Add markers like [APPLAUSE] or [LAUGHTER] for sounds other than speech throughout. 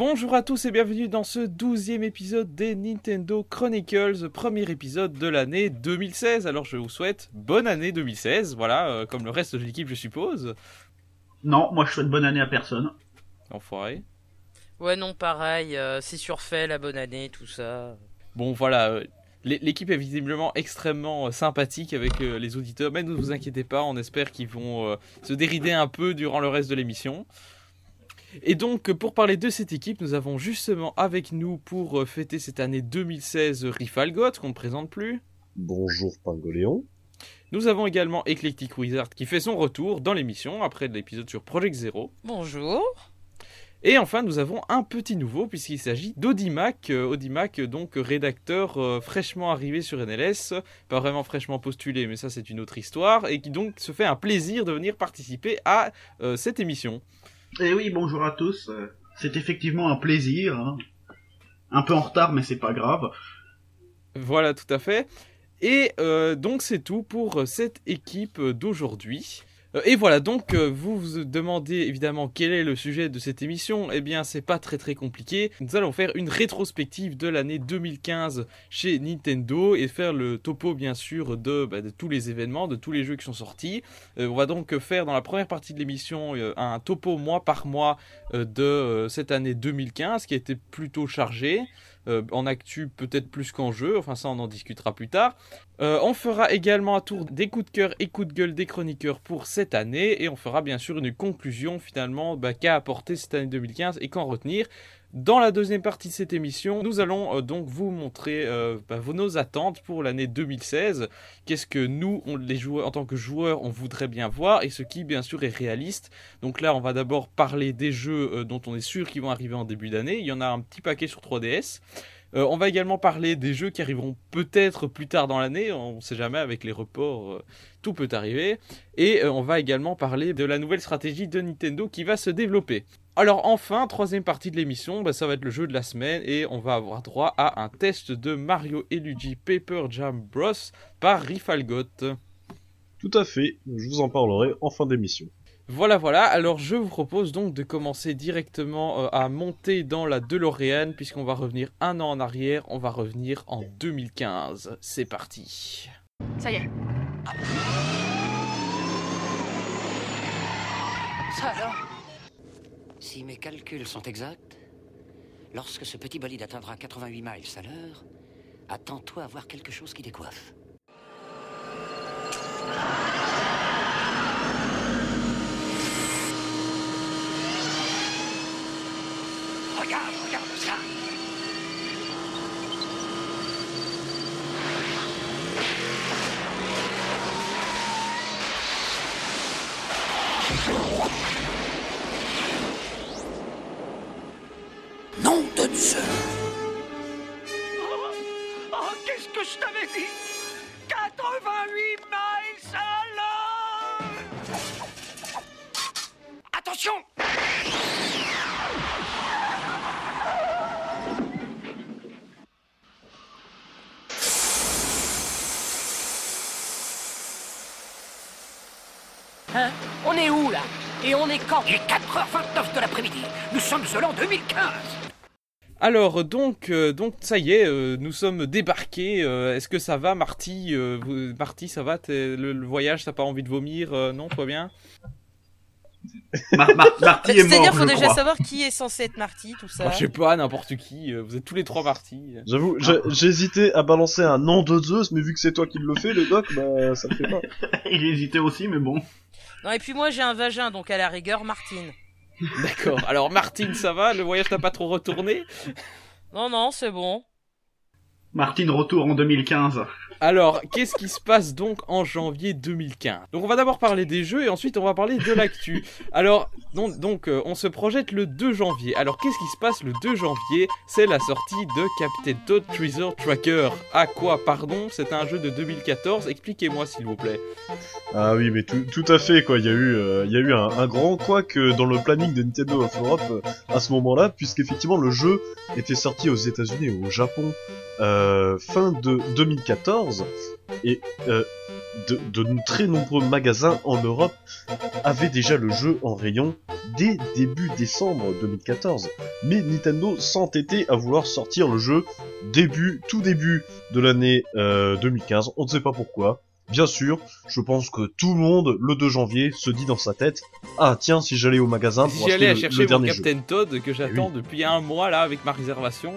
Bonjour à tous et bienvenue dans ce douzième épisode des Nintendo Chronicles, premier épisode de l'année 2016. Alors je vous souhaite bonne année 2016, voilà, euh, comme le reste de l'équipe je suppose. Non, moi je souhaite bonne année à personne. Enfoiré. Ouais, non, pareil, euh, c'est surfait la bonne année, tout ça. Bon voilà, euh, l'é- l'équipe est visiblement extrêmement euh, sympathique avec euh, les auditeurs, mais ne vous inquiétez pas, on espère qu'ils vont euh, se dérider un peu durant le reste de l'émission. Et donc, pour parler de cette équipe, nous avons justement avec nous pour euh, fêter cette année 2016 Rifalgot, qu'on ne présente plus. Bonjour Pingoléon. Nous avons également Eclectic Wizard qui fait son retour dans l'émission après l'épisode sur Project Zero. Bonjour. Et enfin, nous avons un petit nouveau puisqu'il s'agit d'Audimac. Euh, Audimac, euh, donc rédacteur euh, fraîchement arrivé sur NLS, pas vraiment fraîchement postulé, mais ça c'est une autre histoire, et qui donc se fait un plaisir de venir participer à euh, cette émission. Et oui, bonjour à tous. C'est effectivement un plaisir. hein. Un peu en retard, mais c'est pas grave. Voilà, tout à fait. Et euh, donc c'est tout pour euh, cette équipe euh, d'aujourd'hui. Euh, Et voilà, donc euh, vous vous demandez évidemment quel est le sujet de cette émission. Eh bien, c'est pas très très compliqué. Nous allons faire une rétrospective de l'année 2015 chez Nintendo et faire le topo bien sûr de, bah, de tous les événements, de tous les jeux qui sont sortis. Euh, on va donc faire dans la première partie de l'émission un topo mois par mois de cette année 2015 qui été plutôt chargé. Euh, en actu peut-être plus qu'en jeu, enfin ça on en discutera plus tard. Euh, on fera également un tour des coups de cœur et coups de gueule des chroniqueurs pour cette année et on fera bien sûr une conclusion finalement bah, qu'a apporté cette année 2015 et qu'en retenir. Dans la deuxième partie de cette émission, nous allons euh, donc vous montrer euh, bah, nos attentes pour l'année 2016. Qu'est-ce que nous, les joueurs, en tant que joueurs, on voudrait bien voir et ce qui bien sûr est réaliste. Donc là, on va d'abord parler des jeux euh, dont on est sûr qu'ils vont arriver en début d'année. Il y en a un petit paquet sur 3DS. Euh, on va également parler des jeux qui arriveront peut-être plus tard dans l'année, on ne sait jamais avec les reports, tout peut arriver. Et on va également parler de la nouvelle stratégie de Nintendo qui va se développer. Alors enfin, troisième partie de l'émission, bah, ça va être le jeu de la semaine et on va avoir droit à un test de Mario et Luigi Paper Jam Bros par Rifalgot. Tout à fait, je vous en parlerai en fin d'émission. Voilà, voilà. Alors, je vous propose donc de commencer directement euh, à monter dans la DeLorean, puisqu'on va revenir un an en arrière. On va revenir en 2015. C'est parti. Ça y est. Ça alors? Si mes calculs sont exacts, lorsque ce petit bolide atteindra 88 miles à l'heure, attends-toi à voir quelque chose qui décoiffe. Regarde, regarde ça Nom de Dieu. Oh, qu'est-ce que je t'avais dit? 88 miles à l'heure! Attention! Hein? On est où là? Et on est quand? Il est 4h29 de l'après-midi. Nous sommes l'an 2015. Alors, donc, euh, donc ça y est, euh, nous sommes débarqués. Euh, Est-ce que ça va, Marty Euh, vous- Marty, ça va? Le, le voyage, t'as pas envie de vomir Euh, Non, toi bien? Mar- Mar- Marty est mort, C'est-à-dire, faut déjà crois. savoir qui est censé être Marty, tout ça. Bah, Je sais pas, n'importe qui. Vous êtes tous les trois partis. J'avoue, hésité à balancer un nom de Zeus, mais vu que c'est toi qui le fais, le doc, bah ça le fait pas. [LAUGHS] Il hésitait aussi, mais bon. Non, et puis moi j'ai un vagin, donc à la rigueur, Martine. [LAUGHS] D'accord. Alors, Martine, ça va? Le voyage t'a pas trop retourné? Non, non, c'est bon. Martine retour en 2015. Alors, qu'est-ce qui se passe donc en janvier 2015 Donc, on va d'abord parler des jeux et ensuite on va parler de l'actu. Alors, donc, euh, on se projette le 2 janvier. Alors, qu'est-ce qui se passe le 2 janvier? C'est la sortie de Captain Toad Treasure Tracker. À quoi, pardon? C'est un jeu de 2014. Expliquez-moi, s'il vous plaît. Ah oui, mais tout, à fait, quoi. Il y a eu, euh, un, grand couac dans le planning de Nintendo of Europe euh, à ce moment-là, puisqu'effectivement le jeu était sorti aux États-Unis et au Japon euh, fin de 2014 et euh, de, de très nombreux magasins en Europe avaient déjà le jeu en rayon dès début décembre 2014. Mais Nintendo s'entêtait à vouloir sortir le jeu début, tout début de l'année euh, 2015. On ne sait pas pourquoi. Bien sûr, je pense que tout le monde, le 2 janvier, se dit dans sa tête Ah, tiens, si j'allais au magasin pour Si acheter le, chercher le mon dernier jeu. Captain Todd que j'attends Eh depuis un mois là avec ma réservation.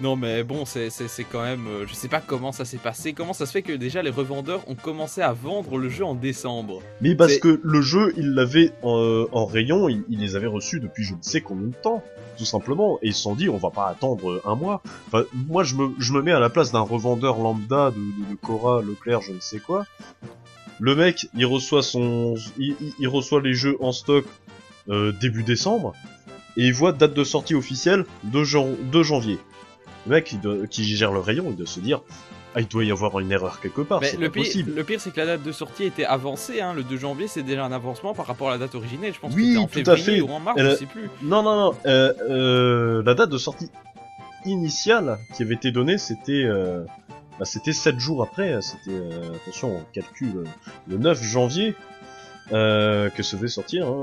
Non mais bon, c'est quand même... euh, je sais pas comment ça s'est passé. Comment ça se fait que déjà les revendeurs ont commencé à vendre le jeu en décembre? Mais parce que le jeu, il l'avait en, en rayon, il, il les avait reçus depuis je ne sais combien de temps, tout simplement. Et ils se sont dit, on va pas attendre un mois. Enfin, moi, je me, je me mets à la place d'un revendeur lambda de, de, de Cora, Leclerc, je ne sais quoi. Le mec, il reçoit son, il, reçoit les jeux en stock euh, début décembre, et il voit date de sortie officielle de, jan- de janvier. Le mec, il doit- qui gère le rayon, il doit se dire, ah, il doit y avoir une erreur quelque part, Mais le pire, possible. le pire c'est que la date de sortie était avancée. Hein. Le 2 janvier c'est déjà un avancement par rapport à la date originelle. Je pense Oui, que en tout à fait. ou en mars, je sais plus. Non, non, non. Euh, euh, la date de sortie initiale qui avait été donnée, c'était euh, bah, c'était 7 jours après. C'était attention, on calcule le 9 janvier que ça devait sortir. Hein,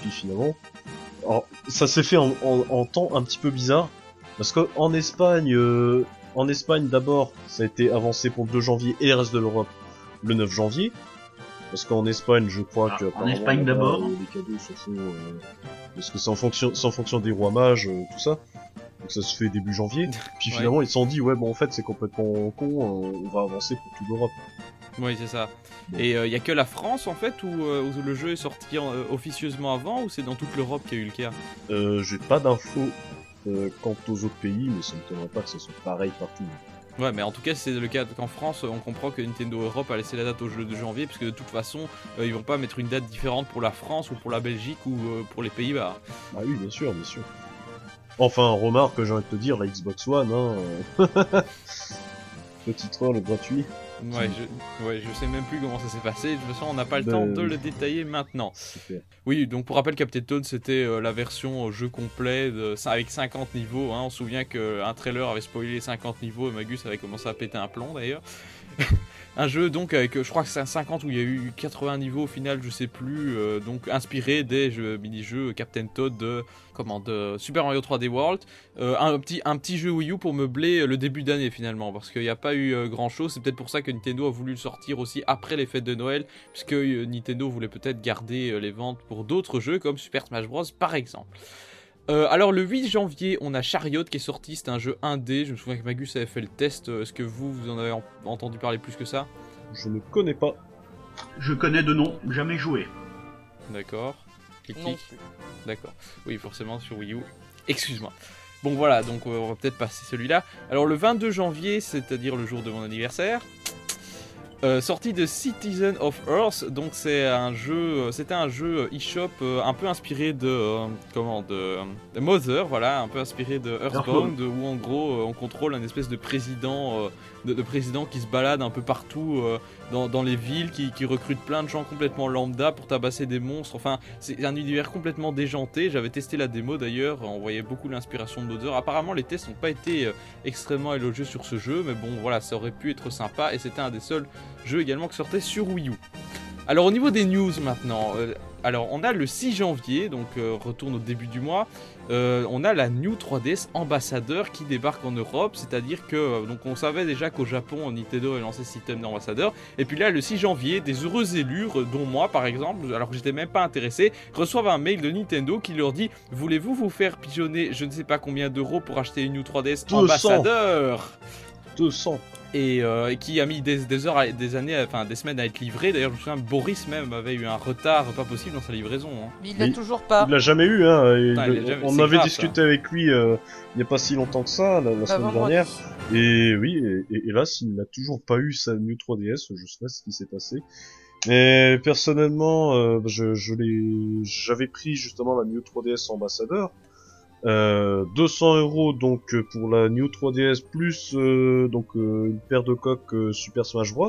puis finalement, alors, ça s'est fait en, en- en temps un petit peu bizarre parce qu'en Espagne, euh, en Espagne d'abord, ça a été avancé pour le 2 janvier et le reste de l'Europe le 9 janvier. Parce qu'en Espagne, je crois Ah, que en Espagne d'abord. euh, les cadeaux se font euh, parce que c'est en fonction, c'est en fonction des rois mages, euh, tout ça. Donc ça se fait début janvier. Puis Ouais. finalement, ils se sont dit, ouais, bon, en fait, c'est complètement con, euh, on va avancer pour toute l'Europe. Oui, c'est ça. Et il y a que la France en fait où, euh, où le jeu est sorti euh, officieusement avant ou c'est dans toute l'Europe qu'il y a eu le cas? Euh, j'ai pas d'infos euh, quant aux autres pays, mais ça me m'étonnerait pas que ce soit pareil partout. Ouais, mais en tout cas, c'est le cas qu'en France, on comprend que Nintendo Europe a laissé la date au jeu de janvier, puisque de toute façon, euh, ils vont pas mettre une date différente pour la France ou pour la Belgique ou euh, pour les Pays-Bas. Ah oui, bien sûr, bien sûr. Enfin, remarque, j'ai envie de te dire, la Xbox One, hein. [LAUGHS] Petit troll gratuit. Ouais, je, ouais, je sais même plus comment ça s'est passé. De toute façon, on n'a pas le Ben, temps de le détailler maintenant. Super. Oui, donc pour rappel, Captain Toad, c'était euh, la version euh, jeu complet de, avec 50 niveaux. Hein. On se souvient qu'un trailer avait spoilé les 50 niveaux et Magus avait commencé à péter un plomb d'ailleurs. [LAUGHS] un jeu donc avec, euh, je crois que c'est un 50 où il y a eu 80 niveaux au final, je sais plus. euh, donc inspiré des jeux, mini-jeux Captain Toad de, comment, Super Mario 3D World. Euh, un, petit, jeu Wii U pour meubler euh, le début d'année finalement, parce qu'il n'y a pas eu euh, grand chose. C'est peut-être pour ça que Nintendo a voulu le sortir aussi après les fêtes de Noël puisque euh, Nintendo voulait peut-être garder euh, les ventes pour d'autres jeux comme Super Smash Bros par exemple. Euh, alors le 8 janvier, on a Chariot qui est sorti, c'est un jeu 1D, je me souviens que Magus avait fait le test, Euh, est-ce que vous, vous en avez en- entendu parler plus que ça? Je ne connais pas. Je connais de nom, jamais joué. D'accord. D'accord. Oui, forcément sur Wii U. Excuse-moi. Bon voilà, donc euh, on va peut-être passer celui-là. Alors le 22 janvier, c'est-à-dire le jour de mon anniversaire, euh, sortie de Citizen of Earth, donc c'est un jeu, c'était un jeu eShop euh, un peu inspiré de euh, comment de, de Mother, voilà, un peu inspiré de Earthbound, où en gros euh, on contrôle un espèce de président, de, de président qui se balade un peu partout euh, dans, dans les villes, qui, qui recrute plein de gens complètement lambda pour tabasser des monstres. Enfin, c'est un univers complètement déjanté. J'avais testé la démo d'ailleurs, on voyait beaucoup l'inspiration de Mother. Apparemment, les tests n'ont pas été euh, extrêmement élogieux sur ce jeu, mais bon, voilà, ça aurait pu être sympa et c'était un des seuls jeux également qui sortait sur Wii U. Alors, au niveau des news maintenant, euh, alors on a le 6 janvier, donc euh, retourne au début du mois. euh, on a la New 3DS Ambassadeur qui débarque en Europe, c'est-à-dire que euh, donc on savait déjà qu'au Japon Nintendo avait lancé ce système d'ambassadeur, et puis là le 6 janvier, des heureux élus, euh, dont moi par exemple, alors que j'étais même pas intéressé, reçoivent un mail de Nintendo qui leur dit voulez-vous vous faire pigeonner je ne sais pas combien d'euros pour acheter une New 3DS 200. Ambassadeur? 200. Et, euh, et qui a mis des, des heures, à- des années, enfin des semaines à être livré. D'ailleurs, je me souviens, Boris même avait eu un retard pas possible dans sa livraison. hein. Mais il l'a toujours pas. Il l'a jamais eu, hein. il jamais- on avait grave, discuté avec lui euh, il n'y a pas si longtemps que ça, la, la Bah, semaine dernière. Et oui, et, et hélas, il n'a toujours pas eu sa New 3DS, je sais pas ce qui s'est passé. Mais personnellement, euh, je, je l'ai, j'avais pris justement la New 3DS ambassadeur. Euh, 200 euros donc euh, pour la New 3DS plus euh, donc euh, une paire de coques euh, Super Smash Bros.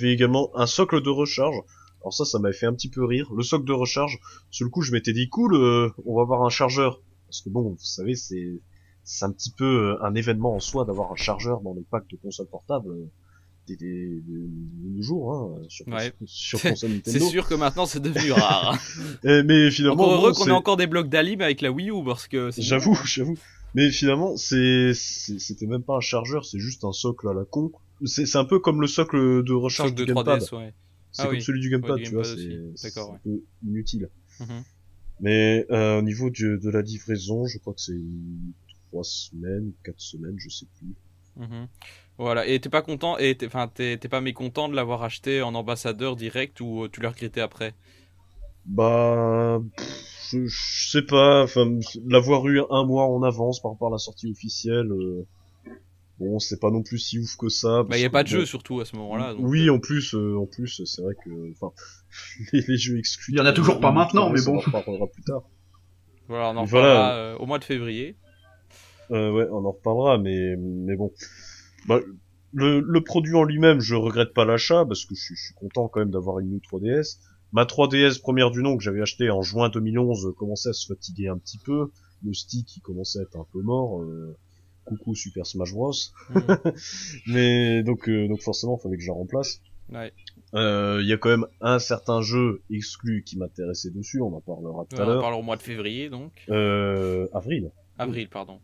J'ai également un socle de recharge. Alors ça, ça m'avait fait un petit peu rire. Le socle de recharge, sur le coup, je m'étais dit cool, euh, on va avoir un chargeur. Parce que bon, vous savez, c'est c'est un petit peu un événement en soi d'avoir un chargeur dans les packs de consoles portables des, des, de nos jours, hein, sur, Ouais. sur console C'est Nintendo. sûr que maintenant c'est devenu rare. hein. [LAUGHS] Euh, mais finalement, Encore heureux qu'on ait encore des blocs d'Alim avec la Wii U parce que. J'avoue, [LAUGHS] j'avoue. Mais finalement, c'était même pas un chargeur, c'est juste un socle à la con. C'est, un peu comme le socle de recharge Socle de du gamepad. 3DS, ouais. C'est Ah comme oui. celui du gamepad, tu vois, gamepad c'est, un peu inutile. Mhm. Mais euh, au niveau du- de la livraison, je crois que c'est trois semaines, quatre semaines, je sais plus. Mhm. Voilà, et t'es pas content, et t'es, enfin, t'es, t'es pas mécontent de l'avoir acheté en ambassadeur direct ou euh, tu l'as regretté après? Bah, pff, je, je sais pas, enfin, l'avoir eu un mois en avance par rapport à la sortie officielle, euh, bon, c'est pas non plus si ouf que ça. Bah, y a pas de bon, jeu surtout à ce moment-là. donc, Oui, euh, en plus, euh, en plus, c'est vrai que, enfin, [LAUGHS] les, les jeux exclus. Il y en a toujours pas maintenant, mais bon. On en reparlera plus tard. Voilà, on en Voilà. reparlera euh, au mois de février. Euh, ouais, on en reparlera, mais, mais bon. Bah, le, le produit en lui-même, je regrette pas l'achat parce que je, suis- je suis content quand même d'avoir une New 3DS. Ma 3DS première du nom que j'avais acheté en juin 2011 euh, commençait à se fatiguer un petit peu. Le stick il commençait à être un peu mort. euh, Coucou Super Smash Bros. Mhm. [LAUGHS] Mais donc euh, donc forcément fallait que je la remplace. Ouais. Euh, Il y a quand même un certain jeu exclu qui m'intéressait dessus, on en parlera tout à on en l'heure. au mois de février donc. Euh, avril. Avril, pardon.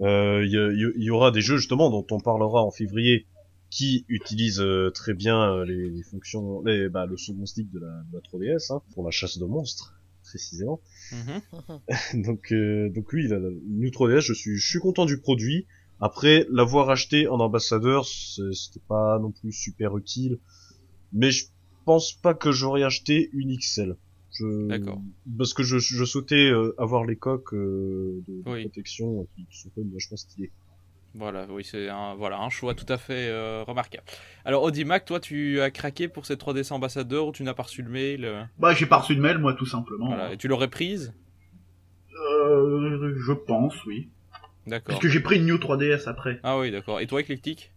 Euh, Il y, a- il y aura des jeux justement dont on parlera en février qui utilisent euh, très bien euh, les, les fonctions, les, bah, le second stick de la, de la 3DS hein, pour la chasse de monstres précisément. Mhm. [LAUGHS] donc euh, donc oui, la, la New 3DS, je suis je suis content du produit. Après l'avoir acheté en ambassadeur, c'était pas non plus super utile, mais je pense pas que j'aurais acheté une XL. Je... D'accord. Parce que je, je souhaitais euh, avoir les coques euh, de, protection qui, qui sont quand même vachement stylées. Voilà, oui, c'est un, voilà, un choix tout à fait euh, remarquable. Alors, Audimac, toi, tu as craqué pour cette 3DS ambassadeur ou tu n'as pas reçu le mail euh, Bah, j'ai pas reçu de mail, moi, tout simplement. voilà. Et tu l'aurais prise? Euh, je pense, oui. D'accord. Parce que j'ai pris une New 3DS après. Ah oui, d'accord. Et toi, Eclectic?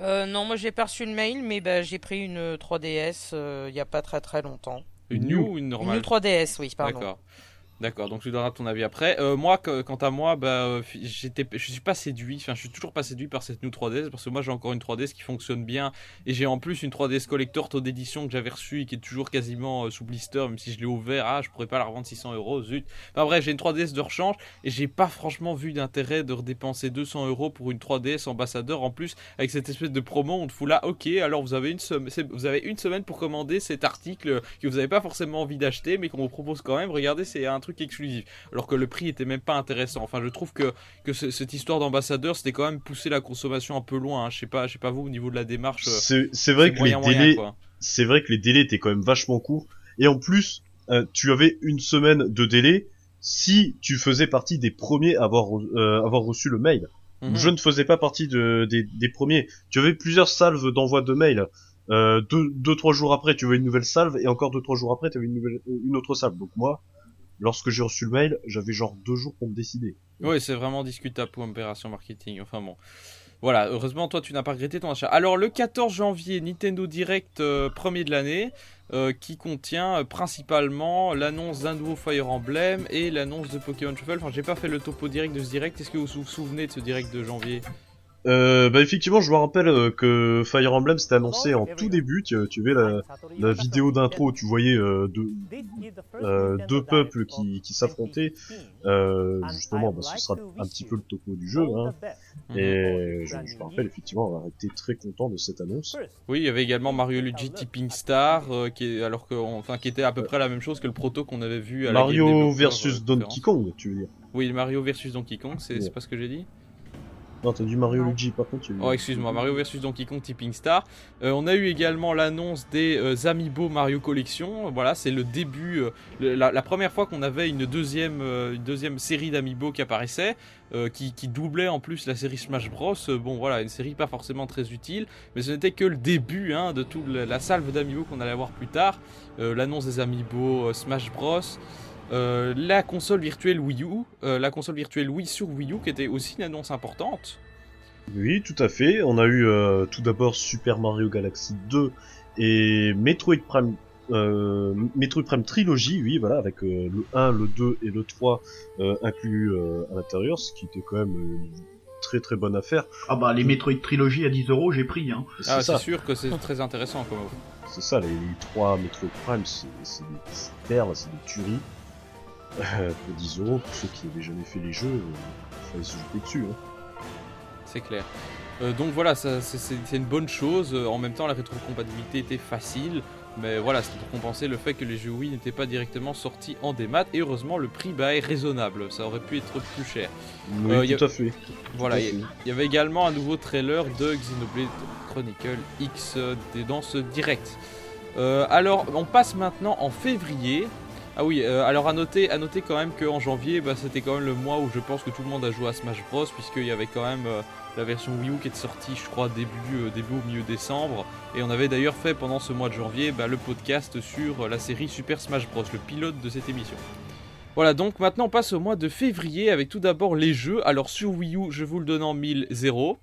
Euh, non, moi j'ai pas reçu le mail, mais bah, j'ai pris une 3DS euh, il y a pas très très longtemps. Une New. Ou une Une normale New 3DS, oui, pardon. D'accord. D'accord, donc tu donneras ton avis après. Euh, moi, quant à moi, bah, euh, j'étais, je suis pas séduit. Enfin, je suis toujours pas séduit par cette New 3DS parce que moi, j'ai encore une 3DS qui fonctionne bien et j'ai en plus une 3DS collector taux d'édition que j'avais reçue et qui est toujours quasiment euh, sous blister, même si je l'ai ouvert. Ah, je pourrais pas la revendre 600 euros, zut. Enfin bref, j'ai une 3DS de rechange et j'ai pas franchement vu d'intérêt de redépenser 200 euros pour une 3DS ambassadeur. En plus, avec cette espèce de promo, on te fout là, ok, alors vous avez une semaine, vous avez une semaine pour commander cet article que vous n'avez pas forcément envie d'acheter, mais qu'on vous propose quand même. Regardez, c'est un truc exclusif. Alors que le prix était même pas intéressant. Enfin, je trouve que, que ce- cette histoire d'ambassadeur, c'était quand même pousser la consommation un peu loin. hein. Je sais pas, je sais pas vous au niveau de la démarche. euh, C'est vrai que les moyen, délais, c'est vrai que les délais étaient quand même vachement courts. Et en plus, euh, tu avais une semaine de délai si tu faisais partie des premiers à avoir, euh, avoir reçu le mail. Mhm. Je ne faisais pas partie de, des, des premiers. Tu avais plusieurs salves d'envoi de mail. Euh, deux, deux, trois jours après, tu avais une nouvelle salve, et encore deux, trois jours après, tu avais une, nouvelle, une autre salve. Donc moi, lorsque j'ai reçu le mail, j'avais genre deux jours pour me décider. Oui, c'est vraiment discutable pour opération marketing. Enfin bon. Voilà, heureusement, toi, tu n'as pas regretté ton achat. Alors, le 14 janvier, Nintendo Direct euh, premier de l'année, euh, qui contient euh, principalement l'annonce d'un nouveau Fire Emblem et l'annonce de Pokémon Shuffle. Enfin, j'ai pas fait le topo direct de ce direct. Est-ce que vous vous souvenez de ce direct de janvier? Euh, bah effectivement, je me rappelle euh, que Fire Emblem s'était annoncé en tout début. Tu, tu avais la, la vidéo d'intro où tu voyais euh, deux, euh, deux peuples qui, qui s'affrontaient. Euh, justement, bah, ce sera un petit peu le topo du jeu. Hein. Mhm. Et je, je me rappelle effectivement avoir été très content de cette annonce. Oui, il y avait également Mario Luigi Tipping Star, euh, qui est, alors que, enfin, qui était à peu près la même chose que le proto qu'on avait vu à la Mario Developer, versus Donkey. Kong, tu veux dire Oui, Mario versus Donkey Kong, c'est Ouais. c'est pas ce que j'ai dit Non, t'as dit Mario Luigi, par contre. Oh, excuse-moi, Mario vs Donkey Kong Tipping Star. Euh, on a eu également l'annonce des euh, Amiibo Mario Collection. Voilà, c'est le début, euh, le- la, la première fois qu'on avait une deuxième, une deuxième série d'Amiibo qui apparaissait, qui, qui doublait en plus la série Smash Bros. Bon, voilà, une série pas forcément très utile, mais ce n'était que le début hein, de toute la, la salve d'Amiibo qu'on allait avoir plus tard. L'annonce des Amiibo Smash Bros. Euh, la console virtuelle Wii U, euh, la console virtuelle Wii sur Wii U qui était aussi une annonce importante. Oui, tout à fait. On a eu euh, tout d'abord Super Mario Galaxy 2 et Metroid Prime euh, Metroid Prime Trilogy, oui, voilà, avec euh, le 1, le 2 et le 3 euh, inclus euh, à l'intérieur, ce qui était quand même une très très bonne affaire. Ah bah les Metroid Trilogy à 10 euros, j'ai pris. Hein. C'est Ah, ça, c'est sûr que c'est très intéressant comme c'est ça, les, les trois Metroid Prime, c'est c'est des c'est des perles, c'est des tueries. Euh, pour 10 euros, pour ceux qui n'avaient jamais fait les jeux, il fallait se jeter dessus. Hein. c'est clair. Euh, donc voilà, c'est- une bonne chose. Euh, En même temps, la rétrocompatibilité était facile. Mais voilà, c'était pour compenser le fait que les jeux Wii n'étaient pas directement sortis en démat. Et heureusement, le prix bah, est raisonnable. Ça aurait pu être plus cher. Oui, Euh, a- tout à fait. Voilà, il y avait également un nouveau trailer de Xenoblade Chronicle X euh, des- dans ce direct. Euh, alors, on passe maintenant en février. Ah oui, euh, alors à noter, à noter quand même qu'en janvier, bah, c'était quand même le mois où je pense que tout le monde a joué à Smash Bros. Puisqu'il y avait quand même euh, la version Wii U qui est sortie, je crois, début, euh, début au milieu décembre. Et on avait d'ailleurs fait pendant ce mois de janvier bah, le podcast sur la série Super Smash Bros, le pilote de cette émission. Voilà, donc maintenant on passe au mois de février avec tout d'abord les jeux. Alors sur Wii U, je vous le donne en 1000-0.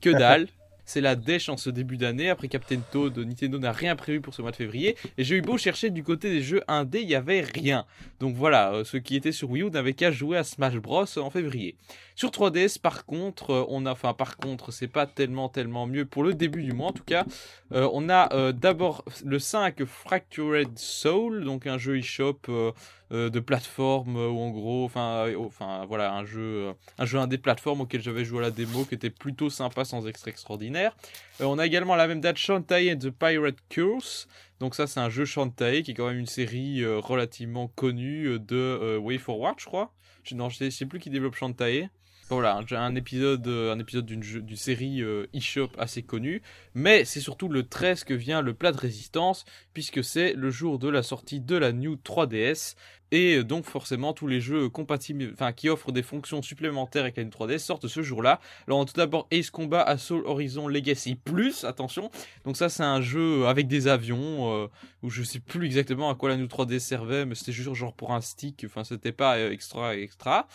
Que [LAUGHS] dalle. C'est la dèche en ce début d'année. Après Captain Toad, Nintendo n'a rien prévu pour ce mois de février. Et j'ai eu beau chercher du côté des jeux indés, il n'y avait rien. Donc voilà, euh, ceux qui étaient sur Wii U n'avaient qu'à jouer à Smash Bros en février. Sur 3DS, par contre, euh, on a, enfin par contre, c'est pas tellement tellement mieux pour le début du mois en tout cas. Euh, on a euh, d'abord le 5 Fractured Soul, donc un jeu eShop euh, euh, de plateforme euh, où en gros, enfin, euh, enfin voilà, un jeu, un jeu indé plateforme auquel j'avais joué à la démo qui était plutôt sympa sans extra extraordinaire. On a également à la même date Shantae and the Pirate Curse. Donc ça c'est un jeu Shantae qui est quand même une série relativement connue de Way Forward je crois. Je, non sais, sais plus qui développe Shantae. Voilà, un, épisode, euh, un épisode d'une série eShop assez connue. Mais c'est surtout le 13 que vient le plat de résistance, puisque c'est le jour de la sortie de la New 3DS. Et euh, donc forcément tous les jeux compatibles, enfin qui offrent des fonctions supplémentaires avec la New 3DS sortent ce jour-là. Alors tout d'abord Ace Combat Assault Horizon Legacy Plus, attention. Donc ça c'est un jeu avec des avions, où je sais plus exactement à quoi la New 3DS servait, mais c'était juste genre pour un stick, enfin c'était pas extra extra.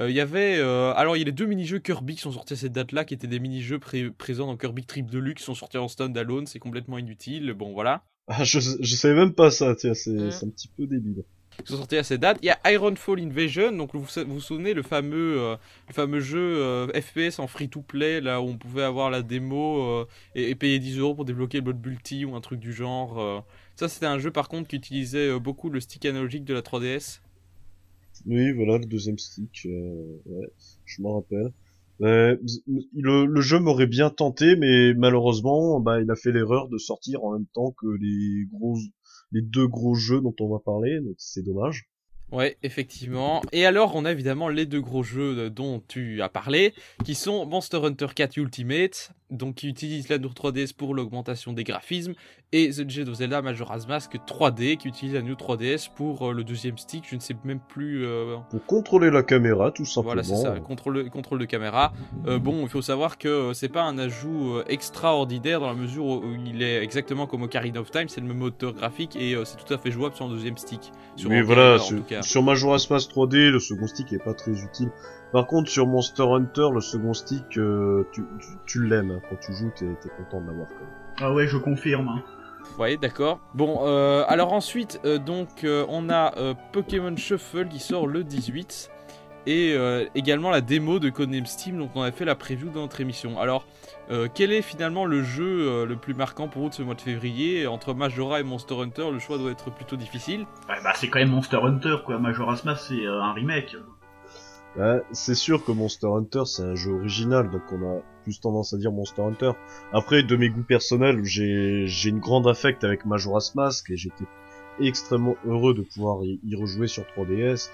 Euh, Il y avait, euh, alors il y a les deux mini-jeux Kirby qui sont sortis à cette date-là, qui étaient des mini-jeux pré- présents dans Kirby Trip Deluxe, qui sont sortis en stand-alone, c'est complètement inutile, bon voilà. Ah, je, je savais même pas ça, tiens, c'est Mm. c'est un petit peu débile. qui sont sortis à cette date. Il y a Ironfall Invasion, donc vous vous vous souvenez le fameux, euh, le fameux jeu euh, FPS en free-to-play, là où on pouvait avoir la démo euh, et, et payer 10 euros pour débloquer le mode multi ou un truc du genre. euh. Ça c'était un jeu par contre qui utilisait euh, beaucoup le stick analogique de la 3DS. Oui, voilà, le deuxième stick, euh, ouais, je m'en rappelle. Euh, le, le jeu m'aurait bien tenté, mais malheureusement, bah, il a fait l'erreur de sortir en même temps que les gros, les deux gros jeux dont on va parler, donc c'est dommage. Ouais, effectivement. Et alors, on a évidemment les deux gros jeux dont tu as parlé, qui sont Monster Hunter 4 Ultimate, donc qui utilise la New 3DS pour l'augmentation des graphismes, et The Legend of Zelda Majora's Mask 3D, qui utilise la New 3DS pour euh, le deuxième stick, je ne sais même plus... euh, Pour contrôler la caméra, tout simplement. Voilà, c'est ça, contrôle, contrôle de caméra. Euh, bon, il faut savoir que c'est pas un ajout extraordinaire dans la mesure où, il est exactement comme Ocarina of Time, c'est le même moteur graphique et c'est tout à fait jouable sur un deuxième stick. Sur Mais Ocarina, voilà, en sur, tout cas. sur Majora's Mask 3D, le second stick est pas très utile. Par contre, sur Monster Hunter, le second stick, euh, tu, tu, tu l'aimes. hein. Quand tu joues, t'es t'es content de l'avoir quand même. Ah ouais, je confirme. hein. Ouais, d'accord. Bon, euh, alors ensuite, euh, donc, euh, on a euh, Pokémon Shuffle qui sort le 18. Et euh, également la démo de Codename Steam, donc on a fait la preview dans notre émission. Alors, euh, quel est finalement le jeu euh, le plus marquant pour vous de ce mois de février? Entre Majora et Monster Hunter, le choix doit être plutôt difficile. Ouais, bah c'est quand même Monster Hunter, quoi. Majora's Mask, c'est euh, un remake. C'est sûr que Monster Hunter, c'est un jeu original, donc on a plus tendance à dire Monster Hunter. Après, de mes goûts personnels, j'ai j'ai une grande affect avec Majora's Mask, et j'étais extrêmement heureux de pouvoir y, y rejouer sur 3DS.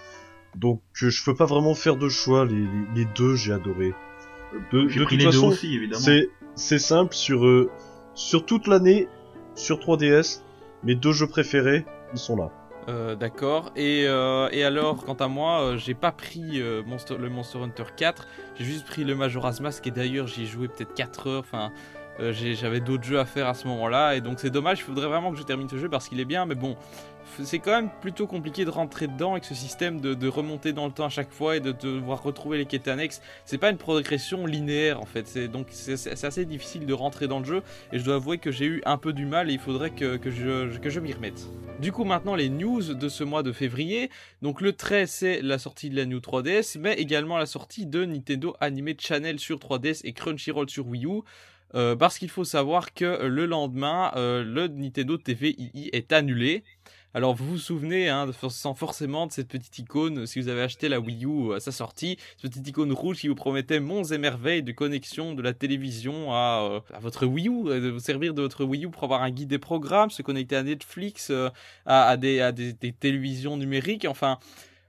Donc, euh, je peux pas vraiment faire de choix, les, les, les deux, j'ai adoré. De, J'ai de pris toute les deux façon, aussi, évidemment. C'est c'est simple sur euh, sur toute l'année sur 3DS, mes deux jeux préférés, ils sont là. Euh, D'accord. Et, euh, et alors, quant à moi, euh, j'ai pas pris euh, Monster, le Monster Hunter 4. J'ai juste pris le Majora's Mask. Et d'ailleurs, j'y ai joué peut-être 4 heures. Enfin, Euh, J'avais d'autres jeux à faire à ce moment-là, et donc c'est dommage. Il faudrait vraiment que je termine ce jeu parce qu'il est bien, mais bon, c'est quand même plutôt compliqué de rentrer dedans avec ce système de, de remonter dans le temps à chaque fois et de devoir retrouver les quêtes annexes. C'est pas une progression linéaire en fait, c'est donc c'est assez difficile de rentrer dans le jeu, et je dois avouer que j'ai eu un peu du mal et il faudrait que, que je, que je m'y remette. Du coup, maintenant les news de ce mois de février. Donc le 13, c'est la sortie de la New 3DS, mais également la sortie de Nintendo Anime Channel sur 3DS et Crunchyroll sur Wii U. Euh, parce qu'il faut savoir que euh, le lendemain, euh, le Nintendo TVII est annulé. Alors vous vous souvenez, hein, sans forcément de cette petite icône, si vous avez acheté la Wii U à sa sortie, cette petite icône rouge qui vous promettait monts et merveilles de connexion de la télévision à, votre Wii U, de vous servir de votre Wii U pour avoir un guide des programmes, se connecter à Netflix, à, des télévisions numériques, enfin...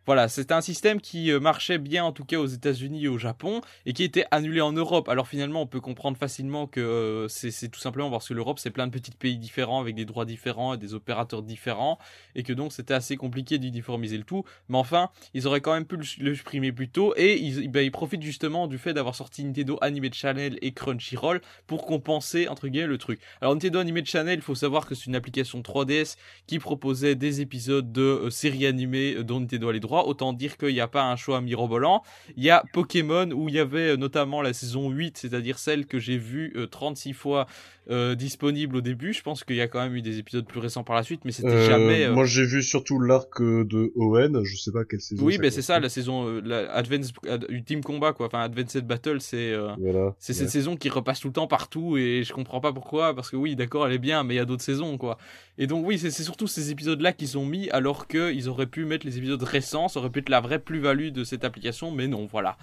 Voilà, c'était un système qui euh, marchait bien en tout cas aux États-Unis et au Japon et qui était annulé en Europe. Alors finalement, on peut comprendre facilement que euh, c'est tout simplement parce que l'Europe c'est plein de petits pays différents avec des droits différents et des opérateurs différents et que donc c'était assez compliqué d'uniformiser le tout. Mais enfin, ils auraient quand même pu le, supprimer plus tôt et ils, ben, ils profitent justement du fait d'avoir sorti Nintendo Anime Channel et Crunchyroll pour compenser entre guillemets le truc. Alors Nintendo Anime Channel, il faut savoir que c'est une application 3DS qui proposait des épisodes de euh, séries animées dont Nintendo a les droits. Autant dire qu'il n'y a pas un choix mirobolant. Il y a Pokémon où il y avait euh, notamment la saison 8, c'est-à-dire celle que j'ai vue euh, 36 fois euh, disponible au début. Je pense qu'il y a quand même eu des épisodes plus récents par la suite, mais c'était Euh, jamais. euh, Moi, j'ai vu surtout l'arc de Owen. Je sais pas quelle saison. Oui, ben c'est ça, la saison la Advance Ad- Ultime Combat quoi. Enfin, Advanced Battle, c'est Voilà. c'est cette saison qui repasse tout le temps partout et je comprends pas pourquoi parce que oui d'accord elle est bien mais il y a d'autres saisons quoi et donc oui c'est surtout ces épisodes là qu'ils ont mis alors que ils auraient pu mettre les épisodes récents ça aurait pu être la vraie plus-value de cette application mais non voilà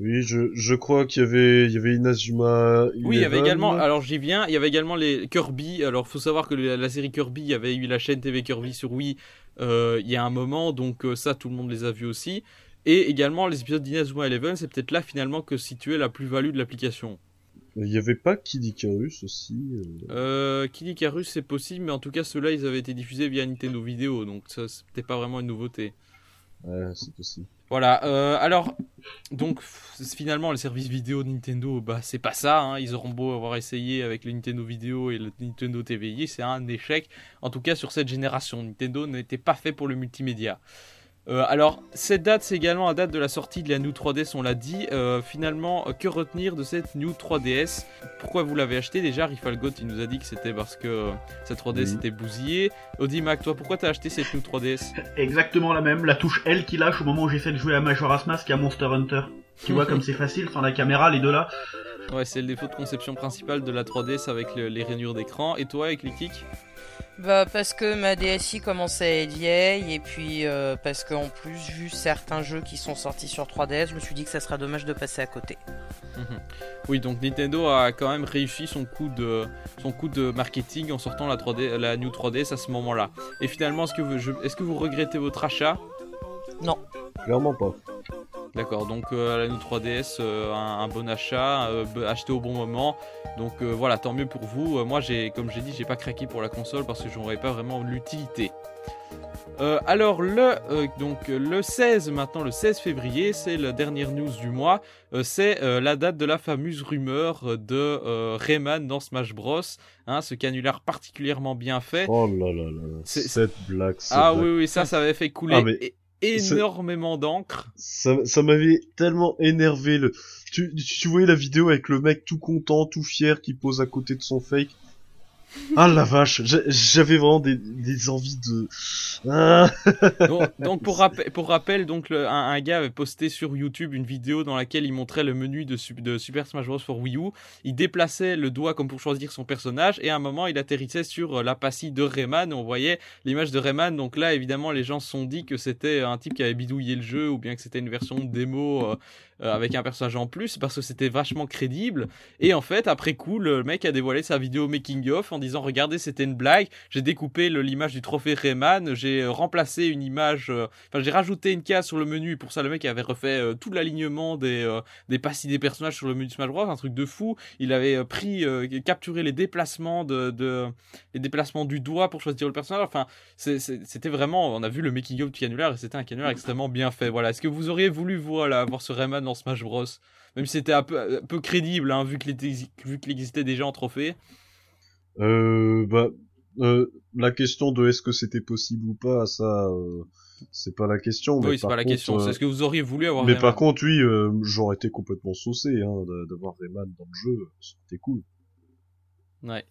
Oui, je, je crois qu'il y avait, il y avait Inazuma. oui il y avait Eleven. également alors j'y viens il y avait également les Kirby alors faut savoir que la, la série Kirby il y avait eu la chaîne TV Kirby sur Wii euh, il y a un moment donc euh, ça tout le monde les a vus aussi et également les épisodes d'Inazuma Eleven c'est peut-être là finalement que situait la plus-value de l'application Il y avait pas Kid Icarus aussi. euh. Euh, Kid Icarus c'est possible, mais en tout cas ceux-là ils avaient été diffusés via Nintendo Vidéo, donc ça c'était pas vraiment une nouveauté. C'est. Voilà, euh, alors, donc finalement le service vidéo de Nintendo, bah c'est pas ça, hein. ils auront beau avoir essayé avec le Nintendo Vidéo et le Nintendo TVI, c'est un échec, en tout cas sur cette génération, Nintendo n'était pas fait pour le multimédia. Euh, alors, cette date, c'est également la date de la sortie de la New 3DS, on l'a dit. Euh, finalement, que retenir de cette New 3DS Pourquoi vous l'avez acheté? Déjà, Rifalgot, il nous a dit que c'était parce que euh, sa 3DS Oui. était bousillée. Audimac, toi, pourquoi t'as acheté cette New 3DS Exactement la même, la touche L qui lâche au moment où j'essaie de jouer à Majora's Mask et à Monster Hunter. Tu vois comme c'est facile, sans la caméra, les deux là. Ouais, c'est le défaut de conception principal de la 3DS avec le- les rainures d'écran. Et toi, avec les kicks Bah parce que ma DSI commençait à être vieille et puis euh, parce qu'en plus vu certains jeux qui sont sortis sur 3DS, je me suis dit que ça serait dommage de passer à côté. Oui, donc Nintendo a quand même réussi son coup de, son coup de marketing en sortant la, 3D, la New 3DS à ce moment-là. Et finalement, est-ce que, vous, je- est-ce que vous regrettez votre achat Clairement pas. D'accord, donc euh, la New 3DS, euh, un, un bon achat, euh, acheté au bon moment. Donc euh, voilà, tant mieux pour vous. Euh, moi, j'ai, comme j'ai dit, j'ai pas craqué pour la console parce que j'en avais pas vraiment l'utilité. Euh, alors le euh, donc le 16 maintenant le 16 février c'est la dernière news du mois Euh, c'est euh, la date de la fameuse rumeur de euh, Rayman dans Smash Bros hein, ce canular particulièrement bien fait Oh là là là là. C'est- Cette blague. ah blague. oui oui ça ça avait fait couler Ah, mais énormément d'encre Ça, ça m'avait tellement énervé. Le... Tu, tu voyais la vidéo avec le mec tout content, tout fier, qui pose à côté de son fake. Ah la vache, j'a- j'avais vraiment des, des envies de... Ah. [LAUGHS] donc, pour, rappel, pour rappel, donc un, gars avait posté sur YouTube une vidéo dans laquelle il montrait le menu de, Sup- de Super Smash Bros pour Wii U. Il déplaçait le doigt comme pour choisir son personnage et à un moment il atterrissait sur euh, la passie de Rayman. On voyait l'image de Rayman. Donc là évidemment les gens se sont dit que c'était un type qui avait bidouillé le jeu ou bien que c'était une version démo euh, euh, avec un personnage en plus parce que c'était vachement crédible. Et en fait après coup le mec a dévoilé sa vidéo making of en disant regardez c'était une blague. J'ai découpé l'image du trophée Rayman, j'ai euh, remplacé une image, euh, enfin j'ai rajouté une case sur le menu. Pour ça le mec avait refait tout l'alignement des des passes des personnages sur le menu de Smash Bros, un truc de fou. Il avait pris capturé les déplacements de, de les déplacements du doigt pour choisir le personnage. Enfin c'était vraiment, on a vu le making of du canular et c'était un canular extrêmement bien fait. Voilà. Est-ce que vous auriez voulu voilà voir ce Rayman dans Smash Bros? Même si c'était un peu, un peu crédible, hein, vu qu'il qu'il existait déjà en trophée. Euh, bah, euh, la question de est-ce que c'était possible ou pas, ça, euh, c'est pas la question. mais Oui, c'est par pas la contre, question. C'est est-ce que vous auriez voulu avoir mais Rayman par contre, oui, j'aurais été complètement saucé hein, d'a- d'avoir Rayman dans le jeu. C'était cool. Ouais.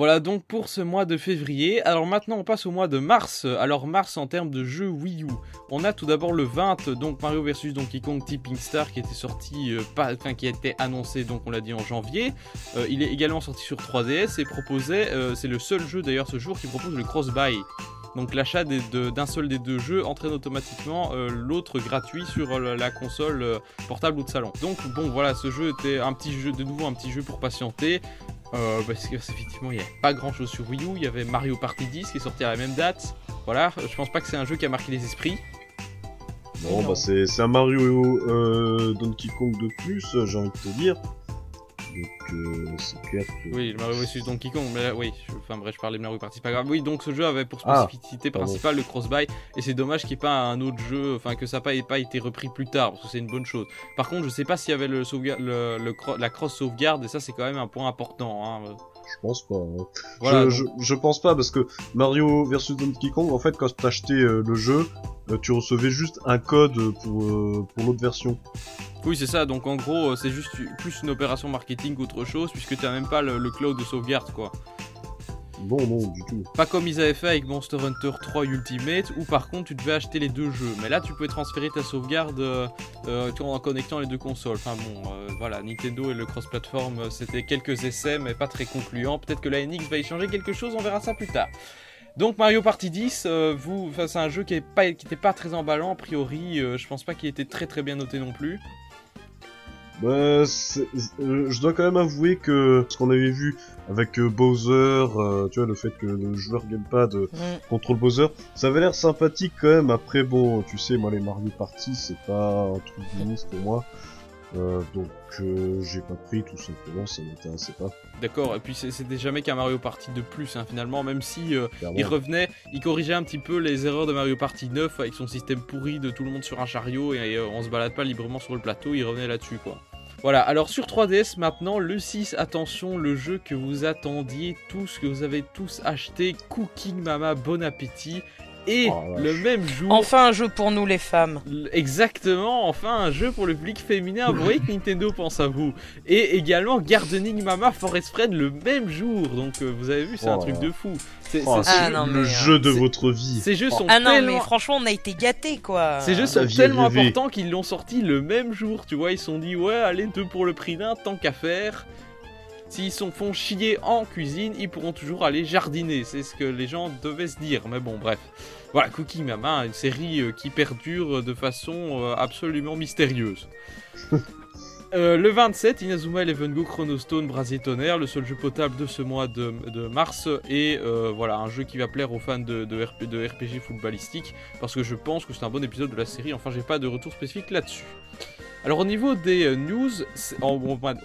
Voilà donc pour ce mois de février. Alors maintenant on passe au mois de mars. Alors mars en termes de jeux Wii U. On a tout d'abord le 20, donc Mario vs Donkey Kong Tipping Star qui était sorti, euh, pas, enfin qui a annoncé donc on l'a dit en janvier. Euh, il est également sorti sur 3DS et proposait, euh, c'est le seul jeu d'ailleurs ce jour qui propose le cross-buy. Donc l'achat d'un seul des deux jeux entraîne automatiquement euh, l'autre gratuit sur euh, la console euh, portable ou de salon. Donc bon voilà, ce jeu était un petit jeu, de nouveau un petit jeu pour patienter. Euh, parce que effectivement il n'y avait pas grand chose sur Wii U, il y avait Mario Party 10 qui est sorti à la même date. Voilà, je pense pas que c'est un jeu qui a marqué les esprits. Non, Non. bah c'est un Mario euh, Donkey Kong de plus, j'ai envie de te dire. Donc euh, c'est clair que... Oui, le Mario vs Donkey Kong, mais là, oui, je- enfin bref, je parlais de Mario Party, c'est pas grave. Oui, donc ce jeu avait pour Ah, spécificité principale le cross-buy, et c'est dommage qu'il n'y ait pas un autre jeu, enfin que ça n'ait pas, été repris plus tard, parce que c'est une bonne chose. Par contre, je sais pas s'il y avait le sauvegar- le, le cro- la cross sauvegarde, et ça c'est quand même un point important. Hein. Je pense pas. hein. Voilà, je, donc- je, je pense pas parce que Mario vs Donkey Kong, en fait, quand t'achetais euh, le jeu, euh, tu recevais juste un code pour, euh, pour l'autre version. Oui, c'est ça, donc en gros, euh, c'est juste plus une opération marketing qu'autre chose, puisque tu n'as même pas le, le cloud de sauvegarde, quoi. Non, non, du tout. Pas comme ils avaient fait avec Monster Hunter 3 Ultimate, où par contre tu devais acheter les deux jeux. Mais là, tu pouvais transférer ta sauvegarde euh, euh, en connectant les deux consoles. Enfin bon, euh, voilà, Nintendo et le cross-platform, c'était quelques essais, mais pas très concluants. Peut-être que la NX va y changer quelque chose, on verra ça plus tard. Donc Mario Party 10, euh, vous, c'est un jeu qui n'était pas, très emballant a priori. euh, je pense pas qu'il était très très bien noté non plus. Bah, c'est- euh, je dois quand même avouer que ce qu'on avait vu avec euh, Bowser, euh, tu vois, le fait que le joueur gamepad euh, Mm. contrôle Bowser, ça avait l'air sympathique quand même. Après, bon, tu sais, moi, les Mario Party, c'est pas un truc de ouf pour moi. Euh, donc, euh, j'ai pas pris tout simplement, ça m'intéressait pas. D'accord, et puis c'était jamais qu'un Mario Party de plus hein, finalement, même si euh, il revenait, il corrigeait un petit peu les erreurs de Mario Party 9 avec son système pourri de tout le monde sur un chariot et euh, on se balade pas librement sur le plateau, il revenait là-dessus quoi. Voilà, alors sur 3DS maintenant, le 6, attention, le jeu que vous attendiez tous, que vous avez tous acheté, Cooking Mama, bon appétit, et Oh, le même jour... Enfin un jeu pour nous les femmes. Exactement, enfin un jeu pour le public féminin, vous voyez que Nintendo pense à vous. Et également Gardening Mama Forest Friend le même jour, donc euh, vous avez vu, c'est un Oh truc de fou. C'est- Oh, c'est- Ah, non, le mais, euh, jeu de votre vie. ces jeux sont Ah non tellement, mais franchement on a été gâtés quoi. ces jeux sont tellement importants qu'ils l'ont sorti le même jour, tu vois, ils se sont dit ouais allez deux pour le prix d'un, tant qu'à faire. S'ils se font chier en cuisine, ils pourront toujours aller jardiner. C'est ce que les gens devaient se dire. Mais bon, bref. Voilà, Cookie Mama, une série euh, qui perdure de façon euh, absolument mystérieuse. [LAUGHS] Euh, le 27, Inazuma Eleven Go Chronostone Brasier Tonnerre, le seul jeu potable de ce mois de, mars, et euh, voilà, un jeu qui va plaire aux fans de, de, RP de RPG footballistique, parce que je pense que c'est un bon épisode de la série, enfin j'ai pas de retour spécifique là-dessus. Alors au niveau des euh, news, au, mois de-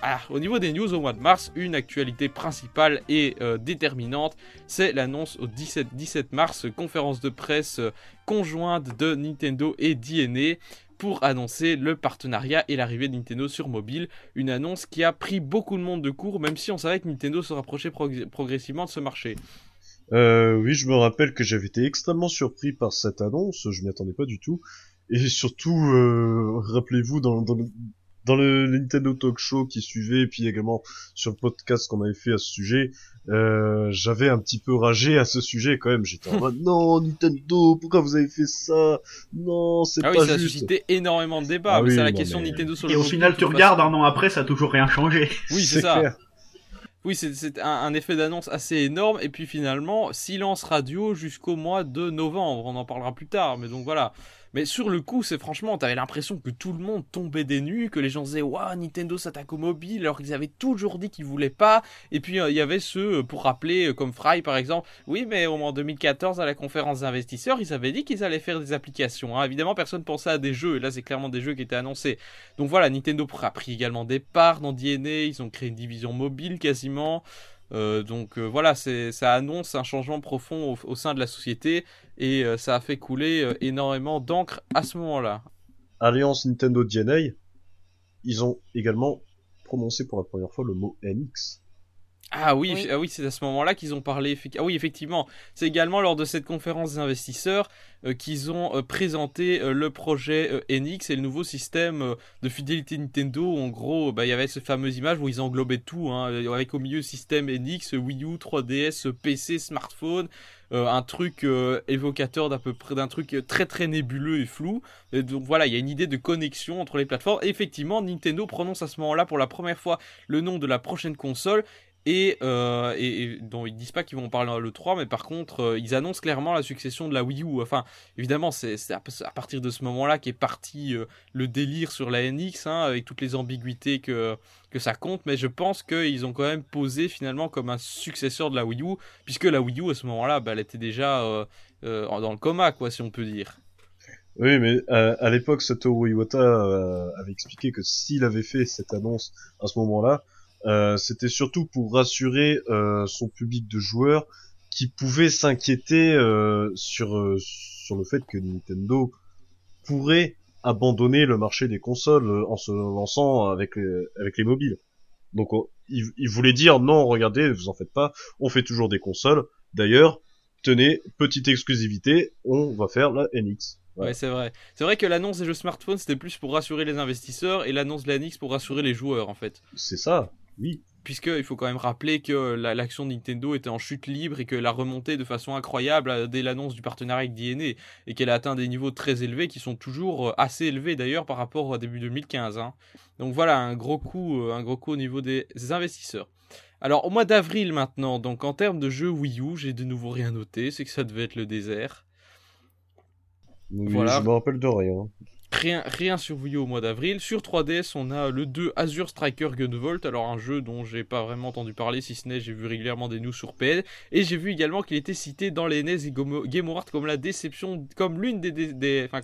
ah, au niveau des news au mois de mars, une actualité principale et déterminante, c'est l'annonce au 17, 17 mars, conférence de presse conjointe de Nintendo et DNA pour annoncer le partenariat et l'arrivée de Nintendo sur mobile. Une annonce qui a pris beaucoup de monde de court, même si on savait que Nintendo se rapprochait prog- progressivement de ce marché. Euh, oui, je me rappelle que j'avais été extrêmement surpris par cette annonce, je m'y attendais pas du tout. Et surtout, euh, rappelez-vous, dans, dans le Nintendo Talk Show qui suivait, et puis également sur le podcast qu'on avait fait à ce sujet, euh, j'avais un petit peu ragé à ce sujet quand même. J'étais en mode, non, Nintendo, pourquoi vous avez fait ça? Non, c'est Ah oui, pas ça a suscité énormément de débats, Ah mais oui, c'est la question mais- de Nintendo sur Et le au mobile, final, tu regardes un an après, ça a toujours rien changé. [LAUGHS] Oui, c'est ça. clair. Oui, c'est c'est un, un effet d'annonce assez énorme. Et puis finalement, silence radio jusqu'au mois de novembre. On en parlera plus tard. Mais donc voilà. Mais sur le coup, c'est franchement, t'avais l'impression que tout le monde tombait des nues, que les gens disaient Waouh, Nintendo s'attaque au mobile, alors qu'ils avaient toujours dit qu'ils voulaient pas. Et puis euh, il y avait ceux, euh, pour rappeler, euh, comme Fry par exemple, oui, mais au moment 2014, à la conférence d'investisseurs, ils avaient dit qu'ils allaient faire des applications. hein. Évidemment, personne pensait à des jeux, et là, c'est clairement des jeux qui étaient annoncés. Donc voilà, Nintendo a pris également des parts dans DNA, ils ont créé une division mobile quasiment. Donc voilà, ça annonce un changement profond au sein de la société et euh, ça a fait couler euh, énormément d'encre à ce moment-là. Alliance Nintendo DNA, ils ont également prononcé pour la première fois le mot NX. Ah oui, Oui. ah oui c'est à ce moment-là qu'ils ont parlé. Ah oui, effectivement, c'est également lors de cette conférence des investisseurs euh, qu'ils ont euh, présenté euh, le projet euh, NX et le nouveau système euh, de fidélité Nintendo. En gros, bah, il y avait cette fameuse image où ils englobaient tout, hein, avec au milieu système NX, Wii U, 3DS, PC, smartphone, euh, un truc euh, évocateur d'à peu près d'un truc très très nébuleux et flou. Et donc voilà, il y a une idée de connexion entre les plateformes. Effectivement, Nintendo prononce à ce moment-là pour la première fois le nom de la prochaine console. Et, euh, et, dont ils disent pas qu'ils vont en parler le 3, mais par contre, euh, ils annoncent clairement la succession de la Wii U. Enfin, évidemment, c'est à, partir de ce moment-là qu'est parti euh, le délire sur la NX, hein, avec toutes les ambiguïtés que, que ça compte. Mais je pense qu'ils ont quand même posé finalement comme un successeur de la Wii U, puisque la Wii U à ce moment-là, bah, elle était déjà dans le coma, quoi, si on peut dire. Oui, mais à l'époque, Satoru Iwata avait expliqué que s'il avait fait cette annonce à ce moment-là, euh, c'était surtout pour rassurer euh, son public de joueurs qui pouvaient s'inquiéter euh, sur euh, sur le fait que Nintendo pourrait abandonner le marché des consoles euh, en se lançant avec les, avec les mobiles. Donc on- il, il voulait dire non, regardez, vous en faites pas, on fait toujours des consoles. D'ailleurs, tenez, petite exclusivité, on va faire la NX. Ouais, c'est vrai. C'est vrai que l'annonce des jeux smartphones, c'était plus pour rassurer les investisseurs, et l'annonce de la NX pour rassurer les joueurs, en fait. C'est ça, oui. Puisque il faut quand même rappeler que la- l'action de Nintendo était en chute libre et qu'elle a remonté de façon incroyable euh, dès l'annonce du partenariat avec DNA et qu'elle a atteint des niveaux très élevés qui sont toujours euh, assez élevés d'ailleurs par rapport au début 2015. hein. Donc voilà un gros coup, euh, un gros coup au niveau des investisseurs. Alors au mois d'avril maintenant, donc en termes de jeux Wii U, j'ai de nouveau rien noté, c'est que ça devait être le désert. Oui, Voilà. Je me rappelle de rien. Rien, rien sur Wii au mois d'avril. Sur 3DS, on a le 2 Azure Striker Gunvolt, alors un jeu dont j'ai pas vraiment entendu parler, si ce n'est j'ai vu régulièrement des news sur PN. Et j'ai vu également qu'il était cité dans les NES et Game Awards comme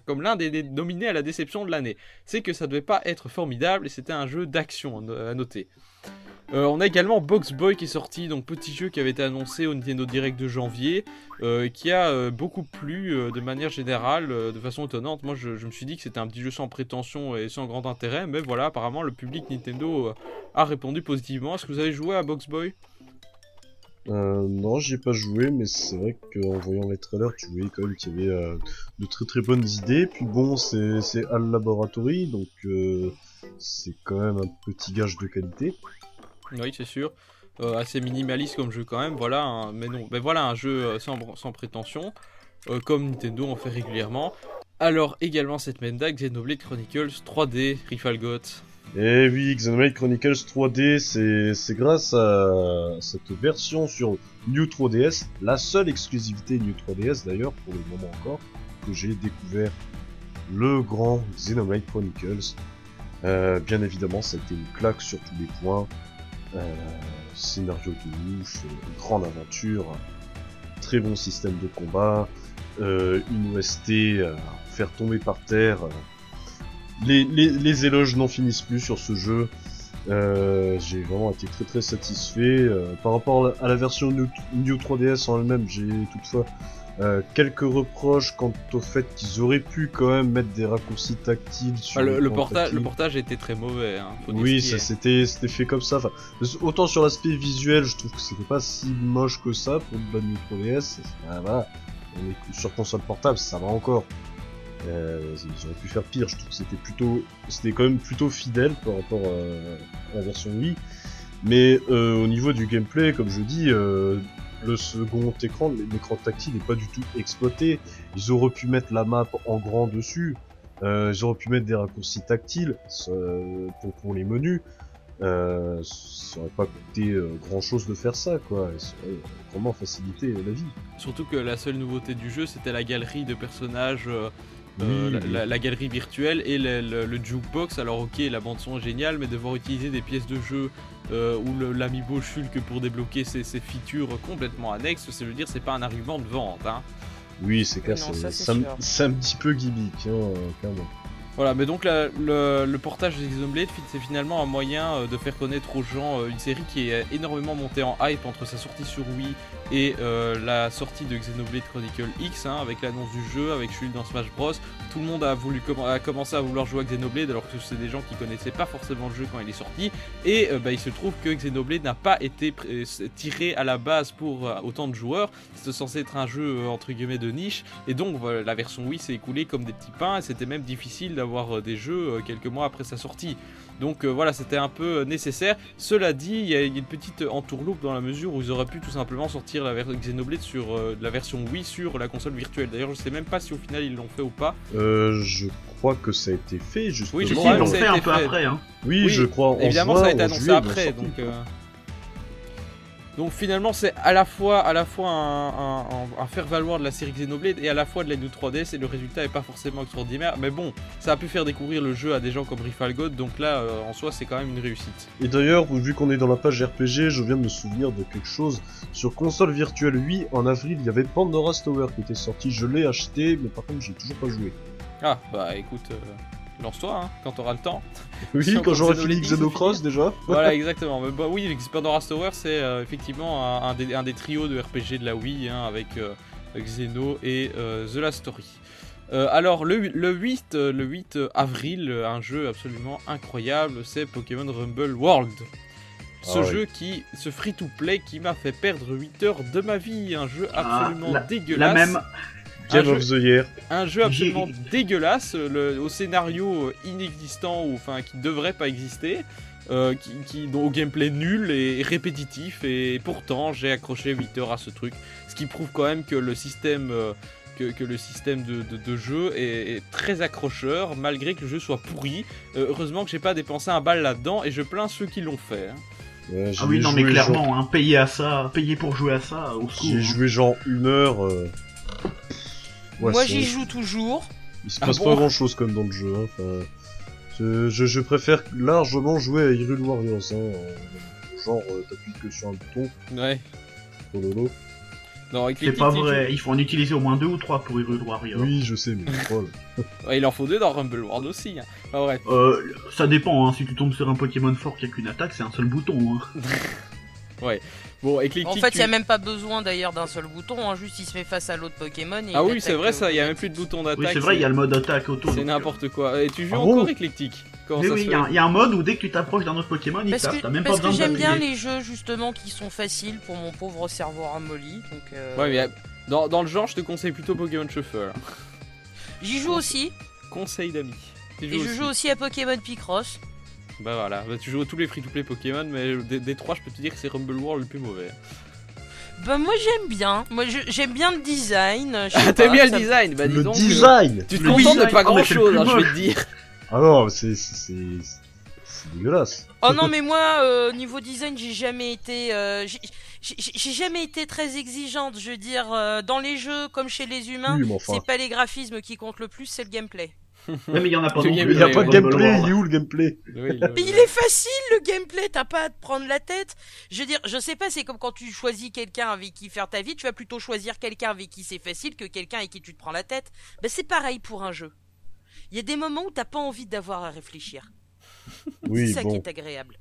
comme l'un des, des nominés à la déception de l'année. C'est que ça devait pas être formidable et c'était un jeu d'action à noter. Euh, on a également Box Boy qui est sorti, donc petit jeu qui avait été annoncé au Nintendo Direct de janvier, euh, qui a euh, beaucoup plu de manière générale, de façon étonnante. Moi, je, me suis dit que c'était un petit jeu sans prétention et sans grand intérêt, mais voilà, apparemment, le public Nintendo a répondu positivement. Est-ce que vous avez joué à Box Boy? Euh, non, j'y ai pas joué, mais c'est vrai qu'en voyant les trailers, tu voyais quand même qu'il y avait de très très bonnes idées. Puis bon, c'est c'est Al Laboratory, donc c'est quand même un petit gage de qualité. Oui, c'est sûr. Euh, assez minimaliste comme jeu quand même, voilà, mais non, mais voilà un jeu euh, sans, sans prétention, euh, comme Nintendo en fait régulièrement. Alors également cette même date, Xenoblade Chronicles 3D, Rifalgot. Et oui, Xenoblade Chronicles 3D, c'est grâce à cette version sur New 3DS, la seule exclusivité New 3DS d'ailleurs, pour le moment encore, que j'ai découvert le grand Xenoblade Chronicles. Bien évidemment, ça a été une claque sur tous les points. Euh, scénario de ouf, euh, grande aventure, très bon système de combat, euh, une OST euh, à faire tomber par terre. euh, les, les, les éloges n'en finissent plus sur ce jeu. Euh, j'ai vraiment été très très satisfait. Euh, par rapport à la version New 3DS en elle-même, j'ai toutefois euh, quelques reproches quant au fait qu'ils auraient pu quand même mettre des raccourcis tactiles sur Ah, le, le tactile. le portage était très mauvais. Hein, Oui, ça c'était c'était fait comme ça. Enfin, autant sur l'aspect visuel, je trouve que c'était pas si moche que ça pour de la New 3DS. Ah, voilà, sur console portable, ça va encore. Euh, ils auraient pu faire pire. Je trouve que c'était plutôt, c'était quand même plutôt fidèle par rapport euh, à la version Wii. Mais euh, au niveau du gameplay, comme je dis, euh, le second écran, l'écran tactile n'est pas du tout exploité. Ils auraient pu mettre la map en grand dessus. Euh, ils auraient pu mettre des raccourcis tactiles euh, pour, pour les menus. Euh, ça aurait pas coûté grand chose de faire ça, quoi. Et ça aurait vraiment facilité la vie. Surtout que la seule nouveauté du jeu, c'était la galerie de personnages euh, euh, Oui, la, oui. la- la galerie virtuelle et le, le- le jukebox. Alors ok, la bande son est géniale, mais devoir utiliser des pièces de jeu euh, le- l'amiibo Shulk pour débloquer ces, ces features complètement annexes, c'est je veux dire, c'est pas un argument de vente. Hein. Oui, c'est clair, c'est ça, un, petit peu gimmick, hein, clairement. Voilà, mais donc le, portage de Xenoblade, c'est finalement un moyen euh, de faire connaître aux gens euh, une série qui est énormément montée en hype entre sa sortie sur Wii et euh, la sortie de Xenoblade Chronicle X, hein, avec l'annonce du jeu, avec Shulk dans Smash Bros. Tout le monde a, voulu a commencé à vouloir jouer à Xenoblade alors que c'est des gens qui connaissaient pas forcément le jeu quand il est sorti. Et euh, bah, il se trouve que Xenoblade n'a pas été euh, tiré à la base pour euh, autant de joueurs. C'était censé être un jeu euh, entre guillemets de niche. Et donc la version Wii s'est écoulée comme des petits pains et c'était même difficile d'avoir euh, des jeux euh, quelques mois après sa sortie. Donc euh, voilà, c'était un peu nécessaire. Cela dit, il y, a une petite entourloupe dans la mesure où ils auraient pu tout simplement sortir la ver- Xenoblade sur euh, la version Wii sur la console virtuelle. D'ailleurs, je sais même pas si au final ils l'ont fait ou pas. Euh, je crois que ça a été fait, justement. Oui, je Si, crois ils l'ont fait un peu après, hein. Oui, Oui, je crois. En Évidemment, juin, ça a été annoncé juillet, après, donc. Donc finalement, c'est à la fois, à la fois un, un- un- un faire-valoir de la série Xenoblade et à la fois de la New 3DS et le résultat est pas forcément extraordinaire. Mais bon, ça a pu faire découvrir le jeu à des gens comme Rifalgod, donc là, euh, en soi, c'est quand même une réussite. Et d'ailleurs, vu qu'on est dans la page RPG, je viens de me souvenir de quelque chose. Sur console virtuelle 8, en avril, il y avait Pandora's Tower qui était sorti. Je l'ai acheté, mais par contre, j'ai toujours pas joué. Ah, bah écoute, euh, lance-toi hein, quand t'auras le temps. [LAUGHS] Oui, quand j'aurai fini Xenocross déjà. [LAUGHS] voilà, exactement. Mais bah oui, Pandora's Tower, c'est euh, effectivement un, un des, un des trios de RPG de la Wii, hein, avec euh, Xeno et euh, The Last Story. Alors, le, le 8, euh, le 8 avril, un jeu absolument incroyable, c'est Pokémon Rumble World. Ce Ah oui. jeu qui, ce free-to-play qui m'a fait perdre 8 heures de ma vie, un jeu Ah, absolument la- dégueulasse. La même. Game Un of the Year. Un jeu absolument [LAUGHS] dégueulasse, euh, le- au scénario euh, inexistant, ou enfin qui devrait pas exister, euh, qui, qui- dont- au gameplay nul et répétitif, et pourtant j'ai accroché 8 heures à ce truc, ce qui prouve quand même que le système, euh, que, que le système de, de- de jeu est, est très accrocheur, malgré que le jeu soit pourri. Euh, heureusement que j'ai pas dépensé un bal là-dedans, et je plains ceux qui l'ont fait. hein. Ouais, Ah oui, non, mais clairement, hein, payer à ça, payer pour jouer à ça, au secours. J'ai hein. joué genre une heure. euh, ouais, Moi j'y joue toujours. Il se Ah passe bon pas grand chose comme dans le jeu. Hein. Enfin, je, je, je préfère largement jouer à Hyrule Warriors. Hein. euh, Genre, euh, t'appuies que sur un bouton. Ouais. Oh lolo. Non, avec C'est pas vrai, il faut en utiliser au moins deux ou trois pour Hyrule Warrior. Oui, je sais, mais [LAUGHS] Ouais, il en faut deux dans Rumble World aussi. Hein. Euh, ça dépend, hein, si tu tombes sur un Pokémon fort qui a qu'une attaque, c'est un seul bouton. Hein. [LAUGHS] Bon, Eclectic, En fait, il tu- n'y a même pas besoin d'ailleurs d'un seul bouton, hein, juste il se met face à l'autre Pokémon. Et Ah il oui, c'est vrai euh, ça, il y a même plus de bouton d'attaque. Oui, c'est vrai, il y a le mode attaque auto. C'est donc, n'importe quoi. Et tu joues Ah encore éclectique? Comment Mais ça oui, il y, a- il y a un mode où dès que tu t'approches d'un autre Pokémon, il Parce tape, que, même parce pas que j'aime bien les jeux justement qui sont faciles pour mon pauvre cerveau ramolli. Donc, euh, Ouais, mais euh, dans, dans le genre, je te conseille plutôt Pokémon Shuffle. J'y joue aussi. Conseil d'amis. Et je joue aussi à Pokémon Picross. Bah voilà, bah, tu joues à tous les free-to-play Pokémon, mais des, des trois, je peux te dire que c'est Rumble World le plus mauvais. Bah moi j'aime bien. Moi j'aime bien le design. Ah, t'aimes bien le design Bah dis le donc. euh, design Tu te contentes de pas oh, grand chose, hein, je vais te dire. Ah non, c'est c'est- dégueulasse. Oh non mais moi euh, niveau design j'ai jamais été euh, j'ai- jamais été très exigeante. Je veux dire euh, dans les jeux comme chez les humains, Oui, mais enfin. c'est pas les graphismes qui comptent le plus, c'est le gameplay. Ouais, mais il y en a pas non gameplay, plus. Il y a pas de gameplay, il est où le gameplay? Oui, le- Mais il est facile le gameplay, t'as pas à te prendre la tête. Je veux dire, je sais pas, c'est comme quand tu choisis quelqu'un avec qui faire ta vie, tu vas plutôt choisir quelqu'un avec qui c'est facile que quelqu'un avec qui tu te prends la tête. Ben c'est pareil pour un jeu. Il y a des moments où t'as pas envie d'avoir à réfléchir. Oui, c'est ça qui est agréable.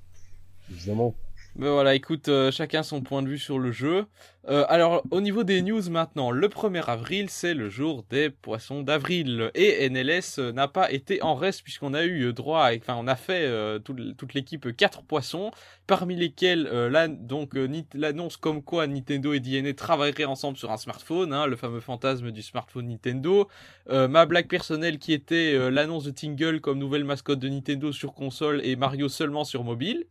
évidemment. Mais voilà, écoute, euh, chacun son point de vue sur le jeu. Euh, alors, au niveau des news maintenant, le 1er avril, c'est le jour des poissons d'avril. Et NLS euh, n'a pas été en reste puisqu'on a eu droit, enfin, on a fait tout- toute l'équipe 4 poissons, parmi lesquels là, donc l'annonce comme quoi Nintendo et DNA travailleraient ensemble sur un smartphone, hein, le fameux fantasme du smartphone Nintendo. Ma blague personnelle qui était l'annonce de Tingle comme nouvelle mascotte de Nintendo sur console et Mario seulement sur mobile.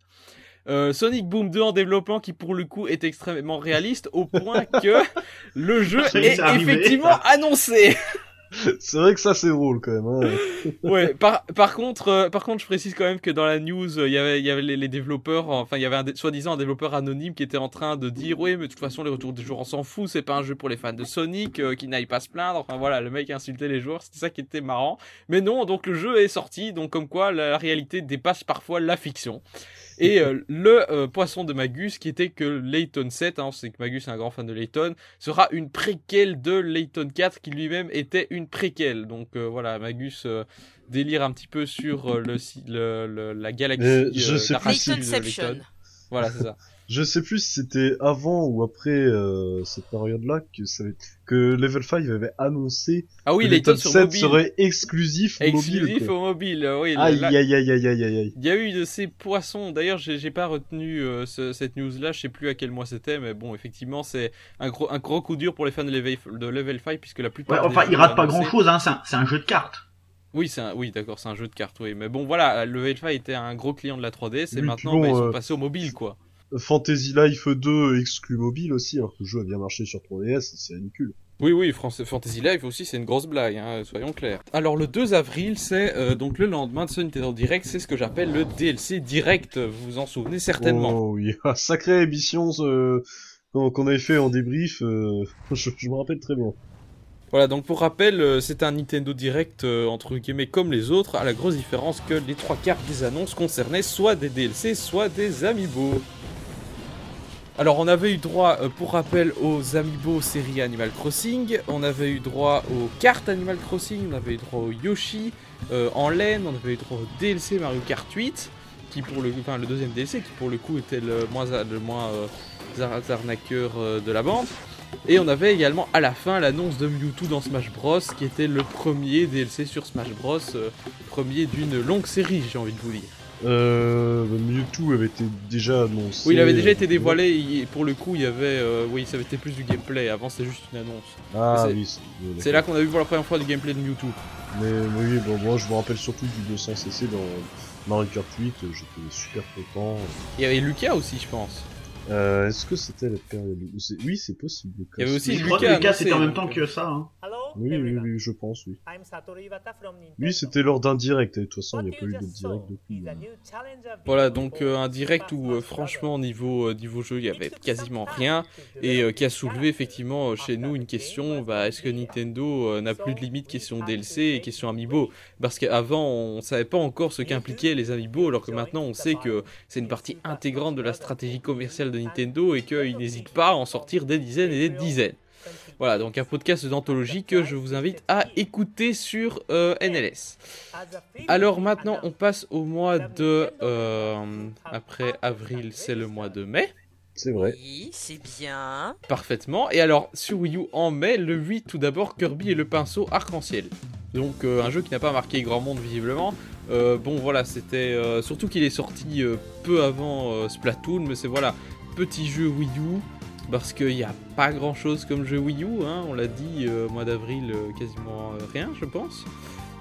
Euh, Sonic Boom 2 en développement qui pour le coup est extrêmement réaliste au point que [LAUGHS] le jeu est, est c'est arrivé. effectivement annoncé. [LAUGHS] C'est vrai que ça c'est drôle quand même. Hein. [LAUGHS] ouais. Par, par contre, euh, par contre, je précise quand même que dans la news, euh, il y avait, il y avait les, les développeurs, enfin, il y avait un soi-disant un développeur anonyme qui était en train de dire, oui, mais de toute façon, les retours des joueurs, on s'en fout, c'est pas un jeu pour les fans de Sonic, euh, qui n'aillent pas se plaindre. Enfin voilà, le mec insultait les joueurs, c'était ça qui était marrant. Mais non, donc le jeu est sorti, donc comme quoi la, la réalité dépasse parfois la fiction. Et euh, le euh, poisson de Magus, qui était que Layton 7, hein, c'est que Magus est un grand fan de Layton, sera une préquelle de Layton 4, qui lui-même était une préquelle. Donc euh, voilà, Magus euh, délire un petit peu sur euh, le, le, le- la galaxie Euh, je euh, sais. Layton. Voilà, c'est ça. Je sais plus si c'était avant ou après euh, cette période-là que, ça avait- que Level 5 avait annoncé Ah oui, que Layton sur 7 mobile. serait exclusif, Exclusif mobile. au mobile, euh, oui. Aïe là- aïe aïe aïe aïe aïe. Il y a eu de ces poissons. D'ailleurs, j'ai pas retenu euh, ce- cette news-là. Je sais plus à quel mois c'était, mais bon, effectivement, c'est un gros, un gros coup dur pour les fans de Level, de Level 5 puisque la plupart. des enfin, jeux il rate pas annoncés- grand chose, hein, c'est un, jeu de cartes. Oui, c'est un- oui, d'accord, c'est un jeu de cartes, oui. Mais bon, voilà, Level 5 était un gros client de la 3DS et Oui, maintenant, bon, bah, ils sont euh, passés au mobile, quoi. Fantasy Life 2 exclu mobile aussi, alors que le jeu a bien marché sur 3DS, c'est ridicule. Oui, oui, France- Fantasy Life aussi, c'est une grosse blague, hein, soyons clairs. Alors, le 2 avril, c'est euh, donc le lendemain de ce Nintendo Direct, c'est ce que j'appelle le DLC Direct. Vous vous en souvenez certainement. Oh oui, [LAUGHS] Ah, sacrée émission euh, qu'on avait fait en débrief, euh, [LAUGHS] je, je me rappelle très bien. Voilà, donc pour rappel, euh, c'est un Nintendo Direct entre guillemets comme les autres, à la grosse différence que les trois quarts des annonces concernaient soit des DLC, soit des Amiibo. Alors on avait eu droit, euh, pour rappel, aux Amiibo série Animal Crossing, on avait eu droit aux cartes Animal Crossing, on avait eu droit au Yoshi euh, en laine, on avait eu droit au DLC Mario Kart 8, qui pour le, deuxième DLC, qui pour le coup était le moins, moins euh, ar- arnaqueur de la bande. Et on avait également à la fin l'annonce de Mewtwo dans Smash Bros, qui était le premier DLC sur Smash Bros, premier d'une longue série, j'ai envie de vous dire. Euh, Mewtwo avait été déjà annoncé. Oui, il avait déjà été euh, dévoilé, et pour le coup, il y avait, euh, oui, ça avait été plus du gameplay. Avant, c'était juste une annonce. Ah oui, c'est là qu'on a vu pour la première fois du gameplay de Mewtwo. Mais, mais oui, bon, moi je me rappelle surtout du 200 cc dans Mario Kart 8, euh, j'étais super content. Il y avait Lucas aussi, je pense. Euh, Est-ce que c'était la période Oui, c'est possible. Il y avait aussi Mais je crois que Lucas Lucas, c'était en même temps que ça. Hein. Oui, oui, oui, je pense, oui. Oui, c'était lors d'un direct, et de toute façon, il n'y a pas eu de direct depuis. challenger Voilà, donc euh, un direct où, euh, franchement, niveau, euh, niveau jeu, il y avait quasiment rien. Et euh, qui a soulevé effectivement chez nous une question, bah, est-ce que. Nintendo euh, n'a plus de limite question DLC et question Amiibo. Parce qu'avant on savait pas encore ce qu'impliquaient les Amiibo alors que maintenant on sait que c'est une partie intégrante de la stratégie commerciale de Nintendo et qu'ils n'hésitent pas à en sortir des dizaines et des dizaines. Voilà, donc un podcast d'anthologie que je vous invite à écouter sur euh, NLS. Alors maintenant on passe au mois de... euh, après avril c'est le mois de mai. C'est vrai. Oui, c'est bien. Parfaitement. Et alors, sur Wii U en mai, le 8, tout d'abord, Kirby et le pinceau arc-en-ciel. Donc, euh, un jeu qui n'a pas marqué grand monde, visiblement. Euh, bon, voilà, c'était. euh, surtout qu'il est sorti euh, peu avant euh, Splatoon, mais c'est voilà, petit jeu Wii U. Parce qu'il n'y a pas grand chose comme jeu Wii U, hein, on l'a dit, euh, mois d'avril, euh, quasiment euh, rien, je pense.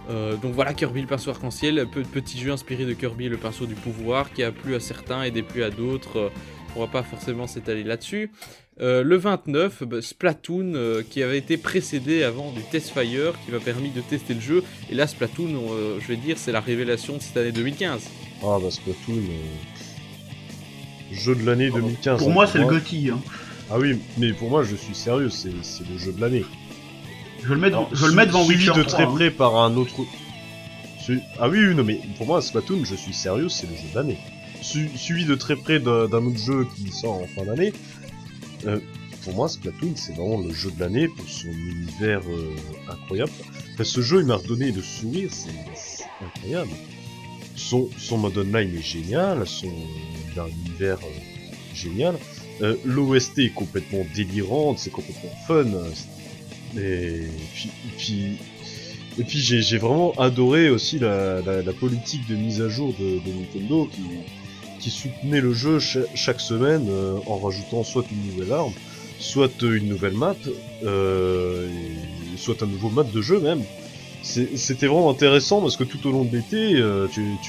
Euh, donc voilà, Kirby le pinceau arc-en-ciel, pe- petit jeu inspiré de Kirby le pinceau du pouvoir, qui a plu à certains et déplu à d'autres. Euh, on va pas forcément s'étaler là-dessus. Euh, le 29, bah, Splatoon, euh, qui avait été précédé avant du Test Fire, qui m'a permis de tester le jeu. Et là, Splatoon, euh, je vais dire, c'est la révélation de cette année 2015. Ah bah Splatoon, euh, jeu de l'année 2015. Pour hein, moi, c'est le GOTY. Hein. Ah oui, mais pour moi, je suis sérieux, c'est c'est le jeu de l'année. Je le mets, Alors, je le mets devant suivi Witcher de 3. très hein. près par un autre. Su- Ah oui, oui, non, mais pour moi, Splatoon, je suis sérieux, c'est le jeu de l'année. Su- suivi de très près d'un autre jeu qui sort en fin d'année. Euh, pour moi, Splatoon, c'est vraiment le jeu de l'année pour son univers euh, incroyable. Enfin, ce jeu, il m'a redonné le sourire, c'est incroyable. Son, son mode online est génial, son un univers euh, génial. Euh, L'OST est complètement délirante, c'est complètement fun. Et puis, et puis, et puis j'ai vraiment adoré aussi la, politique de mise à jour de, Nintendo qui, soutenait le jeu cha- chaque semaine euh, en rajoutant soit une nouvelle arme, soit euh, une nouvelle map, soit un nouveau mode de jeu même. C'était vraiment intéressant parce que tout au long de l'été,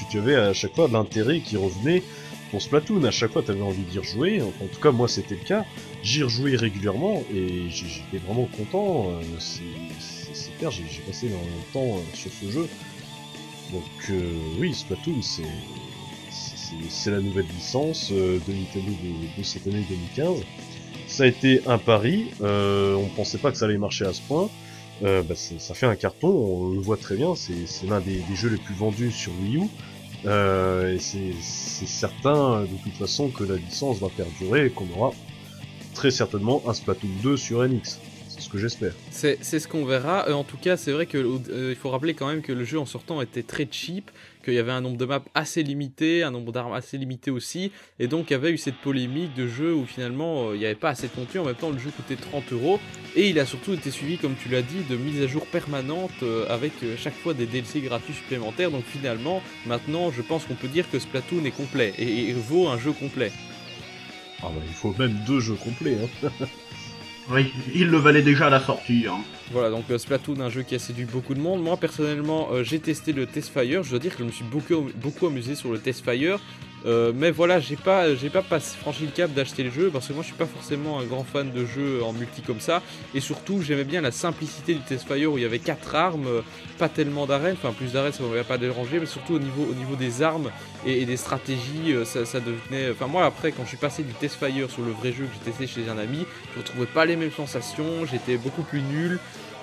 tu, avais à chaque fois l'intérêt qui revenait pour Splatoon. À chaque fois, tu avais envie d'y rejouer. En tout cas, moi, c'était le cas. J'y rejouais régulièrement et j'étais vraiment content. euh, c'est- clair, j'ai passé de temps euh, sur ce jeu. Donc euh, oui, Splatoon, c'est la nouvelle licence euh, de Nintendo de, cette année 2015. Ça a été un pari, euh, on pensait pas que ça allait marcher à ce point. Euh, bah, ça fait un carton, on le voit très bien, c'est l'un des jeux les plus vendus sur Wii U. Euh, et c'est certain de toute façon que la licence va perdurer et qu'on aura très certainement un Splatoon 2 sur NX. C'est ce que j'espère. C'est ce qu'on verra. Euh, en tout cas, c'est vrai que euh, faut rappeler quand même que le jeu en sortant était très cheap, qu'il y avait un nombre de maps assez limité, un nombre d'armes assez limité aussi, et donc il y avait eu cette polémique de jeu où finalement euh, il n'y avait pas assez de contenu. En même temps, le jeu coûtait 30 euros, et il a surtout été suivi, comme tu l'as dit, de mises à jour permanentes euh, avec euh, chaque fois des DLC gratuits supplémentaires. Donc finalement, maintenant, je pense qu'on peut dire que Splatoon est complet et, et vaut un jeu complet. Ah bah, il faut même deux jeux complets. Hein. Oui, il le valait déjà à la sortie. Hein. Voilà, donc euh, Splatoon, un jeu qui a séduit beaucoup de monde. Moi, personnellement, euh, j'ai testé le Test Fire. Je dois dire que je me suis beaucoup, amusé sur le Test Fire. Euh, mais voilà, j'ai pas, franchi le cap d'acheter le jeu parce que moi, je suis pas forcément un grand fan de jeux en multi comme ça. Et surtout, j'aimais bien la simplicité du Test Fire où il y avait quatre armes, euh, pas tellement d'arènes. Enfin, plus d'arènes, ça m'avait pas dérangé, mais surtout au niveau, au niveau des armes et, des stratégies, ça, ça devenait. Enfin, moi, après, quand je suis passé du Test Fire sur le vrai jeu que j'ai testé chez un ami, je retrouvais pas les mêmes sensations. J'étais beaucoup plus nul.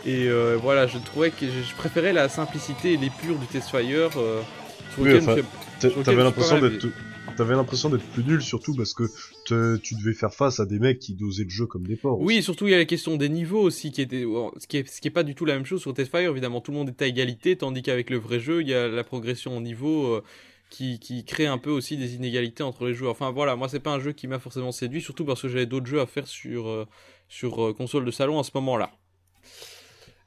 Et euh, voilà, je trouvais que je, préférais la simplicité et l'épure du Test Fire. euh, sur Oui, enfin, T'avais l'impression d'être, t'avais l'impression d'être plus nul surtout parce que te- tu devais faire face à des mecs qui dosaient le jeu comme des porcs. Oui, et surtout il y a la question des niveaux aussi qui était ce qui est ce qui est pas du tout la même chose sur Testfire évidemment tout le monde est à égalité tandis qu'avec le vrai jeu il y a la progression au niveau euh, qui, qui crée un peu aussi des inégalités entre les joueurs. Enfin voilà, moi c'est pas un jeu qui m'a forcément séduit surtout parce que j'avais d'autres jeux à faire sur euh, sur euh, console de salon à ce moment-là.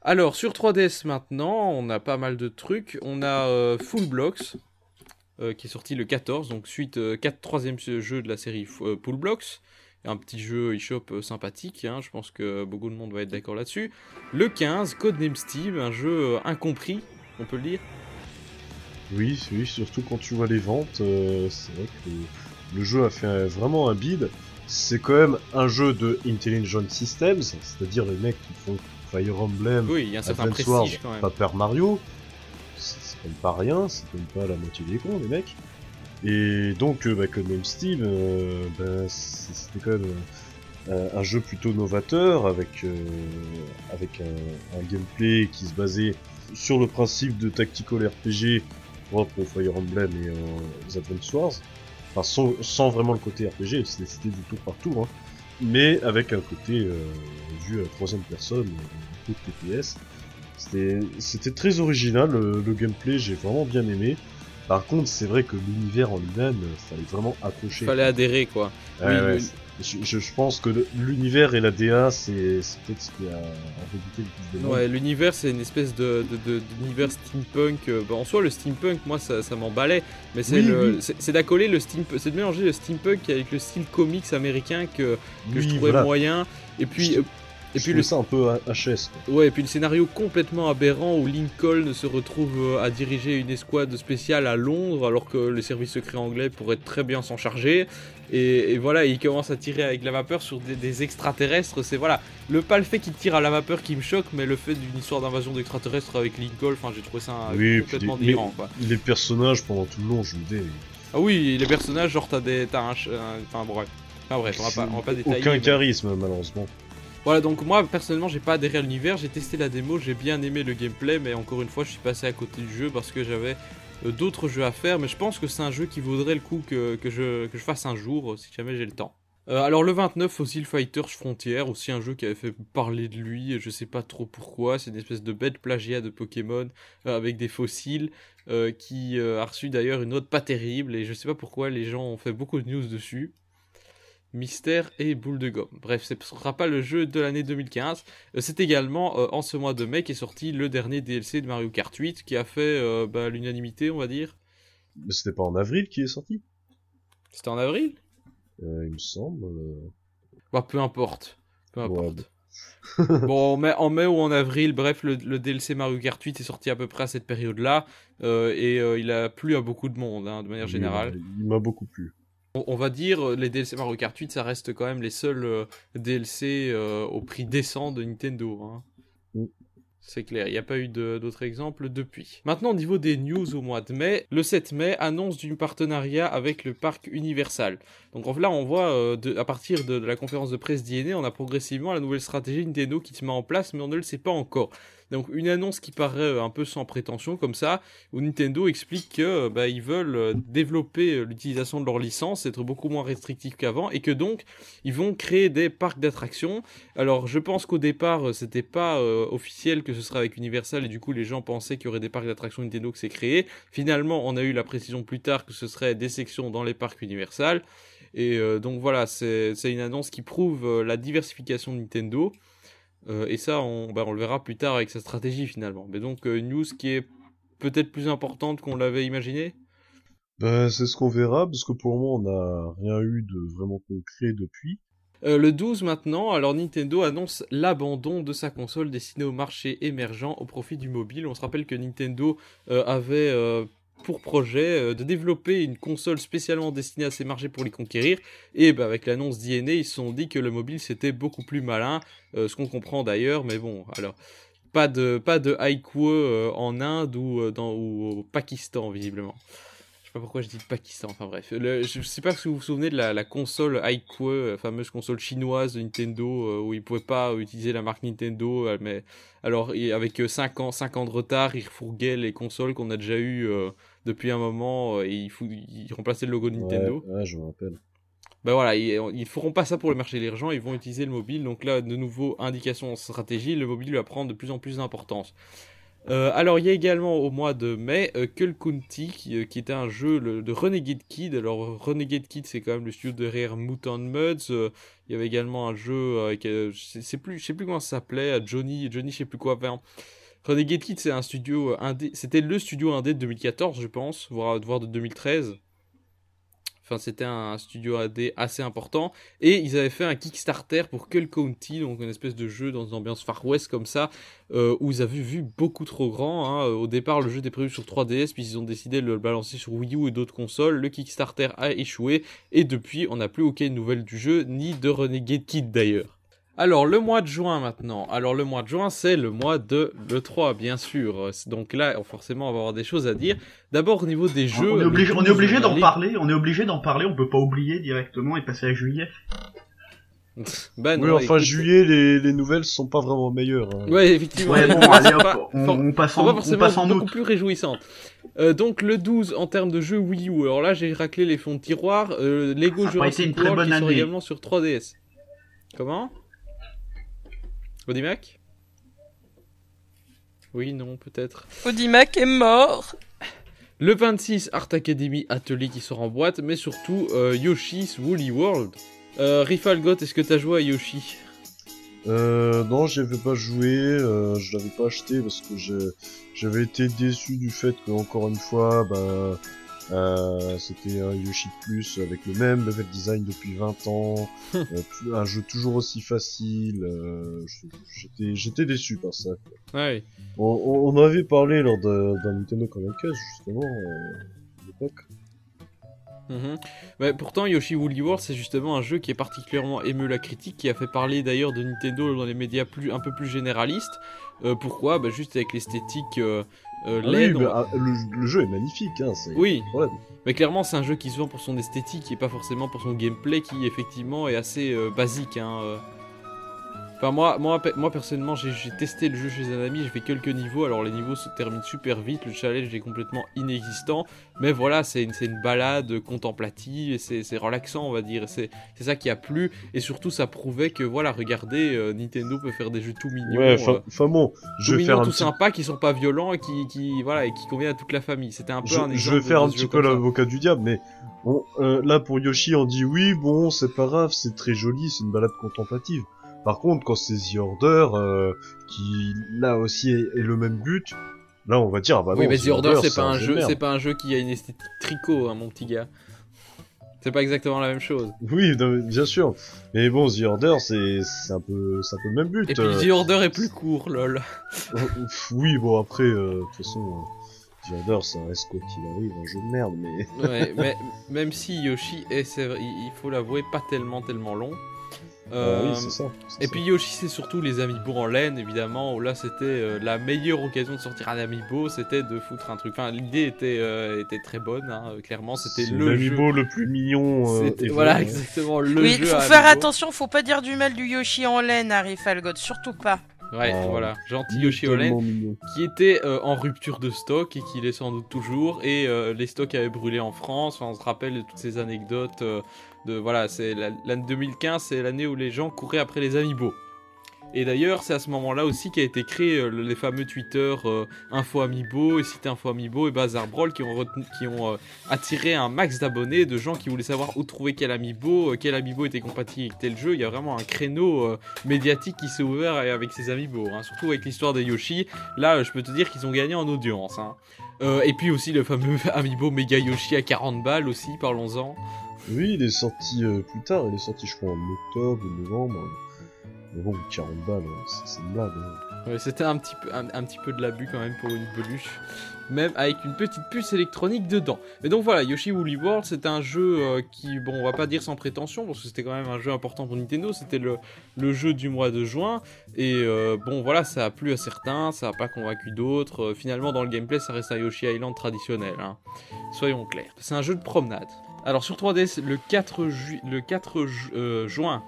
Alors sur 3DS maintenant, on a pas mal de trucs, on a euh, Full Blocks euh, qui est sorti le 14 donc suite euh, 4 troisième jeu de la série euh, Full Blocks un petit jeu eShop euh, sympathique, hein, je pense que beaucoup de monde va être d'accord là-dessus. Le 15, Codename Steve, un jeu euh, incompris, on peut le dire. Oui, oui, surtout quand tu vois les ventes, euh, c'est vrai que le, jeu a fait vraiment un bid. C'est quand même un jeu de Intelligent Systems, c'est-à-dire les mecs qui font Fire Emblem, Oui, il y a un certain Advance Wars, prestige quand même. Paper Mario. C'est même pas rien, c'est même pas la moitié des cons, les mecs. Et donc, euh, bah, comme même Steve, euh, bah, c'était quand même euh, un jeu plutôt novateur avec euh, avec un, un gameplay qui se basait sur le principe de tactical RPG propre au Fire Emblem et aux Advance Wars. Enfin, sans, sans vraiment le côté RPG, c'était c'était du tour par tour, hein. Mais avec un côté euh, vu à la troisième personne, euh, un peu TPS. C'était très original, le, le gameplay, j'ai vraiment bien aimé. Par contre, c'est vrai que l'univers en lui-même, euh, fallait vraiment accrocher. Fallait adhérer quoi. Ouais, oui, ouais, le- c'est- je, je- je pense que l'univers et la DA, c'est peut-être ce qui a en réalité le plus de monde. Ouais, l'univers c'est une espèce de d'univers steampunk. euh, bah, en soi, le steampunk, moi ça, ça m'emballait, mais c'est Oui, le- oui. c'est d'accoler le steampunk, c'est de mélanger le steampunk avec le style comics américain que, que je trouvais voilà. moyen. Et puis euh, et Je puis le ça un peu HS. Ouais, et puis le scénario complètement aberrant où Lincoln se retrouve euh, à diriger une escouade spéciale à Londres alors que les services secrets anglais pourraient très bien s'en charger. Et, et voilà, il commence à tirer avec la vapeur sur des, des extraterrestres. C'est voilà, le pas le fait qu'il tire à la vapeur qui me choque, mais le fait d'une histoire d'invasion d'extraterrestres avec Lincoln. Enfin, j'ai trouvé ça euh, Oui, complètement les- délirant. Quoi. Les personnages pendant tout le long, je me disais, Ah oui, les personnages, genre t'as des, t'as un, un- enfin bref. Enfin bref, on va pas, on va pas détailler. aucun mais- charisme malheureusement. Voilà, donc moi personnellement j'ai pas adhéré à l'univers, j'ai testé la démo, j'ai bien aimé le gameplay, mais encore une fois je suis passé à côté du jeu parce que j'avais euh, d'autres jeux à faire, mais je pense que c'est un jeu qui vaudrait le coup que, je, fasse un jour, euh, si jamais j'ai le temps. Euh, alors le 29, Fossil Fighters Frontier, aussi un jeu qui avait fait parler de lui, je sais pas trop pourquoi, c'est une espèce de bête plagiat de Pokémon avec des fossiles, qui a reçu d'ailleurs une note pas terrible, et je sais pas pourquoi les gens ont fait beaucoup de news dessus. Mystère et boule de gomme. Bref, ce ne sera pas le jeu de l'année 2015. Euh, c'est également euh, en ce mois de mai qu'est sorti le dernier DLC de Mario Kart 8 qui a fait euh, bah, l'unanimité, on va dire. Mais c'était pas en avril qui est sorti, C'était en avril? Euh, il me semble. Bah, peu importe. Peu Ouais, importe. [LAUGHS] [LAUGHS] bon, en mai, en mai ou en avril, bref, le, le DLC Mario Kart 8 est sorti à peu près à cette période-là. et il a plu à beaucoup de monde, hein, de manière générale. Il m'a beaucoup plu. On, on va dire, euh, les DLC Mario Kart 8, ça reste quand même les seuls euh, DLC euh, au prix décent de Nintendo. hein. C'est clair, il n'y a pas eu d'autres exemples depuis. Maintenant, au niveau des news au mois de mai, le 7 mai annonce du partenariat avec le parc Universal. Donc là, on voit, euh, de- à partir de, de la conférence de presse d'INA, on a progressivement la nouvelle stratégie Nintendo qui se met en place, mais on ne le sait pas encore. Donc une annonce qui paraît euh, un peu sans prétention comme ça, où Nintendo explique que euh, bah, ils veulent euh, développer l'utilisation de leur licence, être beaucoup moins restrictifs qu'avant, et que donc ils vont créer des parcs d'attractions. Alors je pense qu'au départ c'était pas officiel que ce serait avec Universal, et du coup les gens pensaient qu'il y aurait des parcs d'attractions Nintendo que c'est créé. Finalement on a eu la précision plus tard que ce serait des sections dans les parcs Universal. Et donc voilà, c'est une annonce qui prouve la diversification de Nintendo. Euh, et ça, on, bah, on le verra plus tard avec sa stratégie finalement. Mais donc, euh, une news qui est peut-être plus importante qu'on l'avait imaginé. Ben, c'est ce qu'on verra, parce que pour le moment, on n'a rien eu de vraiment concret depuis. Euh, le 12 maintenant, alors Nintendo annonce l'abandon de sa console destinée au marché émergent au profit du mobile. On se rappelle que Nintendo euh, avait pour projet euh, de développer une console spécialement destinée à ces marchés pour les conquérir. Et bah, avec l'annonce d'INA, ils se sont dit que le mobile c'était beaucoup plus malin, euh, ce qu'on comprend d'ailleurs, mais bon, alors pas de pas de Haiku euh, en Inde ou, dans, ou au Pakistan visiblement. Je sais pas pourquoi je dis Pakistan, enfin bref. Le- je sais pas si vous vous souvenez de la, la console Haiku, la fameuse console chinoise de Nintendo, où ils pouvaient pas utiliser la marque Nintendo, mais alors avec 5 ans, 5 ans de retard, ils refourguaient les consoles qu'on a déjà eues depuis un moment, euh, et ils, fou- ils remplaçaient le logo de Nintendo. Ouais, ouais, je me rappelle. Ben voilà, ils, ils feront pas ça pour le marché émergent, ils vont utiliser le mobile. Donc là, de nouveau, indication en stratégie, le mobile va prendre de plus en plus d'importance. Euh, alors, il y a également au mois de mai euh, Cull County, qui, euh, qui était un jeu le- de Renegade Kid. Alors, Renegade Kid, c'est quand même le studio derrière Mutant Muds. Euh, il y avait également un jeu euh, sais plus, je sais plus comment ça s'appelait, euh, Johnny, Johnny, je sais plus quoi. Enfin, Renegade Kid, c'est un studio euh, indé. C'était le studio indé de 2014, je pense, voire, voire de 2013. Enfin, c'était un studio AD assez important. Et ils avaient fait un Kickstarter pour Cull County, donc une espèce de jeu dans une ambiance Far West comme ça, euh, où ils avaient vu beaucoup trop grand. hein. Au départ, le jeu était prévu sur 3DS, puis ils ont décidé de le balancer sur Wii U et d'autres consoles. Le Kickstarter a échoué, et depuis, on n'a plus aucune nouvelle du jeu, ni de Renegade Kid d'ailleurs. Alors, le mois de juin maintenant. Alors, le mois de juin, c'est le mois de l'E3, bien sûr. Donc là, forcément, on va avoir des choses à dire. D'abord, au niveau des jeux. on est obligé, le on est 12, obligé on d'en parler, on est obligé d'en parler, on peut pas oublier directement et passer à juillet. [LAUGHS] Bah oui, non, enfin, écoute- juillet, les, les nouvelles sont pas vraiment meilleures. hein. Ouais, effectivement. Ouais, les bon, nouvelles [LAUGHS] allez sont hop, pas- on, passe en, pas on passe en beaucoup août. plus réjouissantes. Euh, donc le 12 en termes de jeux Wii U. Alors là, j'ai raclé les fonds de tiroir. Euh, Lego Ça a pas Jurassic World qui sort également sur 3DS. Comment? Audimac Oui, non, peut-être. Audimac est mort. Le 26, Art Academy Atelier qui sort en boîte, mais surtout euh, Yoshi's Woolly World. Euh, Rifalgot, est-ce que t'as joué à Yoshi? Euh, non, j'y avais pas joué, euh, je l'avais pas acheté parce que j'avais été déçu du fait que encore une fois, bah, euh, c'était un Yoshi Plus avec le même level design depuis 20 ans, [LAUGHS] euh, un jeu toujours aussi facile. euh, j'étais, j'étais déçu par ça. Ouais. On, on, avait parlé lors de- d'un Nintendo Connect justement à l'époque. Mais pourtant, Yoshi Woolly World, c'est justement un jeu qui est particulièrement ému la critique, qui a fait parler d'ailleurs de Nintendo dans les médias plus, un peu plus généralistes. Euh, pourquoi? Bah, Juste avec l'esthétique euh, euh, Ah oui, on- ah, le, le jeu est magnifique, hein, c'est Oui. Mais clairement, c'est un jeu qui se vend pour son esthétique et pas forcément pour son gameplay qui, effectivement, est assez euh, basique. Hein, euh. Enfin, moi, moi, moi personnellement, j'ai testé le jeu chez un ami, j'ai fait quelques niveaux. Alors, les niveaux se terminent super vite, le challenge est complètement inexistant. Mais voilà, c'est une, une balade contemplative et c'est relaxant, on va dire. C'est ça qui a plu. Et surtout, ça prouvait que, voilà, regardez, euh, Nintendo peut faire des jeux tout mignons. Ouais, euh, enfin enfin bon, tout je vais mignons, faire un tout petit sympas, qui sont pas violents et qui, qui, voilà, et qui conviennent à toute la famille. C'était un peu je, un exemple. je vais faire un petit peu l'avocat du diable, mais bon, euh, là pour Yoshi, on dit oui, bon, c'est pas grave, c'est très joli, c'est une balade contemplative. Par contre, quand c'est The Order, euh, qui là aussi est, est le même but, là on va dire ah bah oui, non, mais The Order, c'est pas un jeu, c'est pas un jeu qui a une esthétique tricot, hein, mon petit gars. C'est pas exactement la même chose. Oui, bien sûr. Mais bon, The Order, c'est un peu, peu le même but. Et puis euh. The Order est plus court, lol. Pff, oui, bon après, euh, de toute façon, euh, The Order, ça reste quoi qu'il arrive un jeu de merde, mais Ouais, mais même si Yoshi est, il il faut l'avouer, pas tellement, tellement long. Ah Euh, oui, c'est ça. c'est et ça. puis Yoshi, c'est surtout les amiibo en laine, évidemment, où là c'était euh, la meilleure occasion de sortir un amiibo, c'était de foutre un truc. Enfin, l'idée était, euh, était très bonne, hein, clairement, c'était le l'amiibo le plus mignon. euh, C'était- ever, voilà, hein. exactement, le oui, jeu. faut à faire amiibo. attention, faut pas dire du mal du Yoshi en laine, Harry Falgot, surtout pas. Ouais, Oh. voilà, gentil Yoshi Olen, qui était euh, en rupture de stock et qui l'est sans doute toujours, et euh, les stocks avaient brûlé en France. Enfin, on se rappelle de toutes ces anecdotes. euh, voilà, c'est la- l'année 2015, c'est l'année où les gens couraient après les amiibo. Et d'ailleurs, c'est à ce moment-là aussi qu'a été créé euh, les fameux Twitter euh, Info Amiibo et Site Info Amiibo et Bazar Brawl qui ont, euh, attiré un max d'abonnés, de gens qui voulaient savoir où trouver quel Amiibo, euh, quel Amiibo était compatible avec tel jeu. Il y a vraiment un créneau médiatique qui s'est ouvert avec ces Amiibo, hein, surtout avec l'histoire des Yoshi. Là, je peux te dire qu'ils ont gagné en audience. hein. Et puis aussi le fameux [LAUGHS] Amiibo Mega Yoshi à 40 balles aussi, parlons-en. Oui, il est sorti euh, plus tard. Il est sorti, je crois, en octobre, novembre. Mais bon, 40 balles, hein, c'est une blague. hein. C'était un petit peu un, petit peu de l'abus quand même pour une peluche, même avec une petite puce électronique dedans. Mais donc voilà, Yoshi Woolly World, c'est un jeu euh, qui, bon, on va pas dire sans prétention, parce que c'était quand même un jeu important pour Nintendo. C'était le, le jeu du mois de juin, et euh, bon, voilà, ça a plu à certains, ça a pas convaincu d'autres. Finalement, dans le gameplay, ça reste un Yoshi Island traditionnel. hein. Soyons clairs, c'est un jeu de promenade. Alors sur 3DS, le 4, ju- le 4 ju- euh, juin,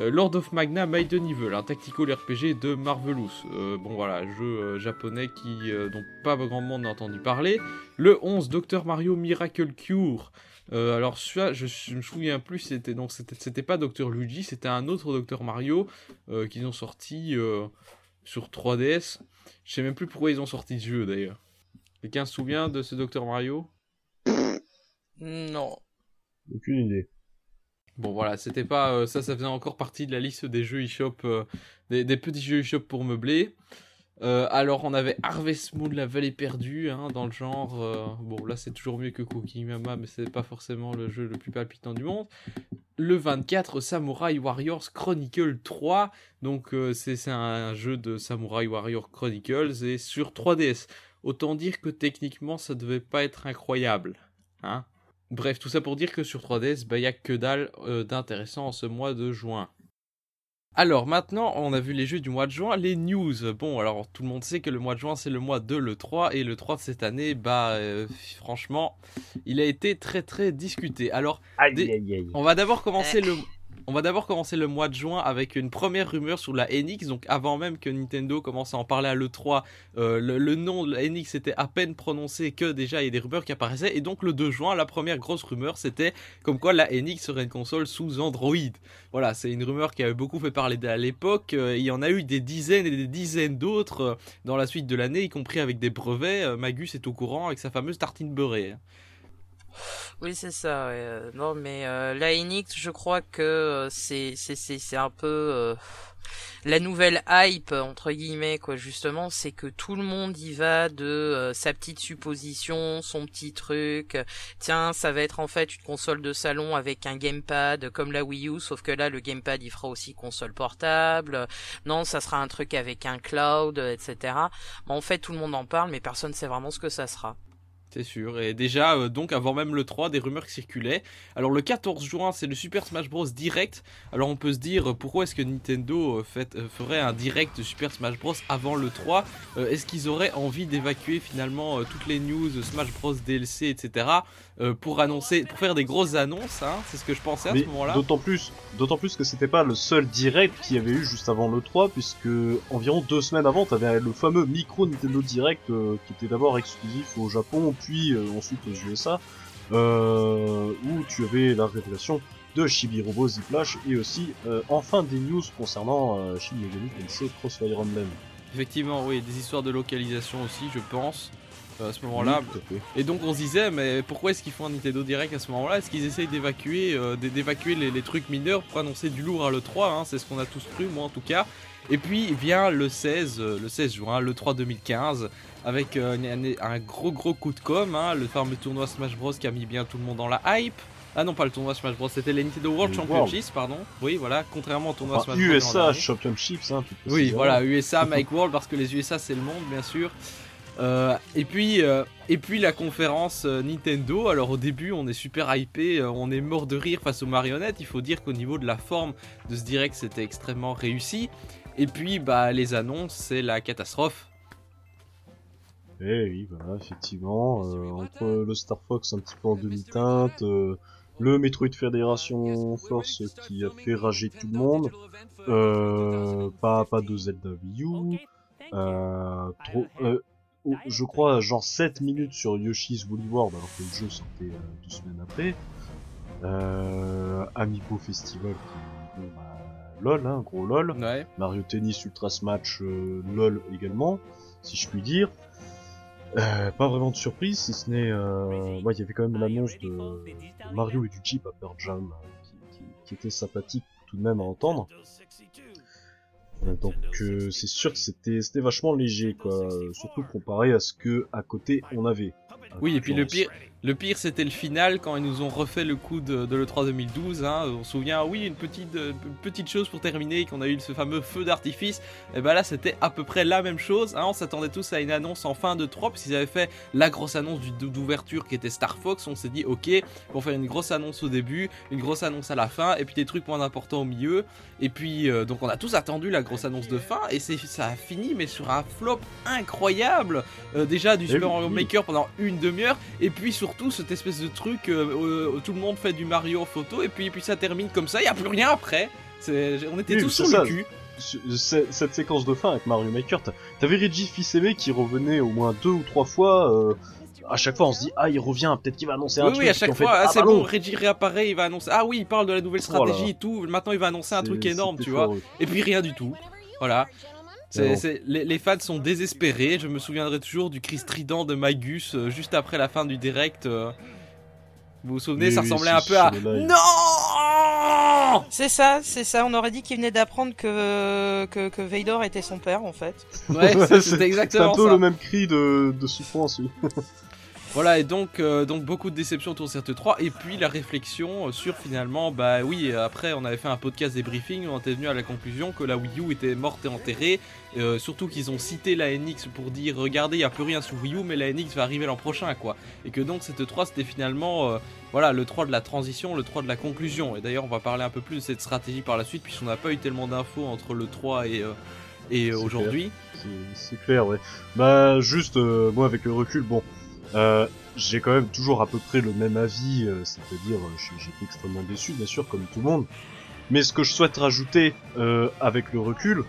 euh, Lord of Magna Maiden Evil, un tactical RPG de Marvelous. Euh, bon voilà, jeu japonais qui dont pas grand monde n'a entendu parler. Le 11, Dr Mario Miracle Cure. Alors celui-là, je, je me souviens plus, c'était donc c'était pas Dr Luigi, c'était un autre Dr Mario qu'ils ont sorti sur 3DS. Je sais même plus pourquoi ils ont sorti ce jeu d'ailleurs. Quelqu'un se souvient de ce Dr Mario? Non. Aucune idée. Bon voilà, c'était pas euh, ça, ça faisait encore partie de la liste des jeux eShop, euh, des, des petits jeux eShop pour meubler. Euh, alors on avait Harvest Moon, la vallée perdue, hein, dans le genre. euh, bon là c'est toujours mieux que Cooking Mama, mais c'est pas forcément le jeu le plus palpitant du monde. Le 24, Samurai Warriors Chronicle 3. Donc euh, c'est c'est un jeu de Samurai Warrior Chronicles et sur 3DS. Autant dire que techniquement ça devait pas être incroyable. Hein Bref, tout ça pour dire que sur 3DS, bah, y a que dalle euh, d'intéressant en ce mois de juin. Alors maintenant, on a vu les jeux du mois de juin, les news. Bon, alors tout le monde sait que le mois de juin c'est le mois de l'E3 et l'E3 de cette année, bah euh, franchement, il a été très très discuté. Alors, Aïe, Des- aïe, aïe. on va d'abord commencer le on va d'abord commencer le mois de juin avec une première rumeur sur la NX. Donc avant même que Nintendo commence à en parler à l'E3, euh, le, nom de la NX était à peine prononcé que déjà il y a des rumeurs qui apparaissaient. Et donc le 2 juin, la première grosse rumeur c'était comme quoi la NX serait une console sous Android. Voilà, c'est une rumeur qui avait beaucoup fait parler à l'époque. Euh, il y en a eu des dizaines et des dizaines d'autres euh, dans la suite de l'année, y compris avec des brevets. Magus est au courant avec sa fameuse tartine beurrée. Oui, c'est ça. ouais. Euh, Non, mais euh, la Enix, je crois que euh, c'est c'est c'est un peu euh, la nouvelle hype entre guillemets quoi. Justement, c'est que tout le monde y va de sa petite supposition, son petit truc. Tiens, ça va être en fait une console de salon avec un gamepad comme la Wii U, sauf que là, le gamepad il fera aussi console portable. Non, ça sera un truc avec un cloud, etc. Mais en fait, tout le monde en parle, mais personne sait vraiment ce que ça sera. C'est sûr. Et déjà, euh, donc avant même le 3, des rumeurs circulaient. Alors le 14 juin, c'est le Super Smash Bros Direct. Alors on peut se dire, euh, pourquoi est-ce que Nintendo euh, ferait un direct Super Smash Bros avant le 3 Euh, Est-ce qu'ils auraient envie d'évacuer finalement toutes les news Smash Bros DLC, etc. euh, pour annoncer, pour faire des grosses annonces hein C'est ce que je pensais à Mais ce moment-là. d'autant plus, d'autant plus que c'était pas le seul direct qu'il y avait eu juste avant le 3, puisque environ deux semaines avant, t'avais le fameux micro Nintendo Direct euh, qui était d'abord exclusif au Japon, puis euh, ensuite aux USA, euh, où tu avais la révélation de Chibi Robo Ziplash et aussi euh, enfin des news concernant euh, Shin Megami Tensei Crossfire Emblem. Effectivement, oui, des histoires de localisation aussi, je pense. Euh, à ce moment-là, Oui. Et donc on se disait, mais pourquoi est-ce qu'ils font un Nintendo Direct à ce moment-là? Est-ce qu'ils essayent d'évacuer euh, d'é- d'évacuer les, les trucs mineurs pour annoncer du lourd à l'E3 hein? C'est ce qu'on a tous cru, moi en tout cas. Et puis vient le 16, euh, le 16 juin, le 3 2015, avec euh, un, un gros gros coup de com, hein, le fameux tournoi Smash Bros qui a mis bien tout le monde dans la hype. Ah non, pas le tournoi Smash Bros, c'était les Nintendo World Championships, pardon. Oui, voilà, contrairement au tournoi Enfin, Smash Bros. USA. Championships, hein, Oui, voilà, USA, Mike World, parce que les USA c'est le monde, bien sûr. Euh, et puis euh, et puis la conférence euh, Nintendo. Alors au début, on est super hypé, euh, on est mort de rire face aux marionnettes. Il faut dire qu'au niveau de la forme de ce direct, c'était extrêmement réussi. Et puis bah les annonces, c'est la catastrophe. Eh oui, voilà, effectivement, euh, entre le Star Fox un petit peu en demi-teinte, euh, le Metroid Federation Force qui a fait rager tout le monde, euh, pas, pas de Zelda Wii U, euh, trop, je crois genre 7 minutes sur Yoshi's Woolly World alors que le jeu sortait euh, deux semaines après, euh, Amiibo Festival qui, bon, bah, LOL, hein, gros LOL, Ouais. Mario Tennis Ultra Smash euh, LOL également, si je puis dire. Euh, pas vraiment de surprise, si ce n'est... Euh... ouais, il y avait quand même l'annonce de Mario et du Jeep à Pearl Jam, euh, qui, qui- qui était sympathique tout de même à entendre. Euh, donc euh, c'est sûr que c'était c'était vachement léger, quoi. euh, Surtout comparé à ce que à côté on avait. Oui, et puis le pire, le pire c'était le final quand ils nous ont refait le coup de, de l'E3 2012. Hein. On se souvient, oui, une petite, euh, petite chose pour terminer, qu'on a eu ce fameux feu d'artifice. Et ben là, c'était à peu près la même chose. Hein. On s'attendait tous à une annonce en fin de 3, parce qu'ils avaient fait la grosse annonce d'ouverture qui était Star Fox. On s'est dit, ok, on va faire une grosse annonce au début, une grosse annonce à la fin, et puis des trucs moins importants au milieu. Et puis, euh, donc on a tous attendu la grosse annonce de fin, et ça a fini, mais sur un flop incroyable. Euh, déjà du Eh Super Mario. Maker pendant une demi-heure, et puis surtout cette espèce de truc, euh, euh, tout le monde fait du Mario en photo, et puis, puis ça termine comme ça, il n'y a plus rien après. On était Oui, tous sur ça. le cul. Ce- ce- cette séquence de fin avec Mario Maker, t'avais Reggie Fils-Aimé qui revenait au moins deux ou trois fois. euh, à chaque fois, on se dit ah il revient, peut-être qu'il va annoncer un Oui, truc. oui, à chaque fois, ah, ah, c'est bah bon. Reggie réapparaît, il va annoncer. Ah oui, il parle de la nouvelle stratégie Voilà. et tout. Maintenant, il va annoncer un truc énorme, tu vois. Et puis rien du tout. Voilà. C'est, Non. c'est- les, les fans sont désespérés. Je me souviendrai toujours du cri strident de Magus euh, juste après la fin du direct. euh. Vous vous souvenez, Oui, ça ressemblait un peu à. Non C'est ça, c'est ça. On aurait dit qu'il venait d'apprendre que, que que Vader était son père en fait. Ouais, c'est- [LAUGHS] C'est- c'était C'est un exactement peu ça. le même cri de, de souffrance, oui. Voilà, et donc, euh, donc beaucoup de déceptions autour de cette 3 et puis la réflexion euh, sur finalement, bah oui, après on avait fait un podcast débriefing, on était venu à la conclusion que la Wii U était morte et enterrée, euh, surtout qu'ils ont cité la NX pour dire, regardez, il n'y a plus rien sur Wii U, mais la NX va arriver l'an prochain, quoi. Et que donc cette 3 c'était finalement, euh, voilà, le 3 de la transition, le 3 de la conclusion. Et d'ailleurs, on va parler un peu plus de cette stratégie par la suite, puisqu'on n'a pas eu tellement d'infos entre le 3 et, euh, et aujourd'hui. C'est- C'est clair, ouais. Bah, juste, euh, moi, avec le recul, bon, euh, j'ai quand même toujours à peu près le même avis, euh, c'est-à-dire, euh, j'ai- j'étais extrêmement déçu, bien sûr, comme tout le monde. Mais ce que je souhaite rajouter euh, avec le recul,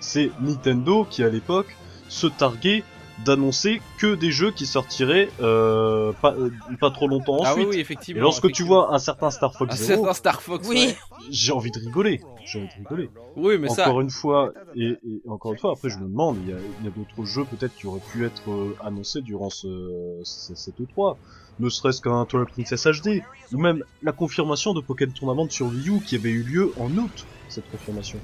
c'est Nintendo qui, à l'époque, se targuait d'annoncer que des jeux qui sortiraient euh, pas, euh, pas trop longtemps Ah ensuite. oui, oui, Et effectivement. lorsque tu vois un certain Star Fox Un 0, certain Star Fox, Oui. ouais. j'ai envie de rigoler. J'ai envie de rigoler. Oui, mais ça, encore une fois, et, et encore une fois, après je me demande, il y a, il y a d'autres jeux peut-être qui auraient pu être euh, annoncés durant ce, ce- cette E3, ne serait-ce qu'un Twilight Princess HD, ou même la confirmation de Pokémon Tournament sur Wii U qui avait eu lieu en août, cette confirmation.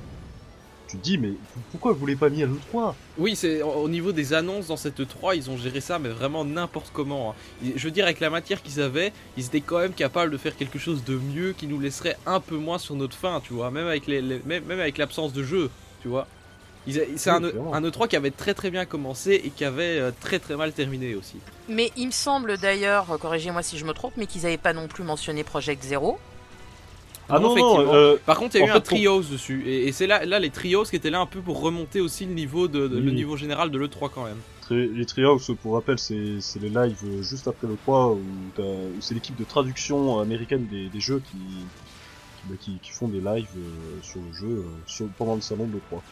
Tu te dis, mais pourquoi vous l'avez pas mis à l'E3 Oui, c'est au au niveau des annonces dans cette 3, ils ont géré ça, mais vraiment n'importe comment. hein. Je veux dire, avec la matière qu'ils avaient, ils étaient quand même capables de faire quelque chose de mieux qui nous laisserait un peu moins sur notre fin, tu vois. Même avec les, les- même, même avec l'absence de jeu, tu vois. C'est Oui, un, un E3 qui avait très très bien commencé et qui avait euh, très très mal terminé aussi. Mais il me semble d'ailleurs, corrigez-moi si je me trompe, mais qu'ils n'avaient pas non plus mentionné Project Zero. Ah non, non, euh, Par contre, il y a eu fait, un pour- trios dessus, et, et c'est là, là les trios qui étaient là un peu pour remonter aussi le niveau, de, de- le Oui. niveau général de l'E3 quand même. les Treehouse, pour rappel, c'est les lives juste après le 3 où, c'est l'équipe de traduction américaine des, des jeux qui, qui, bah, qui- qui font des lives euh, sur le jeu euh, sur, pendant le salon de 3.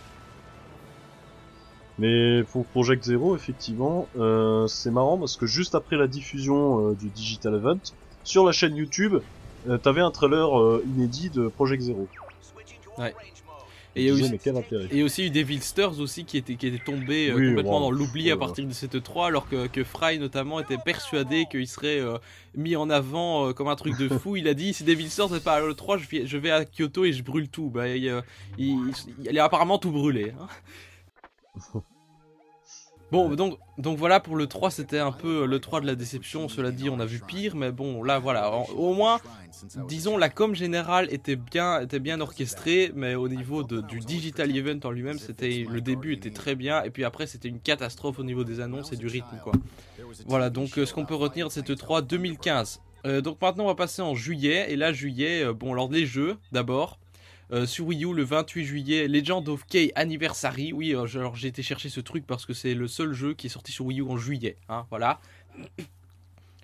Mais pour Project Zero, effectivement, euh, c'est marrant parce que juste après la diffusion euh, du Digital Event, sur la chaîne YouTube, euh, t'avais un trailer euh, inédit de Project Zero. Ouais. Et il y a aussi- eu Devil Stars aussi qui était, qui était tombé euh, complètement wow. dans l'oubli à Oh partir de cette 3 alors que, que Fry notamment était persuadé qu'il serait euh, mis en avant euh, comme un truc de [LAUGHS] fou. Il a dit si Devil Stars n'est pas à l'E3 je vais, je vais à Kyoto et je brûle tout. Bah, il, il, il- il a apparemment tout brûlé. hein. [LAUGHS] Bon, donc, donc voilà, pour le 3, c'était un peu le 3 de la déception. Cela dit, on a vu pire, mais bon, là, voilà. Au moins, disons, la com générale était bien, était bien orchestrée, mais au niveau de- du digital event en lui-même, c'était le début était très bien, et puis après, c'était une catastrophe au niveau des annonces et du rythme, quoi. Voilà, donc euh, ce qu'on peut retenir de cette 3 2015. Euh, donc maintenant, on va passer en juillet, et là, juillet, euh, bon, alors les jeux, d'abord. Euh, sur Wii U le 28 juillet, Legend of Kay Anniversary. Oui, euh, je- alors j'ai été chercher ce truc parce que c'est le seul jeu qui est sorti sur Wii U en juillet. Hein, voilà. [COUGHS]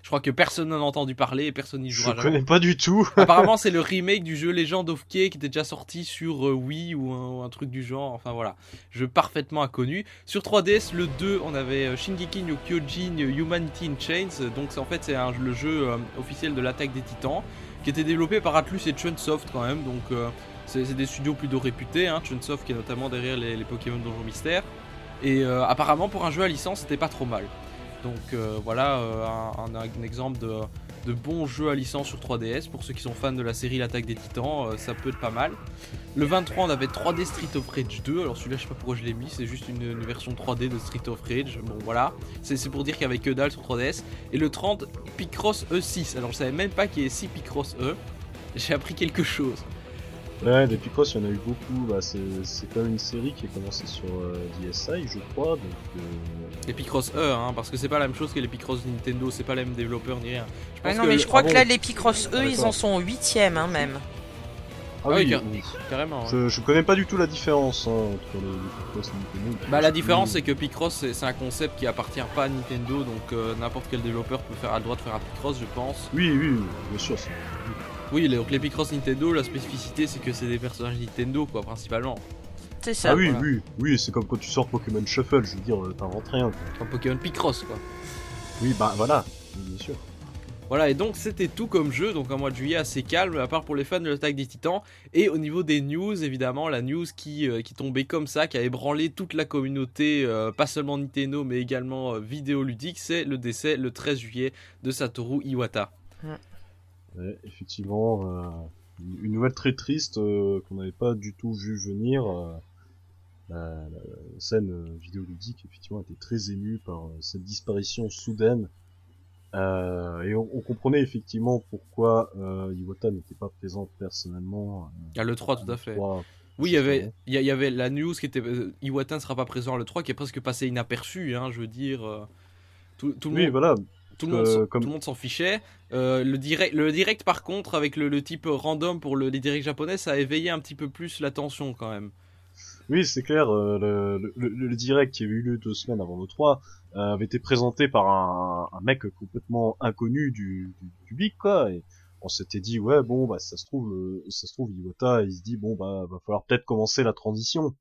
Je crois que personne n'en a entendu parler et personne n'y Je jouera jamais. connais pas du tout. [LAUGHS] Apparemment, [LAUGHS] c'est le remake du jeu Legend of Kay qui était déjà sorti sur euh, Wii ou un, ou un truc du genre. Enfin voilà, jeu parfaitement inconnu. Sur 3DS, le 2, on avait Shingeki no Kyojin Humanity in Chains. Donc c'est en fait c'est le jeu officiel de l'attaque des Titans qui était développé par Atlus et Chunsoft quand même. Donc c'est des studios plutôt réputés. Hein. Chunsoft qui est notamment derrière les, Pokémon Donjon Mystère. Et euh, apparemment pour un jeu à licence, c'était pas trop mal. Donc euh, voilà euh, un, exemple de, bons jeux à licence sur 3DS. Pour ceux qui sont fans de la série L'attaque des Titans, ça peut être pas mal. Le 23, on avait 3D Street of Rage 2. Alors celui-là, je sais pas pourquoi je l'ai mis, c'est juste une, version 3D de Street of Rage. Bon voilà, c'est pour dire qu'il y avait que dalle sur 3DS. Et le 30, Picross E6. Alors je savais même pas qu'il y ait 6 Picross E. J'ai appris quelque chose. Ouais, des Picross, il y en a eu beaucoup. Bah, c'est quand même une série qui a commencé sur euh, DSi, je crois. Donc, euh, Les Picross E, hein, parce que c'est pas la même chose que les Picross Nintendo, c'est pas les mêmes développeurs ni rien. Je pense non, que mais je crois ah que bon là, les Picross, eux, Ah, ils en sont au huitième, hein, même. Ah oui, oui, car- oui. Carrément. ouais. Je, je connais pas du tout la différence hein, entre les, les Picross et Nintendo. Bah la différence c'est que Picross c'est un concept qui appartient pas à Nintendo donc euh, n'importe quel développeur peut faire a le droit de faire un Picross je pense. Oui, oui, bien sûr. Oui les- donc les Picross Nintendo la spécificité c'est que c'est des personnages Nintendo quoi principalement. C'est ça. Ah oui, voilà. oui, oui, c'est comme quand tu sors Pokémon Shuffle, je veux dire, euh, t'inventes rien. quoi. Enfin Pokémon Picross quoi. Oui, bah voilà, bien sûr. Voilà et donc c'était tout comme jeu donc un mois de juillet assez calme à part pour les fans de l'attaque des titans et au niveau des news évidemment la news qui, euh, qui tombait comme ça qui a ébranlé toute la communauté euh, pas seulement Nintendo mais également euh, vidéoludique c'est le décès le 13 juillet de Satoru Iwata. Ouais, effectivement, euh, une- nouvelle très triste euh, qu'on n'avait pas du tout vu venir. euh, la, la scène vidéoludique, effectivement, était très émue par cette disparition soudaine. Et on, on comprenait effectivement pourquoi Iwata n'était pas présent personnellement. À l'E3 tout à fait. 3. Oui, il y avait, il y, la news qui était Iwata ne sera pas présent à l'E3 qui est presque passé inaperçu, hein, je veux dire. tout, tout le Oui, monde, voilà. Tout le monde, euh, comme- tout le monde s'en fichait. Euh, le, direct, le direct, par contre, avec le, le type random pour le, les directs japonais, ça a éveillé un petit peu plus l'attention quand même. Oui, c'est clair. euh, le, direct qui avait eu lieu deux semaines avant le 3 euh, avait été présenté par un, un mec complètement inconnu du, du public, quoi. Et on s'était dit, ouais, bon, bah ça se trouve, ça se trouve, Iwata, il se dit, bon, bah va falloir peut-être commencer la transition.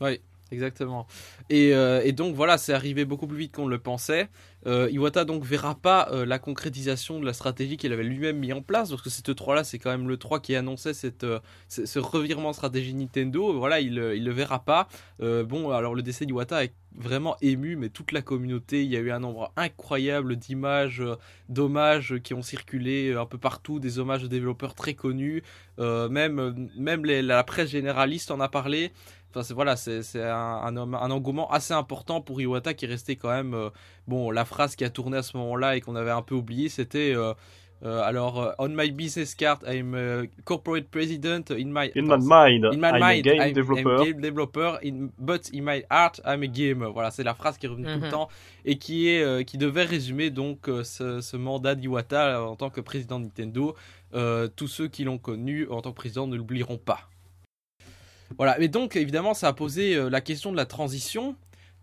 Oui, exactement. Et, euh, et donc voilà, c'est arrivé beaucoup plus vite qu'on le pensait. Euh, Iwata donc verra pas euh, la concrétisation de la stratégie qu'il avait lui-même mis en place, parce que cette 3 là, c'est quand même le 3 qui annonçait euh, ce, ce revirement de stratégie Nintendo. Voilà, il, il le verra pas. Bon, alors le décès d'Iwata est vraiment ému, mais toute la communauté, il y a eu un nombre incroyable d'images, d'hommages qui ont circulé un peu partout, des hommages de développeurs très connus. Même même la presse généraliste en a parlé. Enfin, c'est voilà, c'est un, un, homme- un engouement assez important pour Iwata qui est resté quand même. euh, bon, la phrase qui a tourné à ce moment-là et qu'on avait un peu oublié, c'était euh, euh, alors on my business card, I'm a corporate president in my In my mind, in my I'm a mind, game I'm, developer. I'm game developer, in, but in my heart, I'm a gamer. Voilà, c'est la phrase qui est revenue tout Mhm. le temps et qui est euh, qui devait résumer donc euh, ce, ce mandat d'Iwata en tant que président de Nintendo. Euh, tous ceux qui l'ont connu en tant que président ne l'oublieront pas. Voilà, mais donc évidemment ça a posé euh, la question de la transition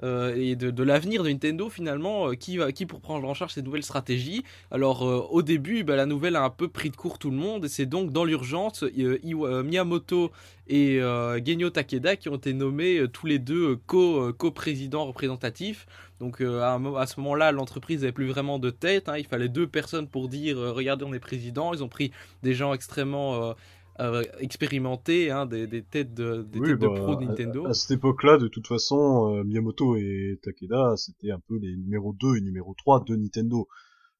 euh, et de, l'avenir de Nintendo finalement, euh, qui, va, qui pour prendre en charge ces nouvelles stratégies. Alors au début, bah, la nouvelle a un peu pris de court tout le monde et c'est donc dans l'urgence Miyamoto et Genyo Takeda qui ont été nommés tous les deux co, co-présidents représentatifs. Donc à, ce moment-là, l'entreprise n'avait plus vraiment de tête. hein. il fallait deux personnes pour dire regardez on est président. Ils ont pris des gens extrêmement euh, expérimentés, hein, des, des têtes de, des Oui, têtes de bah, pro de Nintendo. À, cette époque-là, de toute façon, euh, Miyamoto et Takeda, c'était un peu les numéro 2 et numéro 3 de Nintendo.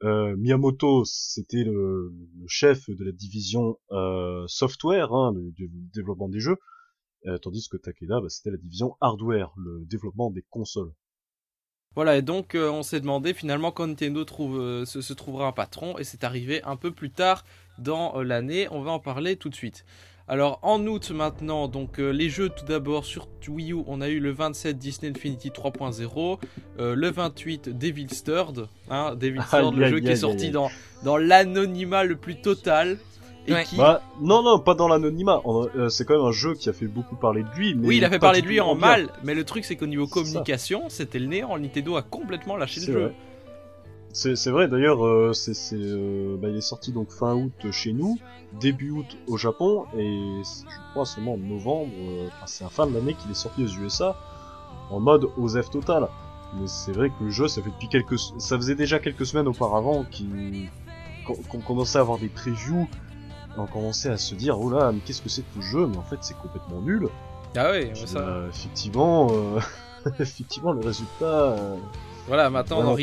Euh, Miyamoto, c'était le, le chef de la division euh, software, hein, du, du développement des jeux, tandis que Takeda, bah, c'était la division hardware, le développement des consoles. Voilà, et donc euh, on s'est demandé finalement quand Nintendo trouve, euh, se, se trouvera un patron, et c'est arrivé un peu plus tard dans euh, l'année, on va en parler tout de suite. Alors en août maintenant, donc les jeux tout d'abord sur Wii U, on a eu le 27 Disney Infinity 3.0, euh, le 28 Devil's Third, hein, Devil's Third, le jeu qui est sorti dans l'anonymat le plus total, et Ouais. qui... Bah, non, non, pas dans l'anonymat. On- euh, c'est quand même un jeu qui a fait beaucoup parler de lui. Mais oui, il a fait parler de lui en bien. mal, mais le truc c'est qu'au niveau communication, c'était le néant. Nintendo a complètement lâché le jeu. C'est vrai, d'ailleurs, euh, euh, bah, il est sorti donc fin août chez nous, début août au Japon, et je crois seulement en novembre, euh, enfin, c'est un fin de l'année qu'il est sorti aux USA, en mode OZEF total. Mais c'est vrai que le jeu, ça fait depuis quelques, ça faisait déjà quelques semaines auparavant qu'on commençait à avoir des previews, on commençait à se dire, oh là, mais qu'est-ce que c'est que ce jeu Mais en fait, c'est complètement nul. Ah oui, ça. euh, effectivement, euh, [LAUGHS] effectivement, le résultat, euh, Voilà, maintenant on en,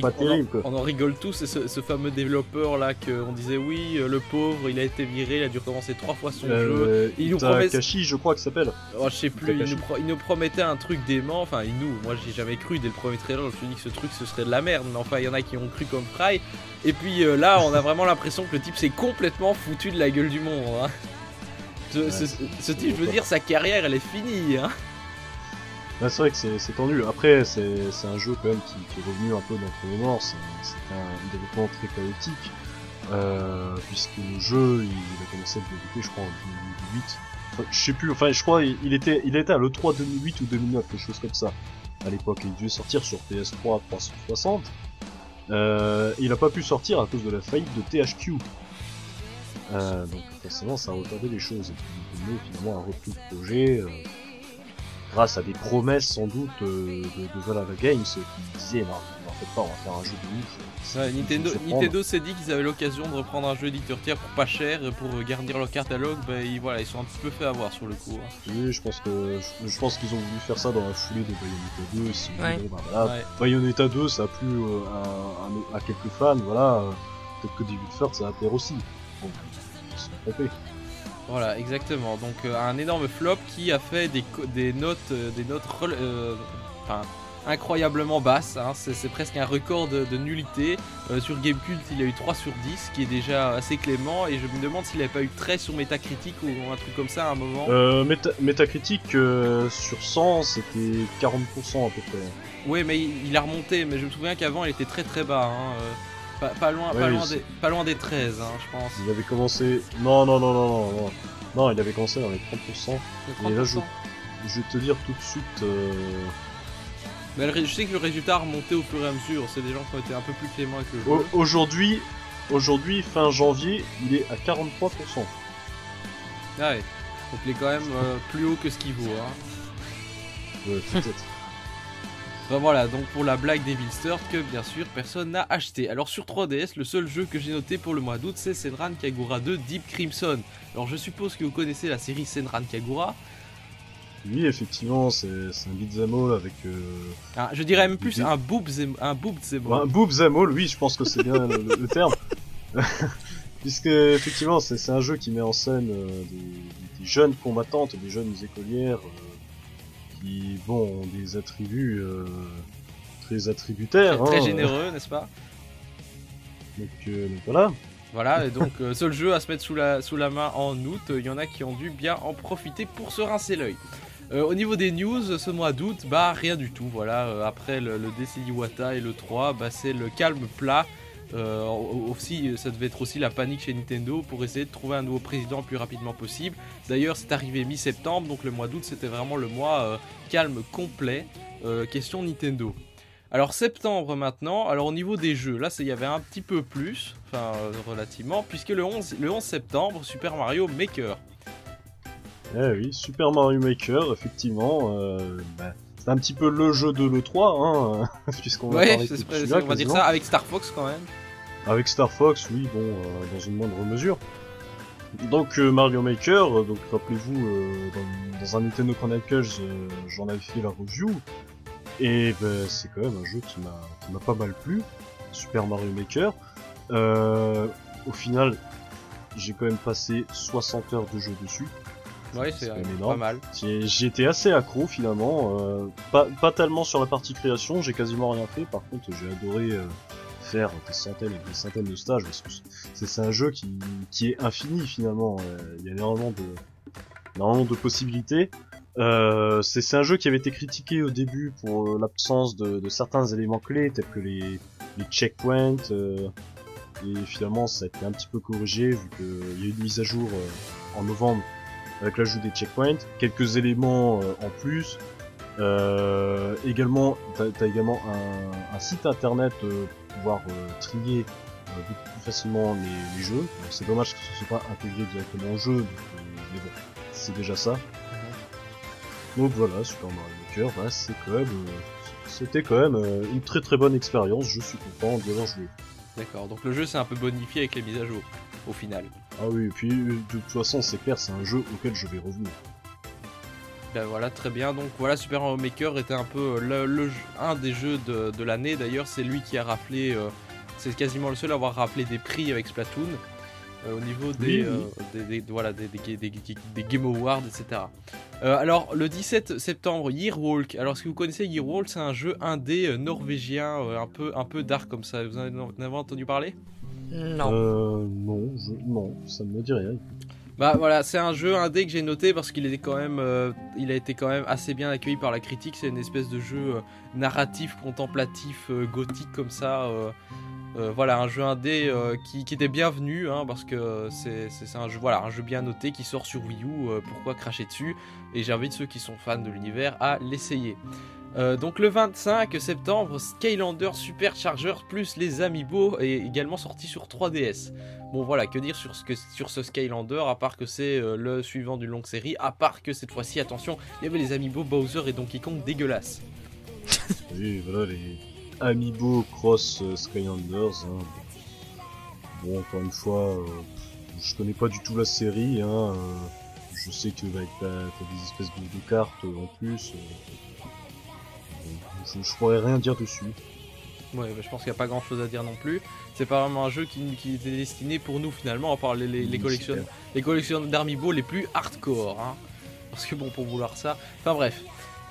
on on rigole tous, ce, ce fameux développeur là qu'on disait oui, euh, le pauvre, il a été viré, il a dû recommencer trois fois son jeu. Euh, Il nous promet- je crois que s'appelle. Oh, je sais plus, il nous, pro- il nous promettait un truc dément, enfin il nous, moi j'ai jamais cru dès le premier trailer, je me suis dit que ce truc ce serait de la merde, mais enfin il y en a qui ont cru comme Fry, et puis euh, là on a vraiment l'impression que le type s'est complètement foutu de la gueule du monde. hein. Ce, Ouais, ce- c'est- ce type, je veux dire, sa carrière elle est finie. Hein. Bah, c'est vrai que c'est tendu. Après, c'est un jeu quand même qui, qui est revenu un peu d'entre les morts. C'est un développement très chaotique. Euh, puisque le jeu, il, il a commencé à être développé, je crois, en 2008. Enfin, je sais plus, enfin, je crois, il, était, il était à l'E3 2008 ou 2009, quelque chose comme ça. À l'époque, il devait sortir sur PS3 360. Euh, il a pas pu sortir à cause de la faillite de THQ. Euh, donc forcément, ça a retardé les choses. Et puis finalement, a repris le projet. euh, grâce à des promesses sans doute euh, de, de Valhalla Games qui disaient non, en fait pas, on va faire un jeu de ouf. Ouais, Nintendo, s'est dit qu'ils avaient l'occasion de reprendre un jeu éditeur tiers pour pas cher et pour garnir leur catalogue, bah, ils, voilà, ils sont un petit peu fait avoir sur le coup. hein. Oui, je pense que je, je pense qu'ils ont voulu faire ça dans la foulée de Bayonetta 2. Ils se sont dit, Ouais. bon, bah, voilà, Ouais. Bayonetta 2, ça a plu euh, à, à- à quelques fans, voilà. Peut-être que David Firth, ça va plaire aussi. Bon, ils se sont trompés. Voilà, exactement. Donc euh, un énorme flop qui a fait des, notes, euh, des notes euh, enfin, incroyablement basses. hein. C'est presque un record de, de nullité. Euh, sur Gamecult, il a eu 3 sur 10, ce qui est déjà assez clément. Et je me demande s'il n'avait pas eu 13 sur Metacritic ou un truc comme ça à un moment. Euh, Meta- Metacritic, euh, sur 100, c'était 40% à peu près. Oui, mais il, il a remonté. Mais je me souviens qu'avant, il était très très bas. hein. Pas, pas loin, pas, loin des, pas loin des 13, hein, je pense. Il avait commencé... Non, non, non, non, non, non. Il avait commencé dans les 30%. Le Et là, 30%. Je vais te dire tout de suite... euh, Mais le je sais que le résultat a remonté au fur et à mesure. C'est des gens qui ont été un peu plus cléments avec le jeu. Au- Aujourd'hui, aujourd'hui, fin janvier, il est à 43%. Ah ouais. Donc il est quand même euh, plus haut que ce qu'il vaut. Hein. Ouais, peut-être. [LAUGHS] Enfin, voilà, donc pour la blague Devil's Third que bien sûr personne n'a acheté. Alors sur 3DS, le seul jeu que j'ai noté pour le mois d'août c'est Senran Kagura 2 Deep Crimson. Alors je suppose que vous connaissez la série Senran Kagura. oui, effectivement, c'est un beat'em all avec... Euh... Ah, je dirais même plus un boob un boob Un boob'em all, oui, je pense que c'est bien le, terme. [LAUGHS] Puisque, effectivement, c'est c'est un jeu qui met en scène euh, des, des jeunes combattantes, des jeunes écolières euh, qui, bon, ont des attributs euh, très attributaires. très hein. généreux, n'est-ce pas? Donc, euh, donc voilà. Voilà, et donc euh, seul jeu à se mettre sous la, sous la main en août, il y en a qui ont dû bien en profiter pour se rincer l'œil. Euh, au niveau des news, ce mois d'août, bah rien du tout, voilà, euh, après le, le DC Iwata et le 3, bah c'est le calme plat. Euh, au- aussi, ça devait être aussi la panique chez Nintendo pour essayer de trouver un nouveau président le plus rapidement possible. D'ailleurs, c'est arrivé mi-septembre, donc le mois d'août c'était vraiment le mois euh, calme complet. Euh, question Nintendo. Alors septembre maintenant, alors au niveau des jeux, là il y avait un petit peu plus, enfin relativement, puisque le 11, le 11 septembre, Super Mario Maker. Eh oui, Super Mario Maker, effectivement, bah, un petit peu le jeu de l'E3, hein, [LAUGHS] puisqu'on va Ouais, parler c'est- c'est- on va dire ça avec Star Fox quand même. Avec Star Fox, oui, bon, euh, dans une moindre mesure. Donc euh, Mario Maker, euh, donc rappelez-vous, euh, dans, dans un Nintendo Chronicles, j'en avais fait la review, et ben, c'est quand même un jeu qui m'a qui m'a pas mal plu, Super Mario Maker. Au final, j'ai quand même passé 60 heures de jeu dessus. Ouais, c'est pas mal. Été assez accro finalement, euh, pas, pas tellement sur la partie création, j'ai quasiment rien fait, par contre j'ai adoré euh, faire des centaines et des centaines de stages, parce que c'est un jeu qui, qui est infini finalement, euh, il y a énormément de, énormément de possibilités. Euh, c'est c'est un jeu qui avait été critiqué au début pour euh, l'absence de, de certains éléments clés, tels que les, les checkpoints, euh, et finalement ça a été un petit peu corrigé, vu qu'il y a eu une mise à jour euh, en novembre avec l'ajout des checkpoints, quelques éléments euh, en plus. Euh, également, t'as as également un, un site internet euh, pour pouvoir trier beaucoup plus facilement les, les jeux. C'est dommage que ce soit pas intégré directement au jeu, mais bon, c'est déjà ça. Donc voilà, Super Mario Maker, bah, c'est quand même, euh, c'était quand même euh, une très très bonne expérience. Je suis content d'y avoir joué. D'accord, donc le jeu c'est un peu bonifié avec les mises à jour, au final. Ah oui, et puis euh, de toute façon, c'est clair, c'est un jeu auquel je vais revenir. Ben voilà, très bien. Donc voilà, Super Mario Maker était un peu le, le jeu- un des jeux de, de l'année. D'ailleurs, c'est lui qui a raflé, euh, c'est quasiment le seul à avoir raflé des prix avec Splatoon. euh, au niveau des, Oui, oui. euh, des, des- voilà, des, des, des- des- des Game Awards, etc. Euh, alors, le 17 septembre, Yearwalk. Alors, si vous connaissez Yearwalk, c'est un jeu indé euh, norvégien, euh, un peu, un peu dark comme ça. Vous en avez, vous en avez entendu parler? Non. Euh, non, je, non, ça ne me dit rien. Bah voilà, c'est un jeu indé que j'ai noté parce qu'il était quand même, euh, il a été quand même assez bien accueilli par la critique. C'est une espèce de jeu euh, narratif, contemplatif, euh, gothique comme ça. euh, euh, voilà, un jeu indé euh, qui, qui était bienvenu hein, parce que c'est un jeu, voilà, un jeu bien noté qui sort sur Wii U. euh, pourquoi cracher dessus? Et j'invite ceux qui sont fans de l'univers à l'essayer. Euh, donc le 25 septembre, Skylander Supercharger plus les Amiibo est également sorti sur 3DS. Bon voilà, que dire sur ce, que, sur ce Skylander, à part que c'est euh, le suivant d'une longue série, à part que cette fois-ci, attention, il y avait les Amiibo Bowser et Donkey Kong dégueulasses. [LAUGHS] Oui, voilà les Amiibo Cross euh, Skylanders. hein. Bon, encore une fois, je connais pas du tout la série. Hein, je sais que bah, t'as t'as des espèces de, de cartes en plus. Je, je pourrais rien dire dessus. Ouais, bah, je pense qu'il n'y a pas grand chose à dire non plus. C'est pas vraiment un jeu qui, qui était destiné pour nous finalement, à part les, les, les Oui, collections, clair. les collections d'Amiibo les plus hardcore. Hein. Parce que bon, pour vouloir ça. Enfin bref.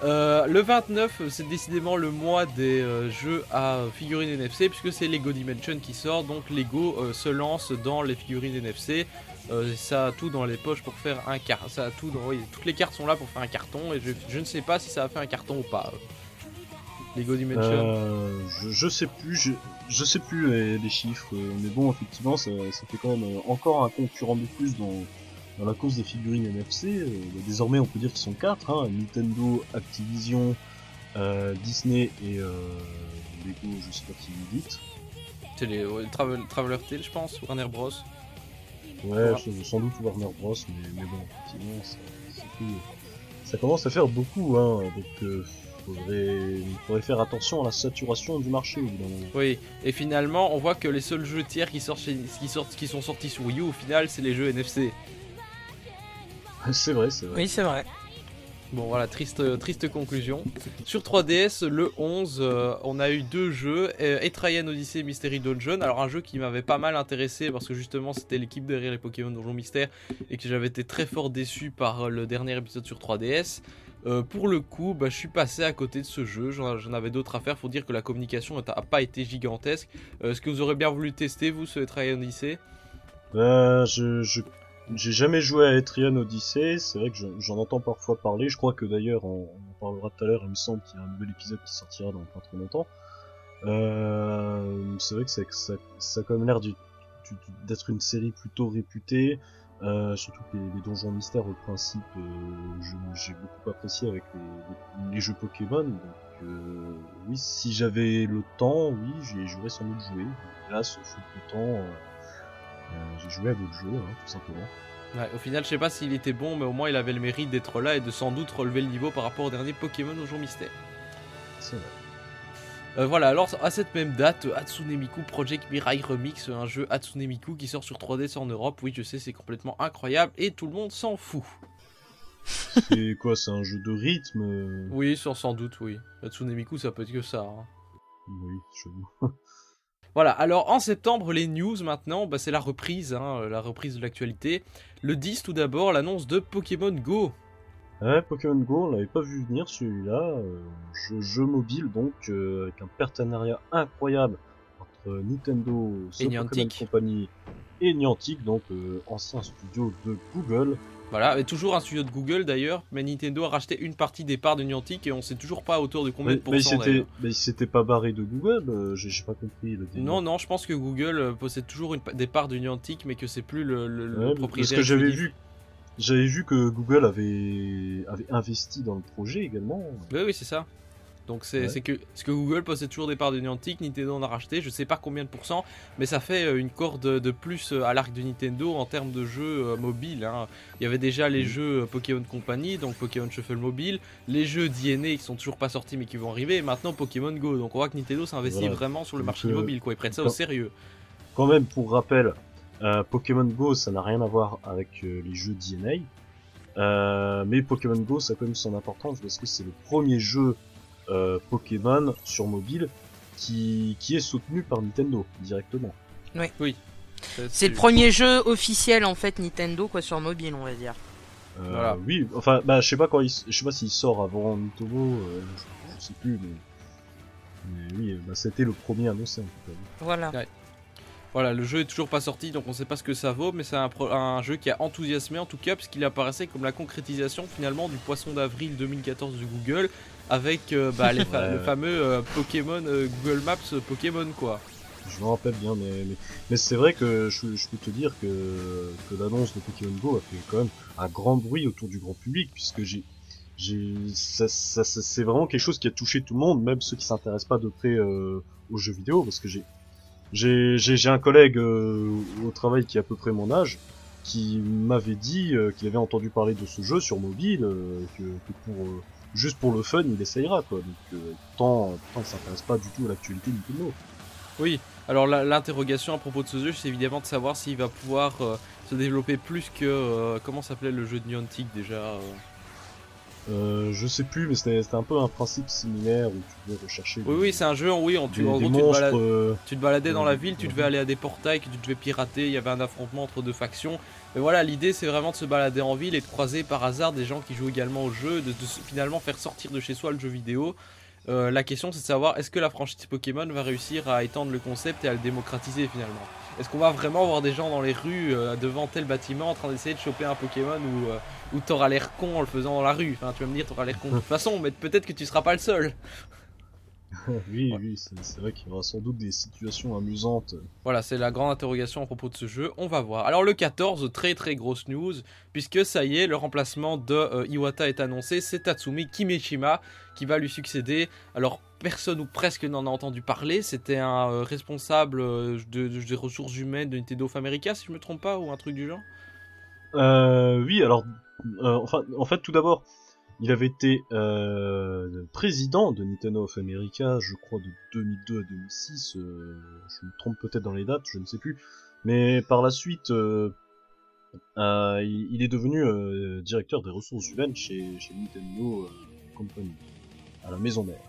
Euh, le 29, c'est décidément le mois des euh, jeux à figurines NFC, puisque c'est Lego Dimension qui sort. Donc Lego euh, se lance dans les figurines NFC. Ça a tout dans les poches pour faire un carton. Ça a tout dans... oui, toutes les cartes sont là pour faire un carton. Et je, je ne sais pas si ça a fait un carton ou pas. Euh. Lego Dimension. Euh, je, je sais plus, je, je sais plus les, les chiffres, euh, mais bon, effectivement, ça, ça fait quand même euh, encore un concurrent de plus dans, dans la cause des figurines NFC. Désormais, on peut dire qu'ils sont quatre, hein, Nintendo, Activision, euh, Disney et euh, Lego, je sais pas qui vous dites. C'est les ouais, Travel- Traveler Tales, je pense, Warner Bros. Ouais, sans doute Warner Bros, mais, mais bon, effectivement, ça, ça fait- ça commence à faire beaucoup, hein, donc euh, faudrait, faudrait faire attention à la saturation du marché, évidemment. Oui, et finalement, on voit que les seuls jeux tiers qui, sortent chez- qui, sortent, qui sont sortis sur Wii U, au final, c'est les jeux NFC. [LAUGHS] c'est vrai, c'est vrai. Oui, c'est vrai. Bon, voilà, triste, triste conclusion. Sur 3DS, le 11, euh, on a eu deux jeux euh, Etrian Odyssey et Mystery Dungeon. Alors, un jeu qui m'avait pas mal intéressé parce que justement, c'était l'équipe derrière les Pokémon Donjon Mystère et que j'avais été très fort déçu par le dernier épisode sur 3DS. Euh, pour le coup, bah, je suis passé à côté de ce jeu. J'en avais d'autres à faire. Faut dire que la communication n'a pas été gigantesque. Euh, Est-ce que vous aurez bien voulu tester, vous, ce Etrian Odyssey? Euh, je, j'ai jamais joué à Etrian Odyssey, c'est vrai que je- j'en entends parfois parler, je crois que d'ailleurs on, en parlera tout à l'heure, il me semble qu'il y a un nouvel épisode qui sortira dans pas trop longtemps. C'est vrai que ça, ça, ça a quand même l'air d'être une série plutôt réputée, euh, surtout que les, les donjons mystères au principe euh, j'ai beaucoup apprécié avec les, les- les jeux Pokémon, donc euh, oui si j'avais le temps, oui j'y j'aurais sans doute joué, là ce faute de temps... euh, euh, j'ai joué à d'autres jeux, hein, tout simplement. Ouais, au final, je sais pas s'il était bon, mais au moins il avait le mérite d'être là et de sans doute relever le niveau par rapport au dernier Pokémon jour mystère. C'est vrai. Euh, voilà, alors à cette même date, Hatsune Miku Project Mirai Remix, un jeu Hatsune Miku qui sort sur 3DS en Europe. Oui, je sais, c'est complètement incroyable et tout le monde s'en fout. C'est quoi, c'est un jeu de rythme euh, Oui, sans, sans doute, oui. Hatsune Miku, ça peut être que ça. hein. Oui, je... [LAUGHS] Voilà, alors en septembre, les news maintenant, bah, c'est la reprise, hein, la reprise de l'actualité. Le 10 tout d'abord, l'annonce de Pokémon Go. Ouais, Pokémon Go, on l'avait pas vu venir celui-là. euh, jeu, jeu mobile donc, euh, avec un partenariat incroyable entre Nintendo, The Et Pokémon. Company et Niantic, donc euh, ancien studio de Google. Voilà, et toujours un studio de Google d'ailleurs, mais Nintendo a racheté une partie des parts de Niantic et on sait toujours pas autour de combien Mais, de mais il pourcents. mais il s'était pas barré de Google, j'ai pas compris le délire. Non, non, je pense que Google possède toujours une, des parts de Niantic, mais que c'est plus le, le- le Ouais, propriétaire. parce que j'avais vu, j'avais vu que Google avait, avait investi dans le projet également. Oui, oui, c'est ça. Donc c'est Ouais. que, ce que Google possède toujours des parts de Niantic, Nintendo en a racheté, je sais pas combien de pourcents, mais ça fait euh, une corde de plus euh, à l'arc de Nintendo en termes de jeux euh, mobiles. hein. Il y avait déjà les jeux Pokémon Company, donc Pokémon Shuffle Mobile, les jeux DNA qui sont toujours pas sortis mais qui vont arriver, et maintenant Pokémon Go. Donc on voit que Nintendo s'investit Voilà. vraiment sur le marché mobile, quoi. Ils prennent ça au sérieux. Quand même, pour rappel, euh, Pokémon Go, ça n'a rien à voir avec euh, les jeux DNA. Euh, mais Pokémon Go, ça a quand même son importance parce que c'est le premier jeu euh, Pokémon sur mobile qui, qui est soutenu par Nintendo directement. C'est le premier jeu officiel en fait Nintendo quoi sur mobile on va dire. Euh, Voilà. Oui, enfin, bah, je sais pas quand il, je sais pas s'il sort avant Nintendo, euh, je, je sais plus, mais, mais oui, bah, c'était le premier annoncé en tout cas. Voilà. Voilà, le jeu est toujours pas sorti, donc on sait pas ce que ça vaut, mais c'est un, jeu qui a enthousiasmé en tout cas, parce qu'il apparaissait comme la concrétisation finalement du poisson d'avril 2014 de Google, avec euh, bah, les fa- Ouais, le ouais. fameux euh, Pokémon euh, Google Maps Pokémon quoi. Je me rappelle bien, mais, mais, mais c'est vrai que je, je peux te dire que, que l'annonce de Pokémon Go a fait quand même un grand bruit autour du grand public, puisque j'ai, j'ai, ça, ça, ça- c'est vraiment quelque chose qui a touché tout le monde, même ceux qui s'intéressent pas de près euh, aux jeux vidéo, parce que j'ai, j'ai, un collègue euh, au travail qui a à peu près mon âge, qui m'avait dit euh, qu'il avait entendu parler de ce jeu sur mobile, euh, que, que pour juste pour le fun, il essayera quoi. Donc tant, tant il s'intéresse pas du tout à l'actualité Nintendo. Oui, alors l'interrogation à propos de ce jeu, c'est évidemment de savoir s'il va pouvoir se développer plus que. comment s'appelait le jeu de Niantic déjà euh, Euh, je sais plus, mais c'était un peu un principe similaire où tu devais rechercher. Oui, des- oui, c'est un jeu, oui, en, tu, des, en gros, tu te balades- euh, Tu te baladais dans la Ouais, ville, tu devais aller à des portails que tu devais pirater, il y avait un affrontement entre deux factions. Mais voilà, l'idée c'est vraiment de se balader en ville et de croiser par hasard des gens qui jouent également au jeu, de, finalement faire sortir de chez soi le jeu vidéo. Euh, la question c'est de savoir est-ce que la franchise Pokémon va réussir à étendre le concept et à le démocratiser finalement? Est-ce qu'on va vraiment voir des gens dans les rues euh, devant tel bâtiment en train d'essayer de choper un Pokémon ou, euh, ou t'auras l'air con en le faisant dans la rue? Enfin tu vas me dire t'auras l'air con de toute [LAUGHS] façon, mais peut-être que tu seras pas le seul. [LAUGHS] oui, oui, c'est vrai qu'il y aura sans doute des situations amusantes. Voilà, c'est la grande interrogation à propos de ce jeu. On va voir. Alors le 14, très très grosse news, puisque ça y est, le remplacement de euh, Iwata est annoncé. C'est Tatsumi Kimishima qui va lui succéder. Alors personne ou presque n'en a entendu parler. C'était un euh, responsable euh, de, de- des ressources humaines de Nintendo of America, si je me trompe pas, ou un truc du genre? Euh, oui, alors, enfin, en fait, tout d'abord, il avait été euh, président de Nintendo of America, je crois, de 2002 à 2006. euh, je me trompe peut-être dans les dates, je ne sais plus. Mais par la suite, euh, euh, il, est devenu euh, directeur des ressources humaines chez, Nintendo euh, Company, à la maison mère.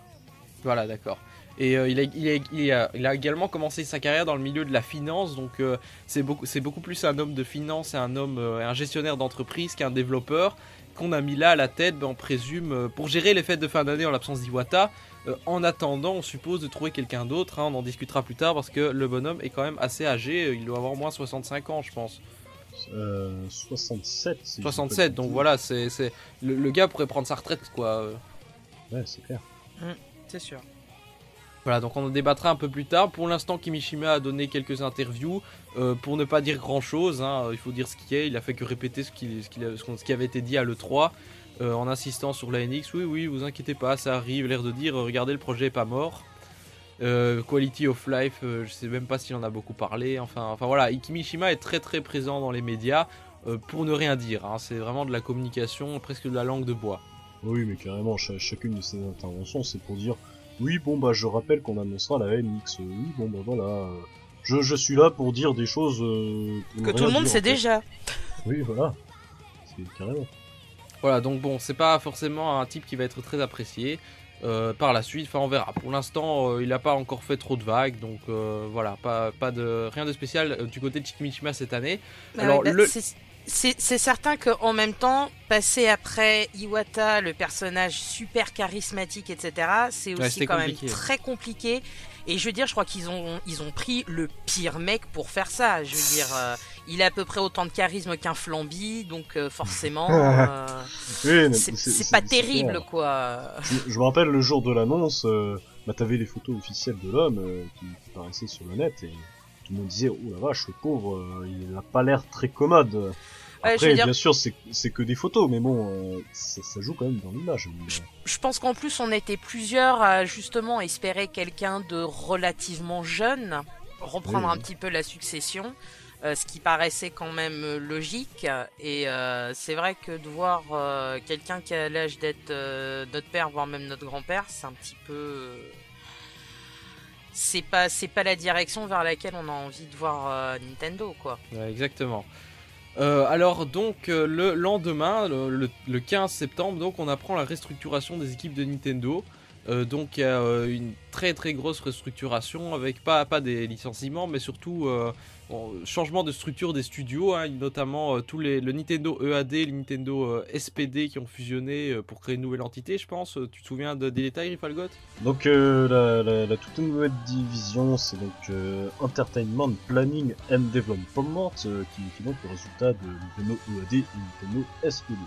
Voilà, d'accord. Et il, a, également commencé sa carrière dans le milieu de la finance, donc c'est beaucoup, plus un homme de finance et un homme, un gestionnaire d'entreprise qu'un développeur qu'on a mis là à la tête, ben, on présume, euh, pour gérer les fêtes de fin d'année en l'absence d'Iwata. Euh, en attendant, on suppose de trouver quelqu'un d'autre, hein, on en discutera plus tard parce que le bonhomme est quand même assez âgé, il doit avoir au moins 65 ans, je pense. Euh, 67. si je dis pas de 67, donc voilà, c'est, c'est le, le gars pourrait prendre sa retraite, quoi. euh. Ouais, c'est clair. C'est sûr. Voilà, donc on en débattra un peu plus tard. Pour l'instant, Kimishima a donné quelques interviews. euh, pour ne pas dire grand chose, il faut dire ce qui est. Il a fait que répéter ce qui, avait été dit à l'E3 euh, en insistant sur la NX. Oui, oui, vous inquiétez pas, ça arrive. L'air de dire, regardez, le projet est pas mort. Euh, quality of life, je sais même pas s'il en a beaucoup parlé. Enfin, enfin voilà, Kimishima est très très présent dans les médias pour ne rien dire. hein. C'est vraiment de la communication, presque de la langue de bois. Oui, mais carrément, cha- chacune de ces interventions, c'est pour dire oui, bon, bah, je rappelle qu'on annoncera la NX. Oui, bon, bah, voilà. euh, Je, je suis là pour dire des choses euh, Que tout le monde dire, sait en fait. déjà. Oui, voilà. C'est carrément. Voilà, donc bon, c'est pas forcément un type qui va être très apprécié. euh, par la suite. Enfin, on verra. Pour l'instant, euh, il n'a pas encore fait trop de vagues, donc euh, voilà, pas, pas de rien de spécial euh, du côté de Chikimishima cette année. Bah Alors, ouais, bah, le- c'est- certain qu'en même temps, passer après Iwata, le personnage super charismatique, etc., c'est aussi quand compliqué. même très compliqué. Et je veux dire, je crois qu'ils ont, ils ont pris le pire mec pour faire ça. Je veux dire, euh, il a à peu près autant de charisme qu'un flambi, donc euh, forcément, [LAUGHS] euh, Oui, c'est pas terrible, quoi. Je, je me rappelle le jour de l'annonce, euh, bah, t'avais les photos officielles de l'homme euh, qui, qui paraissaient sur le net et tout le monde disait oh la vache, le pauvre, euh, il a pas l'air très commode. Ouais, je Après, veux dire- bien sûr, c'est que des photos, mais bon, euh, ça, ça joue quand même dans l'image. euh, Je pense qu'en plus, on était plusieurs à justement espérer quelqu'un de relativement jeune, reprendre Oui, un oui. petit peu la succession, euh, ce qui paraissait quand même logique. Et euh, c'est vrai que de voir euh, quelqu'un qui a l'âge d'être euh, notre père, voire même notre grand-père, c'est un petit peu. C'est pas, c'est pas la direction vers laquelle on a envie de voir euh, Nintendo, quoi. Ouais, exactement. Euh, alors donc euh, le lendemain, le, le- le 15 septembre, donc on apprend la restructuration des équipes de Nintendo. Euh, donc il une très très grosse restructuration avec pas, pas des licenciements mais surtout changement de structure des studios, hein, notamment euh, tous les, le Nintendo EAD, le Nintendo euh, SPD qui ont fusionné euh, pour créer une nouvelle entité je pense. Tu te souviens de, des détails Rifalgot? Donc la, la, la toute nouvelle division, c'est donc Entertainment Planning and Development, qui, qui est donc le résultat de Nintendo EAD et Nintendo SPD.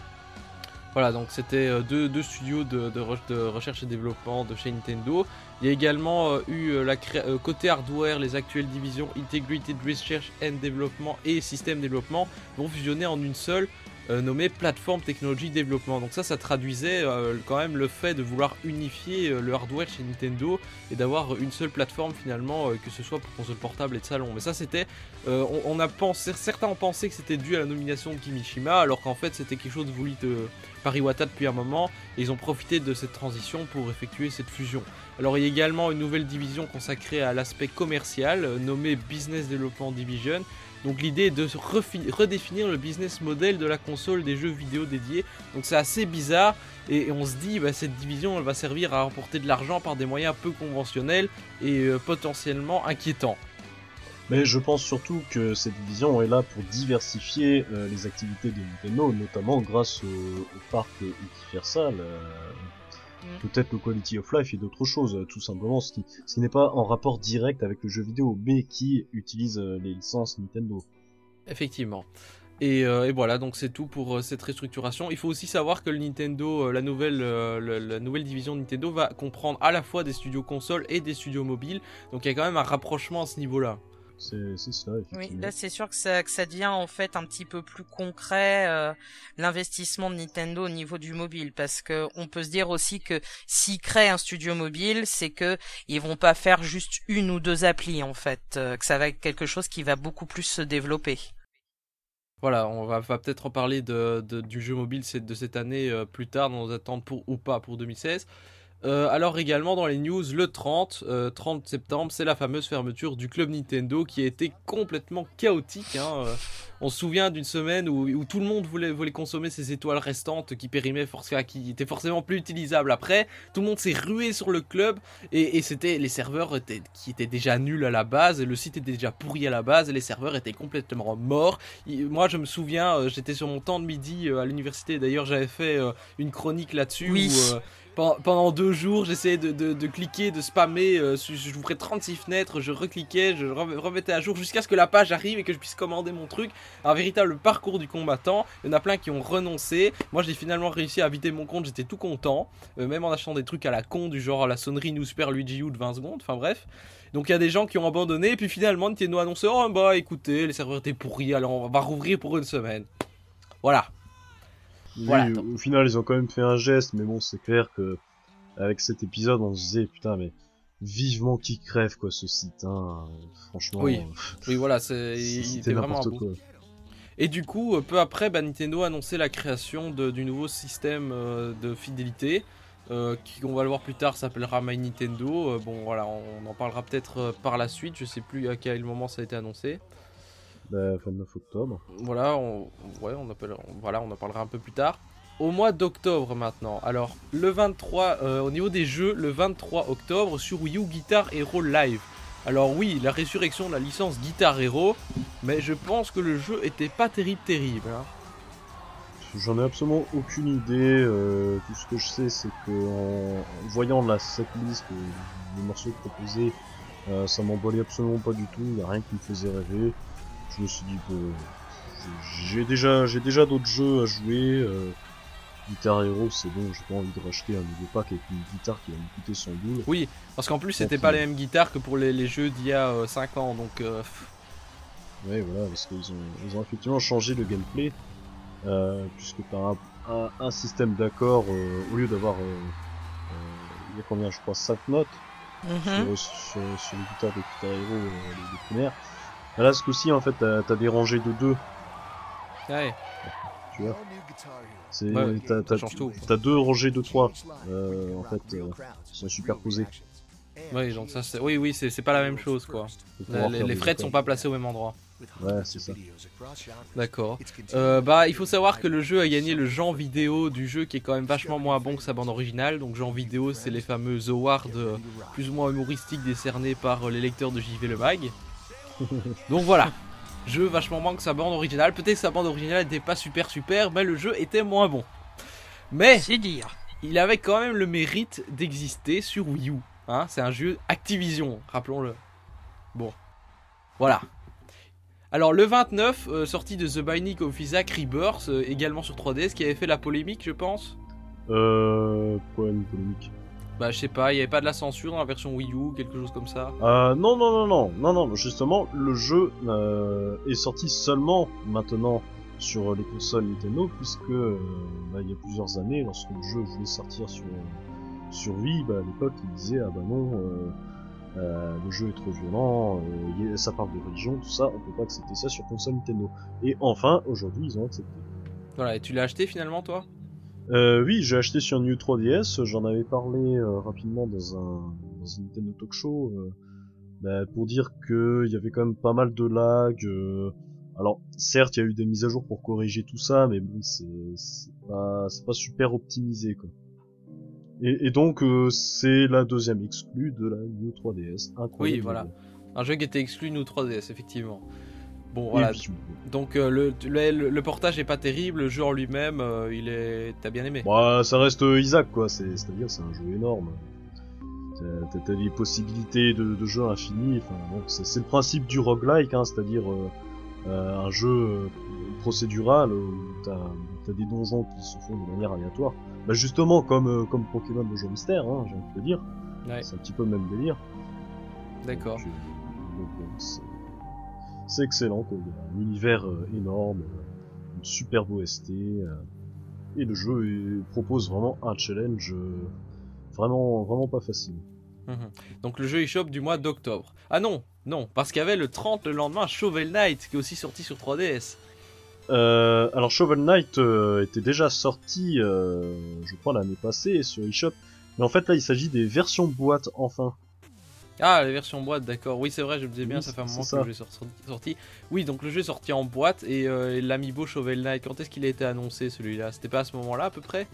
Voilà, donc c'était deux, deux studios de, de, re- de recherche et développement de chez Nintendo. Il y a également euh, eu euh, euh, côté hardware, les actuelles divisions Integrated Research and Development et System Development vont fusionner en une seule, nommée Platform Technology Development. Donc ça, ça traduisait quand même le fait de vouloir unifier le hardware chez Nintendo et d'avoir une seule plateforme finalement, que ce soit pour console portable et de salon. Mais ça, c'était, on a pensé, certains ont pensé que c'était dû à la nomination de Kimishima, alors qu'en fait, c'était quelque chose voulu de par Iwata depuis un moment et ils ont profité de cette transition pour effectuer cette fusion. Alors il y a également une nouvelle division consacrée à l'aspect commercial euh, nommée Business Development Division. Donc l'idée est de redéfinir le business model de la console des jeux vidéo dédiés. Donc c'est assez bizarre et, on se dit bah, cette division elle va servir à rapporter de l'argent par des moyens peu conventionnels et euh, potentiellement inquiétants. Mais je pense surtout que cette division est là pour diversifier euh, les activités de Nintendo, notamment grâce au, au parc Universal, euh, Mm. peut-être le Quality of Life et d'autres choses, euh, tout simplement, ce qui, ce qui n'est pas en rapport direct avec le jeu vidéo, mais qui utilise les licences Nintendo. Effectivement. Et, euh, et voilà, donc c'est tout pour euh, cette restructuration. Il faut aussi savoir que le Nintendo, euh, la nouvelle, le- la nouvelle division Nintendo va comprendre à la fois des studios consoles et des studios mobiles. Donc il y a quand même un rapprochement à ce niveau-là. C'est cela, Oui, là c'est sûr que ça, que ça devient en fait un petit peu plus concret euh, l'investissement de Nintendo au niveau du mobile parce que on peut se dire aussi que s'ils créent un studio mobile, c'est que ils vont pas faire juste une ou deux applis en fait, euh, que ça va être quelque chose qui va beaucoup plus se développer. Voilà, on va, va peut-être reparler de, de- du jeu mobile de cette année euh, plus tard dans nos attentes pour ou pas pour 2016. Euh, alors également dans les news, le 30, euh, 30 septembre, c'est la fameuse fermeture du club Nintendo qui a été complètement chaotique. hein, euh. On se souvient d'une semaine où, où tout le monde voulait, voulait consommer ces étoiles restantes qui périmaient, forcément, qui étaient forcément plus utilisables après. Tout le monde s'est rué sur le club et, et c'était les serveurs étaient, qui étaient déjà nuls à la base, et le site était déjà pourri à la base et les serveurs étaient complètement morts. Moi je me souviens, j'étais sur mon temps de midi à l'université, d'ailleurs j'avais fait une chronique là-dessus Oui. où pendant deux jours j'essayais de, cliquer, de spammer, euh, j'ouvrais 36 fenêtres, je recliquais, je rem- remettais à jour jusqu'à ce que la page arrive et que je puisse commander mon truc. Un véritable parcours du combattant, il y en a plein qui ont renoncé. Moi j'ai finalement réussi à vider mon compte, j'étais tout content, euh, même en achetant des trucs à la con du genre la sonnerie New Super Luigi U de 20 secondes, enfin bref. Donc il y a des gens qui ont abandonné, et puis finalement Nintendo a annoncé Oh bah écoutez, les serveurs étaient pourris, alors on va rouvrir pour une semaine. Voilà. Oui, Voilà, au- donc. au final, ils ont quand même fait un geste, mais bon, c'est clair que avec cet épisode, on se disait putain, mais vivement qu'il crève quoi ce site. Hein. Franchement, Oui, euh, Oui, voilà, c'est, c'était était vraiment quoi. Et du coup, euh, peu après, bah, Nintendo a annoncé la création de- du nouveau système euh, de fidélité, euh, qui, on va le voir plus tard, s'appellera My Nintendo. Euh, bon, voilà, on, en parlera peut-être euh, par la suite, je sais plus à quel moment ça a été annoncé. Bah, 29 octobre. Voilà, on, ouais, on, appelle, on- voilà, on en parlera un peu plus tard. au mois d'octobre maintenant. Alors, le 23, euh, au niveau des jeux, le 23 octobre sur Wii U Guitar Hero Live. Alors oui, la résurrection de la licence Guitar Hero, mais je pense que le jeu était pas terrible terrible. hein. J'en ai absolument aucune idée. euh, tout ce que je sais, c'est que en, voyant la setlist, les morceaux proposés, euh, ça m'emballait absolument pas du tout. Il n'y a rien qui me faisait rêver. Je me suis dit que j'ai déjà, j'ai déjà d'autres jeux à jouer. Euh, Guitar Hero, c'est bon. J'ai pas envie de racheter un nouveau pack avec une guitare qui va me coûter 100 boules. Oui, parce qu'en plus c'était pas euh, les mêmes guitares que pour les, les jeux d'il y a 5 ans, donc euh, Ouais, voilà, parce qu'ils ont, ils ont effectivement changé le gameplay, euh, puisque t'as un, un, un système d'accords, euh, au lieu d'avoir, euh, euh, il y a combien, je crois, 5 notes Mhm. sur, sur, sur les guitares de Guitar Hero, euh, les, les primaires. Là, ce coup-ci, en fait, t'as, des rangées de 2, ouais. tu vois. C'est, Ouais, t'as, deux rangées de 3, euh, en fait, euh, qui sont superposées. Oui, donc ça c'est, oui, oui, c'est pas la même chose quoi. les les frettes sont pas placées au même endroit. Ouais, c'est ça. D'accord. Euh, bah, il faut savoir que le jeu a gagné le genre vidéo du jeu qui est quand même vachement moins bon que sa bande originale. Donc, genre vidéo, c'est les fameux awards euh, plus ou moins humoristiques décernés par euh, les lecteurs de JV Le Mag. Donc voilà. Jeu vachement moins que sa bande originale. Peut-être que sa bande originale n'était pas super super, mais le jeu était moins bon. Mais C'est dire. il avait quand même le mérite d'exister sur Wii U. Hein, c'est un jeu Activision, rappelons-le. Bon, voilà. Alors le 29, euh, sortie de The Binding of Isaac Rebirth, euh, également sur 3DS, qui avait fait la polémique, je pense. Euh, quoi, une polémique? Bah je sais pas, il y avait pas de la censure dans la version Wii U, quelque chose comme ça. Euh, non, non, non, non, non, non, justement, le jeu euh, est sorti seulement maintenant sur les consoles Nintendo, puisque euh, bah, il y a plusieurs années, lorsque le jeu voulait sortir sur, sur Wii, bah, à l'époque, ils disaient, ah bah non, euh, le jeu est trop violent, euh, ça parle de religion, tout ça, on peut pas accepter ça sur console Nintendo. Et enfin, aujourd'hui, ils ont accepté. Voilà, et tu l'as acheté finalement toi? Euh, oui, j'ai acheté sur New 3DS, j'en avais parlé euh, rapidement dans un, dans un Nintendo Talk Show, euh, bah, pour dire que il y avait quand même pas mal de lag. euh, alors, certes, il y a eu des mises à jour pour corriger tout ça, mais bon, c'est pas, c'est pas super optimisé, quoi. Et, et donc, euh, c'est la deuxième exclue de la New 3DS. Incroyable. Oui, voilà. Un jeu qui était exclu nous 3DS, effectivement. Bon voilà, donc euh, le, le, le portage est pas terrible, le jeu en lui-même, euh, il est... T'as bien aimé Bah, ça reste euh, Isaac, quoi. C'est, c'est-à-dire, c'est un jeu énorme. T'as, des possibilités de, de jeu infinies. Enfin, bon, c'est, le principe du roguelike, hein, c'est-à-dire euh, un jeu procédural où t'as, des donjons qui se font de manière aléatoire. Bah, justement, comme comme Pokémon Donjon Mystère, hein, j'ai envie de te dire. Ouais, C'est un petit peu le même délire. d'accord. Donc, c'est, excellent, quoi. Il y a un univers euh, énorme, euh, une superbe OST, euh, et le jeu propose vraiment un challenge euh, vraiment, vraiment pas facile. Mhm. Donc le jeu il chope du mois d'octobre. Ah non, non, parce qu'il y avait le 30 le lendemain Shovel Knight qui est aussi sorti sur 3DS. Euh, alors Shovel Knight euh, était déjà sorti, euh, je crois l'année passée sur eShop, mais en fait là il s'agit des versions boîte enfin. Ah, les versions boîte, d'accord. Oui, c'est vrai, je me disais bien, Oui, ça fait un moment que le jeu est sorti- sorti. Oui, donc le jeu est sorti en boîte et euh, l'amiibo Shovel Knight, quand est-ce qu'il a été annoncé celui-là? C'était pas à ce moment-là à peu près?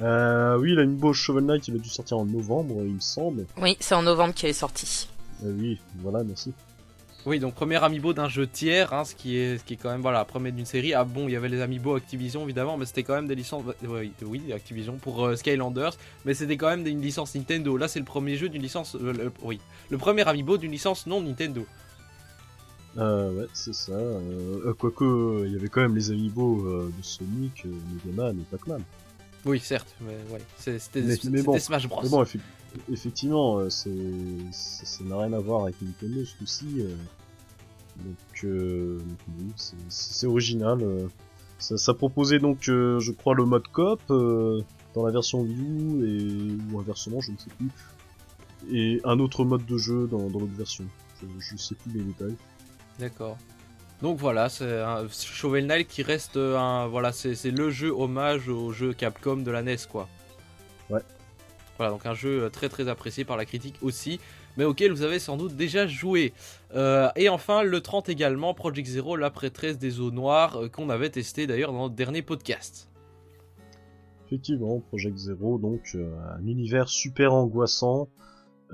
Euh, oui, l'amiibo Shovel Knight il a dû sortir en novembre il me semble. Oui, c'est en novembre qu'il est sorti. Euh, oui, voilà, merci. Oui, donc premier amiibo d'un jeu tiers, hein, ce, qui est, ce qui est quand même voilà, premier d'une série. Ah bon, il y avait les amiibo Activision évidemment, mais c'était quand même des licences. Oui, oui Activision pour euh, Skylanders, mais c'était quand même une licence Nintendo. Là, c'est le premier jeu d'une licence. euh, le- oui, le premier amiibo d'une licence non Nintendo. Euh, ouais, c'est ça. Euh, quoique, il y avait quand même les amiibo de Sonic, Megaman et Pac-Man. Oui, certes, mais ouais, c'est- c'était bon, Smash Bros. Mais bon, effe- effectivement, ça n'a rien à voir avec Nintendo ce coup-ci. euh. Donc, euh, c'est, original. euh. Ça, ça proposait donc, euh, je crois, le mode coop euh, dans la version Wii U et ou inversement, je ne sais plus. Et un autre mode de jeu dans, dans l'autre version. Je, je sais plus les détails. D'accord. Donc voilà, c'est Shovel Knight qui reste un voilà, c'est le jeu hommage au jeu Capcom de la NES quoi. Ouais. Voilà, donc un jeu très très apprécié par la critique aussi, mais auquel vous avez sans doute déjà joué. Euh, et enfin, le 30 également, Project Zero, la prêtresse des eaux noires, euh, qu'on avait testé d'ailleurs dans notre dernier podcast. Effectivement, Project Zero, donc euh, un univers super angoissant,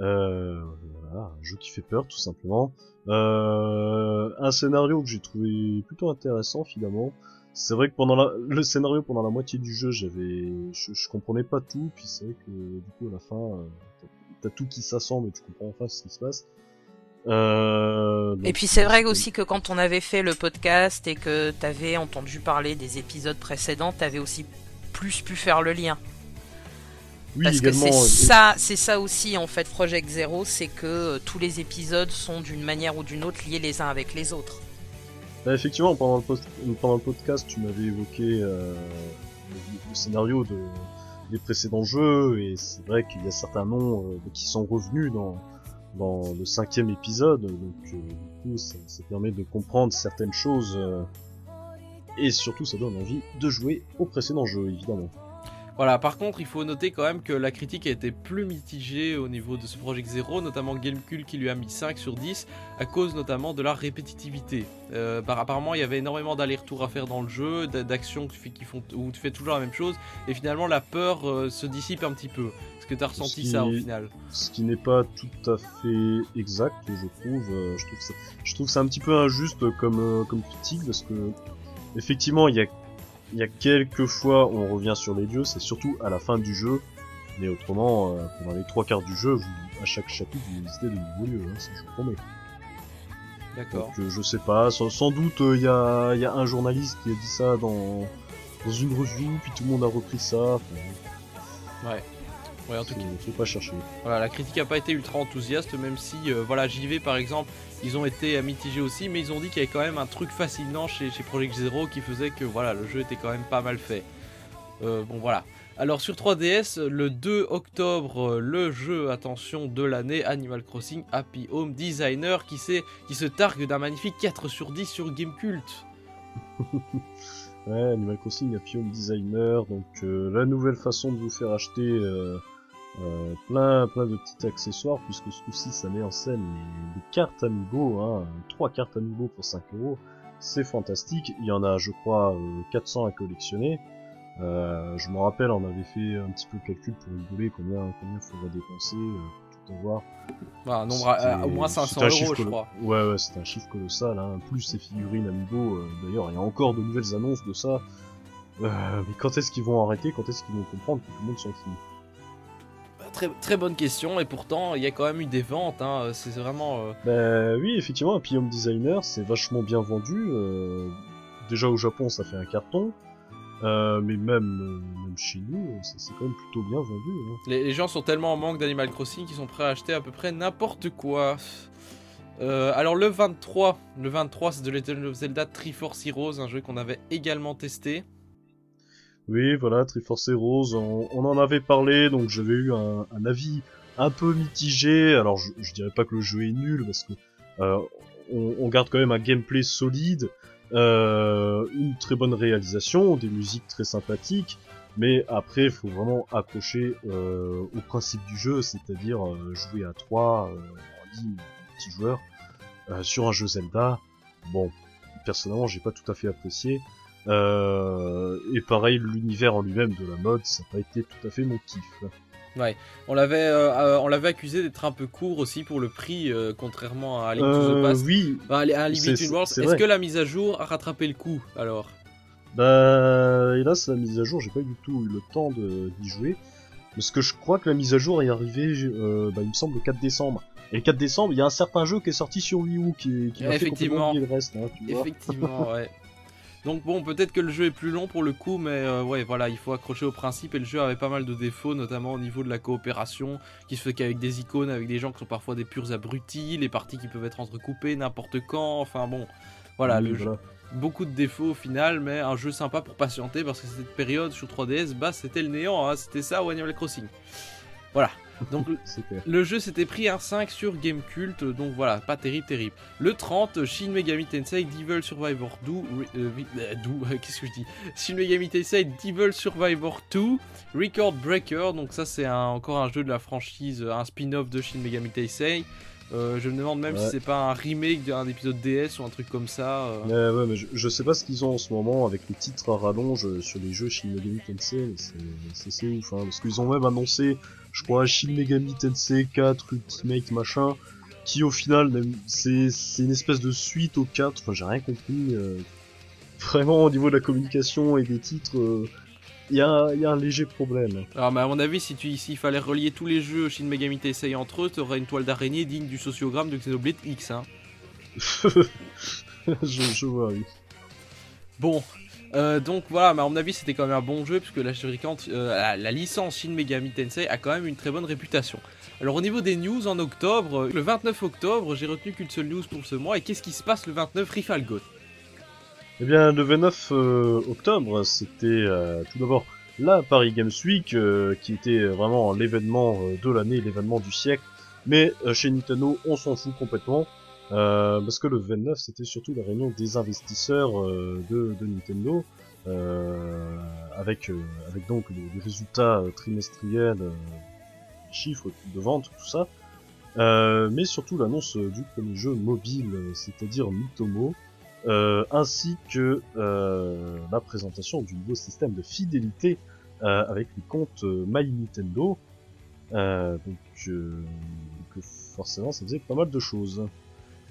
un jeu qui fait peur tout simplement. Un scénario que j'ai trouvé plutôt intéressant finalement. C'est vrai que pendant le scénario pendant la moitié du jeu, j'avais, je, je comprenais pas tout, puis c'est vrai que du coup à la fin, t'as- tout qui s'assemble et tu comprends enfin ce qui se passe. Euh, Et puis c'est vrai aussi que quand on avait fait le podcast et que t'avais entendu parler des épisodes précédents, t'avais aussi plus pu faire le lien. oui, Parce que c'est euh, ça, c'est ça aussi en fait Project Zero, c'est que euh, tous les épisodes sont d'une manière ou d'une autre liés les uns avec les autres. Bah, effectivement, pendant le, post- pendant le podcast, tu m'avais évoqué euh, le, le scénario de, précédents jeux, et c'est vrai qu'il y a certains noms euh, qui sont revenus dans, dans le cinquième épisode, donc euh, du coup, ça, ça permet de comprendre certaines choses, euh, et surtout, ça donne envie de jouer au précédent jeu, évidemment. Voilà, par contre, il faut noter quand même que la critique a été plus mitigée au niveau de ce Project Zero, notamment Gamecube qui lui a mis 5 sur 10, à cause notamment de la répétitivité. Euh, bah, apparemment, il y avait énormément d'allers-retours à faire dans le jeu, d'a- d'actions qui font, où tu fais toujours la même chose, et finalement la peur euh, se dissipe un petit peu. Est-ce que tu as ressenti ça au final? Ce qui n'est pas tout à fait exact, je trouve. Euh, je trouve ça, je trouve ça un petit peu injuste comme euh, comme critique parce que effectivement il y a il y a quelques fois où on revient sur les dieux, c'est surtout à la fin du jeu. Mais autrement, euh, pendant les trois quarts du jeu, vous- à chaque chapitre, vous visitez de nouveaux lieux, hein, ça je vous promets. D'accord. Donc euh, je sais pas, sans, sans doute euh, il y, a, il y a un journaliste qui a dit ça dans, dans une review, puis tout le monde a repris ça. Enfin, Ouais. Ouais, en tout faut, cas. faut pas chercher. Voilà, la critique n'a pas été ultra enthousiaste, même si, euh, voilà, JV par exemple, ils ont été mitigés aussi, mais ils ont dit qu'il y avait quand même un truc fascinant chez, chez Project Zero qui faisait que, voilà, le jeu était quand même pas mal fait. Euh, bon, voilà. Alors sur 3DS, le 2 octobre, euh, le jeu, attention, de l'année, Animal Crossing Happy Home Designer, qui, qui se targue d'un magnifique 4 sur 10 sur Gamecult. [LAUGHS] Ouais, Animal Crossing Happy Home Designer, donc euh, la nouvelle façon de vous faire acheter euh, euh, plein plein de petits accessoires, puisque ce coup-ci ça met en scène les, les cartes Amiibo, hein, trois cartes Amiibo pour 5 euros, c'est fantastique, il y en a je crois euh, 400 à collectionner, euh, je me rappelle on avait fait un petit peu le calcul pour rigoler combien combien faudrait dépenser euh, pour tout avoir. Un nombre à- au moins C'était- 500 c'était un euros, je crois. Ouais, ouais, c'était un chiffre colossal, hein. plus ces figurines Amiibo. euh, D'ailleurs, il y a encore de nouvelles annonces de ça. Euh, mais quand est-ce qu'ils vont arrêter? Quand est-ce qu'ils vont comprendre que tout le monde s'en fout? Très, très bonne question, et pourtant, il y a quand même eu des ventes, hein, c'est vraiment... euh, Bah oui, effectivement, Happy Home Designer, c'est vachement bien vendu. euh, déjà au Japon, ça fait un carton. Euh, mais même, même chez nous, c'est quand même plutôt bien vendu. Hein. Les, les gens sont tellement en manque d'Animal Crossing qu'ils sont prêts à acheter à peu près n'importe quoi. Euh, alors le 23, le 23 c'est The Legend of Zelda Triforce Heroes, un jeu qu'on avait également testé. Oui, voilà, Triforce Heroes, on, on en avait parlé, donc j'avais eu un, avis un peu mitigé. Alors, je, je dirais pas que le jeu est nul, parce que euh, on, garde quand même un gameplay solide, euh, une très bonne réalisation, des musiques très sympathiques, mais après, il faut vraiment accrocher euh, au principe du jeu, c'est-à-dire euh, jouer à 3 euh, en ligne, multijoueur, euh, sur un jeu Zelda. Bon, personnellement, j'ai pas tout à fait apprécié. Euh, et pareil, l'univers en lui-même de la mode, ça n'a pas été tout à fait mon kiff. On l'avait, euh, euh, on l'avait accusé d'être un peu court aussi pour le prix, euh, contrairement à Link to the Past. oui, Enfin, à Limited c'est- World. c'est Est-ce que la mise à jour a rattrapé le coup alors? Bah hélas la mise à jour, j'ai pas du tout eu le temps d'y jouer. Parce que je crois que la mise à jour est arrivée, bah, il me semble, le 4 décembre. Et le 4 décembre, il y a un certain jeu qui est sorti sur Wii U qui, qui m'a fait complètement oublier le reste, hein, tu vois. Effectivement, [LAUGHS] ouais. Donc bon, peut-être que le jeu est plus long pour le coup, mais euh, ouais, voilà, il faut accrocher au principe. Et le jeu avait pas mal de défauts, notamment au niveau de la coopération, qui se fait qu'avec des icônes, avec des gens qui sont parfois des purs abrutis, les parties qui peuvent être entrecoupées n'importe quand. Enfin bon, voilà, le jeu, beaucoup de défauts au final, mais un jeu sympa pour patienter parce que cette période sur 3DS, bah c'était le néant, hein, c'était ça Animal Crossing. Voilà. [LAUGHS] Donc le jeu s'était pris un 5 sur Gamecult, donc voilà, pas terrible, terrible. Le 30, Shin Megami Tensei Devil Survivor 2, re- euh, euh, do- qu'est-ce que je dis? Shin Megami Tensei Devil Survivor 2, Record Breaker, donc ça c'est encore un jeu de la franchise, euh, un spin-off de Shin Megami Tensei. Euh, je me demande même Ouais. si c'est pas un remake d'un épisode DS ou un truc comme ça. euh. Ouais, ouais, mais je, je sais pas ce qu'ils ont en ce moment avec les titres à rallonge euh, sur les jeux Shin Megami Tensei, mais c'est- c'est c'est ouf, hein, parce qu'ils ont même annoncé, je crois, Shin Megami Tensei 4 Ultimate machin, qui au final, c'est une espèce de suite au 4, enfin j'ai rien compris. euh, vraiment au niveau de la communication et des titres, il y, a, un- y a un léger problème. Alors, mais à mon avis, si tu s'il fallait relier tous les jeux Shin Megami Tensei entre eux, t'aurais une toile d'araignée digne du sociogramme de Xenoblade X. Hein. [LAUGHS] je, je vois, oui. Bon, euh, donc voilà, mais à mon avis, c'était quand même un bon jeu puisque euh, la, la licence Shin Megami Tensei a quand même une très bonne réputation. Alors au niveau des news en octobre, le 29 octobre, j'ai retenu qu'une seule news pour ce mois. Et qu'est-ce qui se passe le 29 Rifalgot Eh bien, le 29 euh, octobre, c'était tout d'abord la Paris Games Week, qui était vraiment l'événement de l'année, l'événement du siècle. Mais chez Nintendo, on s'en fout complètement, euh, parce que le 29, c'était surtout la réunion des investisseurs euh, de, de Nintendo, euh, avec, euh, avec donc les, les résultats euh, trimestriels, les chiffres de vente, tout ça. Mais surtout l'annonce du premier jeu mobile, c'est-à-dire Mitomo, ainsi que la présentation du nouveau système de fidélité avec les comptes My Nintendo. Donc, que forcément, ça faisait pas mal de choses.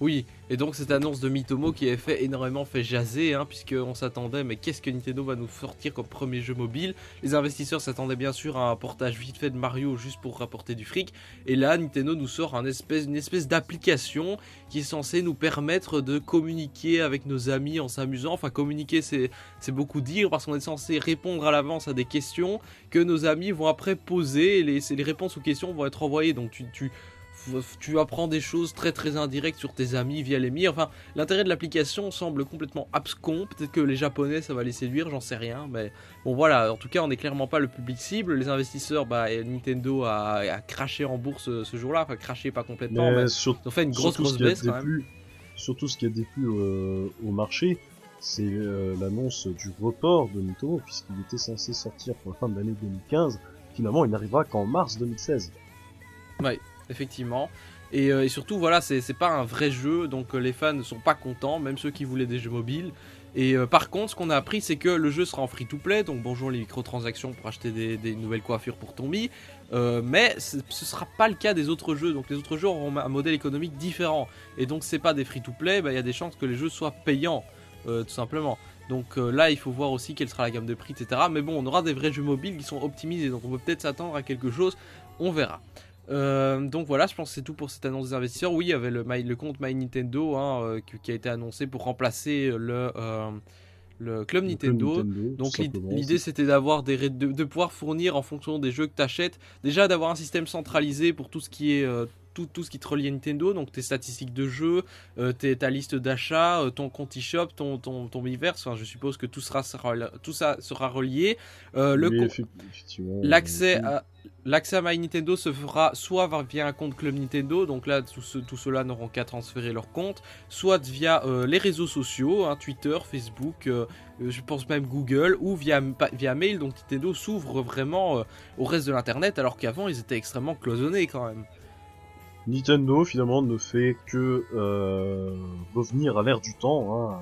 Oui, et donc cette annonce de Mitomo qui a fait énormément fait jaser, hein, puisqu'on s'attendait, mais qu'est-ce que Nintendo va nous sortir comme premier jeu mobile? Les investisseurs s'attendaient bien sûr à un portage vite fait de Mario juste pour rapporter du fric, et là Nintendo nous sort une espèce d'application qui est censée nous permettre de communiquer avec nos amis en s'amusant. Enfin, communiquer c'est beaucoup dire parce qu'on est censé répondre à l'avance à des questions que nos amis vont après poser, et les, réponses aux questions vont être envoyées, donc tu tu apprends des choses très très indirectes sur tes amis via les mi. Enfin, l'intérêt de l'application semble complètement abscon. Peut-être que les japonais ça va les séduire, j'en sais rien. Mais bon, voilà. En tout cas, on n'est clairement pas le public cible. Les investisseurs, bah, et Nintendo a, a craché en bourse ce, ce jour-là. Enfin, craché pas complètement, mais, Mais sur- ils ont fait une grosse surtout, grosse ce qui a baisse quand même. déplu, surtout ce qui a déplu euh, au marché, c'est euh, l'annonce du report de Nintendo, puisqu'il était censé sortir pour la fin de l'année 2015. Finalement, il n'arrivera qu'en mars 2016. Effectivement. Et, euh, et surtout, voilà, c'est pas un vrai jeu, donc euh, les fans ne sont pas contents, même ceux qui voulaient des jeux mobiles. Et euh, par contre, ce qu'on a appris, c'est que le jeu sera en free-to-play, donc bonjour les microtransactions pour acheter des, nouvelles coiffures pour ton mi. Euh, mais ce sera pas le cas des autres jeux, donc les autres jeux auront un modèle économique différent. Et donc, c'est pas des free-to-play, bah, il y a des chances que les jeux soient payants, tout simplement. Donc là, il faut voir aussi quelle sera la gamme de prix, etc. Mais bon, on aura des vrais jeux mobiles qui sont optimisés, donc on peut peut-être s'attendre à quelque chose, on verra. Euh, donc voilà, je pense que c'est tout pour cette annonce des investisseurs. Oui, il y avait le, compte My Nintendo hein, euh, qui, qui a été annoncé pour remplacer le, euh, le Club Nintendo. Donc l'idée c'était d'avoir des de, de pouvoir fournir en fonction des jeux que tu achètes, déjà d'avoir un système centralisé pour tout ce qui est tout, tout ce qui te relie à Nintendo, donc tes statistiques de jeux, euh, tes- ta liste d'achat, euh, ton compte eShop, ton ton ton Miiverse, enfin je suppose que tout sera, sera tout ça sera relié. Euh, le L'accès à l'accès à My Nintendo se fera soit via un compte Club Nintendo, donc là tous ceux- tous ceux-là n'auront qu'à transférer leur compte, soit via euh, les réseaux sociaux, hein, Twitter, Facebook, euh, je pense même Google, ou via, via mail, donc Nintendo s'ouvre vraiment euh, au reste de l'internet, alors qu'avant ils étaient extrêmement cloisonnés quand même. Nintendo finalement ne fait que euh, revenir à l'ère du temps. Hein.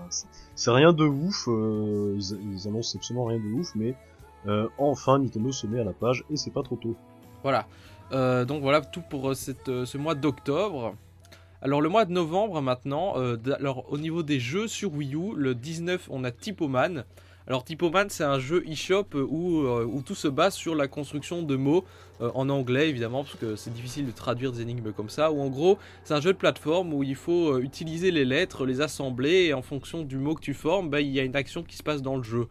C'est- rien de ouf, euh, ils, annoncent absolument rien de ouf, mais euh, enfin Nintendo se met à la page et c'est pas trop tôt. Voilà. Donc voilà tout pour ce mois d'octobre. Alors le mois de novembre maintenant, alors au niveau des jeux sur Wii U, le 19 on a Typoman. Alors Typoman c'est un jeu eShop où, où tout se base sur la construction de mots en anglais évidemment parce que c'est difficile de traduire des énigmes comme ça. Ou en gros c'est un jeu de plateforme où il faut euh, utiliser les lettres, les assembler et en fonction du mot que tu formes, bah, il y a une action qui se passe dans le jeu.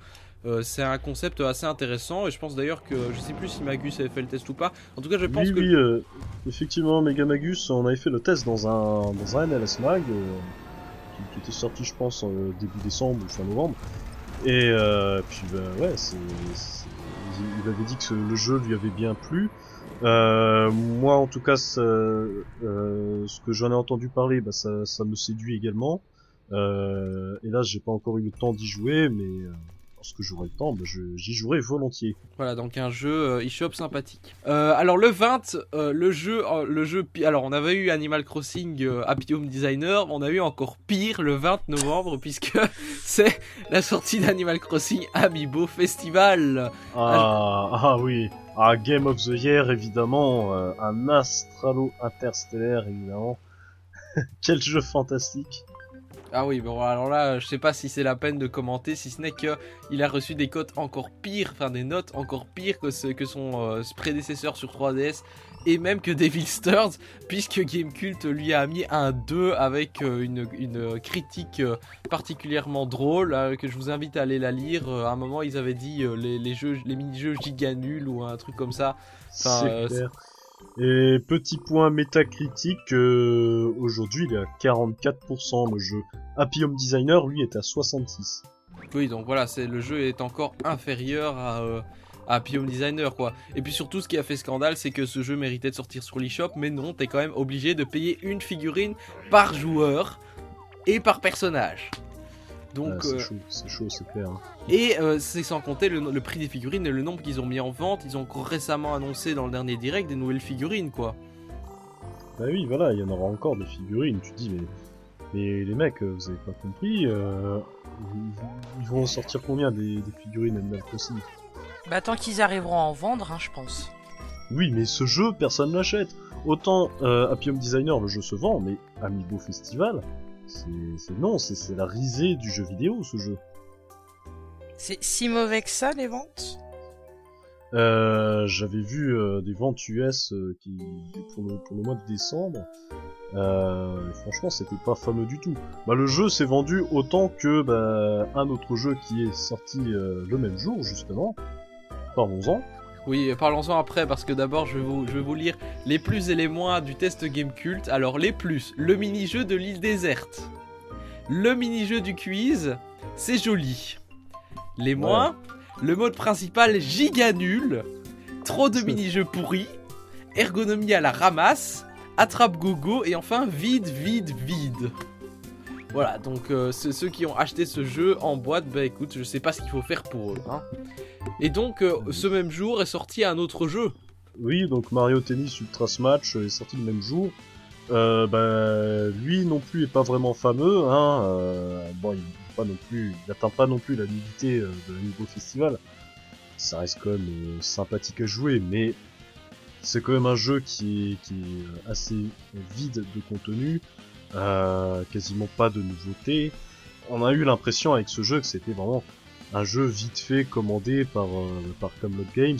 Euh, c'est un concept assez intéressant et je pense d'ailleurs que je sais plus si Magus avait fait le test ou pas. En tout cas je pense oui, que oui, euh, effectivement, Megamagus, on avait fait le test dans un, dans un NLS Mag, euh, qui, qui était sorti, je pense, euh, début décembre ou fin novembre. Et euh, puis, bah, ouais, c'est- il avait dit que le jeu lui avait bien plu. Euh, moi, en tout cas, euh, ce que j'en ai entendu parler, bah, ça, ça me séduit également. Euh, et là, j'ai pas encore eu le temps d'y jouer, mais lorsque j'aurai le temps, bah, j'y jouerai volontiers. Voilà, donc un jeu euh, eShop sympathique. Euh, alors le 20, euh, le jeu, le jeu, alors on avait eu Animal Crossing Happy Home Designer, mais on a eu encore pire le 20 novembre [LAUGHS] puisque [LAUGHS] c'est la sortie d'Animal Crossing Amiibo Festival. Ah, ah oui, ah, Game of the Year évidemment, euh, un astralo interstellaire évidemment. [LAUGHS] Quel jeu fantastique. Ah oui, bon alors là, je sais pas si c'est la peine de commenter, si ce n'est que il a reçu des cotes encore pires, enfin des notes encore pires que, ce, que son euh, prédécesseur sur 3DS et même que Devil Stars, puisque Gamecult lui a mis un 2 avec euh, une, une critique euh, particulièrement drôle, euh, que je vous invite à aller la lire. À un moment, ils avaient dit les, les jeux, les mini-jeux giga nuls ou un truc comme ça. Enfin. Et petit point métacritique, euh, aujourd'hui il est à 44% le jeu. Happy Home Designer, lui, est à 66. Oui, donc voilà, c'est le jeu est encore inférieur à, euh, Designer, quoi. Et puis surtout, ce qui a fait scandale, c'est que ce jeu méritait de sortir sur l'eShop, mais non, t'es quand même obligé de payer une figurine par joueur et par personnage. Donc, c'est euh, chaud, c'est chaud, c'est clair. hein. et euh, c'est sans compter le, le prix des figurines et le nombre qu'ils ont mis en vente. Ils ont encore récemment annoncé dans le dernier direct des nouvelles figurines, quoi. Bah oui, voilà, il y en aura encore des figurines. Tu te dis, mais, mais les mecs, euh, vous avez pas compris euh, ils, vont en sortir combien des, des figurines Animal Crossing Bah tant qu'ils arriveront à en vendre, hein, je pense. Oui, mais ce jeu, personne l'achète. Autant euh, Happy Home Designer, le jeu se vend, mais Amiibo Festival, c'est non, c'est la risée du jeu vidéo, ce jeu. C'est si mauvais que ça les ventes? Euh, J'avais vu euh, des ventes US euh, qui pour le, pour le mois de décembre. Euh, franchement, c'était pas fameux du tout. Bah, le jeu s'est vendu autant que bah, un autre jeu qui est sorti le même jour, justement. Parlons-en. Oui, parlons-en après parce que d'abord je vais, vous, je vais vous lire les plus et les moins du test Game Cult. Alors les plus, le mini-jeu de l'île déserte. Le mini-jeu du quiz, c'est joli. Les moins, le mode principal giga nul. Trop de mini-jeux pourris. Ergonomie à la ramasse. Attrape gogo et enfin vide, vide, vide. Voilà, donc euh, ceux qui ont acheté ce jeu en boîte, bah écoute, je sais pas ce qu'il faut faire pour eux. Hein. Et donc, euh, ce même jour est sorti un autre jeu. Oui, donc Mario Tennis Ultra Smash est sorti le même jour. Euh, bah, lui non plus est pas vraiment fameux. Hein. bon, il est pas non plus, la nullité euh, de niveau festival. Ça reste quand même sympathique à jouer, mais c'est quand même un jeu qui est, assez vide de contenu, euh, quasiment pas de nouveautés. On a eu l'impression avec ce jeu que c'était vraiment un jeu vite fait commandé par euh, par Camelot Games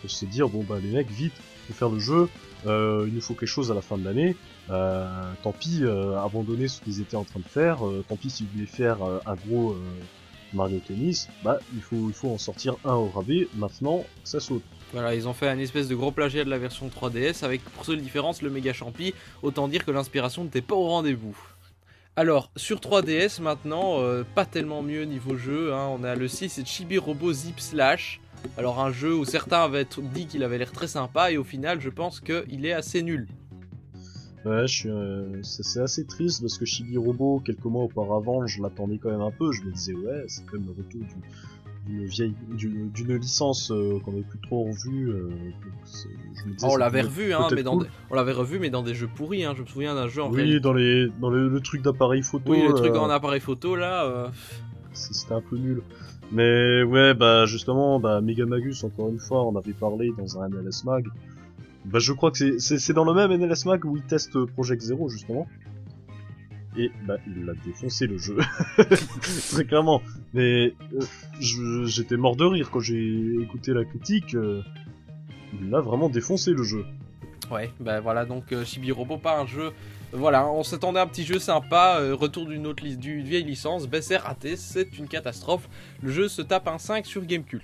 pour se dire bon bah les mecs vite faut faire le jeu euh, il nous faut quelque chose à la fin de l'année euh, tant pis euh, abandonnez ce qu'ils étaient en train de faire euh, tant pis si vous faire un gros Mario Tennis bah il faut il faut en sortir un au rabais maintenant ça saute Voilà, ils ont fait un espèce de gros plagiat de la version 3DS avec pour seule différence le méga champi. Autant dire que l'inspiration n'était pas au rendez-vous. Alors, sur 3DS maintenant, euh, pas tellement mieux niveau jeu. hein. On a le 6 c'est Chibi Robo Zip Slash. Alors, un jeu où certains avaient dit qu'il avait l'air très sympa et au final, je pense qu'il est assez nul. ouais euh, c'est c'est assez triste parce que Chibi Robo quelques mois auparavant je l'attendais quand même un peu je me disais ouais c'est quand même le retour du- d'une vieille d'une licence euh, qu'on avait plus trop revue euh, on l'avait revu, hein, mais dans des... on l'avait revu, mais dans des jeux pourris. Hein. Je me souviens d'un jeu en Oui, réalité- dans les dans le, le truc d'appareil photo. Oui, le truc euh, en appareil photo là. C'était un peu nul. Mais ouais, bah justement, bah Megamagus, encore une fois, on avait parlé dans un NLS Mag. Bah je crois que c'est- dans le même NLS Mag où il teste Project Zero justement. Et bah il l'a défoncé le jeu. [LAUGHS] Très clairement. Mais euh, j'étais mort de rire quand j'ai écouté la critique. euh, il l'a vraiment défoncé le jeu. Ouais, bah voilà, donc euh, Chibi Robo, pas un jeu. Voilà, on s'attendait à un petit jeu sympa, euh, retour d'une autre d'une vieille licence, ben c'est c'est une catastrophe. Le jeu se tape un 5 sur Gamecult.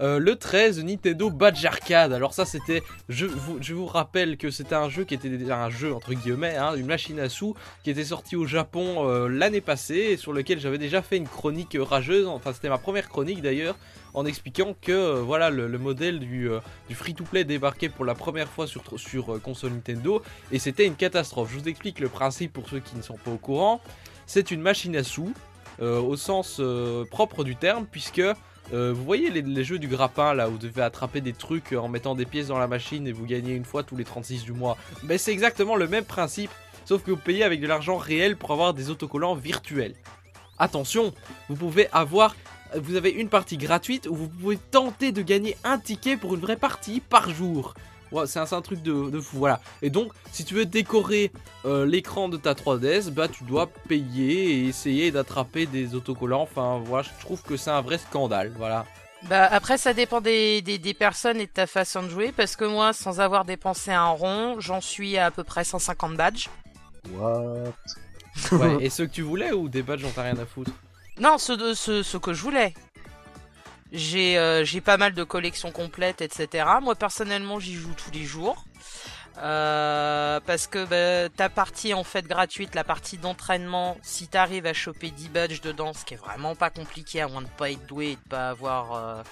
Euh, le 13, Nintendo Badge Arcade. Alors ça c'était, je vous, rappelle que c'était un jeu qui était déjà un jeu entre guillemets, hein, une machine à sous qui était sorti au Japon euh, l'année passée et sur lequel j'avais déjà fait une chronique euh, rageuse. Enfin c'était ma première chronique d'ailleurs en expliquant que voilà le, le modèle du, free-to-play débarquait pour la première fois sur, sur console Nintendo et c'était une catastrophe. Je vous explique le principe pour ceux qui ne sont pas au courant. C'est une machine à sous au sens propre du terme puisque Euh, vous voyez les, les jeux du grappin là où vous devez attraper des trucs en mettant des pièces dans la machine et vous gagnez une fois tous les 36 du mois. Ben c'est exactement le même principe, sauf que vous payez avec de l'argent réel pour avoir des autocollants virtuels. Attention, vous pouvez avoir vous avez une partie gratuite où vous pouvez tenter de gagner un ticket pour une vraie partie par jour. Ouais, c'est un, truc de, de fou, voilà. Et donc, si tu veux décorer euh, l'écran de ta 3DS, bah tu dois payer et essayer d'attraper des autocollants. Enfin, voilà, je trouve que c'est un vrai scandale, voilà. Bah après ça dépend des, des, des personnes et de ta façon de jouer parce que moi sans avoir dépensé un rond j'en suis à à peu près 150 badges. What? Ouais, [LAUGHS] et ceux que tu voulais ou des badges, j'en t'as rien à foutre? Non ce, de- ce, ce que je voulais. J'ai euh, j'ai pas mal de collections complètes etc. Moi personnellement j'y joue tous les jours. Euh, parce que bah, ta partie en fait gratuite, la partie d'entraînement, si t'arrives à choper 10 badges dedans, ce qui est vraiment pas compliqué à moins de pas être doué et de pas avoir euh,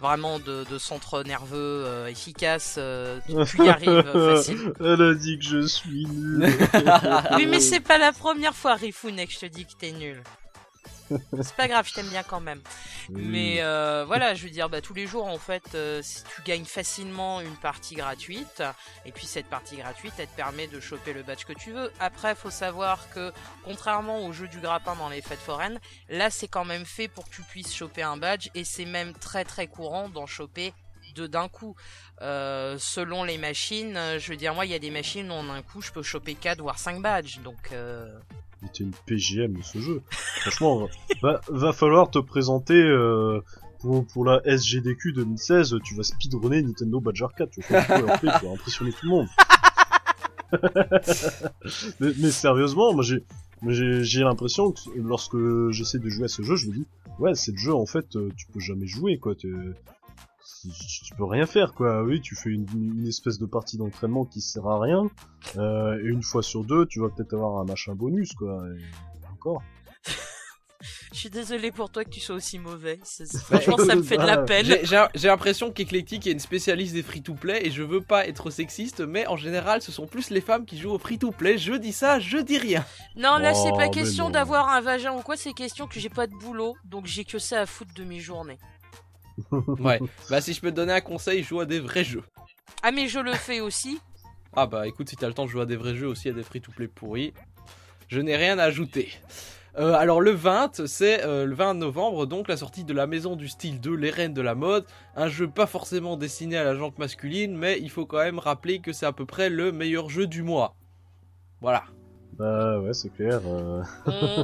vraiment de, de centre nerveux euh, efficace, euh, tu, y arrives euh, facile. [LAUGHS] Elle a dit que je suis nul. [LAUGHS] Oui mais c'est pas la première fois Rifune que je te dis que t'es nul. C'est pas grave, je t'aime bien quand même. Mais euh, voilà, je veux dire, bah, tous les jours, en fait, euh, si tu gagnes facilement une partie gratuite, et puis cette partie gratuite, elle te permet de choper le badge que tu veux. Après, faut savoir que, contrairement au jeu du grappin dans les fêtes foraines, là, c'est quand même fait pour que tu puisses choper un badge, et c'est même très très courant d'en choper deux d'un coup. Euh, selon les machines, euh, je veux dire, moi, il y a des machines où en un coup, je peux choper 4 voire 5 badges, donc... Euh... Mais T'es une PGM de ce jeu. [LAUGHS] Franchement, va, falloir te présenter euh, pour, la SGDQ 2016. Tu vas speedrunner Nintendo Badge Arcade. Tu vas, impressionner tout le monde. [LAUGHS] mais, mais sérieusement, moi j'ai l'impression que lorsque j'essaie de jouer à ce jeu, je me dis ouais, c'est le jeu en fait, tu peux jamais jouer quoi. Tu, peux rien faire quoi. Oui, tu fais une, une espèce de partie d'entraînement qui sert à rien. Euh, et une fois sur deux, tu vas peut-être avoir un machin bonus quoi. Et encore. [LAUGHS] Je suis désolé pour toi que tu sois aussi mauvais. [LAUGHS] Franchement, ça me fait de la peine. J'ai- l'impression qu'Eclectic est une spécialiste des free-to-play et je veux pas être sexiste, mais en général, ce sont plus les femmes qui jouent au free-to-play. Je dis ça, je dis rien. Non, là, c'est Oh, pas question d'avoir un vagin ou quoi, c'est question que j'ai pas de boulot, donc j'ai que ça à foutre de mes journées. [LAUGHS] Ouais, bah si je peux te donner un conseil, joue à des vrais jeux. Ah, mais je le fais aussi. Ah bah écoute, si t'as le temps de jouer à des vrais jeux aussi, à des free-to-play pourris, je n'ai rien à ajouter. Euh, alors le 20, c'est euh, le 20 novembre, donc la sortie de la maison du style 2, les reines de la mode. Un jeu pas forcément destiné à la jante masculine, mais il faut quand même rappeler que c'est à peu près le meilleur jeu du mois. Voilà. Bah ouais, c'est clair. euh.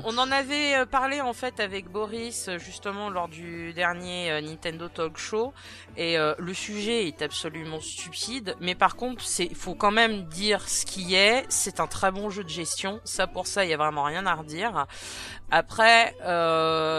On, en avait euh, parlé en fait avec Boris euh, justement lors du dernier Nintendo Talk Show. Et le sujet est absolument stupide. Mais par contre c'est faut quand même dire ce qui est. C'est un très bon jeu de gestion. Ça pour ça il y a vraiment rien à redire. Après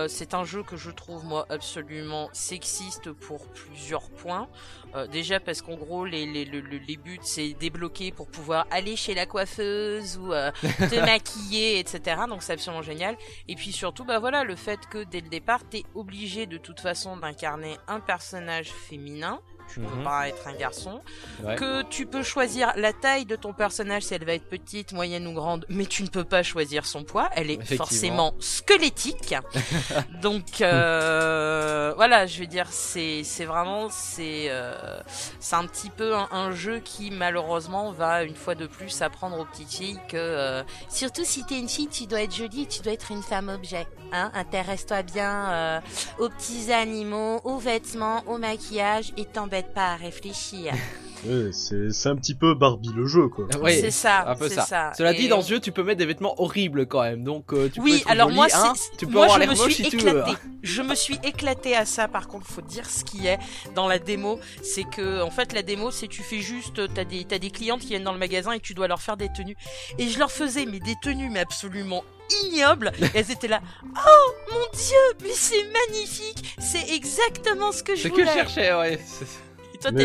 c'est un jeu que je trouve moi absolument sexiste pour plusieurs points Euh, déjà parce qu'en gros les, les, le- le- les buts c'est débloquer pour pouvoir aller chez la coiffeuse ou euh, [LAUGHS] te maquiller, etc. Donc c'est absolument génial. Et puis surtout, bah voilà, le fait que dès le départ, t'es obligé de toute façon d'incarner un personnage féminin. Tu peux Mhm. pas être un garçon. Ouais. Que tu peux choisir la taille de ton personnage si elle va être petite, moyenne ou grande, mais tu ne peux pas choisir son poids. Elle est forcément squelettique. [LAUGHS] Donc euh, voilà, je veux dire, c'est vraiment c'est euh, c'est un petit peu un, un jeu qui malheureusement va une fois de plus apprendre aux petites filles que euh, surtout si t'es une fille, tu dois être jolie, tu dois être une femme objet. Hein, intéresse-toi bien euh, aux petits animaux, aux vêtements, au maquillage et t'embête pas à réfléchir. [LAUGHS] Ouais, c'est un petit peu Barbie le jeu quoi. Ouais, c'est ça, un peu c'est ça. ça. Cela Et dit, dans ce jeu, tu peux mettre des vêtements horribles quand même, donc euh, tu peux oui, être alors moi, hein, c'est, tu peux moi avoir je me suis si hein. Je me suis éclatée à ça. Par contre, faut dire ce qui est dans la démo, c'est que en fait la démo, c'est tu fais juste, t'as des t'as des clientes qui viennent dans le magasin et tu dois leur faire des tenues. Et je leur faisais mais des tenues mais absolument ignobles. Et elles étaient là. Oh mon dieu, mais c'est magnifique. C'est exactement ce que je C'est ce que voulais. je cherchais, ouais. c'est-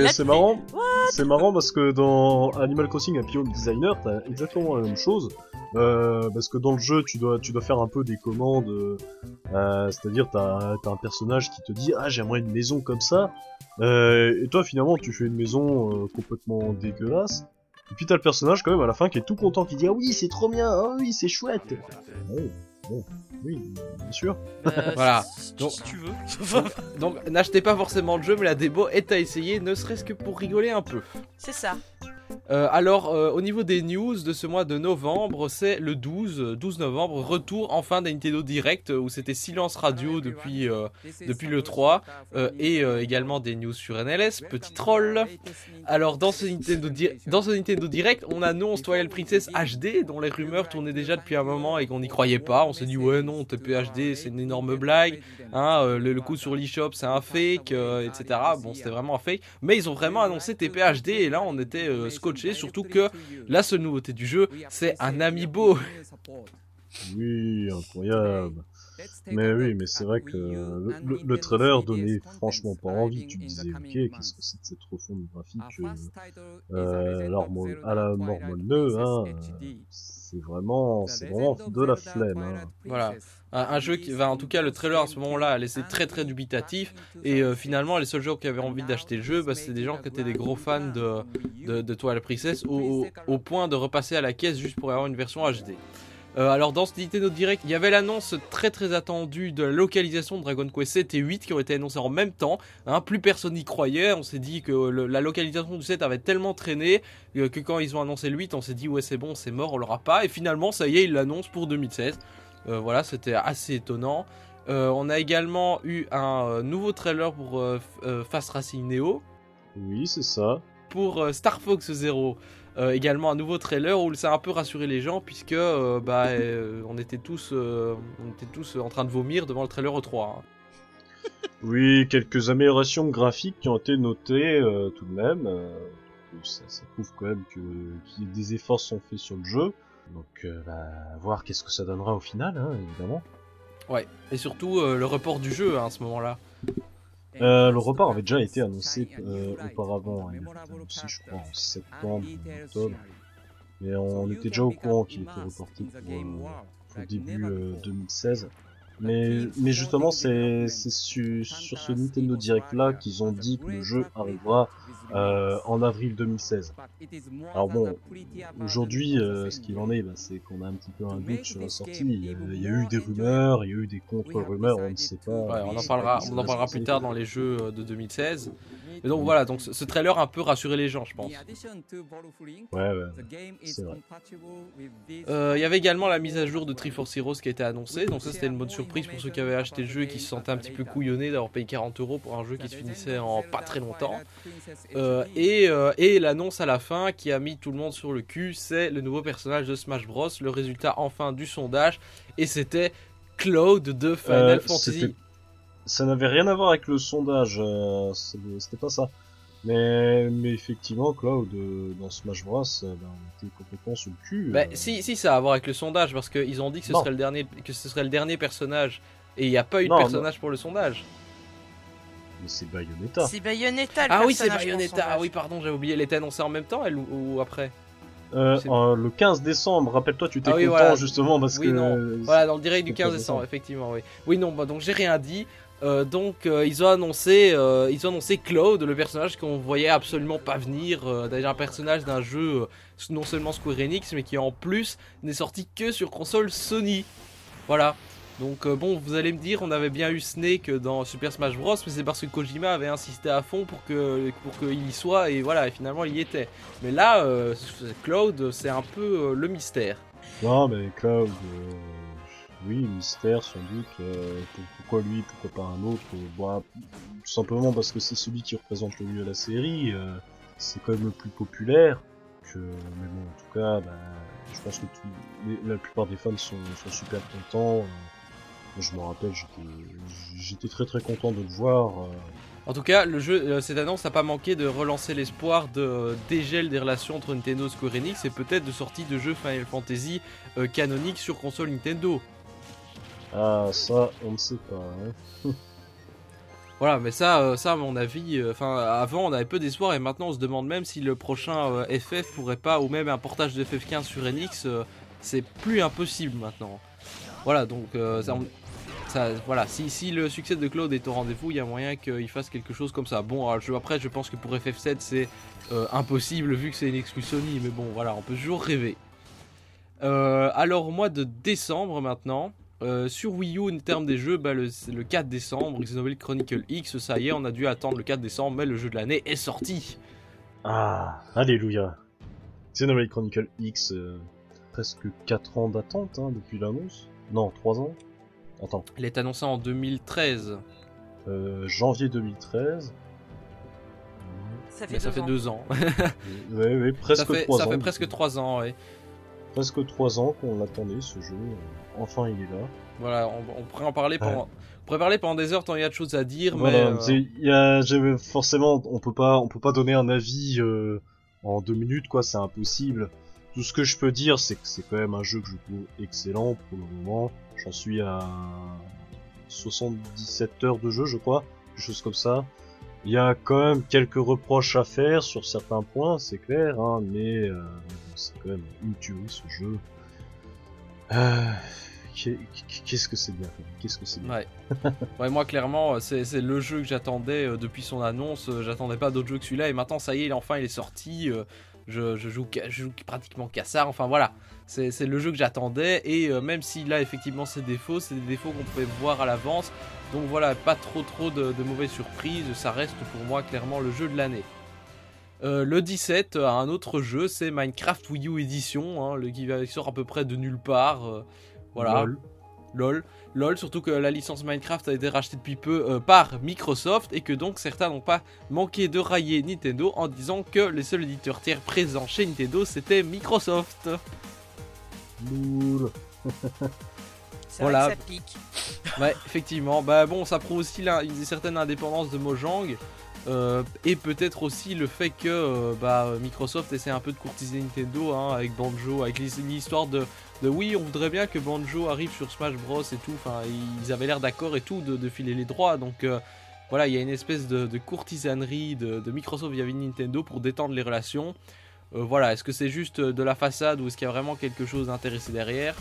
c'est marrant, c'est marrant parce que dans Animal Crossing Happy Home Designer, t'as exactement la même chose. Euh, parce que dans le jeu, tu dois, tu dois faire un peu des commandes. euh, euh, C'est-à-dire, t'as as un personnage qui te dit Ah, j'aimerais une maison comme ça. Euh, et toi, finalement, tu fais une maison euh, complètement dégueulasse. Et puis t'as le personnage quand même à la fin qui est tout content, qui dit ah oui c'est trop bien, ah oui c'est chouette. Oui, bien sûr. Bah, [LAUGHS] Voilà. si- Donc- si tu veux. Donc n'achetez pas forcément le jeu, mais la démo est à essayer, ne serait-ce que pour rigoler un peu. C'est ça. Euh, alors, euh, au niveau des news de ce mois de novembre, c'est le 12, euh, 12 novembre, retour enfin d'un Nintendo Direct où c'était silence radio depuis, euh, depuis le 3 euh, et euh, également des news sur NLS, petit troll. Alors, dans ce, Nintendo Di- dans ce Nintendo Direct, on annonce Twilight Princess HD dont les rumeurs tournaient déjà depuis un moment et qu'on n'y croyait pas. On s'est dit, ouais, non, TP HD, c'est une énorme blague. Hein, euh, le, le coup sur l'eShop, c'est un fake, euh, etc. Bon, c'était vraiment un fake. Mais ils ont vraiment annoncé TP HD et là, on était euh, scotché. Surtout que la seule nouveauté du jeu, c'est un amiibo. Oui, incroyable. Mais oui, mais c'est vrai que le, le- le trailer donnait franchement pas envie. Tu disais, ok, qu'est-ce que c'est de cette refonte graphique euh, euh, à la mort molleux, hein, euh, c'est vraiment, c'est vraiment de la flemme. Hein. Voilà. Un, un jeu qui va, en tout cas, le trailer à ce moment-là a laissé très très dubitatif. Et euh, finalement, les seuls gens qui avaient envie d'acheter le jeu, bah, c'était des gens qui étaient des gros fans de, de, de Twilight Princess au, au- au point de repasser à la caisse juste pour avoir une version HD. Euh, alors dans ce Nintendo Direct, il y avait l'annonce très très attendue de la localisation de Dragon Quest 7 et 8 qui ont été annoncées en même temps. Hein, plus personne n'y croyait, on s'est dit que le- la localisation du 7 avait tellement traîné euh, que quand ils ont annoncé le 8, on s'est dit ouais c'est bon, c'est mort, on l'aura pas. Et finalement ça y est, ils l'annoncent pour 2016. Euh, voilà, c'était assez étonnant. Euh, on a également eu un nouveau trailer pour Fast Racing Neo Oui, c'est ça. pour Star Fox Zero. Euh, également un nouveau trailer où ça a un peu rassuré les gens puisque euh, bah, euh, on était tous on était tous en train de vomir devant le trailer E E3. hein. [LAUGHS] Oui, quelques améliorations graphiques qui ont été notées tout de même. ça, ça prouve quand même que, que des efforts sont faits sur le jeu. Donc, bah, voir qu'est-ce que ça donnera au final, hein, évidemment. Ouais. Et surtout le report du jeu hein, à ce moment-là. Euh, le report avait déjà été annoncé euh, auparavant. hein, annoncé, je crois, en septembre ou octobre. Mais on était déjà au courant qu'il était reporté pour, euh, pour début euh, 2016. Mais, mais justement, c'est c'est su- sur ce Nintendo Direct là qu'ils ont dit que le jeu arrivera euh, en avril 2016. Alors bon, aujourd'hui, euh, ce qu'il en est, bah, c'est qu'on a un petit peu un doute sur la sortie. Il y a, il y a eu des rumeurs, il y a eu des contre-rumeurs, on ne sait pas. Ouais, on en parlera, on en parlera plus tard dans les jeux euh, de 2016. Et donc voilà, donc ce, trailer a un peu rassuré les gens, je pense. Ouais, ouais. c'est vrai. Euh, Il y avait également la mise à jour de Triforce Heroes qui a été annoncée, donc ça c'était une bonne surprise pour ceux qui avaient acheté le jeu et qui se sentaient un petit peu couillonnés d'avoir payé 40 euros pour un jeu qui se finissait en pas très longtemps. Euh, et euh, et l'annonce à la fin qui a mis tout le monde sur le cul, c'est le nouveau personnage de Smash Bros, le résultat enfin du sondage, et c'était Cloud de Final Euh, Fantasy. Ça n'avait rien à voir avec le sondage, c'était pas ça. Mais, mais effectivement, Cloud, euh, dans Smash Bros, euh, ben, on était complètement sous le cul. Bah, euh. si, si, ça a à voir avec le sondage, parce qu'ils ont dit que ce, Non. serait le dernier, que ce serait le dernier personnage, et il n'y a pas eu de Non, personnage pour le sondage. Mais c'est Bayonetta. C'est Bayonetta. le Ah oui, c'est Bayonetta, ah oui, pardon, j'avais oublié, elle était annoncée en même temps, elle, ou, ou après? Euh, euh, le 15 décembre, rappelle-toi, tu Ah oui, content voilà. justement parce Oui, que. non. Voilà, dans le direct du c'est 15 pas décembre, effectivement, oui. Oui, non, bah, donc j'ai rien dit. Euh, donc euh, ils ont annoncé, euh, ils ont annoncé Cloud, le personnage qu'on voyait absolument pas venir, d'ailleurs un personnage d'un jeu non seulement Square Enix, mais qui en plus n'est sorti que sur console Sony. Voilà. Donc bon, vous allez me dire, on avait bien eu Snake dans Super Smash Bros, mais c'est parce que Kojima avait insisté à fond pour que pour qu'il y soit et voilà, et finalement il y était. Mais là, Cloud, c'est un peu le mystère. Non, mais Cloud, oui, mystère sans doute. euh, pour- pourquoi lui, pourquoi pas un autre euh, bon, Tout simplement parce que c'est celui qui représente le mieux la série. euh, c'est quand même le plus populaire. Mais bon, en tout cas, bah, je pense que tout- la plupart des fans sont, sont super contents. euh, je me rappelle, j'étais- très très content de le voir. euh, En tout cas, le jeu, euh, cette annonce n'a pas manqué de relancer l'espoir de euh, dégel des relations entre Nintendo et Square Enix et peut-être de sortie de jeux Final Fantasy euh, canoniques sur console Nintendo. Ah, ça, on ne sait pas. hein. [LAUGHS] Voilà, mais ça, euh, ça à mon avis, euh, enfin avant on avait peu d'espoir et maintenant on se demande même si le prochain euh, FF pourrait pas, ou même un portage de FF15 sur NX, euh, c'est plus impossible maintenant. Voilà, donc euh, ça, voilà, si, si le succès de Claude est au rendez-vous, il y a moyen qu'il fasse quelque chose comme ça. Bon, après, je pense que pour FF7, c'est euh, impossible vu que c'est une exclu Sony, mais bon, voilà, on peut toujours rêver. Euh, alors, au mois de décembre maintenant, euh, sur Wii U, en termes des jeux, bah, le, c'est le 4 décembre, Xenoblade Chronicle X, ça y est, on a dû attendre le 4 décembre, mais le jeu de l'année est sorti. Ah, alléluia. Xenoblade Chronicle X, euh, presque 4 ans d'attente hein, depuis l'annonce. Non, 3 ans. Attends, Il est annoncé en 2013, euh, janvier 2013. Ça fait, mais ça deux fait ans. 2 ans. Ouais, ouais, presque ça fait, 3 ça ans. fait presque 3 ans, ouais. Presque 3 ans qu'on l'attendait ce jeu. Enfin, il est là. Voilà, on, on pourrait en parler pendant, on pourrait parler pendant des heures tant il y a de choses à dire, Voilà, mais... euh, y a, forcément, on peut pas, on peut pas donner un avis euh, en deux minutes, quoi. C'est impossible. Tout ce que je peux dire, c'est que c'est quand même un jeu que je trouve excellent pour le moment. J'en suis à 77 heures de jeu, je crois, quelque chose comme ça. Il y a quand même quelques reproches à faire sur certains points, c'est clair, hein, mais euh, c'est quand même une tuerie ce jeu. Euh, qu'est- Qu'est-ce que c'est bien, qu'est-ce que c'est bien. Ouais. [LAUGHS] ouais, moi clairement, euh, c'est c'est le jeu que j'attendais euh, depuis son annonce. J'attendais pas d'autre jeu que celui-là et maintenant ça y est, il- enfin il est sorti. Je, je joue, je joue pratiquement qu'à ça. Enfin voilà, c'est c'est le jeu que j'attendais et même s'il a effectivement ses défauts, c'est des défauts qu'on pouvait voir à l'avance. Donc voilà, pas trop trop de, de mauvaises surprises. Ça reste pour moi clairement le jeu de l'année. Euh, le 17, euh, un autre jeu, c'est Minecraft Wii U Edition, hein, le qui sort à peu près de nulle part. euh, voilà. Lol. LOL. LOL, surtout que la licence Minecraft a été rachetée depuis peu euh, par Microsoft et que donc certains n'ont pas manqué de railler Nintendo en disant que les seuls éditeurs tiers présents chez Nintendo c'était Microsoft. Loul. [LAUGHS] C'est Voilà. vrai que ça pique. Ouais, effectivement. Bah bon, ça prouve aussi la- une certaine indépendance de Mojang. Euh, et peut-être aussi le fait que euh, bah, Microsoft essaie un peu de courtiser Nintendo hein, avec Banjo, avec l'his- l'histoire de, de oui, on voudrait bien que Banjo arrive sur Smash Bros et tout. Enfin, ils avaient l'air d'accord et tout de, de filer les droits. Donc euh, voilà, il y a une espèce de, de courtisanerie de, Microsoft de Nintendo pour détendre les relations. Voilà, est-ce que c'est juste de la façade ou est-ce qu'il y a vraiment quelque chose d'intéressé derrière?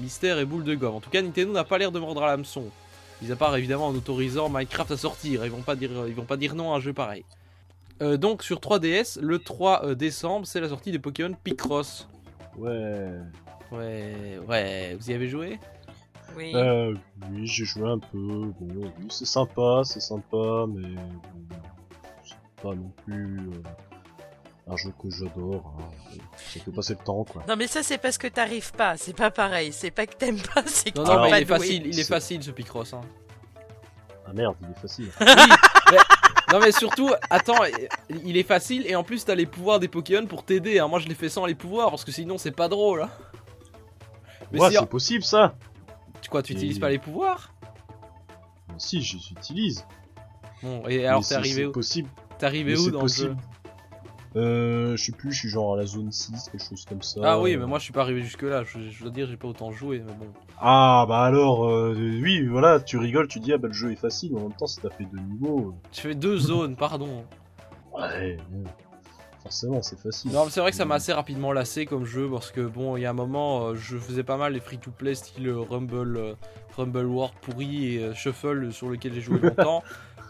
Mystère et boule de gomme. En tout cas, Nintendo n'a pas l'air de mordre à l'hameçon. Mis à part évidemment en autorisant Minecraft à sortir, ils vont pas dire, ils vont pas dire non à un jeu pareil. Euh, donc sur 3DS, le 3 euh, décembre, c'est la sortie de Pokémon Picross. Ouais. Ouais, ouais, vous y avez joué? Oui. Euh, oui, j'ai joué un peu. Bon, oui, c'est sympa, c'est sympa, mais bon, c'est pas non plus euh, un jeu que j'adore. Hein. Ça fait passer le temps, quoi. Non mais ça c'est parce que t'arrives pas, c'est pas pareil, c'est pas que t'aimes pas, [LAUGHS] c'est que Non, non, mais pas il est doué. facile, il est facile ce Picross. Hein. Ah merde, il est facile. [LAUGHS] Non mais surtout, attends, il est facile et en plus t'as les pouvoirs des Pokémon pour t'aider. hein. Moi je l'ai fait sans les pouvoirs parce que sinon c'est pas drôle. Hein. Mais ouais, si, c'est possible ça. tu quoi, tu Et- utilises pas les pouvoirs? Si, je les utilise. Bon, et alors t'es c'est- arrivé c'est où? possible. T'es arrivé mais où dans le possible. jeu Euh, je sais plus, je suis genre à la zone 6, quelque chose comme ça. Ah oui, mais moi je suis pas arrivé jusque là. Je, je dois dire, j'ai pas autant joué, mais bon. Ah bah alors, euh, oui, voilà, tu rigoles, tu dis ah bah le jeu est facile, mais en même temps, si t'as fait deux niveaux, Tu fais deux zones, pardon. ouais, bon, forcément c'est facile. Non, mais c'est vrai que ça m'a assez rapidement lassé comme jeu parce que bon, il y a un moment, euh, je faisais pas mal les free-to-play style Rumble, euh, Rumble World pourri et Shuffle sur lequel j'ai joué [LAUGHS] longtemps.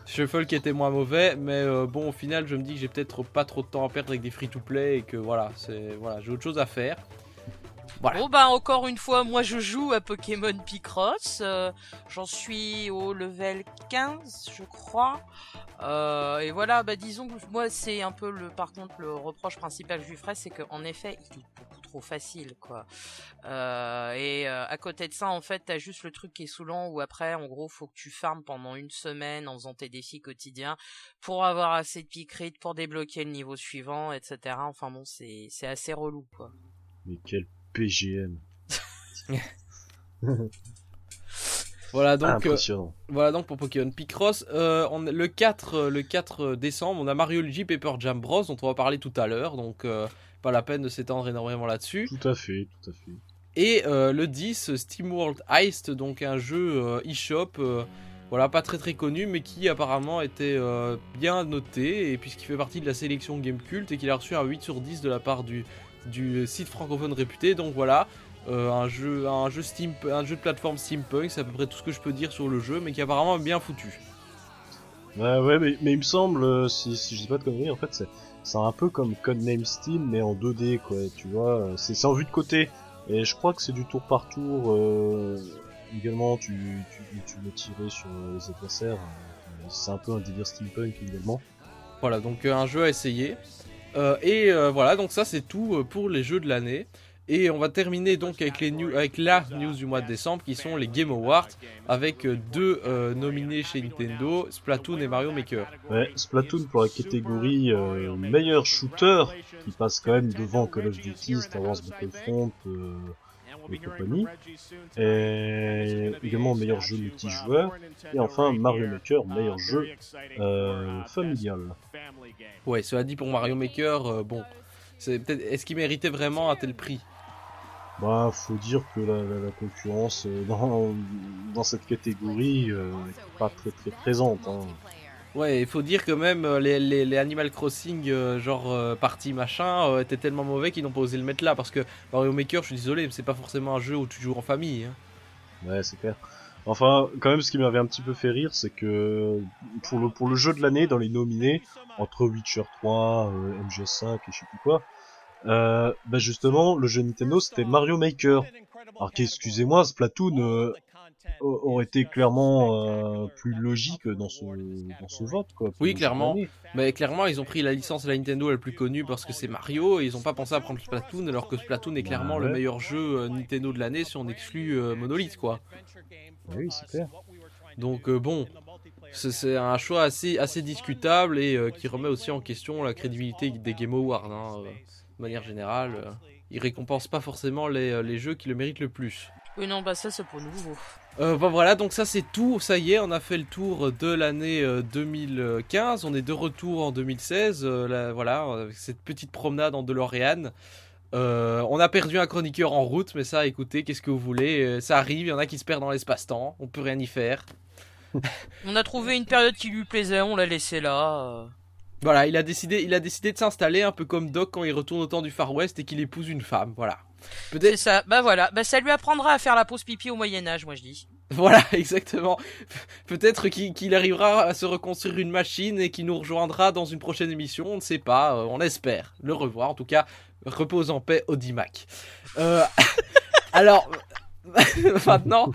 Shuffle qui était moins mauvais, mais euh, bon, au final, je me dis que j'ai peut-être pas trop de temps à perdre avec des free-to-play et que voilà, c'est voilà, j'ai autre chose à faire. Bon bah encore une fois, moi je joue à Pokémon Picross. euh, J'en suis au level 15, je crois. Euh, et voilà, bah disons que moi c'est un peu le, par contre le reproche principal que je lui ferais, c'est qu'en effet trop facile quoi. Euh, et euh, à côté de ça, en fait, t'as juste le truc qui est saoulant où après, en gros, faut que tu farmes pendant une semaine en faisant tes défis quotidiens pour avoir assez de piqueries pour débloquer le niveau suivant, etc. Enfin bon, c'est c'est assez relou quoi. Mais quel PGM. [LAUGHS] Voilà donc. euh, Impressionnant. Voilà donc pour Pokémon Picross. Euh, on, le, 4, euh, le 4 décembre, on a Mario Luigi Paper Jam Bros dont on va parler tout à l'heure, donc euh, pas la peine de s'étendre énormément là-dessus. Tout à fait, tout à fait. Et euh, le 10, SteamWorld Heist, donc un jeu euh, eShop, euh, voilà, pas très très connu, mais qui apparemment était euh, bien noté, et puisqu'il fait partie de la sélection Gamecult, et qu'il a reçu un 8 sur 10 de la part du, du site francophone réputé, donc voilà. un jeu, un jeu steam, un jeu de plateforme steampunk. C'est à peu près tout ce que je peux dire sur le jeu, mais qui est apparemment bien foutu. Ouais, ouais, mais, mais il me semble, si, si je dis pas de conneries, en fait, c'est, c'est un peu comme Codename Steam, mais en 2D, quoi, tu vois. euh, C'est, en vue de côté. Et je crois que c'est du tour par tour. Euh, également, tu, tu, tu veux tirer sur les adversaires. euh, C'est un peu un délire steampunk également. Voilà, donc euh, un jeu à essayer. Euh, et euh, voilà, donc ça c'est tout pour les jeux de l'année. Et on va terminer donc avec, les avec la news du mois de décembre qui sont les Game Awards avec euh, deux euh, nominés chez Nintendo, Splatoon et Mario Maker. Ouais, Splatoon pour la catégorie euh, meilleur shooter, qui passe quand même devant Call of Duty, Star Wars Battlefront euh, et compagnie. Et également meilleur jeu multijoueur. Et enfin Mario Maker, meilleur jeu familial. Ouais, cela dit pour Mario Maker, bon, c'est peut-être est-ce qu'il méritait vraiment un tel prix? Bah, faut dire que la, la- la concurrence euh, [LAUGHS] dans, dans cette catégorie euh, est pas très très présente. Hein. Ouais, il faut dire que même euh, les, les- les Animal Crossing, euh, genre euh, partie machin, euh, étaient tellement mauvais qu'ils n'ont pas osé le mettre là. Parce que Mario Maker, je suis désolé, mais c'est pas forcément un jeu où tu joues en famille. hein. Ouais, c'est clair. Enfin, quand même, ce qui m'avait un petit peu fait rire, c'est que pour le, pour le jeu de l'année, dans les nominés, entre Witcher 3, euh, MGS5 et je sais plus quoi, euh, bah justement, le jeu Nintendo, c'était Mario Maker. Alors qu'excusez-moi, Splatoon euh, aurait été clairement euh, plus logique dans ce, dans ce vote, quoi. Oui, clairement. Mais clairement, ils ont pris la licence de la Nintendo la plus connue parce que c'est Mario et ils ont pas pensé à prendre Splatoon alors que Splatoon est clairement le meilleur jeu euh, Nintendo de l'année si on exclut euh, Monolith quoi. Oui, c'est clair. Donc bon, c'est- un choix assez, assez discutable et qui remet aussi en question la crédibilité des Game Awards. hein, de manière générale, euh, ils récompensent pas forcément les, euh, les jeux qui le méritent le plus. Oui, non, bah ça, c'est pour nouveau. Euh, bon, voilà, donc ça c'est tout, ça y est, on a fait le tour de l'année euh, 2015, on est de retour en 2016, euh, là, voilà, avec cette petite promenade en DeLorean. Euh, on a perdu un chroniqueur en route, mais ça, écoutez, qu'est-ce que vous voulez, euh, ça arrive, il y en a qui se perdent dans l'espace-temps, on peut rien y faire. [LAUGHS] On a trouvé une période qui lui plaisait, on l'a laissé là. Voilà, il a décidé, il a décidé de s'installer un peu comme Doc quand il retourne au temps du Far West et qu'il épouse une femme, voilà. C'est Peut-être, ça, bah voilà, bah ça lui apprendra à faire la pause pipi au Moyen-Âge, moi je dis. [LAUGHS] voilà, exactement. Peut-être qu'il arrivera à se reconstruire une machine et qu'il nous rejoindra dans une prochaine émission, on ne sait pas, euh, on espère le revoir. En tout cas, repose en paix, Audimac. Euh, [LAUGHS] alors, [LAUGHS] maintenant,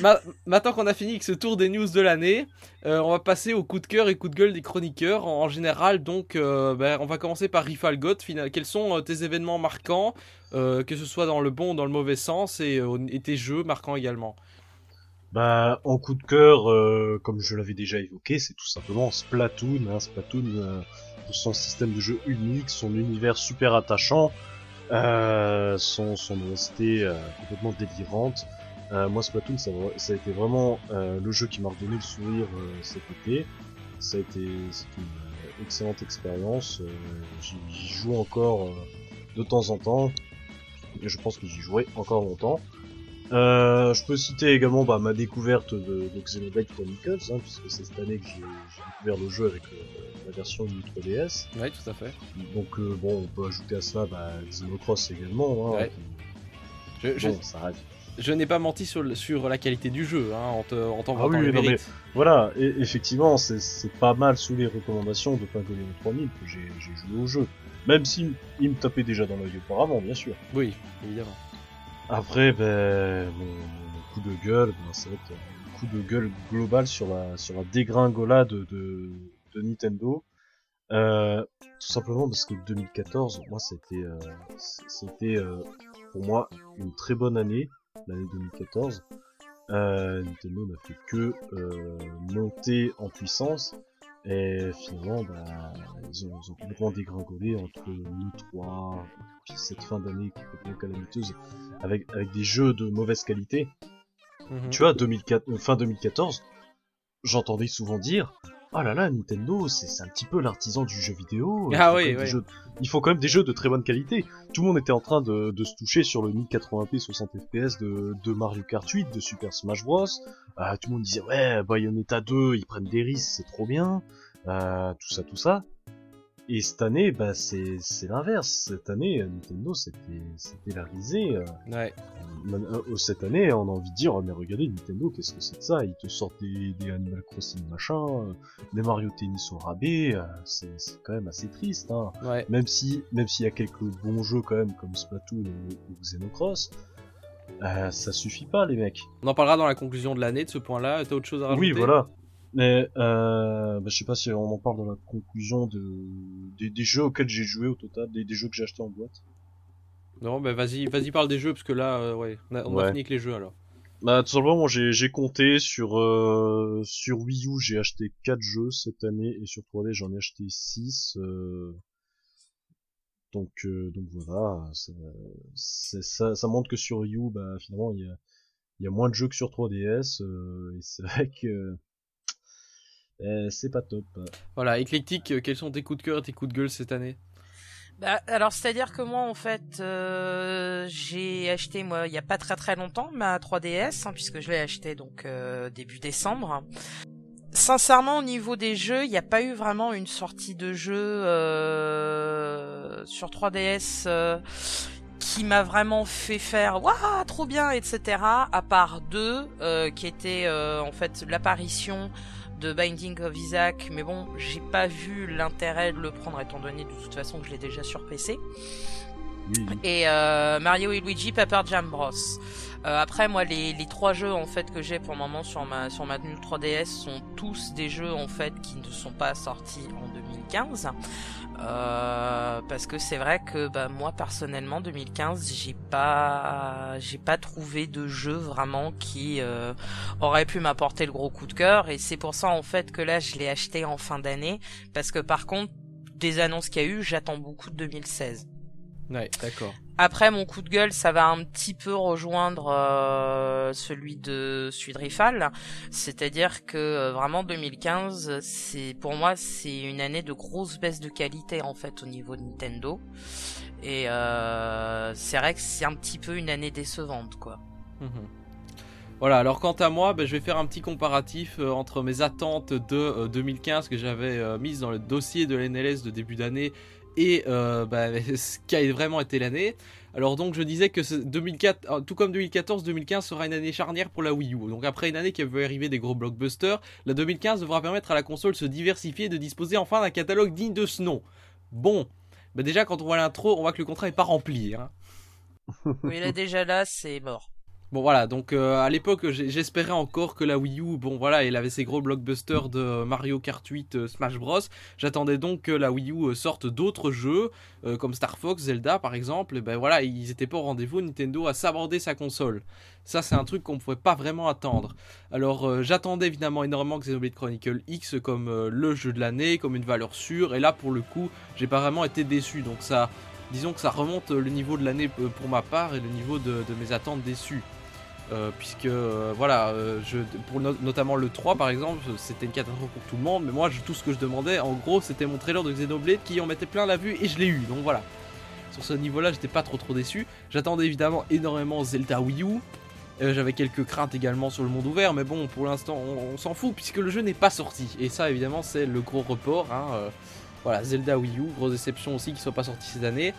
ma- maintenant qu'on a fini avec ce tour des news de l'année, euh, on va passer au coup de cœur et coup de gueule des chroniqueurs. En, général, donc, euh, ben, on va commencer par Rifalgot. Quels sont euh, tes événements marquants, que ce soit dans le bon ou dans le mauvais sens, et, tes jeux marquants également? Bah, en coup de cœur, comme je l'avais déjà évoqué, c'est tout simplement Splatoon. Hein, Splatoon, son système de jeu unique, son univers super attachant, son, son OST complètement délirante. Euh, moi, Splatoon, ça, a- ça a été vraiment euh, le jeu qui m'a redonné le sourire euh, cet été. Ça a été une euh, excellente expérience. J'y joue encore de temps en temps. Et je pense que j'y jouerai encore longtemps. Je peux citer également bah, ma découverte de, de Xenoblade Chronicles, hein, puisque c'est cette année que j'ai découvert le jeu avec la version du 3DS. Oui, tout à fait. Donc bon, on peut ajouter à cela bah, Xenocross également. Hein, Ouais. qui- Je, je, Bon, ça reste. Je n'ai pas menti sur, le- sur la qualité du jeu, hein, en te- en t'en Ah oui, non, mérites. Voilà, et effectivement, c'est- c'est pas mal sous les recommandations de Pingolino 3000 que j'ai j'ai joué au jeu. Même s'il il me tapait déjà dans l'œil auparavant, bien sûr. Oui, évidemment. Après, ben, mon, mon coup de gueule, ben, ça va être un coup de gueule global sur la, sur la dégringolade de, de Nintendo. Euh, tout simplement parce que 2014, moi, c'était, euh, c'était euh, pour moi une très bonne année, l'année 2014. Euh, Nintendo n'a fait que euh, monter en puissance. Et finalement, bah, ils, ont, ils ont complètement dégringolé entre nous 3, puis cette fin d'année qui est complètement calamiteuse, avec, avec des jeux de mauvaise qualité. Mhm. Tu vois, 2004, euh, fin 2014, j'entendais souvent dire Oh là là, Nintendo, c'est c'est un petit peu l'artisan du jeu vidéo. il Ah faut oui, quand même des oui. jeux- Il faut quand même des jeux de très bonne qualité. Tout le monde était en train de, de se toucher sur le 1080p 60 fps de, de Mario Kart 8, de Super Smash Bros. Euh, tout le monde disait Ouais, Bayonetta 2, ils prennent des risques, c'est trop bien. Euh, tout ça, tout ça. Et cette année, bah, c'est c'est l'inverse. Cette année, euh, Nintendo, c'était c'était la risée. euh. Ouais. Euh, Cette année, on a envie de dire, oh, mais regardez, Nintendo, qu'est-ce que c'est que ça? Ils te sortent des, des Animal Crossing machin, des Mario Tennis au rabais, c'est c'est quand même assez triste. Hein. Ouais. Même si, même s'il y a quelques bons jeux quand même, comme Splatoon ou, ou Xenocross, euh, ça suffit pas, les mecs. On en parlera dans la conclusion de l'année de ce point-là. T'as autre chose à rajouter? Oui, voilà. Mais euh, bah, je sais pas si on en parle dans la conclusion de des, des jeux auxquels j'ai joué au total, des, des jeux que j'ai achetés en boîte. Non, bah vas-y, vas-y parle des jeux parce que là, euh, ouais, on a, on a fini avec les jeux alors. Bah tout simplement, moi, j'ai j'ai compté sur euh, sur Wii U, j'ai acheté 4 jeux cette année et sur 3D j'en ai acheté 6 euh, donc euh, donc voilà, ça, c'est- ça ça montre que sur Wii U, bah finalement il y a il y a moins de jeux que sur 3DS euh, et c'est vrai que euh, c'est pas top. Voilà, éclectique, euh, quels sont tes coups de cœur et tes coups de gueule cette année? Bah, alors, c'est-à-dire que moi, en fait, euh, j'ai acheté, moi, il y a pas très très longtemps, ma 3DS, hein, puisque je l'ai acheté donc euh, début décembre. Sincèrement, au niveau des jeux, il n'y a pas eu vraiment une sortie de jeu euh, sur 3DS euh, qui m'a vraiment fait faire waouh trop bien etc. À part deux euh, qui étaient euh, en fait l'apparition de Binding of Isaac, mais bon, j'ai pas vu l'intérêt de le prendre étant donné de toute façon que je l'ai déjà sur PC. Oui. Et euh, Mario et Luigi Paper Jam Bros. Euh, après, moi, les, les trois jeux en fait que j'ai pour le moment sur ma sur ma tenue 3DS sont tous des jeux en fait qui ne sont pas sortis en 2015. Euh, parce que c'est vrai que bah, moi personnellement 2015 j'ai pas j'ai pas trouvé de jeu vraiment qui euh, aurait pu m'apporter le gros coup de cœur. Et c'est pour ça en fait que là je l'ai acheté en fin d'année. Parce que par contre des annonces qu'il y a eu j'attends beaucoup de 2016 Ouais, d'accord. Après mon coup de gueule, ça va un petit peu rejoindre euh, celui de celui de Rifal, c'est-à-dire que euh, vraiment 2015, c'est pour moi c'est une année de grosse baisse de qualité en fait au niveau de Nintendo et euh, c'est vrai que c'est un petit peu une année décevante quoi. Mhm. Voilà, alors quant à moi, ben, je vais faire un petit comparatif entre mes attentes de euh, 2015 que j'avais mises dans le dossier de l'NLS de début d'année et euh, ben, [LAUGHS] ce qui vraiment été l'année. Alors donc je disais que ce 2004, euh, tout comme 2014-2015 sera une année charnière pour la Wii U. Donc après une année qui veut arriver des gros blockbusters, la 2015 devra permettre à la console de se diversifier et de disposer enfin d'un catalogue digne de ce nom. Bon, ben déjà quand on voit l'intro, on voit que le contrat est pas rempli. Hein. Oui là déjà là c'est mort. Bon voilà, donc euh, à l'époque j'espérais encore que la Wii U, bon voilà, elle avait ses gros blockbusters de Mario Kart 8, euh, Smash Bros. J'attendais donc que la Wii U euh, sorte d'autres jeux, comme Star Fox, Zelda par exemple, et ben voilà, ils étaient pas au rendez-vous, Nintendo a sabordé sa console. Ça c'est un truc qu'on pouvait pas vraiment attendre. Alors j'attendais évidemment énormément Xenoblade Chronicle X comme le jeu de l'année, comme une valeur sûre, et là pour le coup j'ai pas vraiment été déçu, donc ça... Disons que ça remonte le niveau de l'année pour ma part et le niveau de mes attentes déçues. Euh, puisque euh, voilà, euh, je, pour no- notamment le 3 par exemple, c'était une catastrophe pour tout le monde, mais moi tout ce que je demandais en gros c'était mon trailer de Xenoblade qui en mettait plein la vue et je l'ai eu, donc voilà. Sur ce niveau là j'étais pas trop trop déçu. J'attendais évidemment énormément Zelda Wii U. J'avais quelques craintes également sur le monde ouvert, mais bon pour l'instant on, s'en fout puisque le jeu n'est pas sorti. Et ça évidemment c'est le gros report. Hein, voilà, Zelda Wii U, grosse déception aussi qu'il soit pas sorti cette année.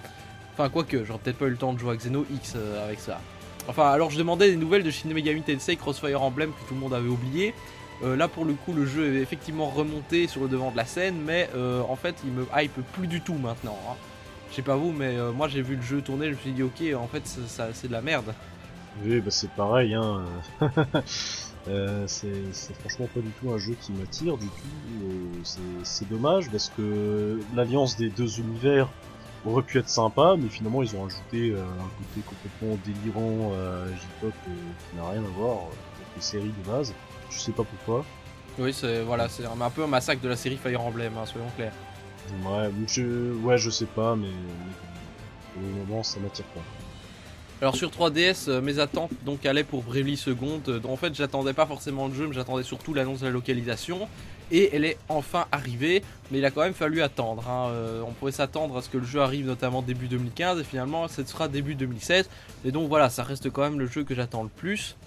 Enfin quoique, j'aurais peut-être pas eu le temps de jouer à Xeno X avec ça. Enfin, alors je demandais des nouvelles de Shin Megami Tensei Crossfire Emblem que tout le monde avait oublié. Euh, là, pour le coup, le jeu est effectivement remonté sur le devant de la scène, mais euh, en fait, il me hype plus du tout maintenant. hein. Je sais pas vous, mais euh, moi j'ai vu le jeu tourner, je me suis dit, ok, en fait, c'est de la merde. Oui, bah c'est pareil, hein. [LAUGHS] C'est franchement pas du tout un jeu qui m'attire du tout. C'est dommage parce que l'alliance des deux univers aurait pu être sympa, mais finalement ils ont ajouté euh, un côté complètement délirant à J-pop euh, qui n'a rien à voir avec les séries de base. Je sais pas pourquoi. Oui, c'est voilà, c'est un, peu un massacre de la série Fire Emblem, hein, soyons clairs. Ouais, je, ouais, je sais pas, mais pour le moment ça m'attire pas. Alors sur 3DS, euh, mes attentes donc allaient pour Bravely Second. Euh, en fait, j'attendais pas forcément le jeu, mais j'attendais surtout l'annonce de la localisation. Et elle est enfin arrivée, mais il a quand même fallu attendre. hein. Euh, on pouvait s'attendre à ce que le jeu arrive notamment début 2015, et finalement, ce sera début 2016. Et donc voilà, ça reste quand même le jeu que j'attends le plus.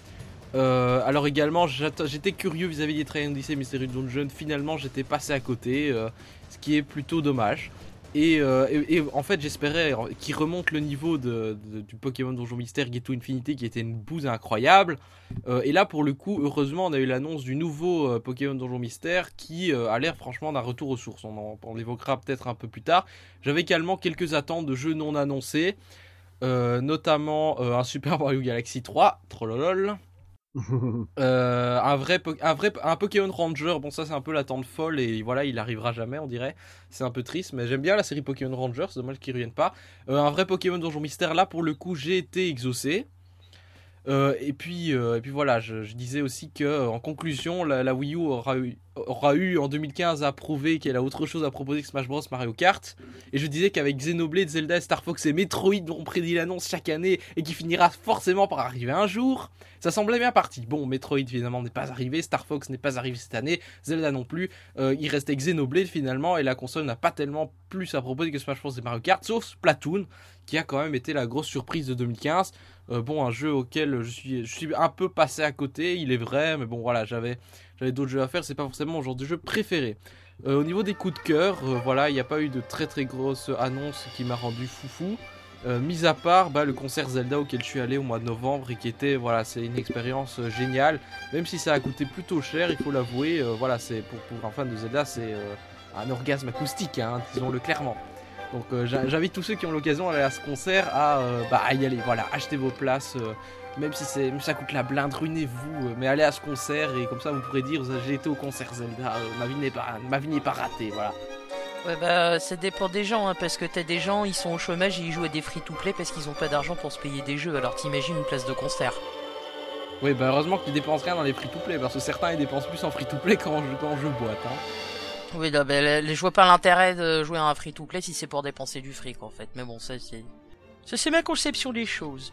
Euh, alors également, j'étais curieux vis-à-vis des Triangle Odyssey Mystery Dungeon. Finalement, j'étais passé à côté, euh, ce qui est plutôt dommage. Et, euh, et- en fait, j'espérais qu'il remonte le niveau du Pokémon Donjon Mystère Ghetto Infinity qui était une bouse incroyable. Euh, et là, pour le coup, heureusement, on a eu l'annonce du nouveau euh, Pokémon Donjon Mystère qui a l'air franchement d'un retour aux sources. On, on l'évoquera peut-être un peu plus tard. J'avais également quelques attentes de jeux non annoncés, notamment un Super Mario Galaxy 3, trollolol. [LAUGHS] Euh, un vrai, un Pokémon Ranger. Bon, ça c'est un peu l'attente folle et voilà, il arrivera jamais, on dirait. C'est un peu triste, mais j'aime bien la série Pokémon Ranger. C'est dommage qu'ils reviennent pas. Euh, un vrai Pokémon Donjon Mystère. Là, pour le coup, j'ai été exaucé. Euh, et puis, euh, et puis voilà, je, disais aussi que euh, en conclusion, la, Wii U aura eu, aura eu en 2015 à prouver qu'elle a autre chose à proposer que Smash Bros Mario Kart. Et je disais qu'avec Xenoblade, Zelda, Star Fox et Metroid, dont on prédit l'annonce chaque année et qui finira forcément par arriver un jour, ça semblait bien parti. Bon, Metroid évidemment n'est pas arrivé, Star Fox n'est pas arrivé cette année, Zelda non plus. Il restait Xenoblade finalement et la console n'a pas tellement plus à proposer que Smash Bros et Mario Kart, sauf Splatoon, qui a quand même été la grosse surprise de 2015. Euh, bon, un jeu auquel je suis, je suis un peu passé à côté, il est vrai, mais bon voilà, j'avais, j'avais d'autres jeux à faire, c'est pas forcément mon genre de jeu préféré. Euh, au niveau des coups de cœur, euh, voilà, il n'y a pas eu de très très grosse annonce qui m'a rendu foufou. Mis à part bah, le concert Zelda auquel je suis allé au mois de novembre et qui était, voilà, c'est une expérience géniale. Même si ça a coûté plutôt cher, il faut l'avouer, voilà, c'est pour, pour un fan de Zelda, c'est un orgasme acoustique, hein, disons-le clairement. Donc euh, j'invite tous ceux qui ont l'occasion d'aller à ce concert à, euh, bah, à y aller. Voilà, achetez vos places, euh, même si c'est, ça coûte la blinde, ruinez-vous, mais allez à ce concert et comme ça vous pourrez dire j'ai été au concert Zelda, ma vie n'est pas, ma vie n'est pas ratée, voilà. Ouais, bah, ça dépend des gens, hein, parce que t'as des gens, ils sont au chômage et ils jouent à des free-to-play parce qu'ils ont pas d'argent pour se payer des jeux. Alors t'imagines une place de concert. Oui, bah heureusement qu'ils dépensent rien dans les free-to-play parce que certains ils dépensent plus en free-to-play qu'en jeu, qu'en jeu boîte. Hein. Oui, là, bah, les- les- je vois pas l'intérêt de jouer à un free-to-play si c'est pour dépenser du fric en fait. Mais bon, ça c'est. Ça c'est ma conception des choses.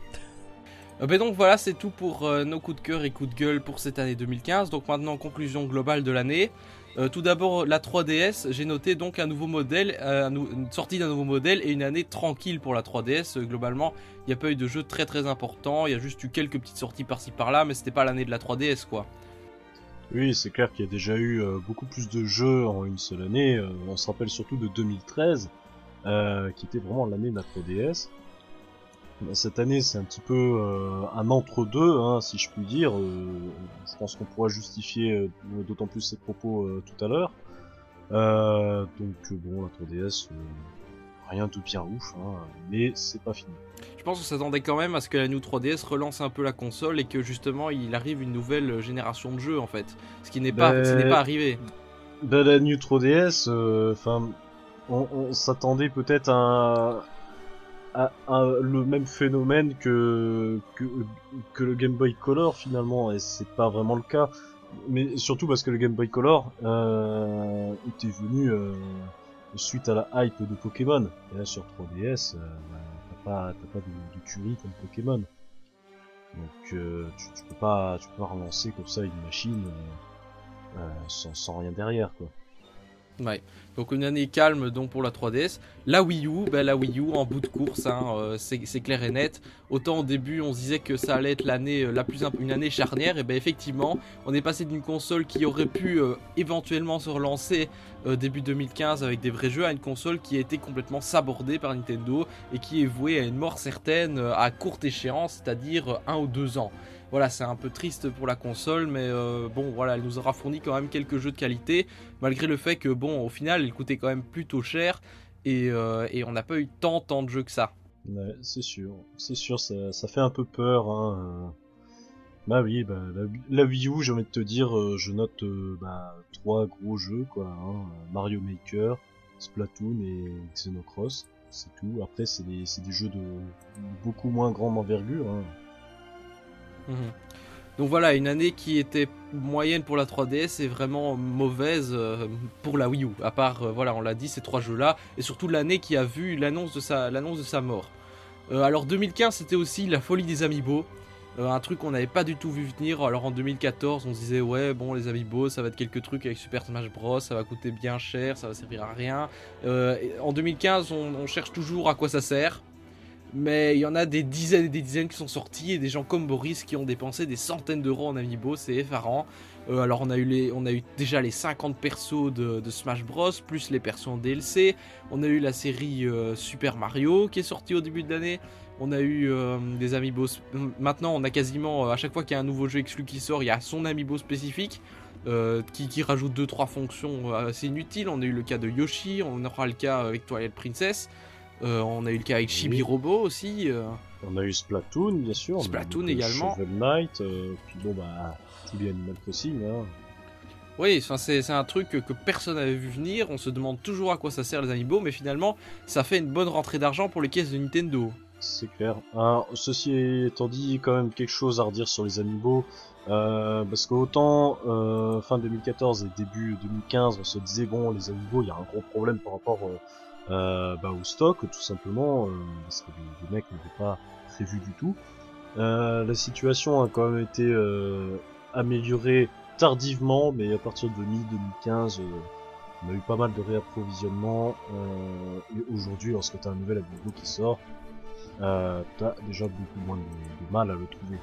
Euh, ben donc voilà, c'est tout pour euh, nos coups de cœur et coups de gueule pour cette année 2015. Donc maintenant, conclusion globale de l'année. Euh, tout d'abord, la 3DS, j'ai noté donc un nouveau modèle, euh, une sortie d'un nouveau modèle et une année tranquille pour la 3DS. Euh, globalement, il n'y a pas eu de jeu très très important, il y a juste eu quelques petites sorties par-ci par-là, mais c'était pas l'année de la 3DS quoi. Oui, c'est clair qu'il y a déjà eu euh, beaucoup plus de jeux en une seule année. Euh, on se rappelle surtout de 2013, euh, qui était vraiment l'année de 3DS. Euh, Cette année, c'est un petit peu un entre-deux, hein, si je puis dire. Je pense qu'on pourra justifier d'autant plus ces propos tout à l'heure. Donc bon, la 3DS, euh, rien de bien ouf, hein, mais c'est pas fini. Je pense qu'on s'attendait quand même à ce que la New 3DS relance un peu la console et que justement il arrive une nouvelle génération de jeux en fait. Ce qui n'est pas, Ben, pas arrivé. de la New 3DS, euh, enfin, on, on s'attendait peut-être à, à, à le même phénomène que, que que le Game Boy Color finalement, et c'est pas vraiment le cas. Mais surtout parce que le Game Boy Color euh, était venu euh, suite à la hype de Pokémon. Et là sur 3DS, euh, bah, t'as pas t'as pas de, de tuerie comme Pokémon. Donc euh, tu, peux pas tu peux relancer comme ça une machine. euh, euh, sans rien derrière quoi. Ouais. Donc une année calme donc pour la 3DS. La Wii U, ben, la Wii U en bout de course, hein, euh, c'est clair et net. Autant au début on se disait que ça allait être l'année euh, la plus une année charnière, et ben effectivement on est passé d'une console qui aurait pu euh, éventuellement se relancer début 2015 avec des vrais jeux à une console qui a été complètement sabordée par Nintendo et qui est vouée à une mort certaine à courte échéance, c'est-à-dire un ou deux ans. Voilà, c'est un peu triste pour la console, mais euh, bon, voilà, elle nous aura fourni quand même quelques jeux de qualité, malgré le fait que, bon, au final, il coûtait quand même plutôt cher, et, euh, on n'a pas eu tant, tant de jeux que ça. Ouais, c'est sûr, c'est sûr, ça, fait un peu peur. Hein. Bah oui, bah, la, Wii U, j'ai envie de te dire, euh, je note bah, trois gros jeux, quoi. Hein. Mario Maker, Splatoon et Xenocross, c'est tout. Après, c'est des, des jeux de beaucoup moins grande envergure. Hein. Mhm. Donc voilà, une année qui était moyenne pour la 3DS et vraiment mauvaise euh, pour la Wii U. À part, euh, voilà, on l'a dit, ces trois jeux-là, et surtout l'année qui a vu l'annonce de sa, de sa mort. Euh, alors 2015, c'était aussi la folie des amiibo. Un truc qu'on n'avait pas du tout vu venir. Alors en 2014, on se disait ouais bon les amiibo, ça va être quelques trucs avec Super Smash Bros, ça va coûter bien cher, ça va servir à rien. En 2015, on, on cherche toujours à quoi ça sert. Mais il y en a des dizaines et des dizaines qui sont sortis et des gens comme Boris qui ont dépensé des centaines d'euros en amiibo, c'est effarant. Euh, alors on a, eu les, déjà les 50 persos de, Smash Bros, plus les persos en DLC. On a eu la série euh, Super Mario qui est sortie au début de l'année. On a eu euh, des amiibo. Maintenant, on a quasiment, à chaque fois qu'il y a un nouveau jeu exclu qui sort, il y a son amiibo spécifique. qui, qui rajoute 2-3 fonctions assez inutiles. On a eu le cas de Yoshi, on aura le cas avec Twilight Princess. Euh, on a eu le cas avec Chibi Oui. Robo aussi. euh. On a eu Splatoon, bien sûr. Splatoon également. Shovel Knight, euh, puis bon, bah, les Animal Crossing, hein. Oui, enfin, c'est c'est un truc que, que personne n'avait vu venir. On se demande toujours à quoi ça sert les amiibo, mais finalement, ça fait une bonne rentrée d'argent pour les caisses de Nintendo. C'est clair. Alors, ceci étant dit, quand même quelque chose à redire sur les amiibo. Euh, parce qu'autant euh, fin 2014 et début 2015, on se disait bon, les amiibo, il y a un gros problème par rapport euh, euh, bah, au stock, tout simplement, euh, parce que les, mecs n'avaient pas prévu du tout. Euh, la situation a quand même été euh, améliorée tardivement, mais à partir de mi-2015, euh, on a eu pas mal de réapprovisionnement. Et aujourd'hui, lorsque tu as un nouvel amiibo qui sort, euh, t'as déjà beaucoup moins de, mal à le trouver.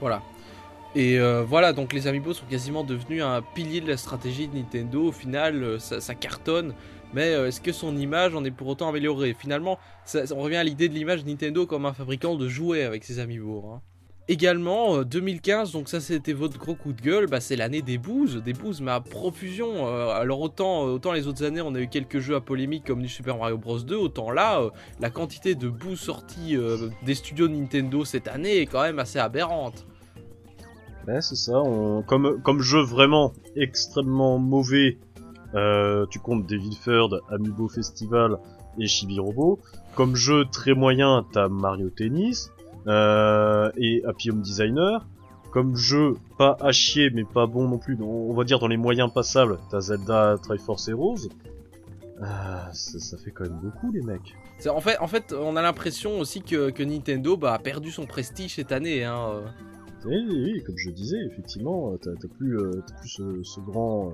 Voilà. Et voilà, donc les amiibo sont quasiment devenus un pilier de la stratégie de Nintendo. Au final, ça cartonne. Mais euh, est-ce que son image en est pour autant améliorée? Finalement, ça- on revient à l'idée de l'image Nintendo comme un fabricant de jouets avec ses amiibo. hein. Également, euh, 2015, donc ça c'était votre gros coup de gueule, bah, c'est l'année des bouses, des bouses mais à profusion. Euh, alors autant, euh, autant les autres années on a eu quelques jeux à polémique comme du Super Mario Bros 2, autant là, euh, la quantité de bouses sorties euh, des studios Nintendo cette année est quand même assez aberrante. Ouais, c'est ça. Comme, comme jeu vraiment extrêmement mauvais, euh, tu comptes Devil Third, Amiibo Festival et Chibi Robo. Comme jeu très moyen, t'as Mario Tennis euh, et Happy Home Designer. Comme jeu pas à chier mais pas bon non plus, on va dire dans les moyens passables, t'as Zelda Triforce Heroes. Euh, ça, ça fait quand même beaucoup les mecs. C'est- En fait, en fait, on a l'impression aussi que, que Nintendo bah, a perdu son prestige cette année. Hein. Oui, comme je disais, effectivement, t'as plus, plus ce, ce grand,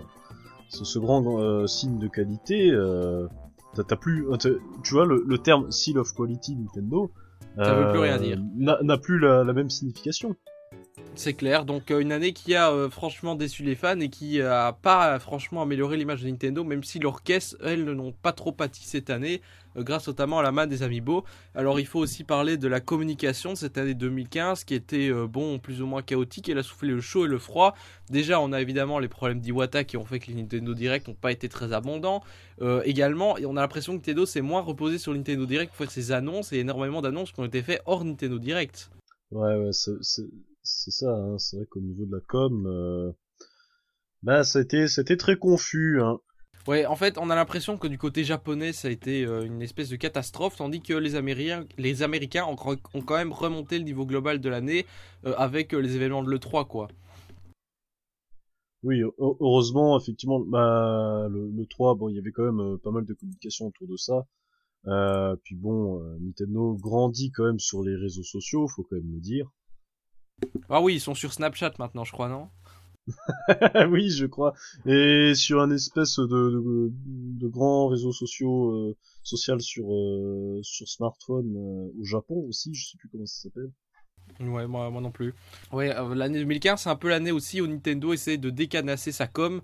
ce, ce grand euh, signe de qualité. Euh, t'as plus, euh, tu vois, le, le terme seal of quality Nintendo. Ça veut plus rien dire. N'a plus la, la même signification. C'est clair, donc euh, une année qui a euh, franchement déçu les fans et qui a pas euh, franchement amélioré l'image de Nintendo, même si leurs caisses, elles, n'ont pas trop pâti cette année, euh, grâce notamment à la main des Amiibo. Alors il faut aussi parler de la communication de cette année 2015, qui était, euh, bon, plus ou moins chaotique, elle a soufflé le chaud et le froid. Déjà, on a évidemment les problèmes d'Iwata qui ont fait que les Nintendo Direct n'ont pas été très abondants. Euh, également, et on a l'impression que Nintendo s'est moins reposé sur Nintendo Direct pour ses annonces, et énormément d'annonces qui ont été faites hors Nintendo Direct. Ouais, ouais, c'est ça. Hein, c'est vrai qu'au niveau de la com, euh, bah, c'était, c'était très confus. Hein. Ouais, en fait, on a l'impression que du côté japonais, ça a été euh, une espèce de catastrophe, tandis que les Américains, les Américains ont, quand même remonté le niveau global de l'année euh, avec euh, les événements de l'E3, quoi. Oui, heu- heureusement, effectivement, bah, le, le 3, bon, il y avait quand même euh, pas mal de communication autour de ça. Euh, puis bon, euh, Nintendo grandit quand même sur les réseaux sociaux, faut quand même le dire. Ah oui, ils sont sur Snapchat maintenant, je crois, non? [LAUGHS] oui, je crois. Et sur un espèce de, de, de grand réseau sociaux, euh, social sur, euh, smartphone euh, au Japon aussi, je sais plus comment ça s'appelle. Ouais, moi, non plus. Ouais, l'année 2015, c'est un peu l'année aussi où Nintendo essaie de décanasser sa com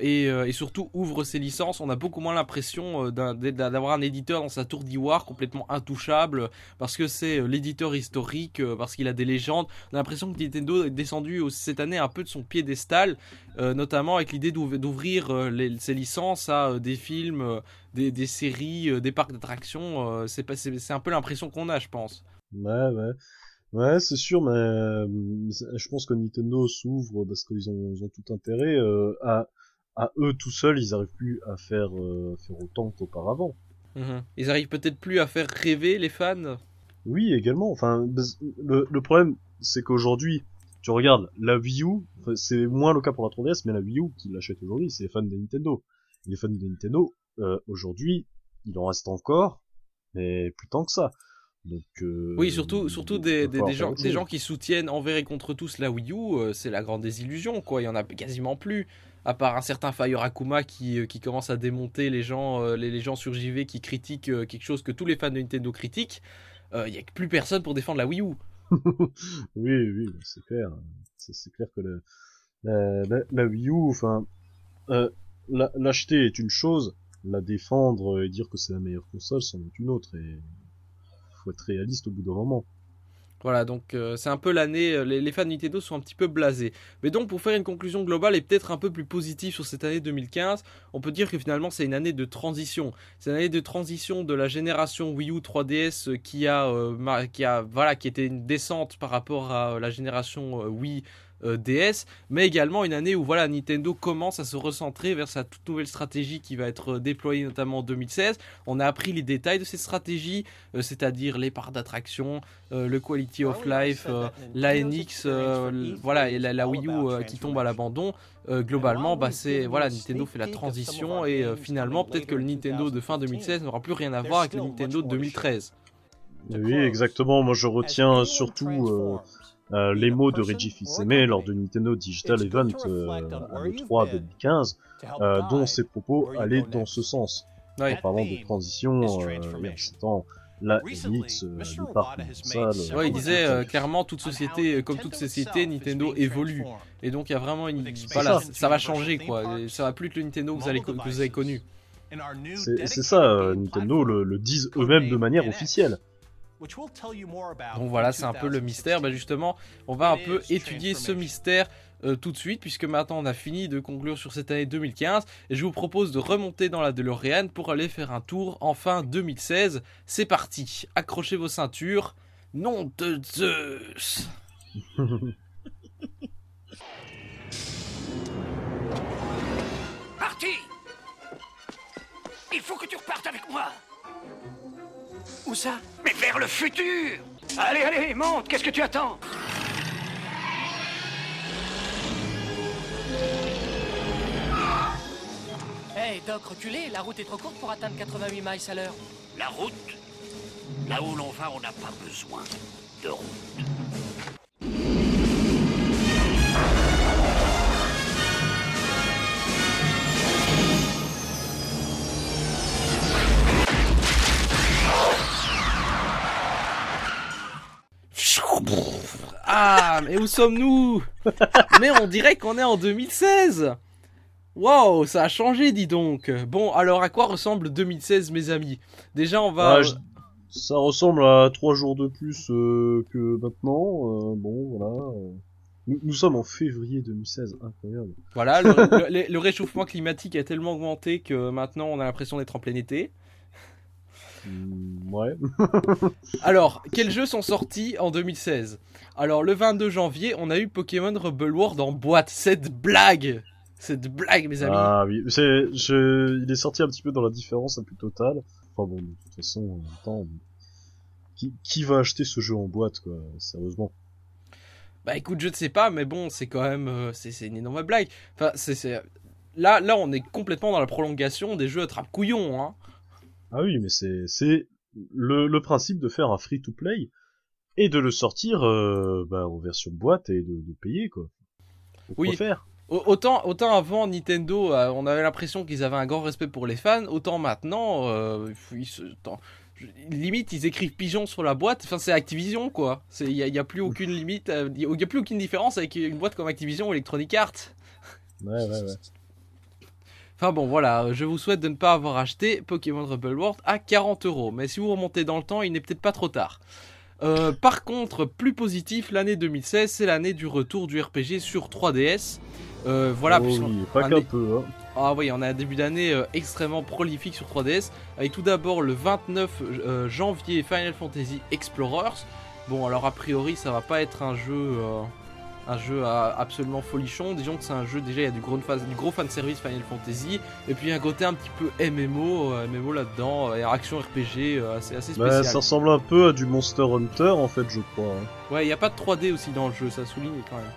et, euh, et surtout ouvre ses licences. On a beaucoup moins l'impression euh, d'avoir un éditeur dans sa tour d'ivoire complètement intouchable parce que c'est euh, l'éditeur historique, euh, parce qu'il a des légendes. On a l'impression que Nintendo est descendu cette année un peu de son piédestal, euh, notamment avec l'idée d'ouv- d'ouvrir euh, ses licences à euh, des films, euh, des, séries, euh, des parcs d'attractions. euh, c'est un peu l'impression qu'on a, je pense. Ouais, ouais. Ouais, c'est sûr, mais euh, je pense que Nintendo s'ouvre parce qu'ils ont, tout intérêt euh, à, à eux tout seuls, ils arrivent plus à faire, euh, faire autant qu'auparavant. Mhm. Ils arrivent peut-être plus à faire rêver les fans. Oui, également. Enfin, le, le problème, c'est qu'aujourd'hui, tu regardes la Wii U, c'est moins le cas pour la 3DS, mais la Wii U qui l'achète aujourd'hui, c'est les fans de Nintendo. Et les fans de Nintendo, euh, aujourd'hui, il en reste encore, mais plus tant que ça. Donc, euh, Oui, surtout, surtout des, gens, des gens qui soutiennent envers et contre tous la Wii U, euh, c'est la grande désillusion, quoi. Il y en a quasiment plus. à part un certain Fire Akuma qui, euh, qui commence à démonter les gens, euh, les, les gens sur JV qui critiquent quelque chose que tous les fans de Nintendo critiquent, il n'y a plus personne pour défendre la Wii U. [LAUGHS] oui, oui, bah, c'est clair. C'est clair que le- la, la, la Wii U, enfin, la- l'acheter est une chose, la défendre et dire que c'est la meilleure console, c'en est une autre. Et être réaliste au bout d'un moment. Voilà, donc euh, c'est un peu l'année, euh, les, fans de Nintendo sont un petit peu blasés. Mais donc pour faire une conclusion globale et peut-être un peu plus positive sur cette année 2015, on peut dire que finalement c'est une année de transition. C'est une année de transition de la génération Wii U 3DS euh, qui a, euh, qui a, voilà, qui était une descente par rapport à la génération Wii DS, mais également une année où voilà Nintendo commence à se recentrer vers sa toute nouvelle stratégie qui va être euh, déployée notamment en 2016. On a appris les détails de cette stratégie, euh, c'est-à-dire les parts d'attraction, euh, le quality of life, euh, la NX, euh, voilà, et la, la Wii U euh, qui tombe à l'abandon. Euh, globalement, bah c'est voilà, Nintendo fait la transition et euh, finalement peut-être que le Nintendo de fin 2016 n'aura plus rien à voir avec le Nintendo de 2013. Oui, exactement. Moi, je retiens surtout euh, euh, les mots de Reggie Fils-Aimé lors de Nintendo Digital Event euh, à l'E3 2015, euh, dont ses propos allaient dans ce sens. Ouais. En parlant de transition, euh, et en citant la NX, euh, du parc. Ouais, il disait euh, clairement toute société, comme toute société, Nintendo évolue. Et donc il y a vraiment une, voilà, ça. ça va changer quoi. Et Ça va plus être le Nintendo que vous, allez, que vous avez connu. C'est c'est ça, Nintendo le, le disent eux-mêmes de manière officielle. Donc voilà, c'est un peu le mystère. Bah justement, on va un peu étudier ce mystère euh, tout de suite, puisque maintenant on a fini de conclure sur cette année 2015. Et je vous propose de remonter dans la DeLorean pour aller faire un tour en fin 2016. C'est parti, accrochez vos ceintures. Nom de Zeus [LAUGHS] Parti Il faut que tu repartes avec moi Où ça Mais vers le futur Allez, allez, monte Qu'est-ce que tu attends Hey, Doc, reculez, la route est trop courte pour atteindre 88 miles à l'heure. La route Là où l'on va, on n'a pas besoin de route. Ah, mais où sommes-nous [LAUGHS] Mais on dirait qu'on est en 2016 Wow, ça a changé, dis donc. Bon, alors à quoi ressemble 2016, mes amis? Déjà, on va. Ah, je- Ça ressemble à trois jours de plus euh, que maintenant. euh, bon, voilà. Nous, nous sommes en février 2016, incroyable. Voilà, le, le- [LAUGHS] le- le réchauffement climatique a tellement augmenté que maintenant on a l'impression d'être en plein été. Hmm, ouais. [LAUGHS] Alors, quels jeux sont sortis en 2016 Alors, le 22 janvier, on a eu Pokémon Rebel World en boîte. Cette blague Cette blague, mes amis Ah oui, c'est, je, il est sorti un petit peu dans la différence la plus totale. Enfin bon, de toute façon, en même temps, qui, qui va acheter ce jeu en boîte, quoi, sérieusement? Bah écoute, je ne sais pas, mais bon, c'est quand même... euh, c'est c'est une énorme blague. Enfin, c'est... c'est- Là, là, on est complètement dans la prolongation des jeux attrape-couillon, hein. Ah oui, mais c'est, c'est le, le principe de faire un free-to-play et de le sortir euh, bah, en version boîte et de, de payer, quoi. Faut Oui. faire? Au- Autant, autant avant Nintendo, euh, on avait l'impression qu'ils avaient un grand respect pour les fans, autant maintenant, euh, ils se- limite ils écrivent pigeon sur la boîte. Enfin, c'est Activision quoi. Il n'y a, y a plus aucune [LAUGHS] limite, il n'y a plus aucune différence avec une boîte comme Activision ou Electronic Arts. Ouais, ouais, ouais. Enfin bon, voilà, je vous souhaite de ne pas avoir acheté Pokémon Rebel World à 40 euros. Mais si vous remontez dans le temps, il n'est peut-être pas trop tard. Euh, par contre, plus positif, l'année 2016, c'est l'année du retour du RPG sur 3DS. Euh, voilà, Oh puisqu'on- oui, pas qu'un peu, hein. Ah oui, on a un début d'année euh, extrêmement prolifique sur 3DS, avec tout d'abord le 29 euh, janvier Final Fantasy Explorers. Bon, alors a priori, ça va pas être un jeu, un jeu absolument folichon. Disons que c'est un jeu déjà, il y a du gros, fan, du gros fan service Final Fantasy, et puis un côté un petit peu MMO, euh, MMO là-dedans, euh, et action RPG euh, assez, assez Bah, spécial. ça ressemble un peu à du Monster Hunter, en fait, je crois. hein. Ouais, il n'y a pas de 3D aussi dans le jeu, ça souligne quand même.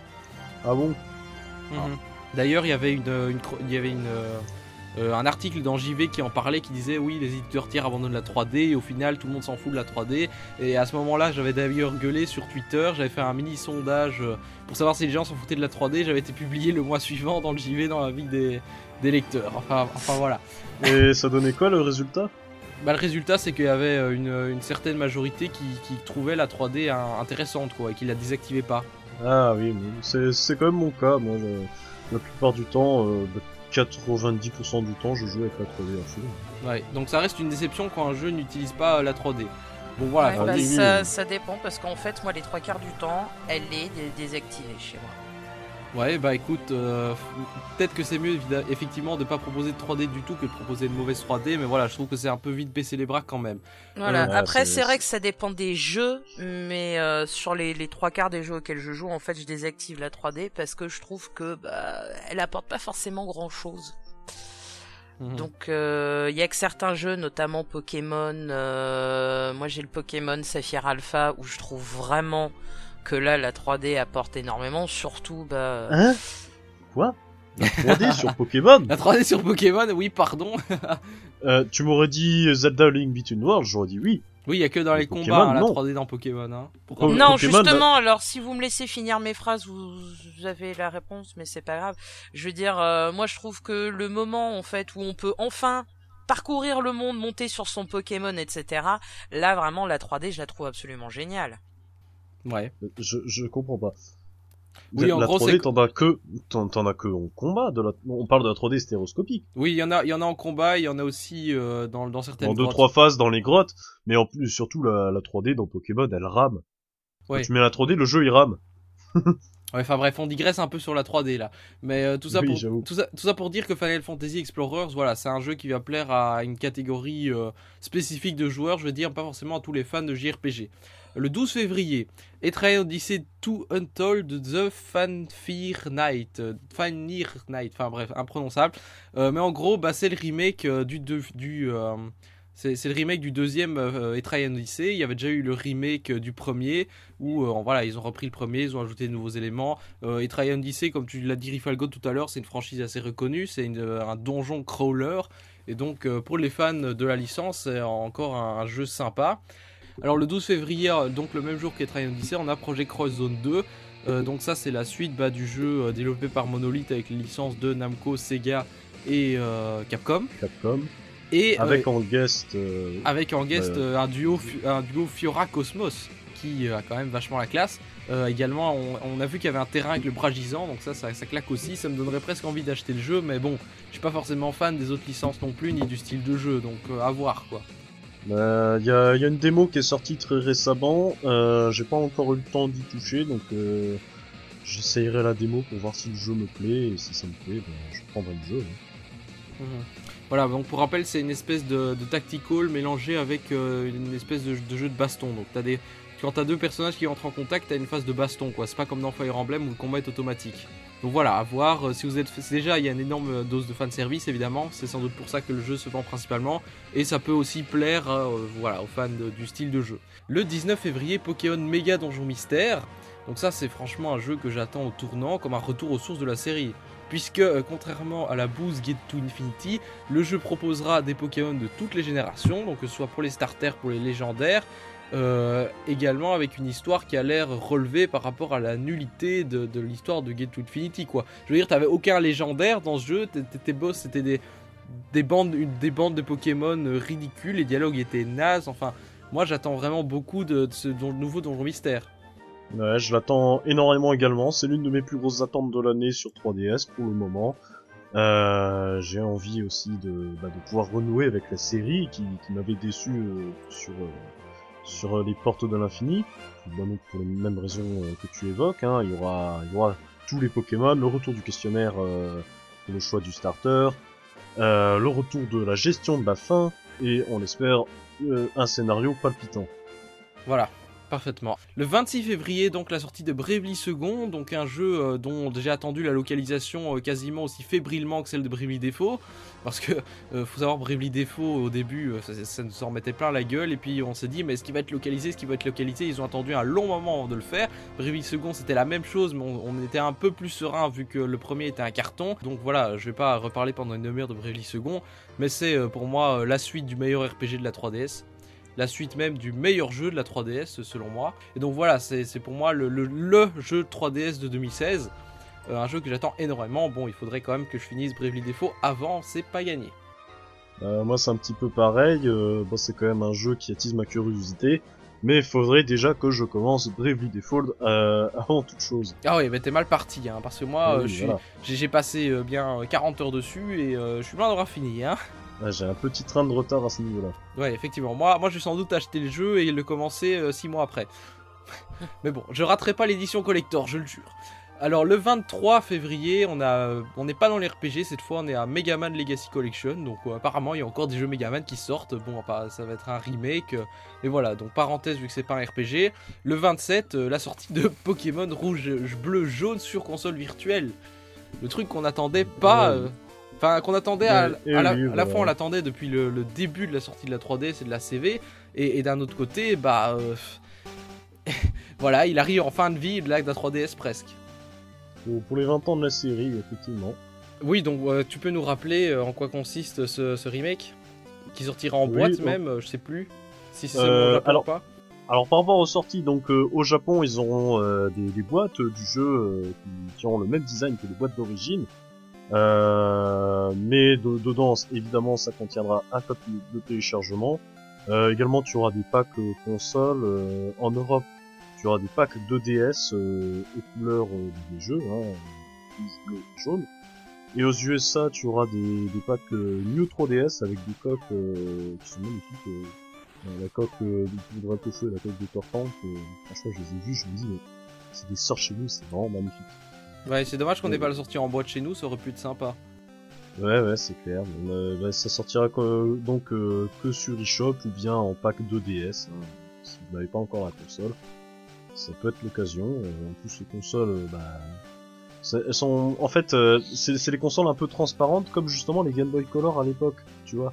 Ah bon? Mhm. D'ailleurs, il y avait une, une il y avait une, euh, un article dans JV qui en parlait, qui disait oui, les éditeurs tiers abandonnent la 3D et au final tout le monde s'en fout de la 3D. Et à ce moment-là, j'avais d'ailleurs gueulé sur Twitter, j'avais fait un mini sondage euh, pour savoir si les gens s'en foutaient de la 3D. J'avais été publié le mois suivant dans le JV dans la vie des, des lecteurs. Enfin, enfin voilà. Et ça donnait quoi le résultat? Bah, le résultat, c'est qu'il y avait euh, une, une certaine majorité qui, qui trouvait la 3D un- intéressante quoi, et qui la désactivait pas. Ah oui, c'est quand même mon cas. Moi, je- la plupart du temps, euh, bah, 90% du temps, je joue avec la 3D à fond. Ouais, donc ça reste une déception quand un jeu n'utilise pas la 3D. Bon voilà, Ouais, bah, ça, ça dépend parce qu'en fait, moi, les trois quarts du temps, elle est dé- désactivée chez moi. Ouais, bah écoute, euh, peut-être que c'est mieux effectivement de pas proposer de 3D du tout que de proposer une mauvaise 3D, mais voilà, je trouve que c'est un peu vite baisser les bras quand même. Voilà. Ouais, Après, c'est- vrai que ça dépend des jeux, mais euh, sur les, les trois quarts des jeux auxquels je joue, en fait, je désactive la 3D parce que je trouve que bah, elle apporte pas forcément grand chose. Mhm. Donc, euh, il y a que certains jeux, notamment Pokémon. euh, moi, j'ai le Pokémon Saphir Alpha où je trouve vraiment que là, la 3D apporte énormément. Surtout, bah, Hein? Quoi? La 3D sur Pokémon [LAUGHS] La 3D sur Pokémon, oui, pardon. [LAUGHS] Euh, Tu m'aurais dit Zelda Link Between Worlds, j'aurais dit oui. Oui, il y a que dans les Pokémon, combats hein, la non. 3D dans Pokémon. Hein. Non, Pokémon, justement, alors si vous me laissez finir mes phrases, vous, vous avez la réponse, mais c'est pas grave. Je veux dire, euh, moi je trouve que le moment en fait où on peut enfin parcourir le monde, monter sur son Pokémon, etc. Là vraiment la 3D, je la trouve absolument géniale. Ouais. Je, je comprends pas. Oui, la, en la gros, 3D, c'est- t'en as que, t'en t'en as que en combat. De la... On parle de la 3D stéréoscopique. Oui, il y en a, il y en a en combat, il y en a aussi euh, dans, dans certaines En deux grottes. trois phases dans les grottes, mais en plus surtout la, la 3D dans Pokémon, elle rame. Ouais. Quand tu mets la 3D, le jeu il rame. [LAUGHS] Ouais, enfin bref, on digresse un peu sur la 3D là. Mais euh, tout, ça Oui, pour, j'avoue. tout, ça, tout ça pour dire que Final Fantasy Explorers, voilà, c'est un jeu qui va plaire à une catégorie euh, spécifique de joueurs, je veux dire, pas forcément à tous les fans de JRPG. Le 12 février, Etrian Odyssey 2 Untold The Fanfir Night. euh, Fanir Night, enfin bref, imprononçable. Euh, mais en gros, bah, c'est le remake euh, du... du, c'est le remake du deuxième euh, Etrian Odyssey. Il y avait déjà eu le remake du premier où voilà, ils ont repris le premier, ils ont ajouté de nouveaux éléments. Euh, et Trian Odyssey, comme tu l'as dit Rifalgo tout à l'heure, c'est une franchise assez reconnue, c'est un donjon crawler. Et donc pour les fans de la licence, c'est encore un jeu sympa. Alors le 12 février, euh, donc le même jour qu'Etrian Odyssey, on a Project Cross Zone 2. Euh, donc ça c'est la suite bah, du jeu euh, développé par Monolith avec les licences de Namco, Sega et euh, Capcom. Capcom. Et Avec en guest. avec en guest euh, un duo Fi- un duo Fiora Cosmos qui a quand même vachement la classe. Euh, également, on, on a vu qu'il y avait un terrain avec le bras gisant, donc ça, ça, ça claque aussi. Ça me donnerait presque envie d'acheter le jeu, mais bon, je suis pas forcément fan des autres licences non plus, ni du style de jeu, donc euh, à voir quoi. Il Euh, y, a, y a une démo qui est sortie très récemment. Euh, J'ai pas encore eu le temps d'y toucher, donc euh, j'essayerai la démo pour voir si le jeu me plaît. Et si ça me plaît, ben, je prendrai le jeu. hein. Mhm. Voilà, donc pour rappel, c'est une espèce de, tactical mélangé avec une espèce de, de jeu de baston. Donc t'as des, quand t'as deux personnages qui entrent en contact, t'as une phase de baston quoi. C'est pas comme dans Fire Emblem où le combat est automatique. Donc voilà, à voir. Euh, Si vous êtes déjà, il y a une énorme dose de fanservice évidemment. C'est sans doute pour ça que le jeu se vend principalement. Et ça peut aussi plaire, euh, aux fans du style de jeu. Le 19 février, Pokémon Méga Donjon Mystère. Donc ça, c'est franchement un jeu que j'attends au tournant comme un retour aux sources de la série. Puisque, euh, contrairement à la bouse Gate to Infinity, le jeu proposera des Pokémon de toutes les générations, donc que ce soit pour les starters, pour les légendaires, euh, également avec une histoire qui a l'air relevée par rapport à la nullité de, l'histoire de Gate to Infinity, quoi. Je veux dire, t'avais aucun légendaire dans ce jeu, tes- boss c'était des, des, bandes, des bandes de Pokémon euh, ridicules, les dialogues étaient nazes, enfin, moi j'attends vraiment beaucoup de, ce nouveau Donjon Mystère. Ouais, je l'attends énormément également. C'est l'une de mes plus grosses attentes de l'année sur 3DS pour le moment. Euh, J'ai envie aussi de, bah, de pouvoir renouer avec la série qui, m'avait déçu sur, sur euh, les portes de l'infini. Pour les mêmes raisons euh, que tu évoques, hein, il, y aura, il y aura tous les Pokémon, le retour du questionnaire euh, le choix du starter, euh, le retour de la gestion de la fin et on l'espère euh, un scénario palpitant. Voilà. Parfaitement. Le 26 février, donc la sortie de Bravely Second, donc un jeu euh, dont j'ai attendu la localisation euh, quasiment aussi fébrilement que celle de Bravely Default, parce que euh, faut savoir Bravely Default au début, ça, ça nous en mettait plein la gueule, et puis on s'est dit mais est-ce qu'il va être localisé, est-ce qu'il va être localisé? Ils ont attendu un long moment avant de le faire. Bravely Second c'était la même chose, mais on, était un peu plus serein vu que le premier était un carton. Donc voilà, je vais pas reparler pendant une demi-heure de Bravely Second, mais c'est pour moi la suite du meilleur RPG de la 3DS la suite même du meilleur jeu de la 3DS selon moi. Et donc voilà, c'est pour moi le, le- le jeu 3DS de 2016. Euh, un jeu que j'attends énormément. Bon, il faudrait quand même que je finisse Bravely Default avant, c'est pas gagné. Euh, moi, c'est un petit peu pareil. euh, bon, c'est quand même un jeu qui attise ma curiosité. Mais il faudrait déjà que je commence Bravely Default [LAUGHS] avant toute chose. Ah oui, mais t'es mal parti, hein, parce que moi, Oui, voilà. j'ai passé bien euh, 40 heures dessus et je suis loin d'avoir fini. Hein. Ouais, J'ai un petit train de retard à ce niveau-là. Ouais, effectivement. Moi, moi, je vais sans doute acheter le jeu et le commencer 6 mois après. [LAUGHS] Mais bon, je raterai pas l'édition collector, je le jure. Alors, le 23 février, on a, on n'est pas dans les RPG cette fois, on est à Mega Man Legacy Collection. Donc, euh, apparemment, il y a encore des jeux Mega Man qui sortent. Bon, pas- ça va être un remake. euh, mais voilà, donc parenthèse vu que c'est pas un RPG. Le 27, euh, la sortie de [LAUGHS] Pokémon Rouge, euh, bleu, jaune sur console virtuelle. Le truc qu'on attendait pas. Enfin, qu'on attendait à, Ouais, et à la, oui, à la voilà. fois, on l'attendait depuis le, le début de la sortie de la 3DS et de la CV. Et, et d'un autre côté, bah. euh, [LAUGHS] voilà, il arrive en fin de vie de la, de la 3DS presque. Pour, les 20 ans de la série, effectivement. Oui, donc euh, tu peux nous rappeler euh, en quoi consiste ce, ce remake? Qui sortira en Oui, boîte donc- même, euh, je sais plus. Si c'est Euh, Japon alors- ou pas. Alors par rapport aux sorties, donc euh, au Japon, ils auront euh, des, des boîtes du jeu qui, qui auront le même design que les boîtes d'origine. Euh, mais de- dedans, évidemment, ça contiendra un code de téléchargement. Euh, également, tu auras des packs euh, euh, en Europe, tu auras des packs 2DS euh, aux couleurs des jeux, hein, bleu, jaune. Et aux USA, tu auras des, des packs New 3DS avec des coques qui sont magnifiques. la coque euh, du Draco Feu et la coque de Tortank, euh, franchement, je les ai vus, je me dis, mais c'est des sorts chez nous, c'est vraiment magnifique. Ouais, c'est dommage qu'on n'ait pas le sorti en boîte chez nous, ça aurait pu être sympa. Ouais, ouais, c'est clair. Euh, bah, ça sortira que- donc euh, que sur eShop ou bien en pack 2DS. hein. Si vous n'avez pas encore la console, ça peut être l'occasion. Euh, en plus, les consoles, euh, bah, elles sont, en fait, euh, c'est les consoles un peu transparentes, comme justement les Game Boy Color à l'époque, tu vois.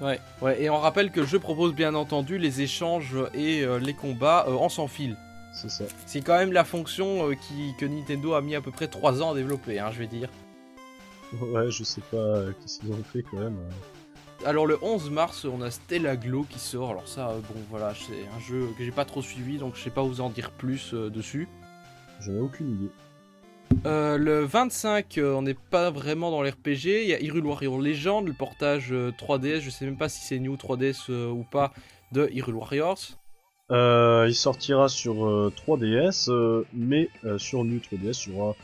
Ouais, ouais, et on rappelle que le jeu propose bien entendu les échanges et les combats en sans fil. C'est ça. C'est quand même la fonction euh, qui, que Nintendo a mis à peu près 3 ans à développer, hein, je vais dire. Ouais, je sais pas euh, qu'est-ce qu'ils ont fait quand même. euh. Alors le 11 mars, on a Stella Glow qui sort. Alors ça, euh, bon voilà, c'est un jeu que j'ai pas trop suivi, donc je sais pas vous en dire plus euh, dessus. J'en ai aucune idée. Euh, le 25, euh, on n'est pas vraiment dans l'RPG. Il y a Hyrule Warrior Legend, le portage euh, 3DS. Je sais même pas si c'est New 3DS euh, ou pas de Hyrule Warriors. Euh, il sortira sur euh, 3DS, euh, mais euh, sur New 3DS, il y aura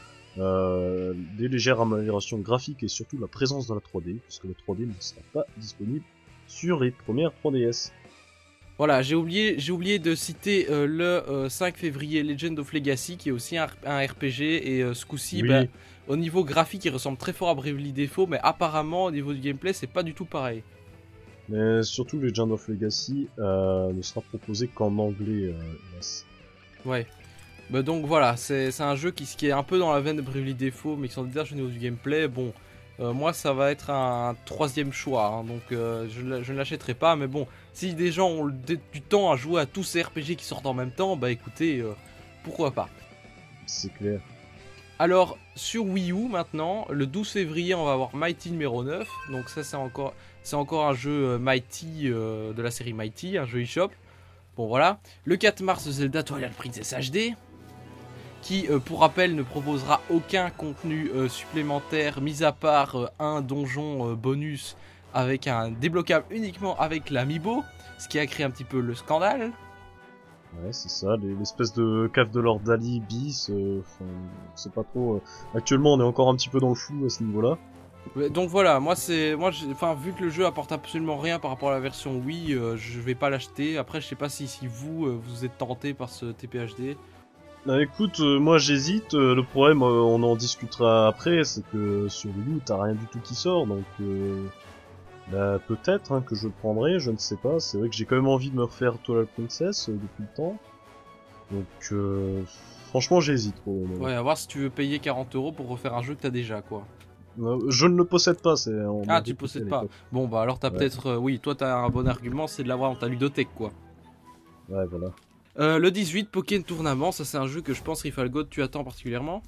des légères améliorations graphiques et surtout la présence de la 3D, puisque la 3D ne sera pas disponible sur les premières 3DS. Voilà, j'ai oublié, j'ai oublié de citer euh, le euh, 5 février Legend of Legacy, qui est aussi un, un RPG. Et euh, ce coup-ci, Oui. bah, au niveau graphique, il ressemble très fort à Bravely Default, mais apparemment, au niveau du gameplay, c'est pas du tout pareil. Mais surtout, Legend of Legacy euh, ne sera proposé qu'en anglais. Euh, hélas. Ouais. Bah donc voilà, c'est un jeu qui, qui est un peu dans la veine de Bravely Default, mais qui s'en détache au niveau du gameplay. Bon, euh, moi ça va être un, troisième choix, hein, donc euh, je, ne- je ne l'achèterai pas. Mais bon, si des gens ont du temps à jouer à tous ces RPG qui sortent en même temps, bah écoutez, euh, pourquoi pas. C'est clair. Alors, sur Wii U maintenant, le 12 février, on va avoir Mighty numéro 9. Donc ça, c'est encore, c'est encore un jeu euh, Mighty euh, de la série Mighty, un jeu eShop. Bon voilà. Le 4 mars, Zelda Twilight Princess HD. Qui, euh, pour rappel, ne proposera aucun contenu supplémentaire, mis à part un donjon bonus avec un débloquable uniquement avec l'amiibo. Ce qui a créé un petit peu le scandale. Ouais, c'est ça, les- l'espèce de cave de Lord Dali bis. enfin, c'est pas trop. Actuellement, on est encore un petit peu dans le flou à ce niveau-là. Donc voilà, moi c'est, moi, enfin vu que le jeu apporte absolument rien par rapport à la version Wii, euh, je vais pas l'acheter. Après, je sais pas si, si vous euh, vous êtes tenté par ce TPHD. Bah écoute, euh, moi j'hésite. le problème, on en discutera après, c'est que sur Wii, t'as rien du tout qui sort, donc euh, bah, peut-être hein, que je le prendrai, je ne sais pas. C'est vrai que j'ai quand même envie de me refaire Twilight Princess depuis le temps. Donc, euh, franchement, j'hésite. Ouais, à voir si tu veux payer 40 euros pour refaire un jeu que t'as déjà, quoi. Euh, Je ne le possède pas. C'est, Ah, tu possèdes pas. Bon, bah alors t'as Ouais. peut-être. euh, oui, toi t'as un bon argument, c'est de l'avoir dans ta ludothèque, quoi. Ouais, voilà. Euh, le 18, Pokémon Tournament, ça c'est un jeu que je pense, Rifalgot, tu attends particulièrement?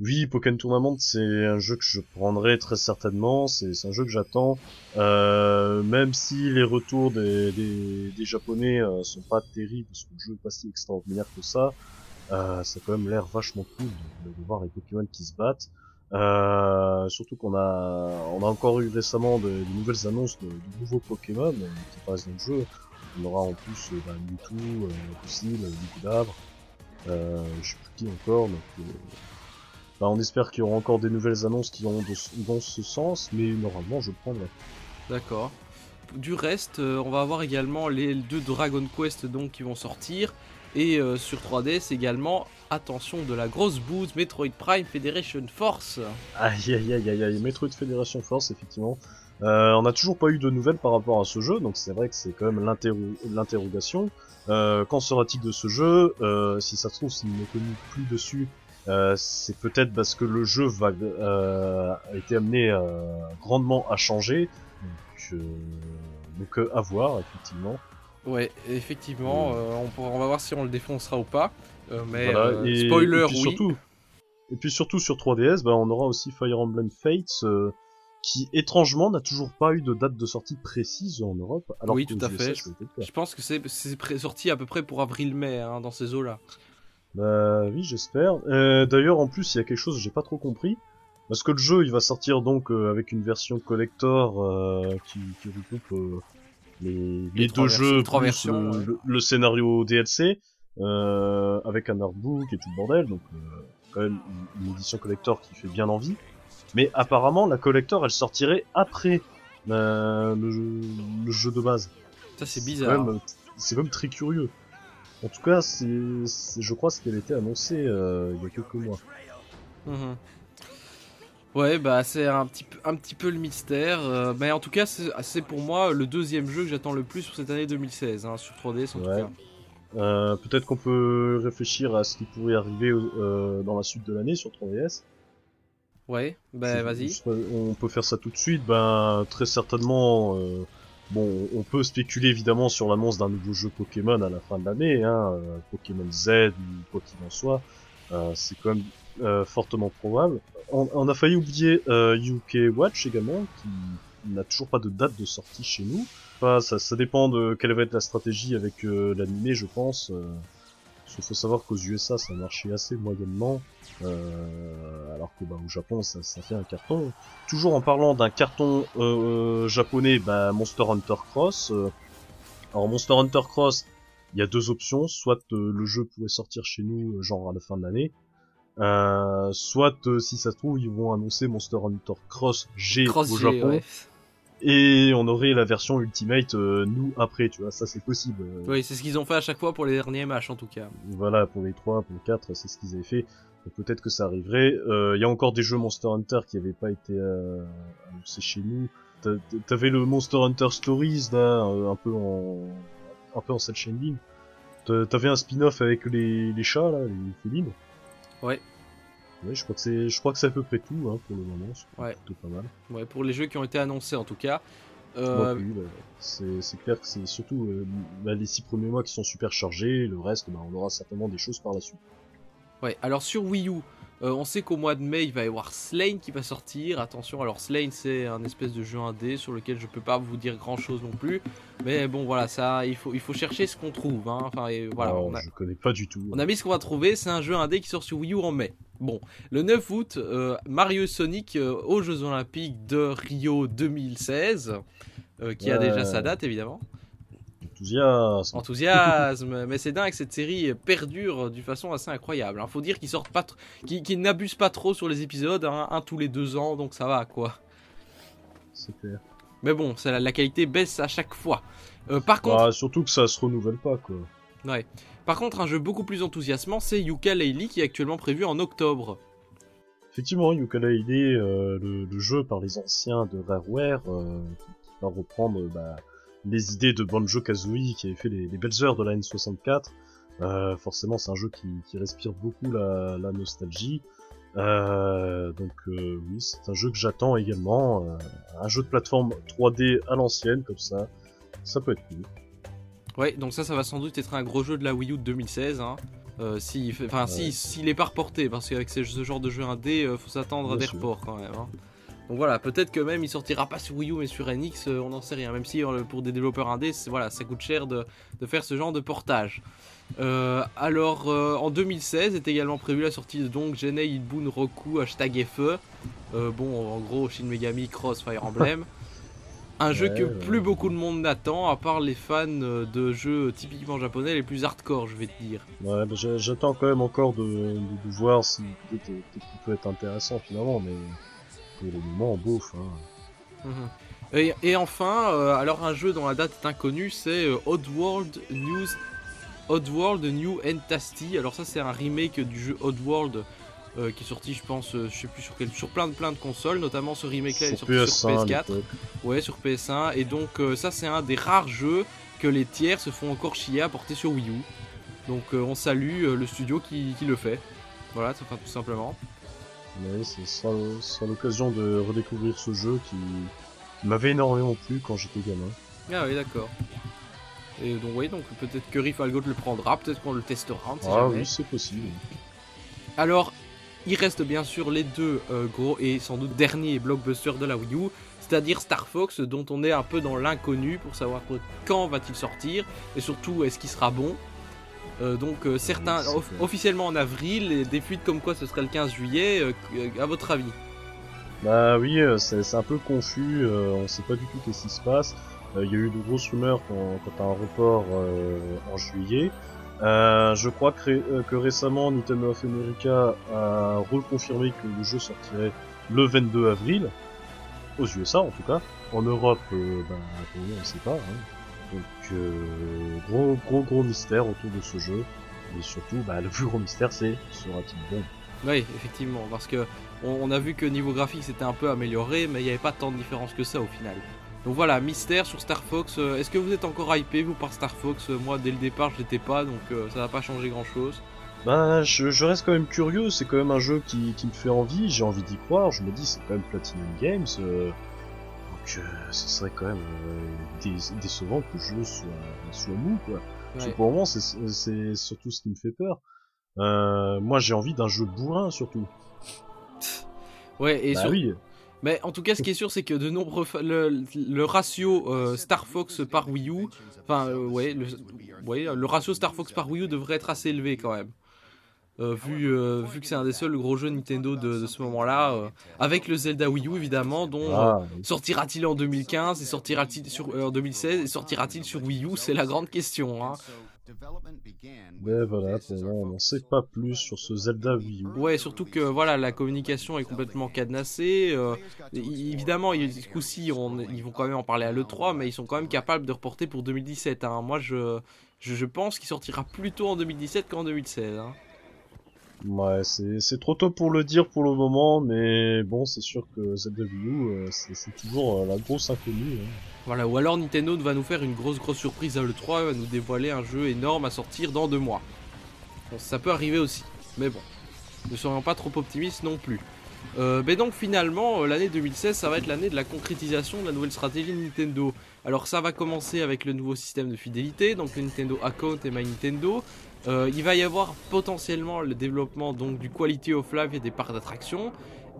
Oui, Pokémon Tournament, c'est un jeu que je prendrai très certainement. C'est un jeu que j'attends. Euh, même si les retours des, des, des Japonais sont pas terribles, parce que le jeu est pas si extraordinaire que ça, euh, ça a quand même l'air vachement cool de, de voir les Pokémon qui se battent. Euh, surtout qu'on a, on a encore eu récemment de, nouvelles annonces de, nouveaux Pokémon euh, qui apparaissent dans le jeu. On aura en plus euh, bah, Mewtwo, euh, Liquidabre, euh, je sais plus qui encore. Donc, euh, bah, on espère qu'il y aura encore des nouvelles annonces qui vont dans ce sens, mais normalement je le prendrai. D'accord. Du reste, euh, on va avoir également les deux Dragon Quest donc qui vont sortir. Et euh, sur 3DS également, attention de la grosse bouse Metroid Prime Federation Force. Aïe aïe aïe aïe aïe, Metroid Federation Force effectivement. Euh, on n'a toujours pas eu de nouvelles par rapport à ce jeu, donc c'est vrai que c'est quand même l'interro- l'interrogation. Euh, qu'en sera-t-il de ce jeu? Euh, Si ça se trouve, s'il ne communique plus dessus, euh, c'est peut-être parce que le jeu va, euh, a été amené grandement à changer. Donc, donc à voir effectivement. Ouais, effectivement, Mm. euh, on, pourra- on va voir si on le défoncera ou pas. Euh, mais Voilà, euh, et- spoiler, et puis oui. Surtout, et puis surtout sur 3DS, bah, on aura aussi Fire Emblem Fates, qui étrangement n'a toujours pas eu de date de sortie précise en Europe. Alors Oui, tout à fait. Je pense que c'est sorti à peu près pour avril-mai hein, dans ces eaux-là. Bah oui, j'espère. D'ailleurs, en plus, il y a quelque chose que j'ai pas trop compris. Parce que le jeu, il va sortir donc avec une version collector qui, qui regroupe euh, les, deux jeux, trois plus versions, le, ouais. le- le scénario DLC, euh, avec un artbook et tout le bordel. Donc, euh, quand même une, une édition collector qui fait bien envie. Mais apparemment, la collector, elle sortirait après euh, le, jeu, le jeu de base. Ça, c'est quand bizarre. même- C'est quand même très curieux. En tout cas, c'est, c'est- je crois, ce qu'elle était annoncée euh, il y a quelques mois. Mhm. Ouais, bah c'est un petit, peu, un petit peu le mystère. euh, mais en tout cas, c'est pour moi le deuxième jeu que j'attends le plus pour cette année 2016, hein, sur 3DS en Ouais. tout cas. Euh, peut-être qu'on peut réfléchir à ce qui pourrait arriver euh, dans la suite de l'année sur 3DS. Ouais, bah Je- vas-y. On peut faire ça tout de suite. Ben très certainement. bon, on peut spéculer évidemment sur l'annonce d'un nouveau jeu Pokémon à la fin de l'année, hein, Pokémon Z ou quoi qu'il en soit. Euh, c'est quand même euh, fortement probable. On, on a failli oublier euh, UK Watch également, qui n'a toujours pas de date de sortie chez nous. Enfin, ça, ça dépend de quelle va être la stratégie avec euh, l'animé, je pense. Euh, qu'il faut savoir qu'aux USA, ça marchait assez moyennement, euh, alors que bah, au Japon, ça, ça fait un carton. Toujours en parlant d'un carton japonais, bah, Monster Hunter Cross. alors Monster Hunter Cross, il y a deux options, soit le jeu pourrait sortir chez nous, genre à la fin de l'année, euh, soit euh, si ça se trouve, ils vont annoncer Monster Hunter Cross G Cross au G, Japon, ouais. et on aurait la version Ultimate euh, nous après, tu vois, ça c'est possible. Oui, c'est ce qu'ils ont fait à chaque fois pour les derniers matchs en tout cas. Voilà, pour les 3, pour les 4, c'est ce qu'ils avaient fait. Peut-être que ça arriverait. Euh, Il y a encore des jeux Monster Hunter qui n'avaient pas été euh, annoncés chez nous. T'a- T'avais le Monster Hunter Stories, là, un peu en un peu en cel shading. T'avais un spin-off avec les, les chats, là, les félines. Ouais. Ouais, je crois que c'est, je crois que c'est à peu près tout, hein, pour le moment. C'est Ouais. plutôt pas mal. Ouais, pour les jeux qui ont été annoncés en tout cas. Euh, oui, bah, c'est, c'est clair que c'est surtout euh, bah, les six premiers mois qui sont super chargés. Le reste, bah, on aura certainement des choses par la suite. Ouais, alors sur Wii U, euh, on sait qu'au mois de mai, il va y avoir Slain qui va sortir. Attention, alors Slain, c'est un espèce de jeu indé sur lequel je peux pas vous dire grand chose non plus. Mais bon, voilà, ça, il faut, il faut chercher ce qu'on trouve. Hein. Enfin, et voilà, Alors, on a, Je connais pas du tout. on a mis ce qu'on va trouver. C'est un jeu indé qui sort sur Wii U en mai. Bon, le 9 août, euh, Mario Sonic euh, aux Jeux Olympiques de Rio 2016, euh, qui a déjà sa date évidemment. Enthousiasme. Enthousiasme, [LAUGHS] mais c'est dingue, cette série perdure d'une façon assez incroyable. Il faut dire qu'ils sortent pas, qu'ils n'abusent pas trop sur les épisodes, hein, un tous les deux ans, donc ça va quoi. C'est clair. Mais bon, la, la qualité baisse à chaque fois. Euh, par contre, Ah, surtout que ça se renouvelle pas, quoi. ouais. Par contre, un jeu beaucoup plus enthousiasmant, c'est Yuka Laylee qui est actuellement prévu en octobre. Effectivement, Yooka-Laylee, euh, le, le jeu par les anciens de Rareware, euh, qui, qui va reprendre bah, les idées de Banjo-Kazooie qui avait fait les, les belles heures de la N64. Euh, forcément, c'est un jeu qui, qui respire beaucoup la, la nostalgie. Euh, donc euh, oui, c'est un jeu que j'attends également. Un jeu de plateforme 3D à l'ancienne, comme ça. Ça peut être cool. Ouais, donc ça, ça va sans doute être un gros jeu de la Wii U de 2016. Hein. Si, enfin, si, Ouais. s'il est pas reporté, parce qu'avec ce, ce genre de jeu indé, faut s'attendre à des sûr. reports quand même. hein. Donc voilà, peut-être que même il sortira pas sur Wii U mais sur NX, euh, on n'en sait rien. Même si euh, pour des développeurs indés, voilà, ça coûte cher de, de faire ce genre de portage. Euh, alors euh, en 2016 est également prévue la sortie de donc Genei Ibun Roku hashtag FE. Euh, bon, en gros, Shin Megami Cross Fire Emblem. [LAUGHS] Un jeu que plus beaucoup de monde n'attend, à part les fans de jeux typiquement japonais les plus hardcore, je vais te dire. Ouais, bah, j'a- j'attends quand même encore de, de, de voir si peut-être peut être intéressant finalement, mais pour le moment. Hein. Mhm. Et, et enfin, euh, alors un jeu dont la date est inconnue, c'est euh, Oddworld News. Oddworld New and Tasty. Alors ça, c'est un remake du jeu Oddworld euh, qui est sorti, je pense, euh, je sais plus sur quel, sur plein de plein de consoles, notamment ce remake-là est Sur sorti sur PS1 à PS4. l'époque. Ouais, sur PS1. Et donc euh, ça, c'est un des rares jeux que les tiers se font encore chier à porter sur Wii U. Donc on salue le studio qui, qui le fait. Voilà, tout simplement. Mais ce sera, ce sera l'occasion de redécouvrir ce jeu qui, qui m'avait énormément plu quand j'étais gamin. Ah oui, d'accord. Et donc oui, donc peut-être que Riff Algot le prendra, peut-être qu'on le testera, on ne sait Ah jamais. oui, c'est possible. Alors, il reste bien sûr les deux euh, gros et sans doute derniers blockbusters de la Wii U, c'est-à-dire Star Fox, dont on est un peu dans l'inconnu pour savoir quand va-t-il sortir et surtout est-ce qu'il sera bon? Euh, donc euh, certains off- clair. officiellement en avril et des fuites comme quoi ce serait le 15 juillet. euh, à votre avis Bah oui, c'est un peu confus, on sait pas du tout qu'est-ce qui se passe. Il y a eu de grosses rumeurs quand, quand un report en juillet. Je crois que, ré- que récemment Nintendo of America a reconfirmé que le jeu sortirait le 22 avril, aux USA en tout cas. En Europe, bah, on sait pas. hein. Donc euh, gros gros gros mystère autour de ce jeu. Et surtout, bah, [LAUGHS] le plus gros mystère c'est sera-t-il bon? Oui, effectivement, parce que on, on a vu que niveau graphique c'était un peu amélioré, mais il n'y avait pas tant de différence que ça au final. Donc voilà, mystère sur Star Fox. euh, Est-ce que vous êtes encore hypé vous par Star Fox? Euh, Moi dès le départ je l'étais pas, donc euh, ça va pas changer grand chose. Bah, je, je reste quand même curieux, c'est quand même un jeu qui, qui me fait envie, j'ai envie d'y croire, je me dis c'est quand même Platinum Games, euh, donc euh, ce serait quand même euh, dé- décevant que le jeu soit, soit mou, quoi. Que Ouais. pour le moment, c'est surtout ce qui me fait peur. Euh, moi j'ai envie d'un jeu bourrin surtout. Ouais, et bah sur- oui, Mais en tout cas, ce qui est sûr, c'est que de nombreux le, le ratio euh, Star Fox par Wii U, enfin euh, ouais, le, ouais, le ratio Star Fox par Wii U devrait être assez élevé quand même. Euh, vu, euh, vu que c'est un des seuls gros jeux Nintendo de, de ce moment-là, euh, avec le Zelda Wii U évidemment, dont ah, sortira-t-il en 2015 et sortira-t-il sur en 2016 et sortira-t-il sur Wii U, c'est la grande question. Hein. ben voilà, on n'en sait pas plus sur ce Zelda Wii U. Ouais, surtout que voilà, la communication est complètement cadenassée. euh, évidemment, ce coup-ci, ils vont quand même en parler à l'E3, mais ils sont quand même capables de reporter pour 2017. hein. Moi, je, je, je pense qu'il sortira plus tôt en 2017 qu'en 2016. hein. Ouais, c'est trop tôt pour le dire pour le moment, mais bon, c'est sûr que U, euh, c'est toujours euh, la grosse inconnue. hein. Voilà, ou alors Nintendo va nous faire une grosse grosse surprise à l'E3, va nous dévoiler un jeu énorme à sortir dans deux mois. Ça peut arriver aussi, mais bon, ne soyons pas trop optimistes non plus. Euh, mais donc finalement, l'année 2016, ça va être l'année de la concrétisation de la nouvelle stratégie de Nintendo. Alors ça va commencer avec le nouveau système de fidélité, donc le Nintendo Account et My Nintendo. Euh, il va y avoir potentiellement le développement donc du Quality of Life et des parcs d'attraction,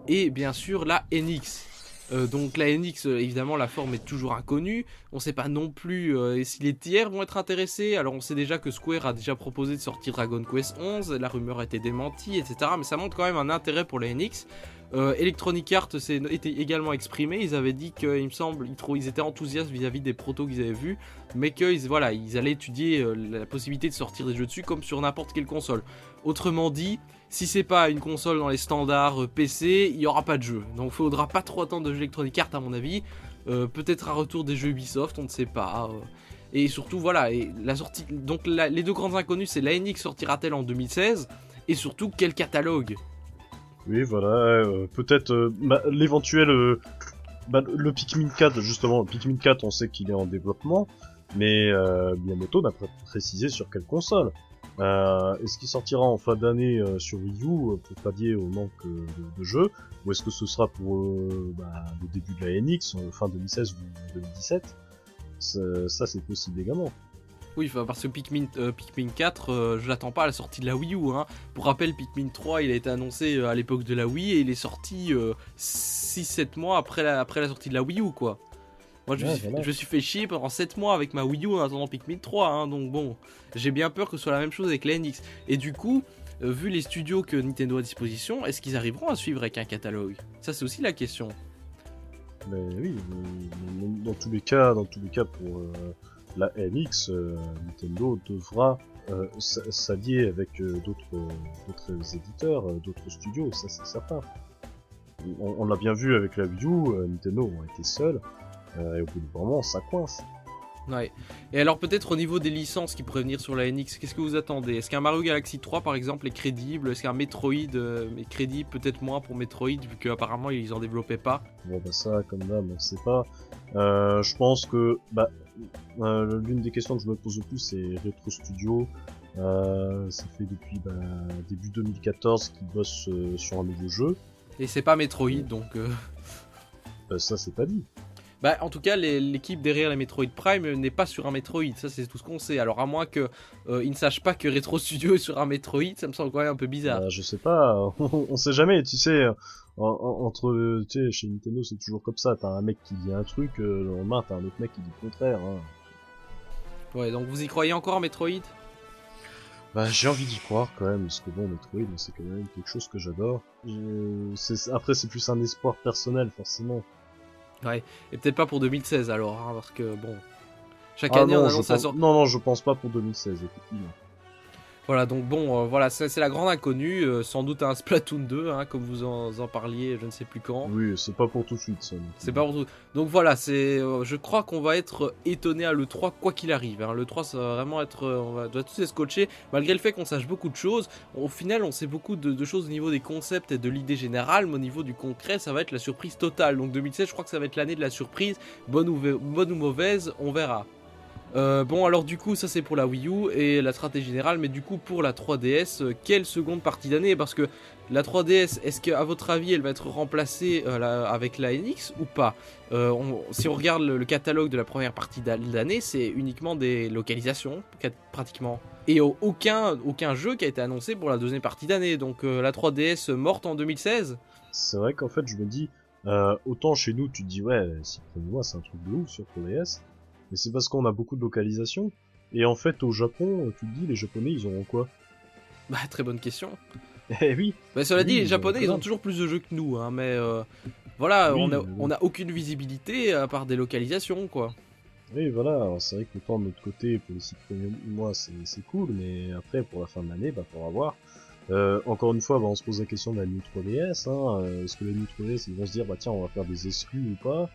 et bien sûr la NX. Euh, donc la NX, euh, évidemment, la forme est toujours inconnue. On sait pas non plus euh, si les tiers vont être intéressés. Alors on sait déjà que Square a déjà proposé de sortir Dragon Quest 11, la rumeur a été démentie, etc. Mais ça montre quand même un intérêt pour la NX. Electronic Arts s'est également exprimé. Ils avaient dit qu'il me semble, ils, étaient enthousiastes vis-à-vis des protos qu'ils avaient vus, mais qu'ils ils allaient étudier la possibilité de sortir des jeux dessus comme sur n'importe quelle console. Autrement dit, si c'est pas une console dans les standards euh, PC, il y aura pas de jeu. Donc faudra pas trop attendre de jeux Electronic Arts à mon avis. Euh, Peut-être un retour des jeux Ubisoft, on ne sait pas. euh. Et surtout voilà, la sortie. Donc la- les deux grandes inconnues, c'est la NX sortira-t-elle en 2016 et surtout quel catalogue? Oui, voilà, peut-être l'éventuel... bah, le Pikmin 4, justement, le Pikmin 4, on sait qu'il est en développement, mais Miyamoto n'a pas précisé sur quelle console. Euh, est-ce qu'il sortira en fin d'année euh, sur Wii U euh, pour pallier au manque de, de jeux Ou est-ce que ce sera pour bah, le début de la NX, fin 2016 ou 2017 Ça, c'est possible également. Oui, parce que Pikmin, Pikmin 4, euh, je l'attends pas à la sortie de la Wii U. Hein. Pour rappel, Pikmin 3, il a été annoncé à l'époque de la Wii et il est sorti 6-7 mois après la sortie de la Wii U, quoi. Moi, je, me Ouais, suis, voilà. je me suis fait chier pendant 7 mois avec ma Wii U en attendant Pikmin 3, hein, donc bon, j'ai bien peur que ce soit la même chose avec la NX. Et du coup, euh, vu les studios que Nintendo a à disposition, est-ce qu'ils arriveront à suivre avec un catalogue? Ça, c'est aussi la question. Mais oui, dans tous les cas, dans tous les cas pour euh, la NX, euh, Nintendo devra s'allier avec d'autres éditeurs, d'autres studios, ça c'est certain. On, on l'a bien vu avec la Wii U, Nintendo ont été seuls, euh, et au bout d'un moment, ça coince. Ouais. Et alors peut-être au niveau des licences qui pourraient venir sur la NX, qu'est-ce que vous attendez? Est-ce qu'un Mario Galaxy 3 par exemple est crédible? Est-ce qu'un Metroid euh, est crédible Peut-être moins pour Metroid vu qu'apparemment ils en développaient pas? Bon bah ça, comme d'hab, on sait pas. Euh, je pense que bah, euh, l'une des questions que je me pose le plus, c'est Retro Studio. Euh, ça fait depuis bah, début 2014 qu'ils bossent euh, sur un nouveau jeu. Et c'est pas Metroid donc... euh, Euh, ça c'est pas dit. Bah en tout cas l'équipe derrière les Metroid Prime n'est pas sur un Metroid, ça c'est tout ce qu'on sait. Alors à moins que euh, ne sachent pas que Retro Studio est sur un Metroid, ça me semble quand même un peu bizarre. Bah, je sais pas, [LAUGHS] on sait jamais, tu sais, en- en- entre, tu sais, chez Nintendo c'est toujours comme ça, t'as un mec qui dit un truc, euh, le lendemain t'as un autre mec qui dit le contraire. Hein. Ouais donc vous y croyez encore en Metroid? Bah j'ai envie d'y croire quand même, parce que bon, Metroid c'est quand même quelque chose que j'adore. Après c'est plus un espoir personnel forcément. Et peut-être pas pour 2016 alors, hein, parce que bon... Chaque Ah année on non, je annonce pense... sortie... non, non, je pense pas pour 2016, effectivement. Voilà, donc bon, euh, voilà, c'est la grande inconnue, euh, sans doute un Splatoon 2, hein, comme vous en, en parliez, je ne sais plus quand. Oui, c'est pas pour tout de suite ça. C'est pas pour tout. Donc voilà, c'est, euh, je crois qu'on va être étonné à l'E3 quoi qu'il arrive. Hein. L'E3 ça va vraiment être, on va, doit tous être scotchés, malgré le fait qu'on sache beaucoup de choses. Au final, on sait beaucoup de, de choses au niveau des concepts et de l'idée générale, mais au niveau du concret, ça va être la surprise totale. Donc 2016, je crois que ça va être l'année de la surprise, bonne ou, ve- bonne ou mauvaise, on verra. Euh, bon alors du coup ça c'est pour la Wii U et la stratégie générale mais du coup pour la 3DS euh, quelle seconde partie d'année? Parce que la 3DS est-ce qu'à votre avis elle va être remplacée euh, avec la NX ou pas? Si on regarde le, catalogue de la première partie d'a- d'année c'est uniquement des localisations pratiquement. Et au- aucun, aucun jeu qui a été annoncé pour la deuxième partie d'année. Donc la 3DS morte en 2016 C'est vrai qu'en fait, je me dis, autant chez nous, tu te dis, ouais, si c'est un truc de sur 3DS, mais c'est parce qu'on a beaucoup de localisations. Et en fait, au Japon, tu te dis, les Japonais, ils auront quoi? Bah très bonne question Eh oui, Bah, cela dit, les Japonais, ils ont toujours plus de jeux que nous, hein, mais euh, voilà, Oui, on, a, mais bon. on a aucune visibilité à part des localisations, quoi. oui, voilà. Alors, C'est vrai que autant de notre côté, pour les six premiers mois, c'est c'est cool, mais après, pour la fin de l'année, bah, faudra voir. Euh, encore une fois, bah, on se pose la question de la New 3DS. Hein. euh, Est-ce que la New 3DS, ils vont se dire, bah tiens, on va faire des exclus ou pas?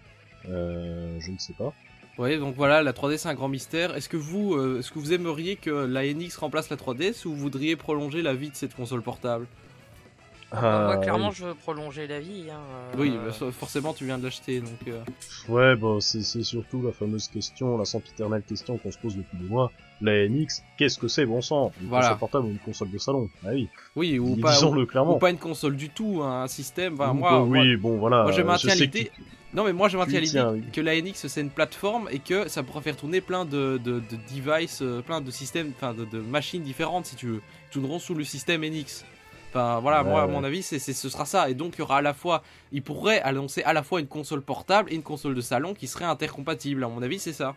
Euh, Je ne sais pas. Ouais, donc voilà, la 3D c'est un grand mystère. Est-ce que vous, euh, est-ce que vous aimeriez que la NX remplace la 3DS ou vous voudriez prolonger la vie de cette console portable? Bah, moi, Ah, clairement, oui. je veux prolonger la vie. Hein. euh, Oui, bah, forcément tu viens de l'acheter, donc. euh, Ouais, bah, c'est c'est surtout la fameuse question, la sempiternelle question qu'on se pose depuis des mois. La NX, qu'est-ce que c'est, bon sang? Une Voilà. console portable ou une console de salon? Ah oui, Oui, ou pas, ou, disons-le clairement. ou pas une console du tout, hein, un système. Enfin, moi, pas- moi- oui, bon, voilà. moi, je euh, maintiens sais que l'idée. Non, mais moi je maintiens l'idée oui. que la NX c'est une plateforme et que ça pourra faire tourner plein de, de, de devices, euh, plein de systèmes, enfin de, de machines différentes si tu veux, qui tourneront sous le système NX. Enfin voilà, Ouais, moi à mon avis c'est, ce sera ça. Et donc il y aura à la fois, il pourrait annoncer à la fois une console portable et une console de salon qui serait intercompatible. À mon avis c'est ça.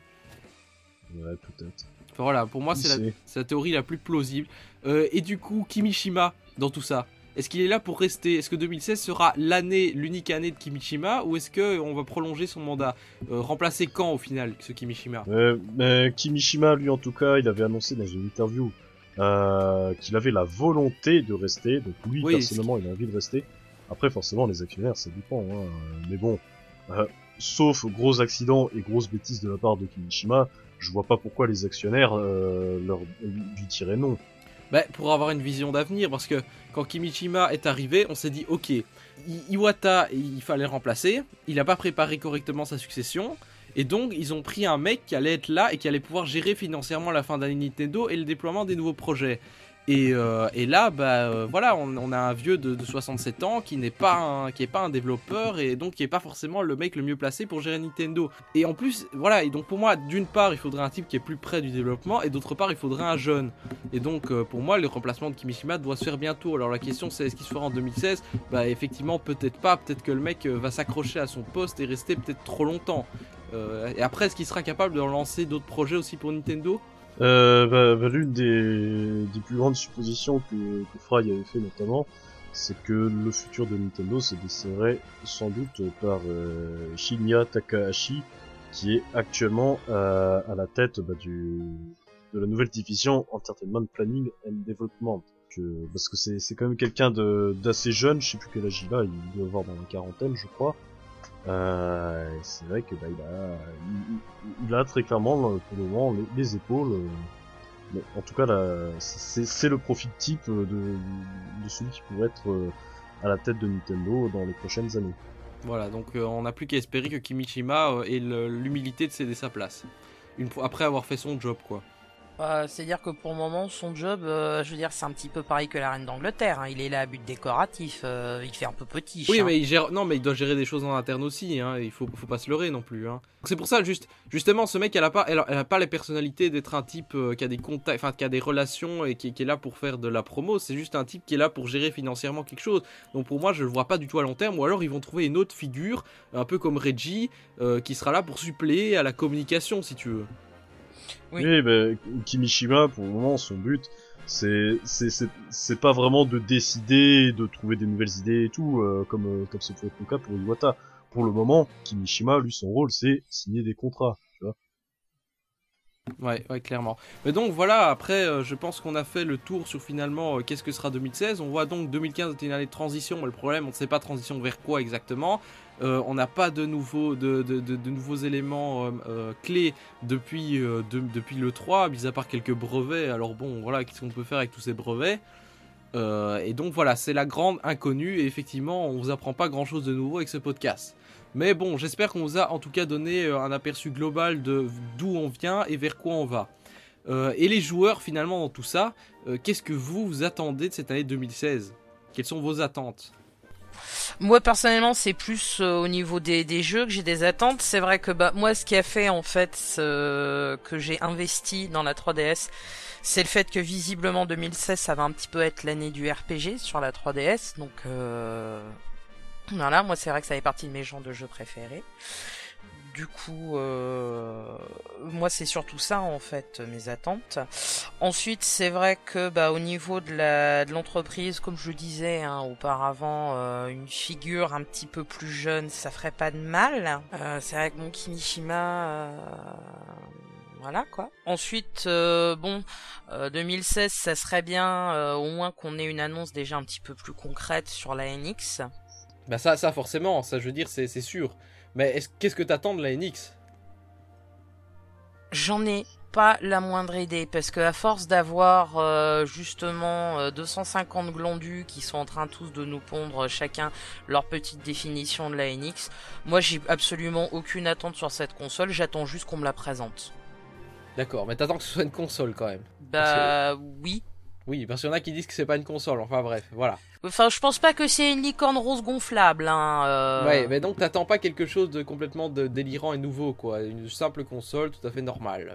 Ouais, peut-être. Enfin, voilà, pour moi la, c'est la théorie la plus plausible. Euh, et du coup, Kimishima dans tout ça. Est-ce qu'il est là pour rester? Est-ce que 2016 sera l'année, l'unique année de Kimishima ou est-ce que on va prolonger son mandat? Euh, Remplacer quand au final ce Kimishima? Euh, Kimishima, lui, en tout cas, il avait annoncé dans une interview euh, qu'il avait la volonté de rester. Donc lui, Oui, personnellement, il a envie de rester. Après, forcément, les actionnaires, ça dépend. Hein. Mais bon, euh, sauf gros accident et grosses bêtises de la part de Kimishima, je vois pas pourquoi les actionnaires leur lui tiraient non. Bah, pour avoir une vision d'avenir, parce que quand Kimishima est arrivé, on s'est dit ok, Iwata, il fallait remplacer, il n'a pas préparé correctement sa succession, Et donc, ils ont pris un mec qui allait être là et qui allait pouvoir gérer financièrement la fin d'année Nintendo et le déploiement des nouveaux projets. Et, euh, et là, bah euh, voilà, on, a un vieux de, de 67 ans qui n'est pas un, qui est pas un développeur et donc qui est pas forcément le mec le mieux placé pour gérer Nintendo. Et en plus, voilà, et donc pour moi, d'une part, il faudrait un type qui est plus près du développement et d'autre part, il faudrait un jeune. Et donc euh, pour moi, le remplacement de Kimishima doit se faire bientôt. Alors la question c'est est-ce qu'il se fera en 2016 Bah effectivement, peut-être pas. Peut-être que le mec va s'accrocher à son poste et rester peut-être trop longtemps. Et après, est-ce qu'il sera capable de lancer d'autres projets aussi pour Nintendo? Euh, bah, bah, l'une des, des plus grandes suppositions que, que Fry avait fait notamment, c'est que le futur de Nintendo se dessinerait sans doute par euh, Shinya Takahashi, qui est actuellement euh, à la tête bah, du, de la nouvelle division Entertainment Planning and Development. Parce que c'est quand même quelqu'un d'assez jeune, je sais plus quel âge il a, il doit avoir dans la quarantaine je crois. Euh, c'est vrai que bah, il, a, il, a très clairement euh, pour le moment les, les épaules. euh, en tout cas, c'est le profil type euh, de, celui qui pourrait être à la tête de Nintendo dans les prochaines années. Voilà, donc on n'a plus qu'à espérer que Kimishima ait l'humilité de céder sa place. Après avoir fait son job, quoi. Bah, C'est-à-dire que pour le moment, son job, euh, je veux dire, c'est un petit peu pareil que la reine d'Angleterre. hein. Il est là à but décoratif, euh, il fait un peu petit. Oui, mais il gère. Non, mais il doit gérer des choses en interne aussi. Hein. Il faut, faut pas se leurrer non plus. Hein. C'est pour ça, juste, justement, ce mec, elle a pas, elle, a- elle a pas les personnalités d'être un type euh, qui a des contacts, enfin, qui a des relations et qui, qui est là pour faire de la promo. C'est juste un type qui est là pour gérer financièrement quelque chose. Donc pour moi, je le vois pas du tout à long terme. Ou alors ils vont trouver une autre figure, un peu comme Reggie, euh, qui sera là pour suppléer à la communication, si tu veux. Oui. Oui, bah, Kimishima, pour le moment, son but, c'est pas vraiment de décider, de trouver des nouvelles idées et tout, euh, comme euh, comme être le cas pour Iwata. Pour le moment, Kimishima, lui, son rôle, c'est signer des contrats. Ouais, ouais, clairement. Mais donc voilà, après, euh, je pense qu'on a fait le tour sur finalement euh, qu'est-ce que sera 2016. On voit donc 2015 était une année de transition, mais le problème, on ne sait pas transition vers quoi exactement. Euh, on n'a pas de nouveaux, de, de- nouveaux éléments clés depuis, de- depuis le 3, mis à part quelques brevets. Alors bon, voilà, qu'est-ce qu'on peut faire avec tous ces brevets? Et donc voilà, c'est la grande inconnue, et effectivement, on vous apprend pas grand-chose de nouveau avec ce podcast. Mais bon, j'espère qu'on vous a en tout cas donné euh, un aperçu global de d'où on vient et vers quoi on va. Euh, et les joueurs, finalement, dans tout ça, euh, qu'est-ce que vous vous attendez de cette année 2016 Quelles sont vos attentes? Moi personnellement, c'est plus au niveau des, jeux que j'ai des attentes. C'est vrai que bah moi, ce qui a fait en fait que j'ai investi dans la 3DS, c'est le fait que visiblement 2016, ça va un petit peu être l'année du RPG sur la 3DS. Donc euh, voilà, moi c'est vrai que ça fait partie de mes genres de jeux préférés. Du coup, euh, moi c'est surtout ça en fait mes attentes. Ensuite, c'est vrai que bah au niveau de la de l'entreprise, comme je disais hein, auparavant, euh, une figure un petit peu plus jeune, ça ferait pas de mal. Euh, c'est vrai que mon Kimishima, voilà quoi. Ensuite, euh, bon, euh, 2016, ça serait bien au moins qu'on ait une annonce déjà un petit peu plus concrète sur la NX. Bah ça, ça forcément, ça je veux dire, c'est c'est sûr. Mais est-ce- qu'est-ce que t'attends de la NX J'en ai pas la moindre idée parce que à force d'avoir euh, justement euh, 250 glandus qui sont en train tous de nous pondre chacun leur petite définition de la NX, moi j'ai absolument aucune attente sur cette console, j'attends juste qu'on me la présente. D'accord, mais t'attends que ce soit une console quand même. Bah oui. Oui, parce qu'il y en a qui disent que c'est pas une console, enfin bref, voilà. Enfin, je pense pas que c'est une licorne rose gonflable. Hein, euh. Ouais, mais donc t'attends pas quelque chose de complètement de délirant et nouveau, quoi. Une simple console tout à fait normale.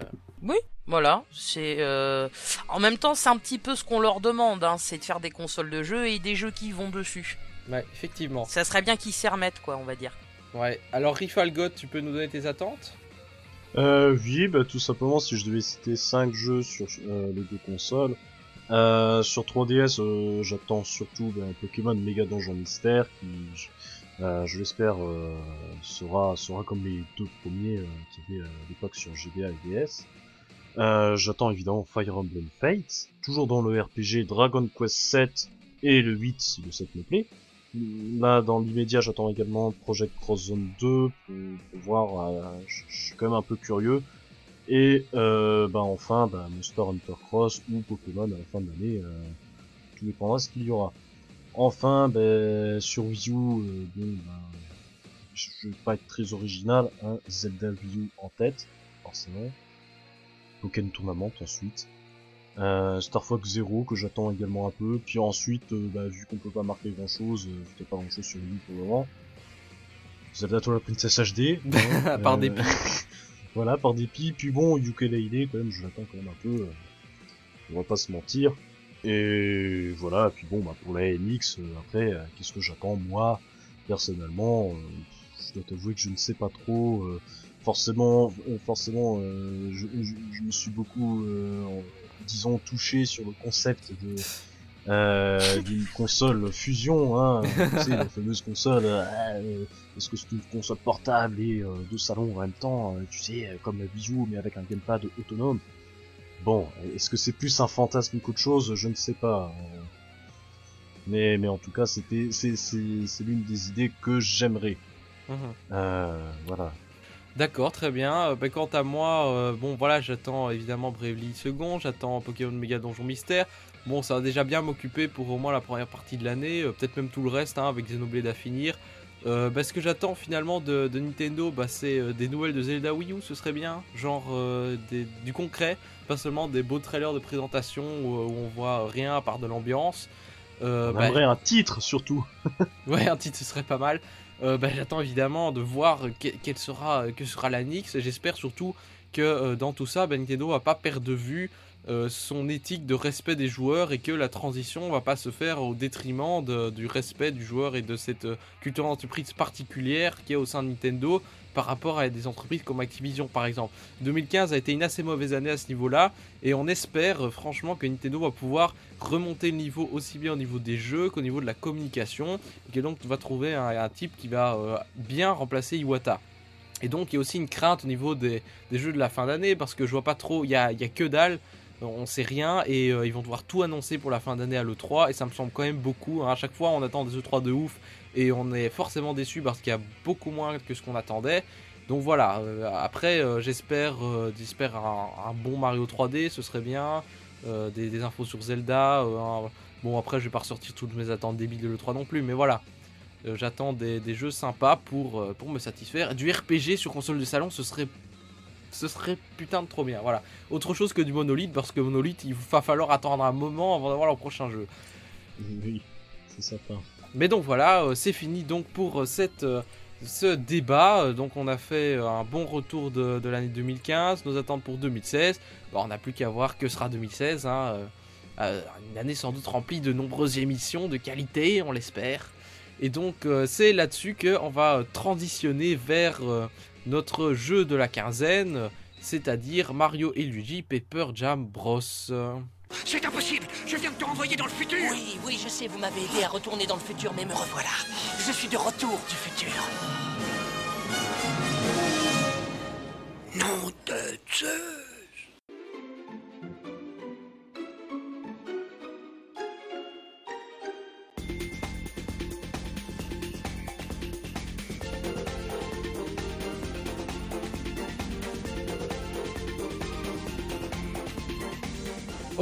Voilà, c'est euh... en même temps c'est un petit peu ce qu'on leur demande, hein, c'est de faire des consoles de jeux et des jeux qui vont dessus. Ouais, effectivement. Ça serait bien qu'ils s'y remettent quoi, on va dire. Ouais, alors Rifalgot, tu peux nous donner tes attentes? Euh, oui, bah, tout simplement, si je devais citer 5 jeux sur euh, les deux consoles, euh, sur 3DS, euh, j'attends surtout bah, Pokémon Mega Donjon Mystère, qui, je- euh, l'espère, euh, sera, sera comme les deux premiers avait euh, à l'époque sur GBA et DS. J'attends évidemment Fire Emblem Fates, toujours dans le RPG Dragon Quest 7 et le 8 si le 7 me plaît. Là, dans l'immédiat, j'attends également Project Cross Zone 2 pour, pour voir. je suis quand même un peu curieux. Et euh, bah enfin, bah, Monster Hunter Cross ou Pokémon à la fin de l'année, euh, tout dépendra de ce qu'il y aura. Enfin, bah, sur Wii U, euh, bon, bah, je vais pas être très original, un Zelda Wii U en tête, forcément. Pokémon Tournament ensuite. Euh, Star Fox Zero que j'attends également un peu. Puis ensuite, euh, bah, vu qu'on peut pas marquer grand chose, euh, pas grand chose sur Wii U pour le moment. Zelda Twilight Princess HD. hein, Par dépit. Voilà, par dépit. Puis bon, Ukulele quand même, je l'attends quand même un peu. euh, on va pas se mentir. Et voilà, puis bon, bah pour la NX, euh, après, euh, qu'est-ce que j'attends moi, personnellement Je dois t'avouer que je ne sais pas trop. forcément, forcément, je, je, me suis beaucoup, disons, touché sur le concept de [LAUGHS] d'une console fusion, hein, tu sais, la fameuse console. euh, euh, Est-ce que c'est une console portable et euh, deux salons en même temps, euh, tu sais, euh, comme la Wii mais avec un gamepad autonome? Bon, est-ce que c'est plus un fantasme qu'autre chose? Je ne sais pas. euh. Mais, mais en tout cas, c'était, c'est, c'est, l'une des idées que j'aimerais. Mhm. Euh, voilà. D'accord, très bien. Euh, bah, quant à moi, euh, bon voilà, j'attends évidemment Bravely Second, j'attends Pokémon Mega Donjon Mystère. Bon, ça va déjà bien m'occuper pour au moins la première partie de l'année, euh, peut-être même tout le reste hein, avec Xenoblade à finir. Euh, bah, ce que j'attends finalement de, de Nintendo, bah, c'est euh, des nouvelles de Zelda Wii U, ce serait bien, genre des- du concret, pas seulement des beaux trailers de présentation où, où on voit rien à part de l'ambiance. On bah, aimerait un titre surtout. [LAUGHS] Ouais, un titre ce serait pas mal. Bah, J'attends évidemment de voir que- quelle sera, que sera la Nyx. et J'espère surtout que dans tout ça, bah, Nintendo va pas perdre de vue euh, son éthique de respect des joueurs et que la transition va pas se faire au détriment de- du respect du joueur et de cette euh, culture d'entreprise particulière qui est au sein de Nintendo par rapport à des entreprises comme Activision par exemple. 2015 a été une assez mauvaise année à ce niveau-là et on espère euh, franchement que Nintendo va pouvoir remonter le niveau aussi bien au niveau des jeux qu'au niveau de la communication et que donc vas trouver un, type qui va bien remplacer Iwata. Et donc il y a aussi une crainte au niveau des, des jeux de la fin d'année parce que je vois pas trop, il y a, y a que dalle, on sait rien et euh, ils vont devoir tout annoncer pour la fin d'année à l'E3 et ça me semble quand même beaucoup. hein. À chaque fois on attend des E3 de ouf et on est forcément déçu parce qu'il y a beaucoup moins que ce qu'on attendait. Donc voilà, euh, après euh, j'espère euh, un, bon Mario 3D, ce serait bien. Euh, des, infos sur Zelda. euh, Bon, après, je vais pas ressortir toutes mes attentes débiles de l'E3 non plus, mais voilà. Euh, J'attends des, jeux sympas euh, pour me satisfaire. Du RPG sur console de salon, ce serait. Ce serait putain de trop bien, voilà. Autre chose que du Monolith, parce que Monolith, il va falloir attendre un moment avant d'avoir leur prochain jeu. Oui, c'est certain. Mais donc voilà, euh, c'est fini donc pour euh, cette, euh, ce débat. Donc on a fait un bon retour de, de l'année 2015, nos attentes pour 2016. Bon, on n'a plus qu'à voir que sera 2016. hein, une année sans doute remplie de nombreuses émissions de qualité, on l'espère. Et donc c'est là-dessus qu'on va transitionner vers notre jeu de la quinzaine, c'est-à-dire Mario et Luigi Paper Jam Bros. C'est impossible Je viens de te renvoyer dans le futur Oui, oui, je sais, vous m'avez aidé à retourner dans le futur, mais me revoilà. Je suis de retour du futur. Nom de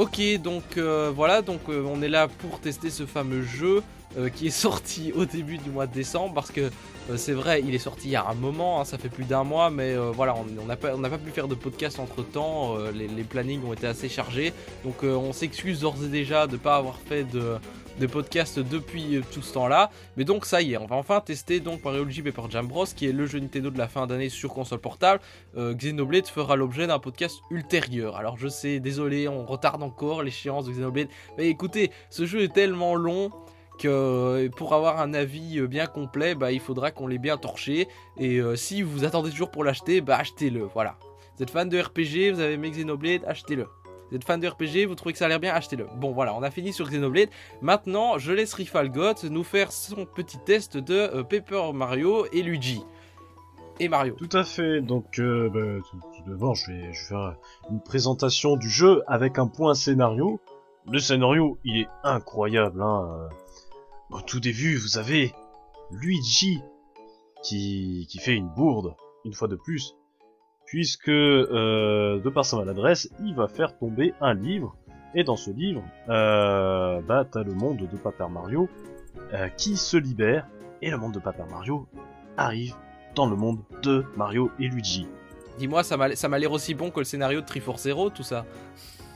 Ok, donc euh, voilà, donc euh, on est là pour tester ce fameux jeu euh, qui est [LAUGHS] sorti au début du mois de décembre parce que c'est vrai, il est sorti il y a un moment, hein, ça fait plus d'un mois, mais voilà, on n'a pas, pu faire de podcast entre temps, les, les plannings ont été assez chargés, donc on s'excuse d'ores et déjà de ne pas avoir fait de, de podcast depuis euh, tout ce temps-là, mais donc ça y est, on va enfin tester donc Mario Luigi Paper Jam Bros qui est le jeu Nintendo de la fin d'année sur console portable. Euh, Xenoblade fera l'objet d'un podcast ultérieur. Alors je sais, désolé, on retarde encore l'échéance de Xenoblade. Mais écoutez, ce jeu est tellement long que euh, pour avoir un avis bien complet, bah, il faudra qu'on l'ait bien torché. Et si vous attendez toujours pour l'acheter, bah achetez-le. Voilà. Vous êtes fan de RPG, vous avez aimé Xenoblade, achetez-le. Vous êtes fan de RPG, vous trouvez que ça a l'air bien, achetez-le. Bon voilà, on a fini sur Xenoblade. Maintenant, je laisse Rifalgot nous faire son petit test de euh, Paper Mario et Luigi. Et Mario. Tout à fait. Donc, euh, bah, tout, d'abord, je vais, faire une présentation du jeu avec un point scénario. Le scénario, il est incroyable. Hein. Au tout début, vous avez Luigi qui, qui fait une bourde, une fois de plus, puisque, euh, de par sa maladresse, il va faire tomber un livre. Et dans ce livre, euh, bah, t'as le monde de Paper Mario euh, qui se libère, et le monde de Paper Mario arrive dans le monde de Mario et Luigi. Dis-moi, ça m'a l'air aussi bon que le scénario de Triforce Zero, tout ça.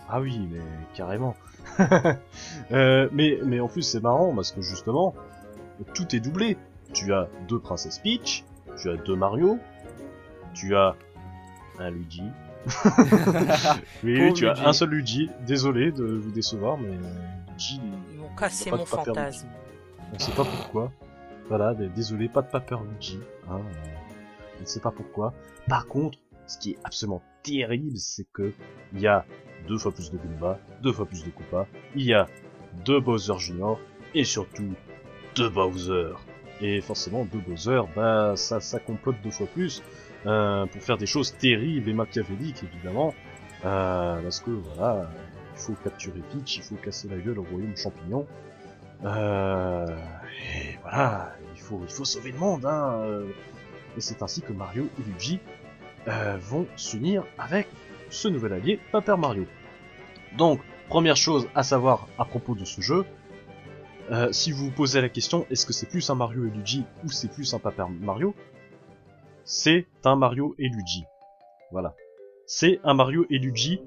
Ah oui, mais carrément. [LAUGHS] Euh, mais, mais en plus c'est marrant parce que justement, tout est doublé. Tu as deux princesses Peach, tu as deux Mario, tu as un Luigi. [LAUGHS] oui, tu as Luigi. un seul Luigi. Désolé de vous décevoir, mais Luigi, Ils m'ont cassé mon fantasme. on sait pas pourquoi. Voilà, désolé, pas de Paper Luigi. Hein, euh, on ne sait pas pourquoi. Par contre, ce qui est absolument terrible, c'est que il y a deux fois plus de Goomba, deux fois plus de Koopa, il y a deux Bowser Junior, et surtout deux Bowser. Et forcément, deux Bowser, bah ça, ça compote deux fois plus euh, pour faire des choses terribles et machiavéliques, évidemment. Euh, parce que voilà, il faut capturer Peach, il faut casser la gueule au royaume champignon. Euh, et voilà, il faut, il faut sauver le monde, hein. euh, Et c'est ainsi que Mario et Luigi euh, vont s'unir avec ce nouvel allié, Paper Mario. Donc, première chose à savoir à propos de ce jeu, euh, si vous vous posez la question, est-ce que c'est plus un Mario et Luigi ou c'est plus un Paper Mario C'est un Mario et Luigi. Voilà. C'est un Mario et Luigi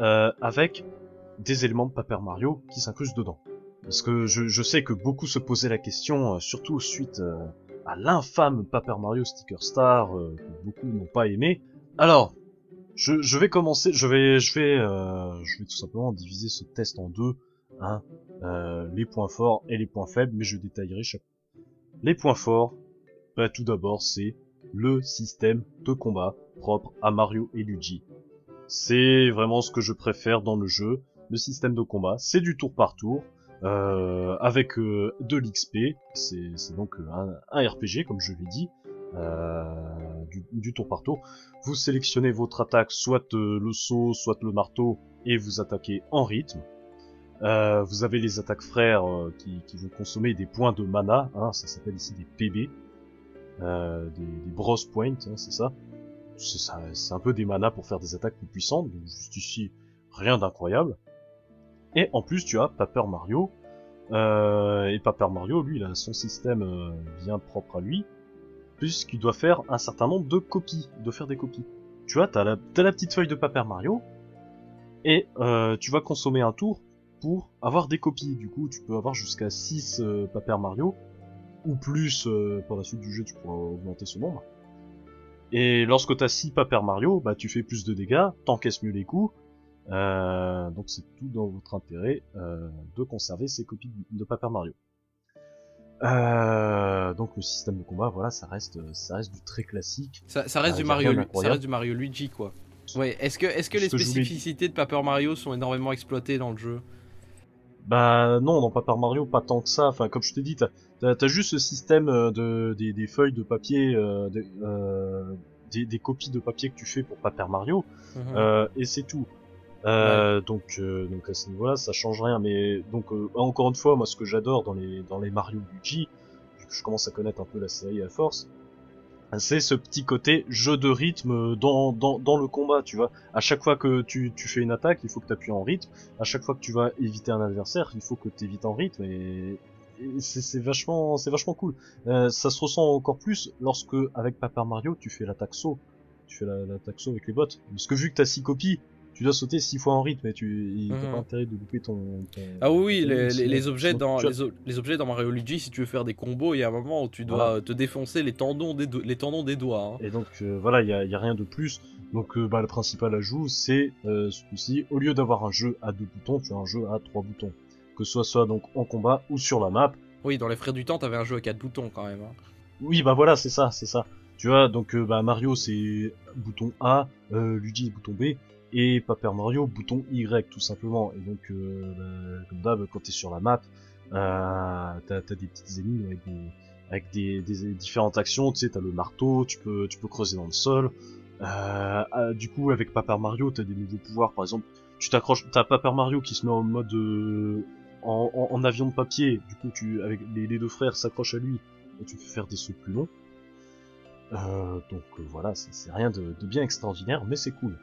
euh, avec des éléments de Paper Mario qui s'incrustent dedans. Parce que je, je sais que beaucoup se posaient la question, euh, surtout suite euh, à l'infâme Paper Mario Sticker Star, euh, que beaucoup n'ont pas aimé. Alors, je, je vais commencer, je vais, je vais, je vais tout simplement diviser ce test en deux, hein, les points forts et les points faibles, mais je détaillerai chaque. Les points forts, bah, tout d'abord, c'est le système de combat propre à Mario et Luigi. C'est vraiment ce que je préfère dans le jeu. Le système de combat, c'est du tour par tour, euh, avec euh, de l'XP. C'est donc euh, un, RPG, comme je l'ai dit, euh, du, tour par tour. Vous sélectionnez votre attaque, soit euh, le saut, soit le marteau, et vous attaquez en rythme. Vous avez les attaques frères qui, qui vont consommer des points de mana, hein, ça s'appelle ici des PB, euh, des, des Bros Points, hein, c'est ça. C'est un peu des manas pour faire des attaques plus puissantes, donc juste ici, rien d'incroyable. Et en plus, tu as Paper Mario, euh, et Paper Mario, lui, il a son système euh, bien propre à lui, puisqu'il doit faire un certain nombre de copies, de faire des copies. Tu vois, t'as la, t'as la petite feuille de Paper Mario, et euh, tu vas consommer un tour pour avoir des copies. Du coup, tu peux avoir jusqu'à 6 euh, Paper Mario, ou plus euh, pour la suite du jeu, tu pourras augmenter ce nombre. Et lorsque t'as 6 Paper Mario, bah tu fais plus de dégâts, t'encaisses mieux les coups. Euh, donc c'est tout dans votre intérêt euh, de conserver ces copies de Paper Mario. Euh, donc le système de combat, voilà, ça reste, ça reste du très classique. Ça, ça reste du Mario, rien Lu- ça d'incroyable. reste du Mario Luigi quoi. Ouais. Est-ce que, est-ce que les spécificités de Paper Mario sont énormément exploitées dans le jeu? Bah non, dans Paper Mario, pas tant que ça. Enfin, comme je t'ai dit, t'as juste ce système euh, de des, des feuilles de papier, euh, de- euh, des, des copies de papier que tu fais pour Paper Mario, Mhm. euh, et c'est tout. Euh, donc, euh, donc à ce niveau-là, ça change rien. Mais donc euh, encore une fois, moi, ce que j'adore dans les dans les Mario Luigi, vu que je commence à connaître un peu la série à force, c'est ce petit côté jeu de rythme dans, dans, dans le combat, tu vois. À chaque fois que tu, tu fais une attaque, il faut que tu appuies en rythme. À chaque fois que tu vas éviter un adversaire, il faut que tu évites en rythme. Et, et c'est vachement, c'est vachement cool. Euh, ça se ressent encore plus lorsque, avec Paper Mario, tu fais l'attaque saut. Tu fais la- l'attaque saut avec les bottes. Parce que vu que t'as 6 copies, tu dois sauter 6 fois en rythme et tu il- t'as Mhm. pas intérêt de louper ton, ton- Ah oui, ton- les, les- sinon- les objets dans les, o- les objets dans Mario Luigi, si tu veux faire des combos, il y a un moment où tu dois Voilà. te défoncer les tendons des, do- les tendons des doigts. hein. Et donc euh, voilà, il y a, rien de plus. Donc euh, bah, le principal ajout, c'est euh, celui-ci. Au lieu d'avoir un jeu à deux boutons, tu as un jeu à trois boutons. Que ce soit donc en combat ou sur la map. Oui, dans les frères du temps, t'avais un jeu à 4 boutons quand même. hein. Oui, bah voilà, c'est ça, c'est ça. Tu vois, donc euh, bah, Mario c'est bouton A, Luigi bouton B, et Paper Mario bouton Y tout simplement. Et donc, euh, bah, comme d'hab, quand t'es sur la map, euh, t'as des petites énigmes avec des différentes actions. Tu sais, t'as le marteau, tu peux creuser dans le sol. Euh, ah, du coup, avec Paper Mario, t'as des nouveaux pouvoirs. Par exemple, tu t'accroches, t'as Paper Mario qui se met en mode en, avion de papier. Du coup, tu avec les, deux frères s'accrochent à lui et tu peux faire des sauts plus longs. Donc voilà, c'est rien de bien extraordinaire, mais c'est cool.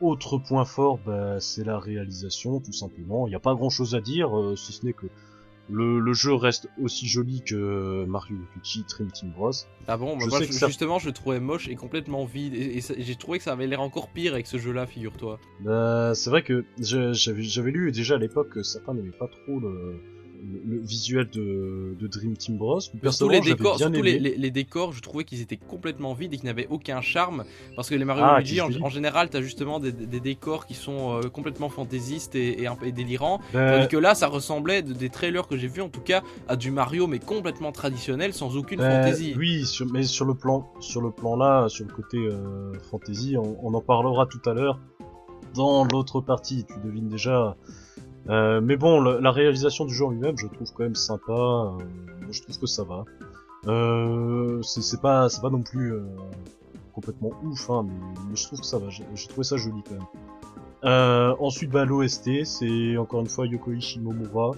Autre point fort, bah, c'est la réalisation, tout simplement. Il n'y a pas grand chose à dire, euh, si ce n'est que le, le jeu reste aussi joli que Mario Luigi Dream Team Bros. Ah bon, bah Je moi je- ça- justement je le trouvais moche et complètement vide et, j'ai trouvé que ça avait l'air encore pire avec ce jeu-là, figure-toi. Bah, c'est vrai que j'avais lu déjà à l'époque que certains n'aimaient pas trop le, le, le visuel de, de Dream Team Bros. Personnellement, les décors, bien surtout aimé. les, les- les décors, je trouvais qu'ils étaient complètement vides et qu'ils n'avaient aucun charme. Parce que les Mario Ah, Luigi, en, général, t'as justement des, des décors qui sont euh, complètement fantaisistes et, et un peu et délirants. Bah, Tandis que là, ça ressemblait, de- des trailers que j'ai vus en tout cas, à du Mario mais complètement traditionnel, sans aucune bah, fantaisie. Oui, sur, mais sur le plan, sur le plan là, sur le côté euh, fantasy, on, on en parlera tout à l'heure dans l'autre partie. Tu devines déjà. Euh, mais bon, la réalisation du jeu en lui-même, je trouve quand même sympa. euh, je trouve que ça va. Euh, c'est pas, c'est pas non plus euh, complètement ouf, hein, mais, je trouve que ça va. J'ai trouvé ça joli quand même. Ensuite, bah, l'OST, c'est encore une fois Yoko Shimomura,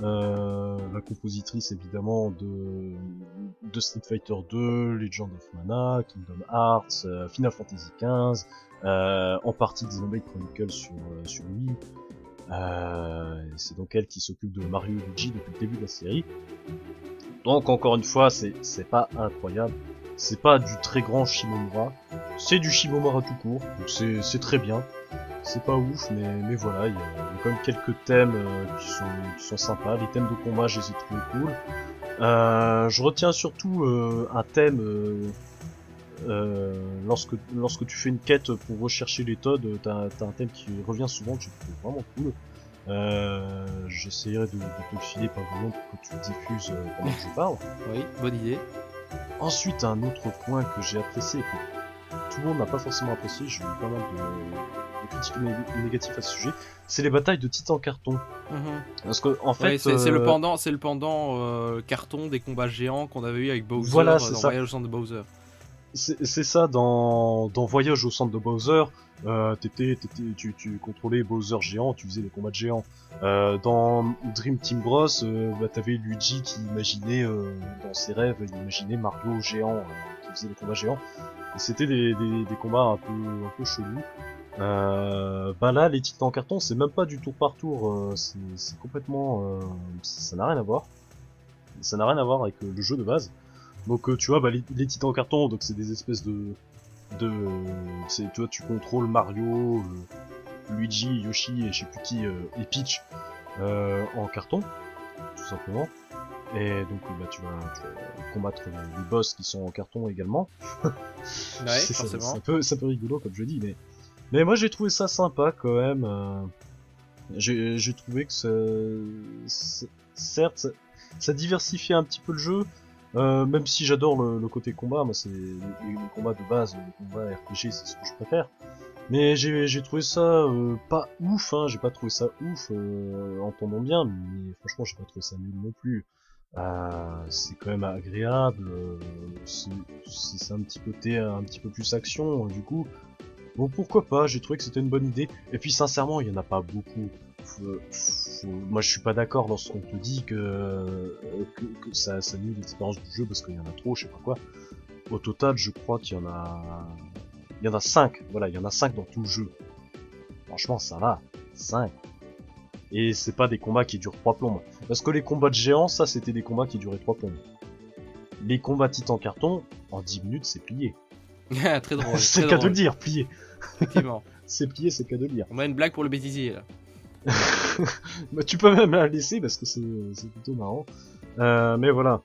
la compositrice évidemment de, de Street Fighter 2, Legend of Mana, Kingdom Hearts, Final Fantasy XV, en partie Xenoblade Chronicles sur, sur Wii. Euh, c'est donc elle qui s'occupe de Mario Luigi depuis le début de la série. Donc encore une fois, c'est pas incroyable, c'est pas du très grand Shimomura, c'est du Shimomura tout court, donc c'est très bien. C'est pas ouf, mais, mais voilà, il y, a, il y a quand même quelques thèmes euh, qui, sont, qui sont sympas. Les thèmes de combat, je les ai trouvés cool. Euh, je retiens surtout euh, un thème euh, lorsque lorsque tu fais une quête pour rechercher les Toads, euh, t'as un thème qui revient souvent que je trouve vraiment cool. Euh, J'essayerai de, de te le filer par exemple pour que tu le diffuses pendant que je parle. Oui, bonne idée. Ensuite, un autre point que j'ai apprécié et que tout le monde n'a pas forcément apprécié, j'ai eu pas mal de, de critiques né- négatives à ce sujet, c'est les batailles de titans carton. Mhm. Parce que en fait, Ouais, c'est le pendant, c'est le pendant euh, carton des combats géants qu'on avait eu avec Bowser Voilà, dans ça. Voyage de Bowser. C'est ça dans, dans Voyage au centre de Bowser. Euh, t'étais, t'étais, tu, tu contrôlais Bowser géant, tu faisais les combats de géants. Euh, dans Dream Team Bros, euh, bah, t'avais Luigi qui imaginait euh, dans ses rêves, il imaginait Mario géant euh, qui faisait les combats géants. Et c'était des, des, des combats un peu, un peu chelous. Bah là, les titans en carton, c'est même pas du tour par tour, c'est complètement, ça n'a rien à voir. Ça n'a rien à voir avec le jeu de base. Donc euh, tu vois, bah, les, les titans en carton, donc c'est des espèces de, de, c'est tu vois, tu contrôles Mario, euh, Luigi, Yoshi et je sais plus qui euh, et Peach euh, en carton, tout simplement. Et donc bah tu vas, tu vas combattre les, boss qui sont en carton également. [LAUGHS] Ouais, C'est- c'est- forcément. C'est un peu, c'est un peu rigolo comme je dis, mais mais moi j'ai trouvé ça sympa quand même. euh, J'ai j'ai trouvé que ça, ça- certes, ça, ça diversifiait un petit peu le jeu. Euh, même si j'adore le, le côté combat, moi c'est les, les combats de base, les combats RPG, c'est ce que je préfère. Mais j'ai trouvé ça euh, pas ouf, hein, j'ai pas trouvé ça ouf, euh, entendons bien, mais franchement j'ai pas trouvé ça nul non plus. Euh, c'est quand même agréable, euh, c'est un petit côté un petit peu plus action, du coup. Bon pourquoi pas, j'ai trouvé que c'était une bonne idée. Et puis sincèrement, il y en a pas beaucoup. Faut- moi je suis pas d'accord lorsqu'on te dit que, euh, que, que ça, ça nuit l'expérience du jeu parce qu'il y en a trop, je sais pas quoi. Au total, je crois qu'il y en a, il y en a 5, voilà, il y en a 5 dans tout le jeu. Franchement, ça va, 5. Et c'est pas des combats qui durent 3 plombes. Parce que les combats de géants, ça c'était des combats qui duraient 3 plombes. Les combats titan carton, en 10 minutes c'est plié. [LAUGHS] très drôle. [LAUGHS] c'est le cas de le dire, plié. Effectivement. [LAUGHS] C'est plié, c'est le cas de le dire. On a une blague pour le bêtisier là. [LAUGHS] bah, tu peux même la laisser parce que c'est plutôt marrant. Euh, mais voilà.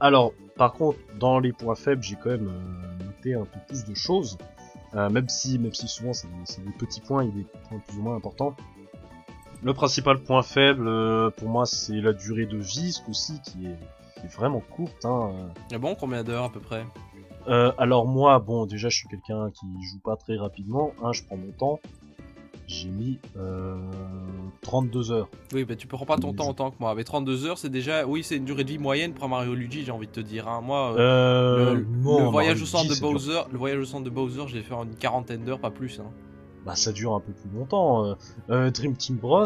Alors, par contre, dans les points faibles, j'ai quand même euh, noté un peu plus de choses. Euh, même si, même si souvent c'est des, petits points et des points plus ou moins importants. Le principal point faible, euh, pour moi, c'est la durée de vie, ce coup-ci, qui est, qui est vraiment courte. Hein. Ah bon, combien d'heures à peu près? Euh, alors moi, bon, déjà, je suis quelqu'un qui joue pas très rapidement. Hein, je prends mon temps. J'ai mis euh, 32 heures. Oui, bah tu prends pas ton temps autant que moi. Mais 32 heures, c'est déjà. Oui, c'est une durée de vie moyenne pour Mario Luigi, j'ai envie de te dire. hein. Moi, euh, Euh, le, non, le voyage au centre de. Bowser, le voyage au centre de Bowser, je l'ai fait en une quarantaine d'heures, pas plus. Hein. bah ça dure un peu plus longtemps. Euh, euh, Dream Team Bros,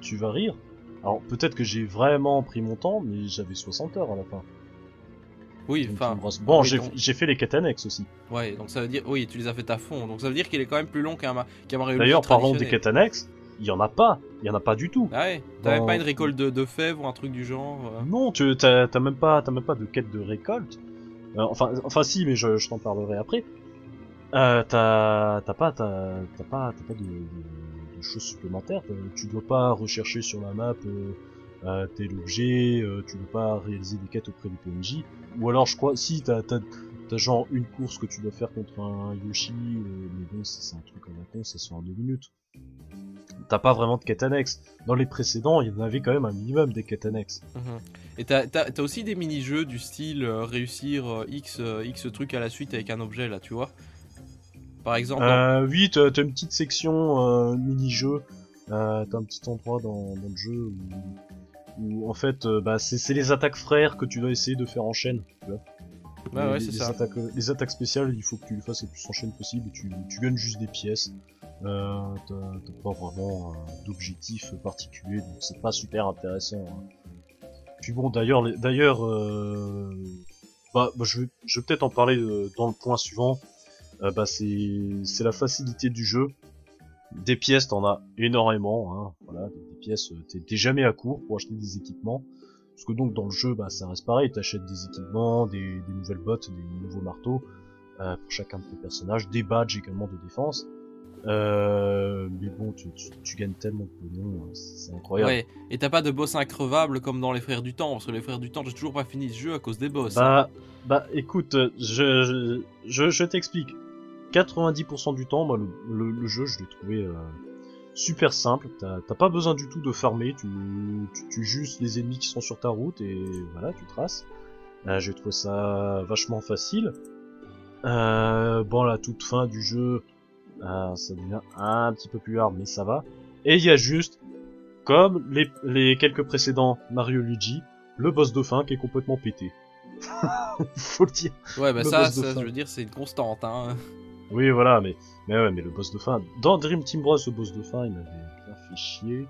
tu vas rire. Alors peut-être que j'ai vraiment pris mon temps, mais j'avais 60 heures à la fin. Oui, enfin. Bon, oui, j'ai fait les quêtes annexes aussi. Ouais, donc ça veut dire. Oui, tu les as fait à fond. Donc ça veut dire qu'il est quand même plus long qu'un Ma- qu'un Mario. D'ailleurs, parlons des quêtes annexes. il y en a pas, il y en a pas du tout. Ah ouais T'as même Dans- pas une récolte de, de fèves ou un truc du genre euh Non, tu t'as même pas t'as même pas de quête de récolte. Euh, enfin enfin si, mais je, je t'en parlerai après. Euh, t'as t'as pas t'as t'as pas t'as pas de, de- de choses supplémentaires. T'as- Tu dois pas rechercher sur la map euh, euh, tel objet. euh, tu dois pas réaliser des quêtes auprès des PNJ. Ou alors je crois si t'as t'as t'as genre une course que tu dois faire contre un Yoshi. euh, mais bon c'est c'est un truc en con, ça se fait en deux minutes. T'as pas vraiment de quête annexe. Dans les précédents, il y en avait quand même un minimum des quêtes annexes. Mhm. Et t'as t'as- t'as aussi des mini-jeux du style euh, réussir euh, X, euh, X truc à la suite avec un objet là, tu vois Par exemple, dans- Euh, oui, t'as t'as une petite section mini-jeu. T'as un petit endroit dans, dans le jeu où, où, en fait, euh, bah, c'est les attaques frères que tu dois essayer de faire en chaîne. Tu vois. Les, ouais, les. Attaques, euh, les attaques spéciales, il faut que tu les fasses le plus en chaîne possible. Et tu, tu gagnes juste des pièces. Euh, t'as pas vraiment d'objectif particulier, donc c'est pas super intéressant. hein. Puis bon, d'ailleurs, d'ailleurs, euh, bah, bah, je vais, je vais peut-être en parler dans le point suivant. Bah, c'est la facilité du jeu. Des pièces, t'en as énormément. Hein. Voilà, des, pièces, euh, t'es, jamais à court pour acheter des équipements. Parce que donc dans le jeu, bah, ça reste pareil. T'achètes des équipements, des, des nouvelles bottes, des nouveaux marteaux euh, pour chacun de tes personnages, des badges également de défense. Euh, mais bon, tu, tu, tu gagnes tellement de pognon, hein, c'est incroyable. ouais. Et t'as pas de boss increvable comme dans les Frères du Temps, parce que les Frères du Temps, j'ai toujours pas fini ce jeu à cause des boss. hein. Bah, bah, écoute, euh, je, je, je, je t'explique. 90% du temps, moi, le, le, le jeu, je l'ai trouvé euh, super simple. T'as pas besoin du tout de farmer. Tu, tu, tu juste les ennemis qui sont sur ta route et voilà, tu traces. Euh, J'ai trouvé ça vachement facile. Euh, bon, la toute fin du jeu, euh, ça devient un petit peu plus hard, mais ça va. Et il y a juste, comme les, les quelques précédents Mario Luigi, le boss de fin qui est complètement pété. [LAUGHS] Faut le dire. ouais, bah le ça, ça, je veux dire, c'est une constante. Hein. Oui, voilà, mais, mais ouais, mais le boss de fin. Dans Dream Team Bros, le boss de fin, il m'avait bien fait chier.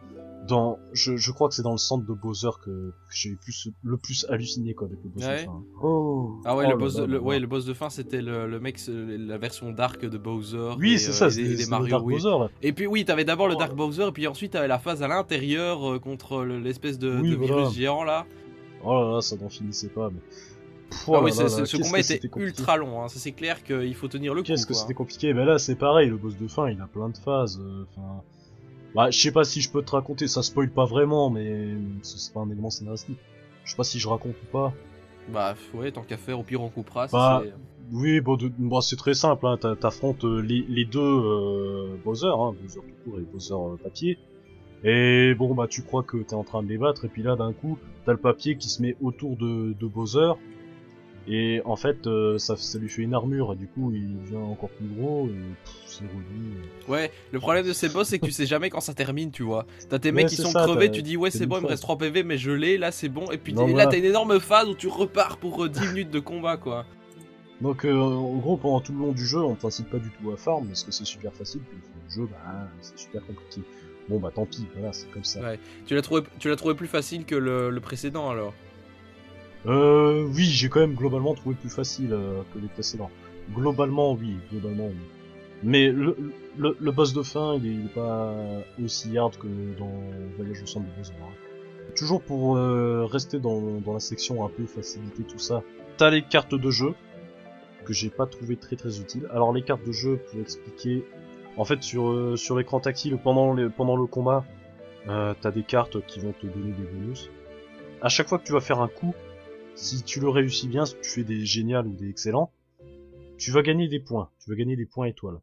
Dans, je, je crois que c'est dans le centre de Bowser que, que j'ai plus, le plus halluciné, quoi, avec le boss Ouais. de fin. Oh. Ah ouais, Oh le là boss, le, là ouais, le boss de fin, c'était le, le mec, la version dark de Bowser. Oui, c'est euh, ça, le Mario, Dark oui. Bowser, là. Et puis oui, t'avais d'abord le Oh. Dark Bowser, et puis ensuite t'avais la phase à l'intérieur euh, contre le- l'espèce de, Oui, de voilà. virus géant là. Oh là là, ça n'en finissait pas, mais. Ah oui, là là ce combat était ultra long, hein. ça c'est clair qu'il faut tenir le coup. Qu'est-ce que c'était compliqué Mais là, c'est pareil, le boss de fin, il a plein de phases. euh, Enfin, bah, je sais pas si je peux te raconter, ça spoil pas vraiment, mais c'est pas un élément scénaristique. Je sais pas si je raconte ou pas. Bah ouais, tant qu'à faire, au pire on coupera. Bah, Oui, bon, c'est très simple. Hein. t'a- T'affrontes euh, les, les deux euh, Bowser, hein, Bowser tout court et Bowser euh, papier. Et bon, bah, tu crois que t'es en train de les battre, et puis là, d'un coup, t'as le papier qui se met autour de, de Bowser. Et en fait, euh, ça, ça lui fait une armure, et du coup, il devient encore plus gros, et c'est relou. Ouais, le problème de ces boss, c'est que tu sais jamais quand ça termine, tu vois. T'as tes Ouais, mecs qui sont ça, crevés, tu dis ouais, c'est bon, il me reste 3 PV, mais je l'ai, là c'est bon. Et puis Non, là, voilà. t'as une énorme phase où tu repars pour euh, 10 minutes de combat, quoi. Donc, euh, en gros, pendant tout le long du jeu, on t'incite pas du tout à farm, parce que c'est super facile, puis le jeu, bah, c'est super compliqué. Bon, bah, tant pis, voilà, c'est comme ça. Ouais. Tu l'as trouvé, tu l'as trouvé plus facile que le, le précédent alors. Euh, oui, j'ai quand même globalement trouvé plus facile euh, que les précédents. Globalement, oui, globalement, oui. Mais le, le, le boss de fin, il est, il est pas aussi hard que dans Voyage au centre de hein. Toujours pour euh, rester dans, dans la section un peu facilité, tout ça, t'as les cartes de jeu, que j'ai pas trouvé très très utiles. Alors les cartes de jeu, pour expliquer, en fait sur, euh, sur l'écran tactile, pendant, les, pendant le combat, euh, t'as des cartes qui vont te donner des bonus. À chaque fois que tu vas faire un coup, si tu le réussis bien, si tu fais des géniales ou des excellents, tu vas gagner des points. Tu vas gagner des points étoiles.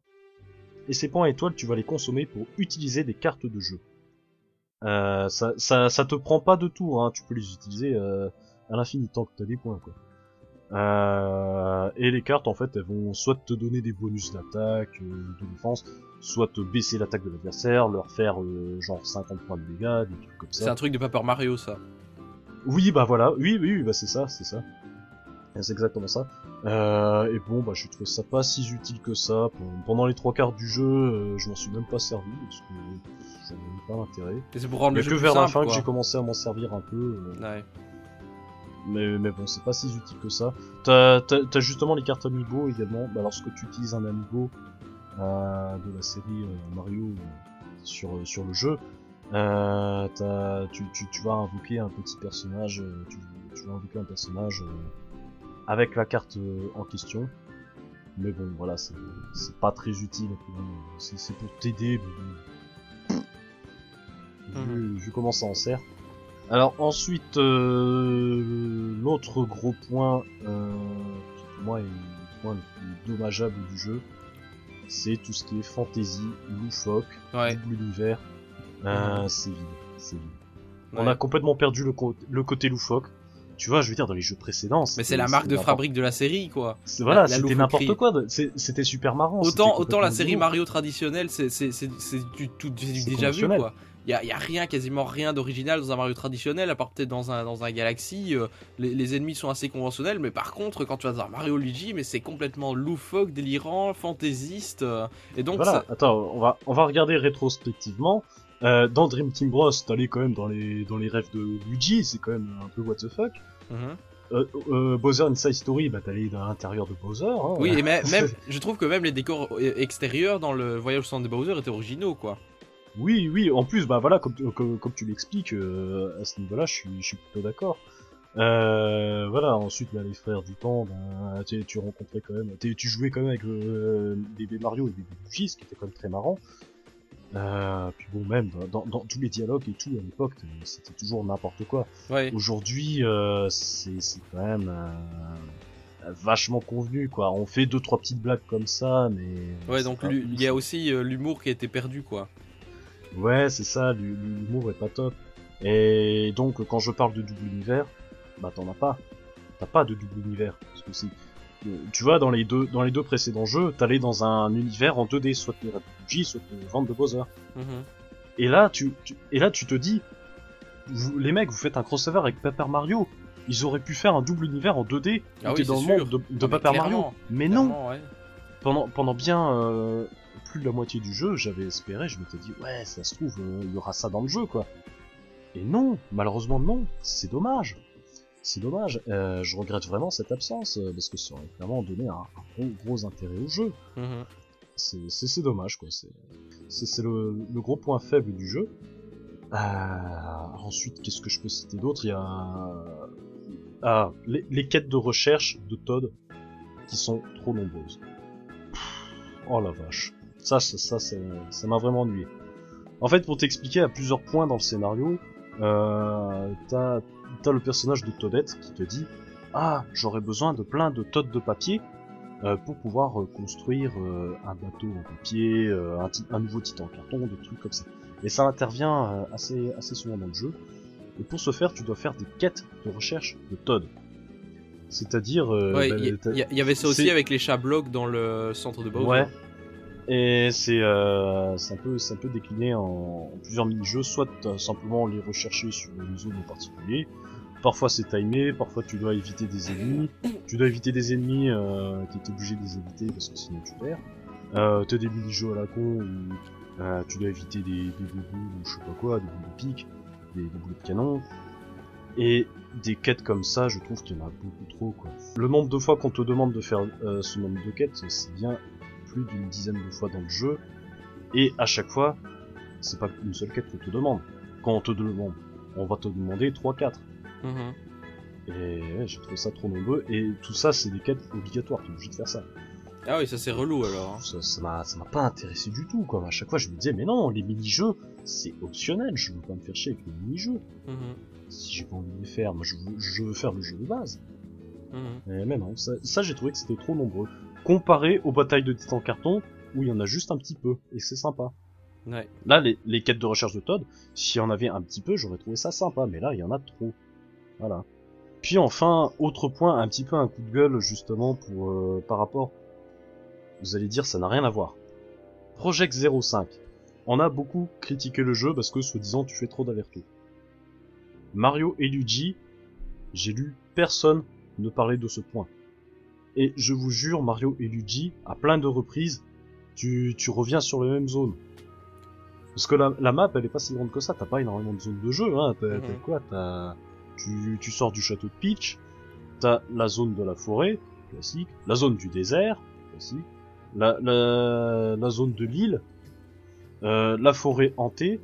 Et ces points étoiles, tu vas les consommer pour utiliser des cartes de jeu. Euh, ça, ça, ça te prend pas de tout, hein. Tu peux les utiliser euh, à l'infini tant que t'as des points. Euh, et les cartes, en fait, elles vont soit te donner des bonus d'attaque, de défense, soit te baisser l'attaque de l'adversaire, leur faire genre 50 points de dégâts, des trucs comme ça. C'est un truc de Paper Mario, ça. Oui, bah voilà, oui, oui, oui, bah c'est ça, c'est ça. C'est exactement ça. Euh, et bon, bah j'ai trouvé ça pas si utile que ça. Pendant- les trois quarts du jeu, euh, je m'en suis même pas servi parce que pff, j'en avais pas l'intérêt. Et c'est pour rendre le jeu que plus vers la fin que j'ai commencé à m'en servir un peu. euh, Ouais. mais, mais bon, c'est pas si utile que ça. T'as t'as- t'as justement les cartes amiibo également. Bah, lorsque tu utilises un amiibo euh, de la série Mario, sur, sur le jeu. Euh, t'as- tu, tu, tu vas invoquer un petit personnage, euh, tu, tu vas invoquer un personnage euh, avec la carte euh, en question. Mais bon, voilà, c'est c'est pas très utile. C'est c'est pour t'aider. mais bon. Vu, vu comment ça en sert. Alors ensuite, euh, l'autre gros point euh, qui pour moi est le point le plus dommageable du jeu, c'est tout ce qui est fantasy, loufoque, Ouais. double univers. Euh, c'est vide, c'est vide. On a complètement perdu le, côté loufoque. Tu vois, je veux dire, dans les jeux précédents. Mais c'est la marque de fabrique de la série, quoi. c'est- Voilà, c'était n'importe quoi. C'était super marrant. Autant, autant la série. Mario traditionnelle, c'est du, tout, du déjà vu, quoi. Il y a, rien, quasiment rien d'original dans un Mario traditionnel, à part peut-être dans un, dans un Galaxy. euh, les, les ennemis sont assez conventionnels, mais par contre, quand tu vas dans un Mario Luigi, mais c'est complètement loufoque, délirant, fantaisiste. euh, et donc, Voilà, ça- attends, on va, on va regarder rétrospectivement. Euh, dans Dream Team Bros, t'allais quand même dans les, dans les rêves de Luigi, c'est quand même un peu what the fuck. Mhm. Euh, euh, Bowser Inside Story, bah t'allais dans l'intérieur de Bowser. Hein, Oui, et même, même, [LAUGHS] je trouve que même les décors euh, extérieurs dans le voyage au centre de Bowser étaient originaux, quoi. Oui, oui, en plus, bah voilà, comme, comme, comme tu l'expliques, euh, à ce niveau-là, je suis, je suis plutôt d'accord. Euh, voilà, ensuite, bah, les frères du temps, bah, tu, tu rencontrais quand même, tu jouais quand même avec euh, bébé Mario et bébé Luigi, ce qui était quand même très marrant. Euh, puis bon, même dans, dans, tous les dialogues et tout à l'époque, c'était toujours n'importe quoi. Ouais. Aujourd'hui, euh, c'est c'est quand même euh, vachement convenu, quoi. On fait deux trois petites blagues comme ça, mais Ouais, c'est donc il y a aussi euh, l'humour qui a été perdu, quoi. Ouais, c'est ça, l'hu- l'humour est pas top. Et donc, quand je parle de double univers, bah t'en as pas. T'as pas de double univers. Parce que c'est... euh, Tu vois, dans les deux, dans les deux précédents jeux, t'allais dans un univers en 2D, soit les Refugee, soit les ventes de Bowser. Mhm. Et là, tu, tu- et là, tu te dis, vous, les mecs, vous faites un crossover avec Paper Mario. Ils auraient pu faire un double univers en 2D, Ah oui, t'es dans le sûr. monde de, de mais Paper Mario. Mais non, ouais. pendant, pendant bien euh, plus de la moitié du jeu, j'avais espéré, je m'étais dit, ouais, ça se trouve, euh, il y aura ça dans le jeu, quoi. Et non, malheureusement non, c'est dommage. C'est dommage, Euh, je regrette vraiment cette absence, euh, parce que ça aurait vraiment donné un, un gros, gros intérêt au jeu. Mhm. C'est dommage, quoi. C'est le, le gros point faible du jeu. Euh, ensuite, qu'est-ce que je peux citer d'autre? Il y a ah, les, les quêtes de recherche de Todd qui sont trop nombreuses. Pff, Oh la vache. Ça, ça, ça, m'a vraiment ennuyé. En fait, pour t'expliquer à plusieurs points dans le scénario, euh, t'as t'as le personnage de Toadette qui te dit Ah, j'aurais besoin de plein de Todd de papier euh, pour pouvoir euh, construire euh, un bateau en papier, euh, un, un nouveau titan en carton, des trucs comme ça. Et ça intervient euh, assez, assez souvent dans le jeu. Et pour ce faire, tu dois faire des quêtes de recherche de Todd. C'est-à-dire... euh, Ouais, bah, il y, t'as- y- y avait ça aussi avec les chats blocs dans le centre de Bowser. Ouais. Et c'est euh, un peu un peu décliné en, plusieurs mini-jeux. Soit t'as simplement les rechercher sur une zone en particulier. Parfois c'est timé, parfois tu dois éviter des ennemis. Tu dois éviter des ennemis euh, t'es obligé de les éviter parce que sinon tu perds. Euh, t'as des mini-jeux à la con où euh, tu dois éviter des, des boules ou je sais pas quoi, des boules de pique, des, des boules de canon. Et des quêtes comme ça, je trouve qu'il y en a beaucoup trop quoi. Le nombre de fois qu'on te demande de faire euh, ce nombre de quêtes, c'est bien plus d'une dizaine de fois dans le jeu. Et à chaque fois, c'est pas une seule quête qu'on te demande. Quand on te demande, on va te demander 3-4. Mhm. Et ouais, j'ai trouvé ça trop nombreux. Et tout ça, c'est des quêtes obligatoires, t'es obligé de faire ça. Ah oui, ça c'est relou alors. hein. Ça ça m'a ça m'a pas intéressé du tout, quoi. À chaque fois, je me disais, mais non, les mini-jeux, c'est optionnel, je veux pas me faire chier avec les mini-jeux. Mhm. Si j'ai pas envie de les faire, moi je veux, je veux faire le jeu de base. Mhm. Mais non, ça, ça, j'ai trouvé que c'était trop nombreux. Comparé aux batailles de titan carton, où il y en a juste un petit peu, et c'est sympa. Ouais. Là, les, les quêtes de recherche de Todd, s'il y en avait un petit peu, j'aurais trouvé ça sympa, mais là, il y en a trop. Voilà. Puis enfin, autre point, un petit peu un coup de gueule, justement, pour euh, par rapport... Vous allez dire, ça n'a rien à voir. Project 05. On a beaucoup critiqué le jeu parce que, soi-disant, tu fais trop d'allers-retours. Mario et Luigi, j'ai lu personne ne parler de ce point. Et je vous jure, Mario et Luigi, à plein de reprises, tu, tu reviens sur les mêmes zones. Parce que la, la map, elle est pas si grande que ça, t'as pas énormément de zones de jeu, hein. T'as Mhm. quoi? T'as... Tu, tu sors du château de Peach, t'as la zone de la forêt, classique, la zone du désert, classique, la, la, la zone de l'île, euh, la forêt hantée,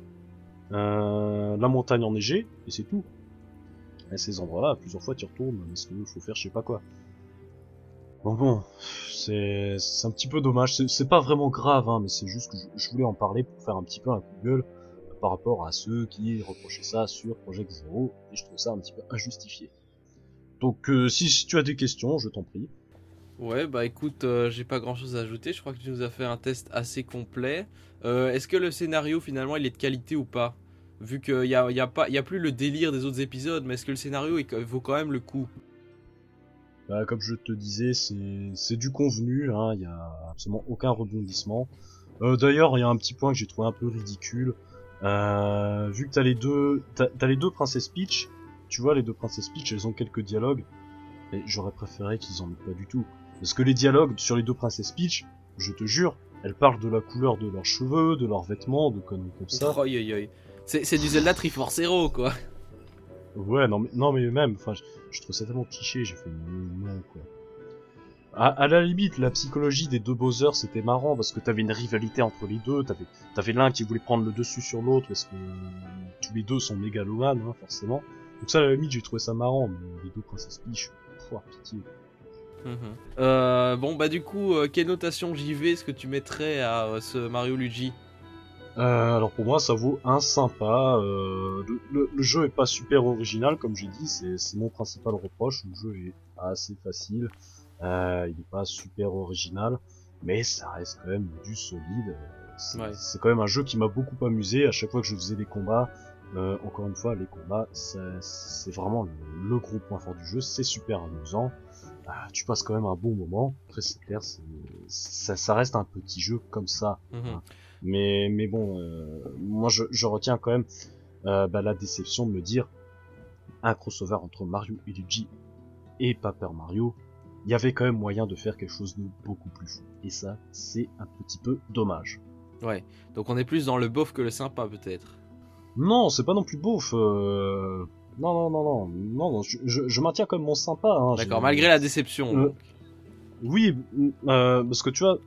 euh, la montagne enneigée, et c'est tout. Et ces endroits-là, plusieurs fois tu retournes, parce qu'il faut faire je sais pas quoi. Bon bon, c'est un petit peu dommage, c'est- pas vraiment grave, hein, mais c'est juste que je, voulais en parler pour faire un petit peu un coup gueule par rapport à ceux qui reprochaient ça sur Project Zero, et je trouve ça un petit peu injustifié. Donc euh, si, tu as des questions, je t'en prie. Ouais, bah écoute, euh, j'ai pas grand chose à ajouter. Je crois que tu nous as fait un test assez complet. Euh, Est-ce que le scénario finalement il est de qualité ou pas? Vu qu'il y a, y a pas, y a plus le délire des autres épisodes, mais est-ce que le scénario vaut quand même le coup? Bah, comme je te disais, c'est du convenu, hein, il y a absolument aucun rebondissement. Euh, D'ailleurs, il y a un petit point que j'ai trouvé un peu ridicule. Euh, vu que t'as les deux, t'as les deux princesses Peach, tu vois, les deux princesses Peach, elles ont quelques dialogues, et j'aurais préféré qu'ils en aient pas du tout. Parce que les dialogues sur les deux princesses Peach, je te jure, elles parlent de la couleur de leurs cheveux, de leurs vêtements, de conneries comme ça. C'est du Zelda Triforce quoi. Ouais, non mais, non, mais même, enfin, je, ça tellement cliché, j'ai fait non, quoi. À, la limite, la psychologie des deux Bowser, c'était marrant, parce que t'avais une rivalité entre les deux, t'avais, t'avais l'un qui voulait prendre le dessus sur l'autre, parce que tous les deux sont mégalomanes, hein, forcément. Donc ça, à la limite, j'ai trouvé ça marrant, mais les deux princesses Peach, pouah, pitié. Mhm. Euh, bon bah du coup, euh, quelle notation JV est-ce que tu mettrais à euh, ce Mario Luigi? Euh, alors pour moi, ça vaut un sympa. Euh, le, le- le jeu est pas super original, comme j'ai dit, c'est mon principal reproche. Le jeu est assez facile, euh, il est pas super original, mais ça reste quand même du solide. Euh, C'est Ouais. quand même un jeu qui m'a beaucoup amusé. À chaque fois que je faisais des combats, euh, encore une fois, les combats, c'est vraiment le, le gros point fort du jeu. C'est super amusant. Ah, tu passes quand même un bon moment. Après, c'est clair, ça, ça reste un petit jeu comme ça. Mhm. Mais, mais bon, euh, moi je, je retiens quand même euh, bah, la déception de me dire un crossover entre Mario et Luigi et Paper Mario, il y avait quand même moyen de faire quelque chose de beaucoup plus fou. Et ça, c'est un petit peu dommage. Ouais. Donc on est plus dans le bof que le sympa peut-être. Non, c'est pas non plus beauf. Euh... Non, non, non, non, non, non, je, je, je maintiens quand même mon sympa. Hein. D'accord, malgré la déception. Euh. Oui, euh, parce que tu vois,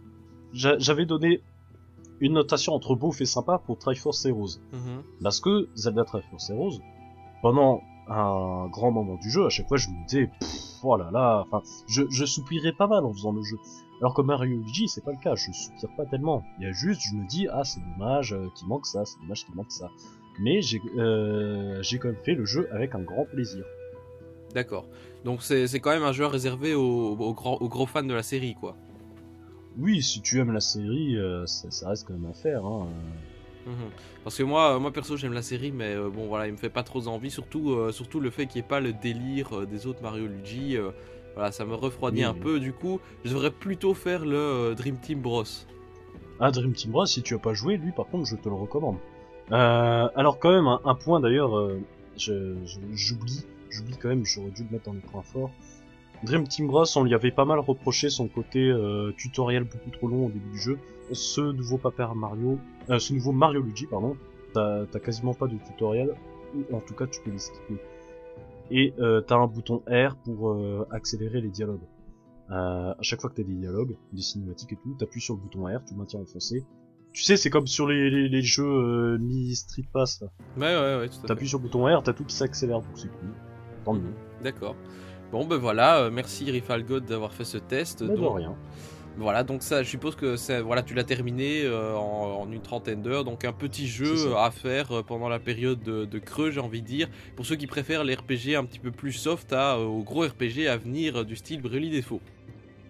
j'a- j'avais donné une notation entre beauf et sympa pour Triforce Heroes. Mhm. Parce que Zelda Triforce Heroes, pendant un grand moment du jeu, à chaque fois je me disais, Pff, oh là enfin, je, je soupirais pas mal en faisant le jeu. Alors que Mario Luigi, c'est pas le cas, je soupire pas tellement. Il y a juste, je me dis, ah c'est dommage euh, qu'il manque ça, c'est dommage qu'il manque ça. Mais j'ai euh, j'ai quand même fait le jeu avec un grand plaisir. D'accord. Donc c'est c'est quand même un jeu réservé aux, aux grands, aux gros fans de la série quoi. Oui, si tu aimes la série, euh, ça, ça reste quand même à faire. Hein. Mhm. Parce que moi, euh, moi perso j'aime la série, mais euh, bon voilà, il me fait pas trop envie, surtout, euh, surtout le fait qu'il n'y ait pas le délire euh, des autres Mario Luigi. voilà, ça me refroidit Oui, un oui. peu. Du coup, je devrais plutôt faire le Dream Team Bros. Ah, Dream Team Bros, si tu as pas joué, lui par contre, je te le recommande. Alors quand même, un, un point d'ailleurs, j'oublie, j'oublie quand même, j'aurais dû le mettre dans les points forts. Dream Team Bros, on lui avait pas mal reproché son côté euh, tutoriel beaucoup trop long au début du jeu. Ce nouveau Paper Mario, euh, ce nouveau Mario Luigi, pardon, t'as t'as quasiment pas de tutoriel, ou en tout cas tu peux les skipper. Et euh, t'as un bouton R pour euh, accélérer les dialogues. Euh, à chaque fois que t'as des dialogues, des cinématiques et tout, t'appuies sur le bouton R, tu le maintiens enfoncé. Tu sais, c'est comme sur les, les, les jeux euh, mi Street Pass. là. Ouais, ouais, ouais. T'appuies sur le bouton R, t'as tout qui s'accélère, donc c'est cool. Tant mieux. D'accord. Bon ben voilà, euh, merci Rifalgod d'avoir fait ce test. Mais de rien. Voilà, donc ça, je suppose que c'est, voilà, tu l'as terminé euh, en, en une trentaine d'heures, donc un petit jeu ça. euh, à faire pendant la période de, de creux, j'ai envie de dire. Pour ceux qui préfèrent les RPG un petit peu plus soft à, aux gros RPG à venir du style Brûlis Défaut.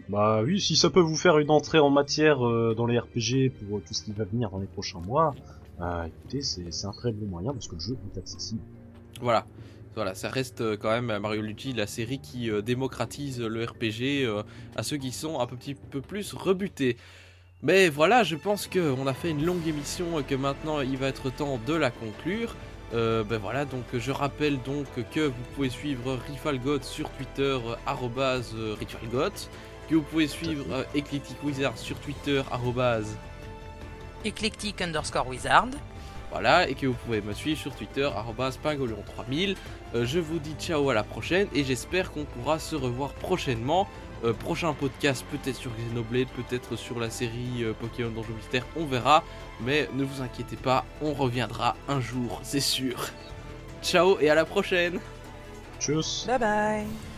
Bah oui, si ça peut vous faire une entrée en matière euh, dans les RPG pour tout ce qui va venir dans les prochains mois, euh, écoutez, c'est c'est un très bon moyen parce que le jeu est accessible. Voilà. Voilà, ça reste euh, quand même Mario Luigi, la série qui euh, démocratise le RPG euh, à ceux qui sont un petit peu plus rebutés. Mais voilà, je pense qu'on a fait une longue émission et que maintenant il va être temps de la conclure. Euh, ben voilà, donc je rappelle donc que vous pouvez suivre Rifalgot sur Twitter, arrobase, euh, Ritualgot, que vous pouvez suivre euh, Eclectic Wizard sur Twitter, arrobase, Eclectic underscore wizard. Voilà, et que vous pouvez me suivre sur Twitter, arobase pingolion3000. Euh, je vous dis ciao à la prochaine et j'espère qu'on pourra se revoir prochainement Euh, prochain podcast peut-être sur Xenoblade, peut-être sur la série euh, Pokémon Donjon Mystère, on verra. Mais ne vous inquiétez pas, on reviendra un jour, c'est sûr. [LAUGHS] Ciao et à la prochaine Tchuss Bye bye